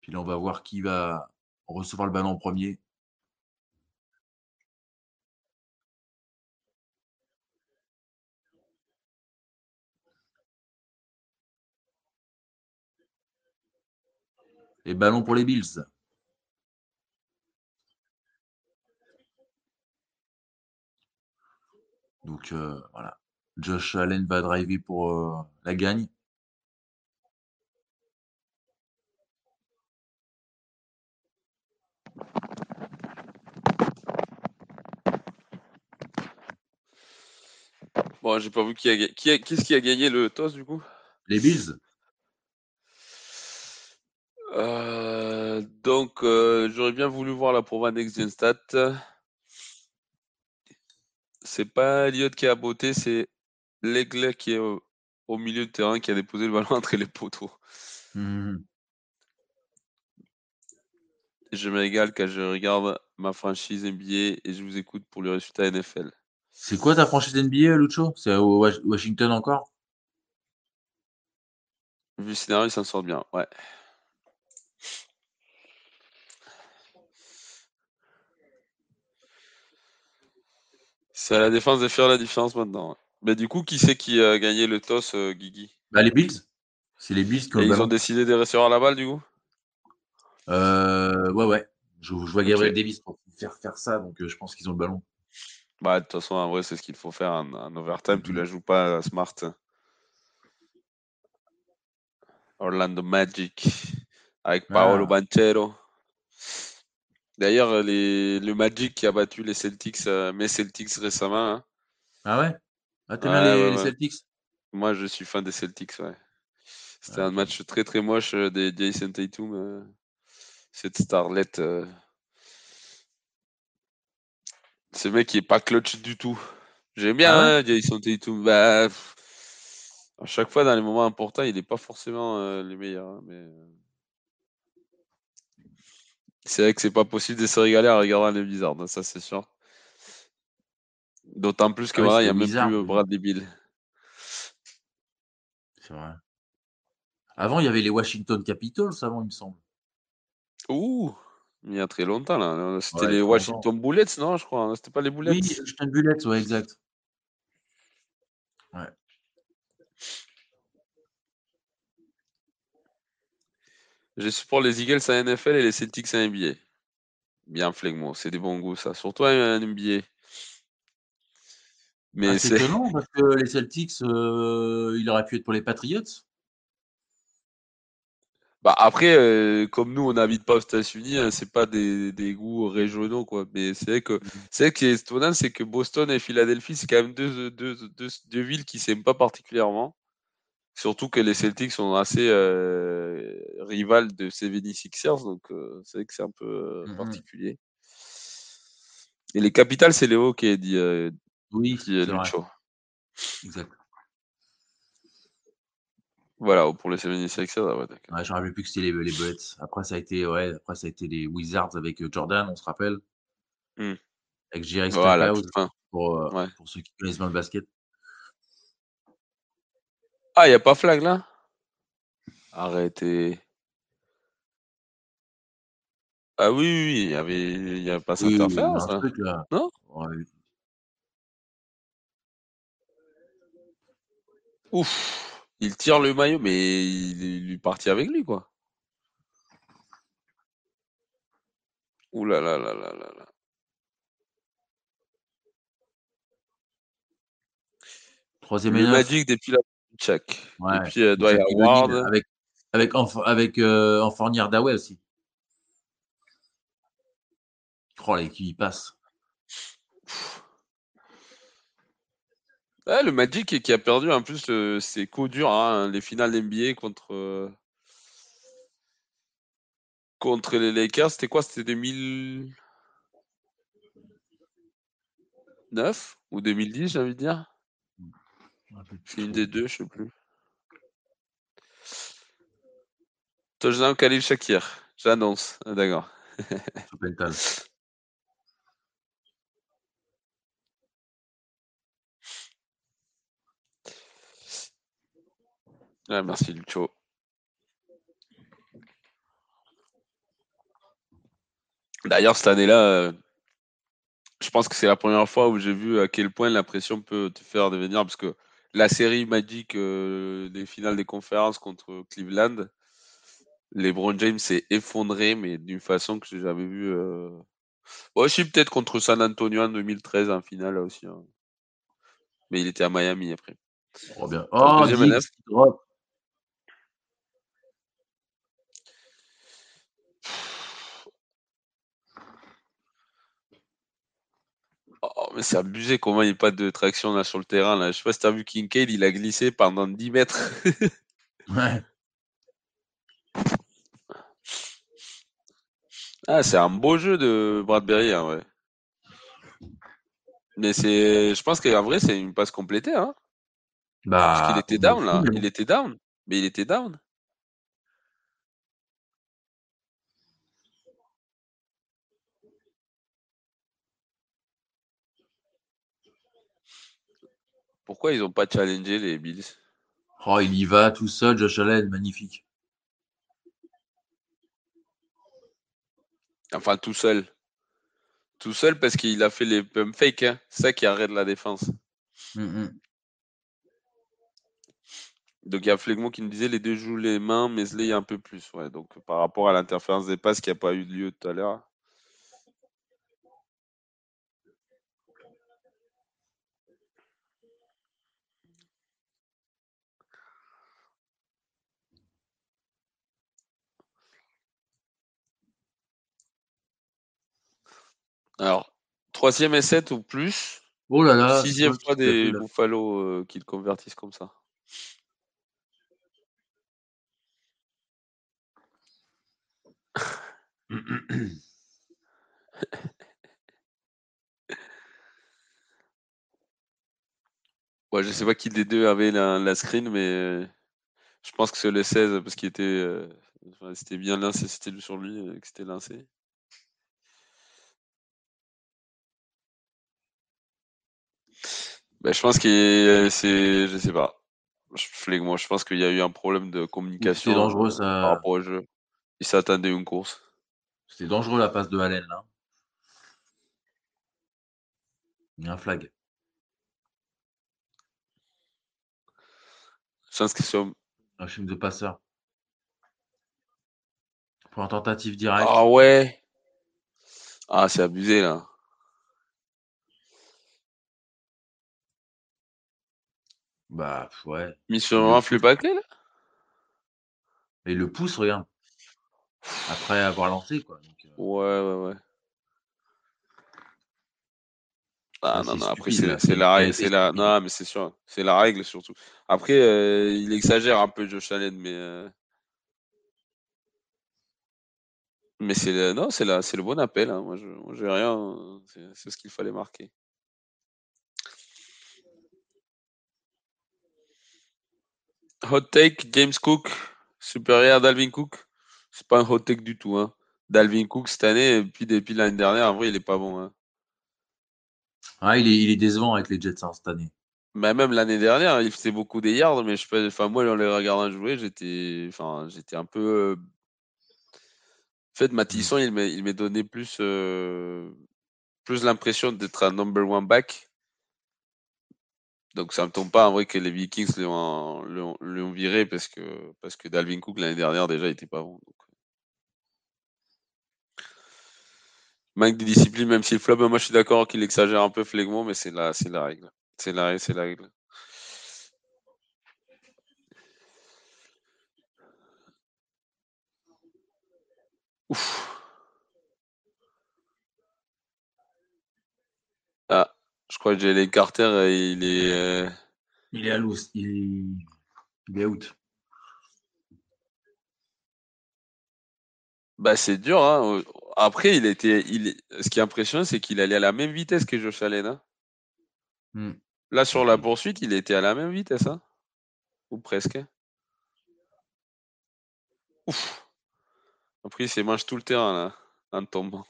Puis là, on va voir qui va recevoir le ballon en premier. Et ballon pour les Bills. Donc euh, voilà. Josh Allen va driver pour euh, la gagne. Bon, j'ai pas vu qui a qui qu'est-ce qui a gagné le toss du coup? Les Bills. Euh, donc, euh, j'aurais bien voulu voir la promo Next Gen Stat. C'est pas Elliott qui a beauté, c'est l'aigle qui est au, milieu de terrain qui a déposé le ballon entre les poteaux. Mmh. Je me régale quand je regarde ma franchise NBA et je vous écoute pour le résultat NFL. C'est quoi ta franchise NBA, Lucho? C'est au Washington encore? Vu le scénario, il s'en sort bien, ouais. C'est à la défense de faire la différence maintenant. Mais du coup, qui c'est qui a gagné le toss, euh, Guigui? Bah, Les Bills. C'est les Bills qui ont, ils ont décidé de recevoir la balle, du coup? Euh, Ouais, ouais. Je, vois Gabriel Davis pour faire faire ça, donc euh, je pense qu'ils ont le ballon. Bah, de toute façon, en vrai, c'est ce qu'il faut faire en, overtime. Tu la joues pas smart. Orlando Magic avec Paolo ah. Banchero. D'ailleurs, le Magic qui a battu les Celtics, mes Celtics récemment. Hein. Ah ouais? Ah, t'aimes bien les, Celtics? Moi, je suis fan des Celtics, ouais. C'était un match très très moche euh, des Jason Tatum. Euh, cette starlet. Ce mec qui est pas clutch du tout. J'aime bien ah hein, Jason Tatum. Bah, à chaque fois, dans les moments importants, il n'est pas forcément le meilleur. Hein, mais... C'est vrai que c'est pas possible de se régaler en regardant les Blizzards, hein, ça c'est sûr. D'autant plus que voilà, il n'y a même plus Brad débile. C'est vrai. Avant, il y avait les Washington Capitals, avant, il me semble. Ouh, il y a très longtemps là. C'était les Washington Bullets, non, je crois. Hein, c'était pas les Bullets. Oui, Washington Bullets, ouais, exact. Ouais. Je supporte les Eagles à NFL et les Celtics à NBA. Bien flegmo, c'est des bons goûts ça. Surtout à NBA. Mais ah, c'est étonnant parce que les Celtics, euh, il aurait pu être pour les Patriots. Bah après, euh, comme nous, on n'habite pas aux États-Unis, hein, c'est pas des, goûts régionaux, quoi. Mais c'est vrai que mmh. c'est vrai qui est étonnant, c'est que Boston et Philadelphie, c'est quand même deux, deux villes qui s'aiment pas particulièrement. Surtout que les Celtics sont assez euh, rivales de 76ers, donc euh, c'est vrai que c'est un peu mmh particulier. Et les capitales, c'est Léo qui a dit, oui, c'est. Exact. Voilà, pour les 76ers, ouais, d'accord. Ouais, rappelle plus que c'était les, les Bullets. Après, ça a été, ouais, après, ça a été les Wizards avec Jordan, on se rappelle. Mmh. Avec Jerry voilà, pour, pour ceux qui connaissent bien le basket. Ah, il n'y a pas flag là? Arrêtez. Ah oui, oui, il y avait, il y a pas cette interférence. Non? Ouf, il tire le maillot, mais il, est parti avec lui, quoi. Ouh là là là là là là. Troisième Le Magic depuis la check. Et puis euh, Dwight Howard. Avec, avec, en, avec euh, Daway aussi. Oh, là, qui passe. le Magic qui a perdu en plus c'est co dur hein, les finales NBA contre euh, contre les Lakers c'était quoi? C'était 2009 ou 2010 j'ai envie de dire? C'est une des deux, je sais plus. Touchdown Khalil Shakir. J'annonce. Ah, d'accord. ah, merci Lucho. D'ailleurs, cette année-là, euh, je pense que c'est la première fois où j'ai vu à quel point la pression peut te faire devenir, parce que la série Magic euh, des finales des conférences contre Cleveland, LeBron James s'est effondré, mais d'une façon que j'ai jamais vu. Euh... aussi peut-être contre San Antonio en 2013 en finale là aussi. Hein. Mais il était à Miami après. Oh, bien. Oh, Oh, mais c'est abusé comment il n'y a pas de traction là sur le terrain. Là. Je sais pas si tu as vu Kincaid, il a glissé pendant 10 mètres. ouais. Ah, c'est un beau jeu de Bradbury, hein, ouais. Mais c'est, je pense qu'en vrai, c'est une passe complétée, hein. Bah, Parce qu'il était down, là. Il était down. Mais il était down. Pourquoi ils n'ont pas challengé les Bills? Oh, il y va tout seul, Josh Allen, magnifique. Enfin, tout seul. Tout seul parce qu'il a fait les pump fake. Hein. C'est ça qui arrête la défense. Mm, mm. Donc il y a Flegmont qui nous disait les deux jouent les mains, mais il y a un peu plus. Ouais. Donc par rapport à l'interférence des passes qui n'a pas eu lieu tout à l'heure. Alors, troisième et 7 ou plus? Oh là là. Sixième fois des Buffalo euh, qui le convertissent comme ça. ouais, je sais pas qui des deux avait la, screen, mais euh, je pense que c'est le 16 parce qu'il était, euh, c'était bien lancé, c'était sur lui que c'était lancé. Ben, je pense que c'est, je sais pas. Je, moi, je pense qu'il y a eu un problème de communication dangereux, ça... par rapport au jeu. Il s'attendait une course. C'était dangereux la passe de Allen là. Il y a un flag. Inscription. Un film de passeur. Pour un tentative directe. Ah ouais. Ah, c'est abusé là. Bah, ouais. Mission un flux paquet, là? Et le pouce, regarde. Après avoir lancé, quoi. Euh. Ouais, ouais, ouais. Ah non, non, après, c'est la règle. C'est la... Non, mais c'est sûr. C'est la règle, surtout. Après, euh, il exagère un peu, Josh Allen, mais. Euh. Mais c'est le... non, c'est la... le bon appel. Hein. Moi, je n'ai rien. C'est ce qu'il fallait marquer. Hot take, James Cook, supérieur à Dalvin Cook. C'est pas un hot take du tout. Hein. Dalvin Cook cette année, et puis depuis l'année dernière, en vrai, il est pas bon. Hein. Ah, il, est, il est décevant avec les Jets hein, cette année. Mais même l'année dernière, il faisait beaucoup des yards, mais je enfin, moi, en les regardant jouer, j'étais, enfin, j'étais un peu. Euh, en fait, Matisson, il m'est donné plus, euh, plus l'impression d'être un number one back donc ça me tombe pas en vrai que les Vikings l'ont viré parce que parce que Dalvin Cook l'année dernière déjà était pas bon. Manque de discipline, même s'il flop, moi je suis d'accord qu'il exagère un peu Flegmont, mais c'est la, règle. C'est la, c'est la règle. Ouf. Ah, je crois que j'ai les Carter, il est. Euh, il est à l'os. Il... il est out. Bah, c'est dur. Hein. Après, il était. Il... Ce qui est impressionnant, c'est qu'il allait à la même vitesse que Josh Allen. Hein. Hmm. Là, sur la poursuite, il était à la même vitesse. Hein. Ou presque. Ouf. Après, il s'est mange tout le terrain là, en tombant.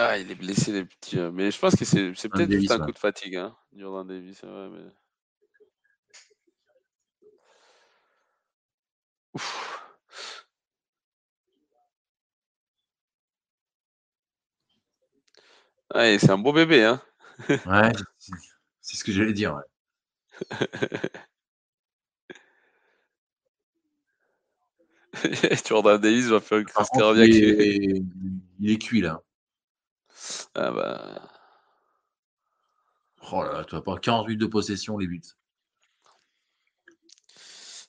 Ah, il est blessé, les petits. Euh, mais je pense que c'est peut-être juste un coup de fatigue, hein, Jordan Davis. Ouais, mais... Ouf. C'est un beau bébé, hein. ouais, c'est ce que j'allais dire. Ouais. Jordan Davis va faire une crise cardiaque. il est cuit là. Ah bah. Oh là là, tu vas pas 48 de possession, les buts.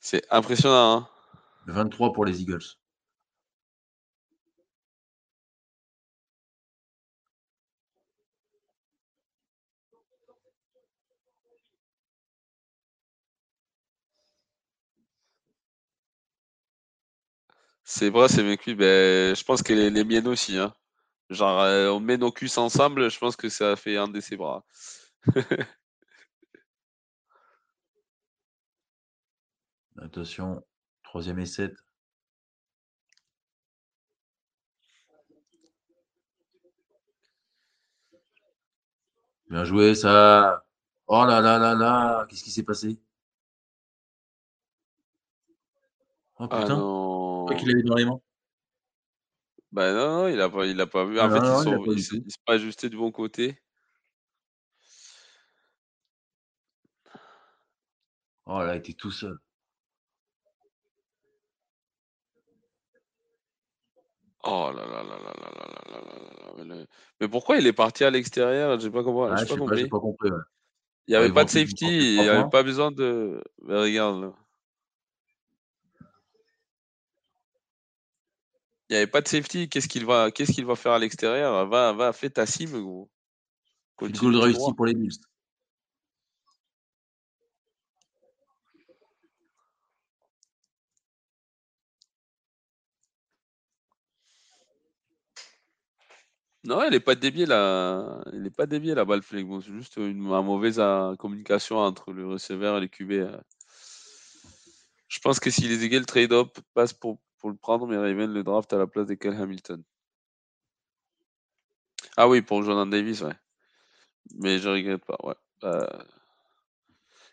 C'est impressionnant. Hein 23 pour les Eagles. C'est vrai, c'est mes culs. Ben, je pense que les, les miennes aussi. Hein. Genre, euh, on met nos culs ensemble, je pense que ça fait un de ses bras. Attention, troisième et 7. Bien joué, ça. Oh là là là là, qu'est-ce qui s'est passé? Oh Ah putain, non. quoi qu'il avait dans les mains. Bah non, non, il a pas, il a pas vu. En Ah fait, non, ils non, il a sont, pas ils ils sont pas ajustés du bon côté. Oh là, il était tout seul. Oh là là là là là là là là là là. Mais, le- mais pourquoi il est parti à l'extérieur? J'ai pas compris. Ah, J'ai je pas sais pas, j'ai compris. pas compris. ouais. Il y avait ils pas vont- de ils vont safety, tenter il trois y avait points. pas besoin de. Mais regarde là. Il y avait pas de safety. Qu'est-ce qu'il va, qu'est-ce qu'il va faire à l'extérieur? Va, va, fais ta cible, gros. Goal réussi pour les Bills. Non, elle est pas déviée là. Elle est pas déviée la balle c'est juste une, une mauvaise euh, communication entre le receveur et les QB. euh. Je pense que si les Eagles trade up passent pour, pour le prendre, mais Raven le draft à la place de Kel Hamilton. Ah oui, pour Jordan Davis, ouais. Mais je regrette pas, ouais. Euh,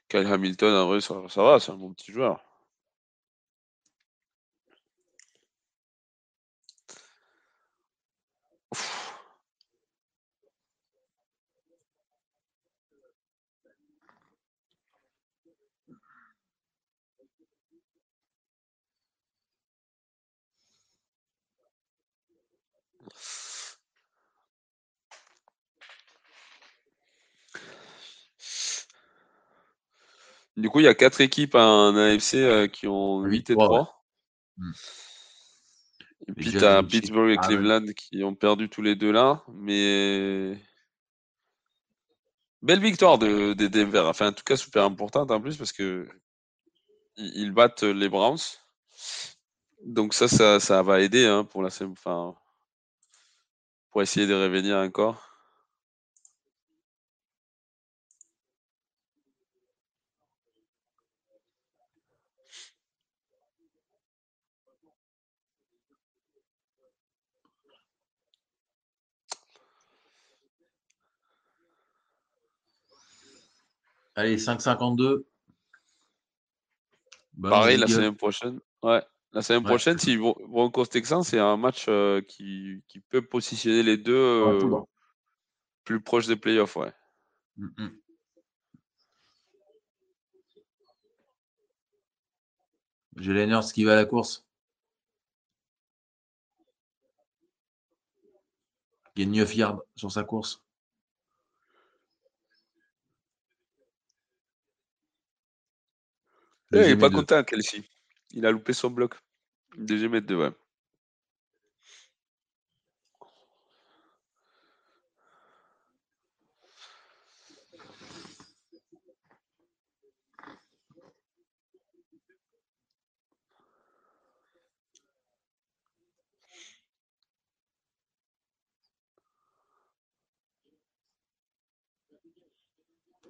Kyle Hamilton, en vrai, ça va, c'est un bon petit joueur. Du coup, il y a quatre équipes en AFC euh, qui ont 8 et 8-3, 3. ouais. Mm. Et puis tu as Pittsburgh et Ravens. Cleveland qui ont perdu tous les deux là. Mais belle victoire de, de Denver. Enfin, en tout cas, super importante en plus parce que ils battent les Browns. Donc ça, ça, ça va aider hein, pour la enfin, pour essayer de revenir encore. Allez, 5,52. Bonne Pareil, la semaine prochaine. Ouais. La semaine Ouais. prochaine, si Bron- Broncos Texans, c'est un match euh, qui, qui peut positionner les deux tout euh, plus proches des playoffs. Ouais. Mm, mm. J'ai Lenners qui va à la course. Il gagne 9 yards sur sa course. Il est Deuxième pas content, Kelsey. Il a loupé son bloc. Deuxième et deux, ouais.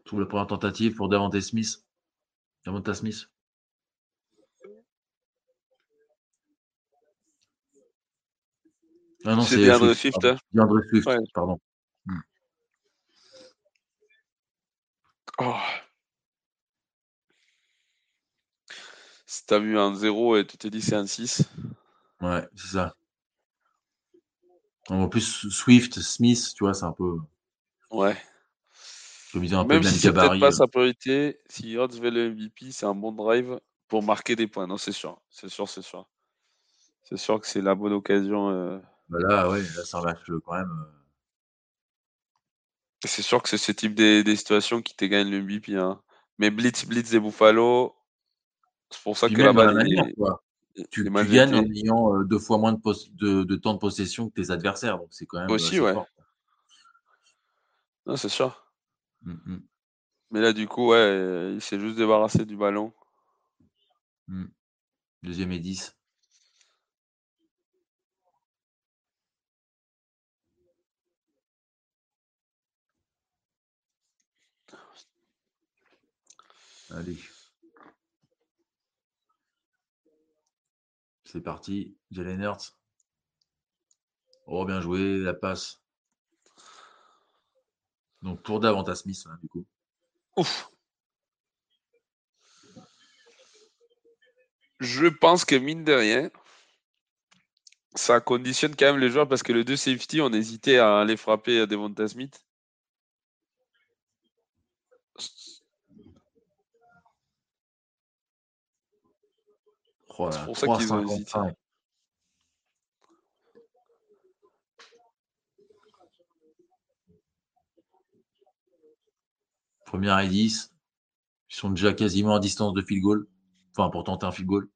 Trouve la première tentative pour Davante Smith? Davante Smith? Ah non, C'est DeAndre Swift. DeAndre Swift, Ouais. pardon. Oh. Si t'as vu un 0 et tu t'es dit c'est un 6. Ouais, c'est ça. En plus, Swift, Smith, tu vois, c'est un peu. Ouais. Je visais un Même si c'est peut-être pas euh. sa priorité, si Hurts veut le MVP, c'est un bon drive pour marquer des points. Non, c'est sûr. C'est sûr, c'est sûr. C'est sûr que c'est la bonne occasion. euh, Bah là, ouais, là, match euh, quand même. euh, C'est sûr que c'est ce type des, des situations qui te gagnent le MVP. Hein. Mais Blitz, Blitz des Buffalo, C'est pour ça que balle, tu, gagnes en ayant deux fois moins de, de, temps de possession que tes adversaires. Donc c'est quand même. Aussi, ouais. Non, c'est sûr. Mmh. Mais là, du coup, ouais, il s'est juste débarrassé du ballon. Mmh. Deuxième et 10. Allez. C'est parti. Jalen Hurts. Oh, bien joué, la passe. Donc pour Davanta Smith, hein, du coup. Ouf. Je pense que mine de rien, ça conditionne quand même les joueurs parce que les deux safety, on hésitait à aller frapper Devonta Smith. C'est pour ça qu'ils ont hésité. Première et 10. Ils sont déjà quasiment à distance de field goal. Enfin, pour tenter un field goal.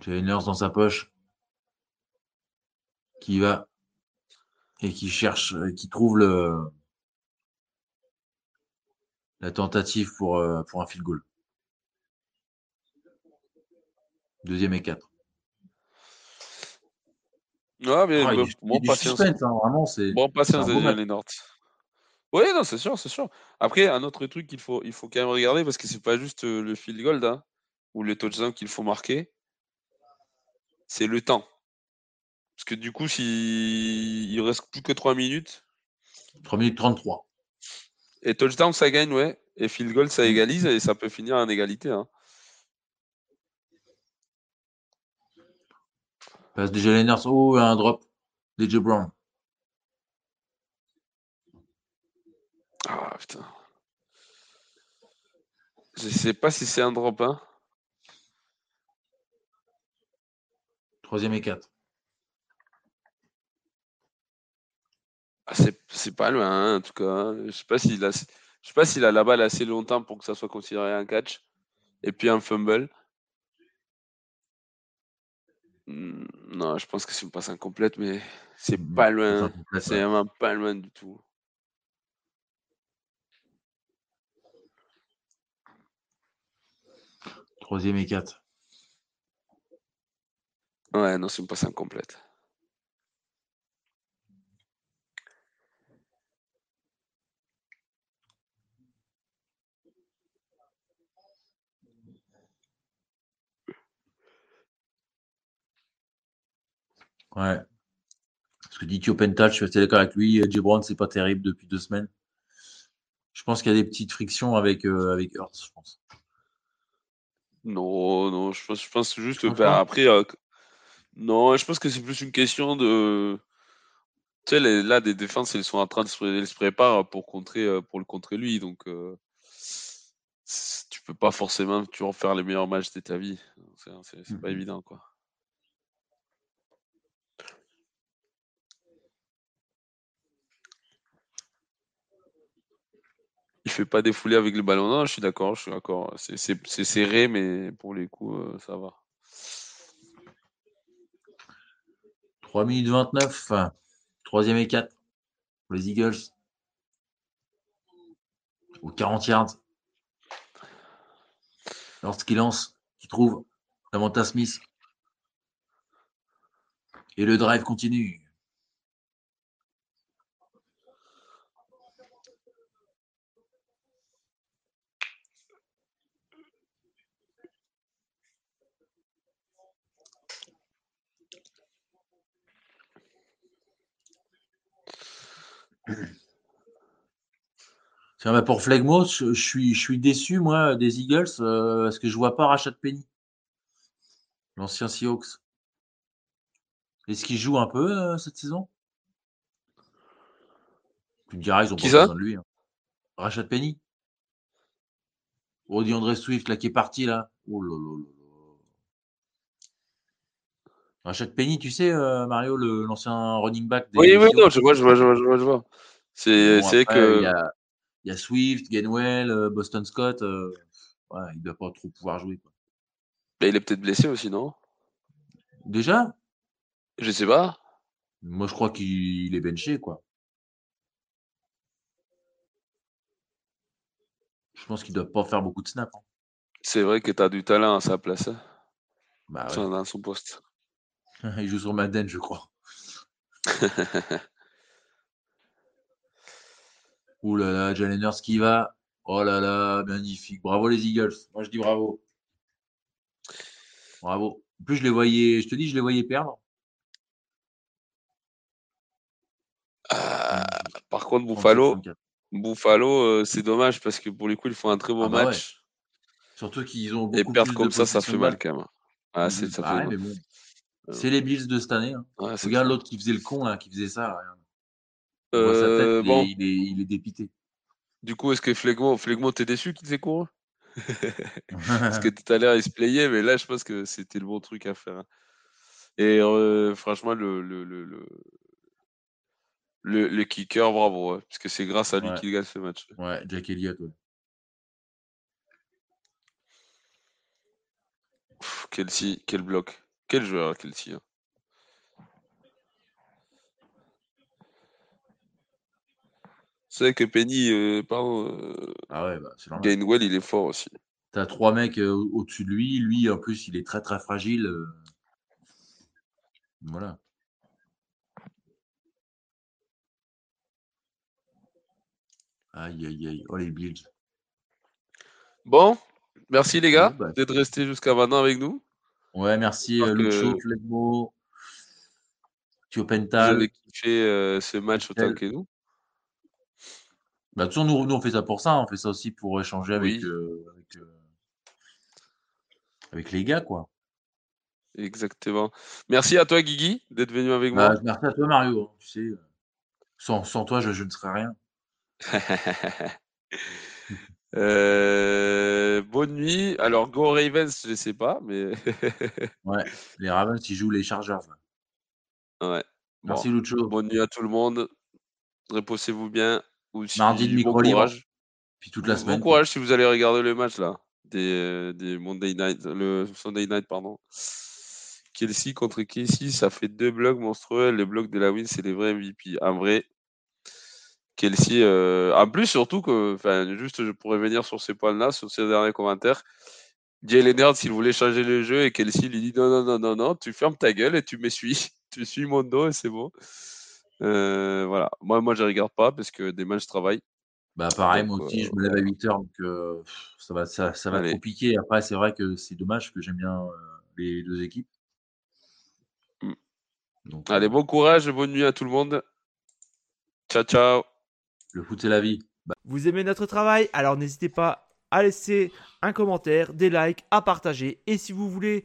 Jalen Nurse dans sa poche. Qui va et qui cherche, qui trouve le, la tentative pour, euh, pour un field goal. Deuxième et quatre. Ouais, mais ah, bon, patience. Hein, vraiment, c'est. Bon patience, les North. Oui, non, c'est sûr, c'est sûr. Après, un autre truc qu'il faut, il faut quand même regarder, parce que c'est pas juste euh, le field goal hein, ou le touchdown qu'il faut marquer, c'est le temps. Parce que du coup, s'il il reste plus que 3 minutes. 3 minutes 33. Et touchdown, ça gagne, ouais. Et field goal, ça égalise et ça peut finir en égalité. Hein. Passe déjà les Oh, un drop. DJ Brown. Ah putain. Je sais pas si c'est un drop, hein. Troisième et quatre. Ah, c'est pas loin, hein, en tout cas. Hein. Je sais pas s'il a, je sais pas s'il a la balle assez longtemps pour que ça soit considéré un catch. Et puis un fumble. Hmm, non, je pense que c'est une passe incomplète, mais c'est pas loin. C'est vraiment pas loin du tout. Troisième et quatre. Ouais, non, c'est une passe incomplète. Ouais. Parce que dit Pental, je suis assez d'accord avec lui. J. Brown, c'est pas terrible depuis deux semaines. Je pense qu'il y a des petites frictions avec, euh, avec Hurts, je pense. Non, non, je pense, je pense juste. Ben, après, euh, non, je pense que c'est plus une question de. Tu sais, là, des défenses, elles sont en train de se, préparer pour, contrer, euh, pour le contrer lui. Donc, euh, tu peux pas forcément en faire les meilleurs matchs de ta vie. C'est pas mmh évident, quoi. Il fait pas défouler avec le ballon. Non, je suis d'accord, je suis d'accord. C'est serré, mais pour les coups, euh, ça va. 3 minutes 29. Troisième et 4 pour les Eagles. Au 40 yards. Lorsqu'il lance, il trouve Samantha Smith. Et le drive continue. Tiens, bah, pour Flegmos, je, suis, je suis déçu, moi, des Eagles, euh, parce que je vois pas Rachat Penny, l'ancien Seahawks. Est-ce qu'il joue un peu euh, cette saison? Tu me diras, ils ont pas besoin de lui. Hein. Rachat Penny Oh, André Swift, là, qui est parti, là. Oh là là là. Rachat Penny, tu sais, euh, Mario, l'ancien running back des. Oui, oui, non, je vois, je vois, je vois, je vois. C'est que. il y a Swift, Gainwell, Boston Scott. Ouais, il doit pas trop pouvoir jouer. Quoi. Mais il est peut-être blessé aussi, non? Déjà? Je sais pas. Moi, je crois qu'il est benché, quoi. Je pense qu'il doit pas faire beaucoup de snaps. Hein. C'est vrai que tu as du talent à sa place. Hein. Bah ouais. Dans son poste. il joue sur Madden, je crois. Ouh là là, Jalen qui va. Oh là là, magnifique. Bravo les Eagles. Moi, je dis bravo. Bravo. En plus, je les voyais, je te dis, je les voyais perdre. Ah, par contre, Buffalo, Buffalo, euh, c'est dommage parce que pour les coups, ils font un très bon ah bah match. Surtout qu'ils ont beaucoup Et perdre comme ça, ça fait mal quand même. Ah, c'est ça fait bon. Euh. C'est les Bills de cette année. Hein. Regarde l'autre qui faisait le con, là, qui faisait ça. Euh, bon. il, est, il, est, dépité. Du coup, est-ce que Flegmont, t'es déçu qu'il faisait court Parce que tout à l'heure, il se playait, mais là, je pense que c'était le bon truc à faire. Hein. Et euh, franchement, le, le, le, le, le kicker, bravo, parce que c'est grâce à lui qu'il gagne ce match. Ouais, Jack Elliott, ouais. Kelsey, quel bloc. Quel joueur, Kelsey. Hein. C'est vrai que Penny, euh, pardon, euh, ah ouais, bah, Gainwell, il est fort aussi. T'as trois mecs euh, au-dessus de lui. Lui, en plus, il est très très fragile. Voilà. Aïe, aïe, aïe. Oh, les Bills. Bon, merci les gars bah, d'être restés jusqu'à maintenant avec nous. Ouais, merci euh, Lucho, Flegmo, Thio Pental. Vous avez kiffé ce match autant que nous bah, toute nous, nous, on fait ça pour ça. On fait ça aussi pour échanger avec, euh, euh, avec, les gars, quoi. Exactement. Merci à toi, Guigui, d'être venu avec moi. Bah, merci à toi, Mario. Hein, tu sais, euh, sans, sans toi, je, je, ne serais rien. bonne nuit. Alors, Go Ravens, je ne sais pas, mais. ouais, les Ravens, ils jouent les Chargers. Ouais. Merci, Lucho. Bonne nuit à tout le monde. Reposez-vous bien. Mardi de micro courage. Puis toute la semaine. Bon courage si vous allez regarder le match là. Des, euh, des Monday Night, le Sunday Night, pardon. Kelsey contre Kelsey, ça fait deux blocs monstrueux. Les blocs de la win, c'est les vrais MVP. En vrai, Kelsey, euh, en plus, surtout que, enfin, juste, je pourrais venir sur ces points-là, sur ces derniers commentaires. Jay Leonard, s'il voulait changer le jeu, et Kelsey lui dit non, non, non, non, non, tu fermes ta gueule et tu me suis. tu suis mon dos et c'est bon. Euh, voilà. Moi, moi, je regarde pas parce que des matchs, je travaille. Bah, pareil, moi aussi, je me lève à 8 heures, donc euh, ça va, ça, ça va être compliqué. Après, c'est vrai que c'est dommage que j'aime bien euh, les deux équipes. Mmh. Donc, Allez, bon courage, bonne nuit à tout le monde. Ciao, ciao. Le foot, c'est la vie. Bah. Vous aimez notre travail? Alors n'hésitez pas à laisser un commentaire, des likes, à partager. Et si vous voulez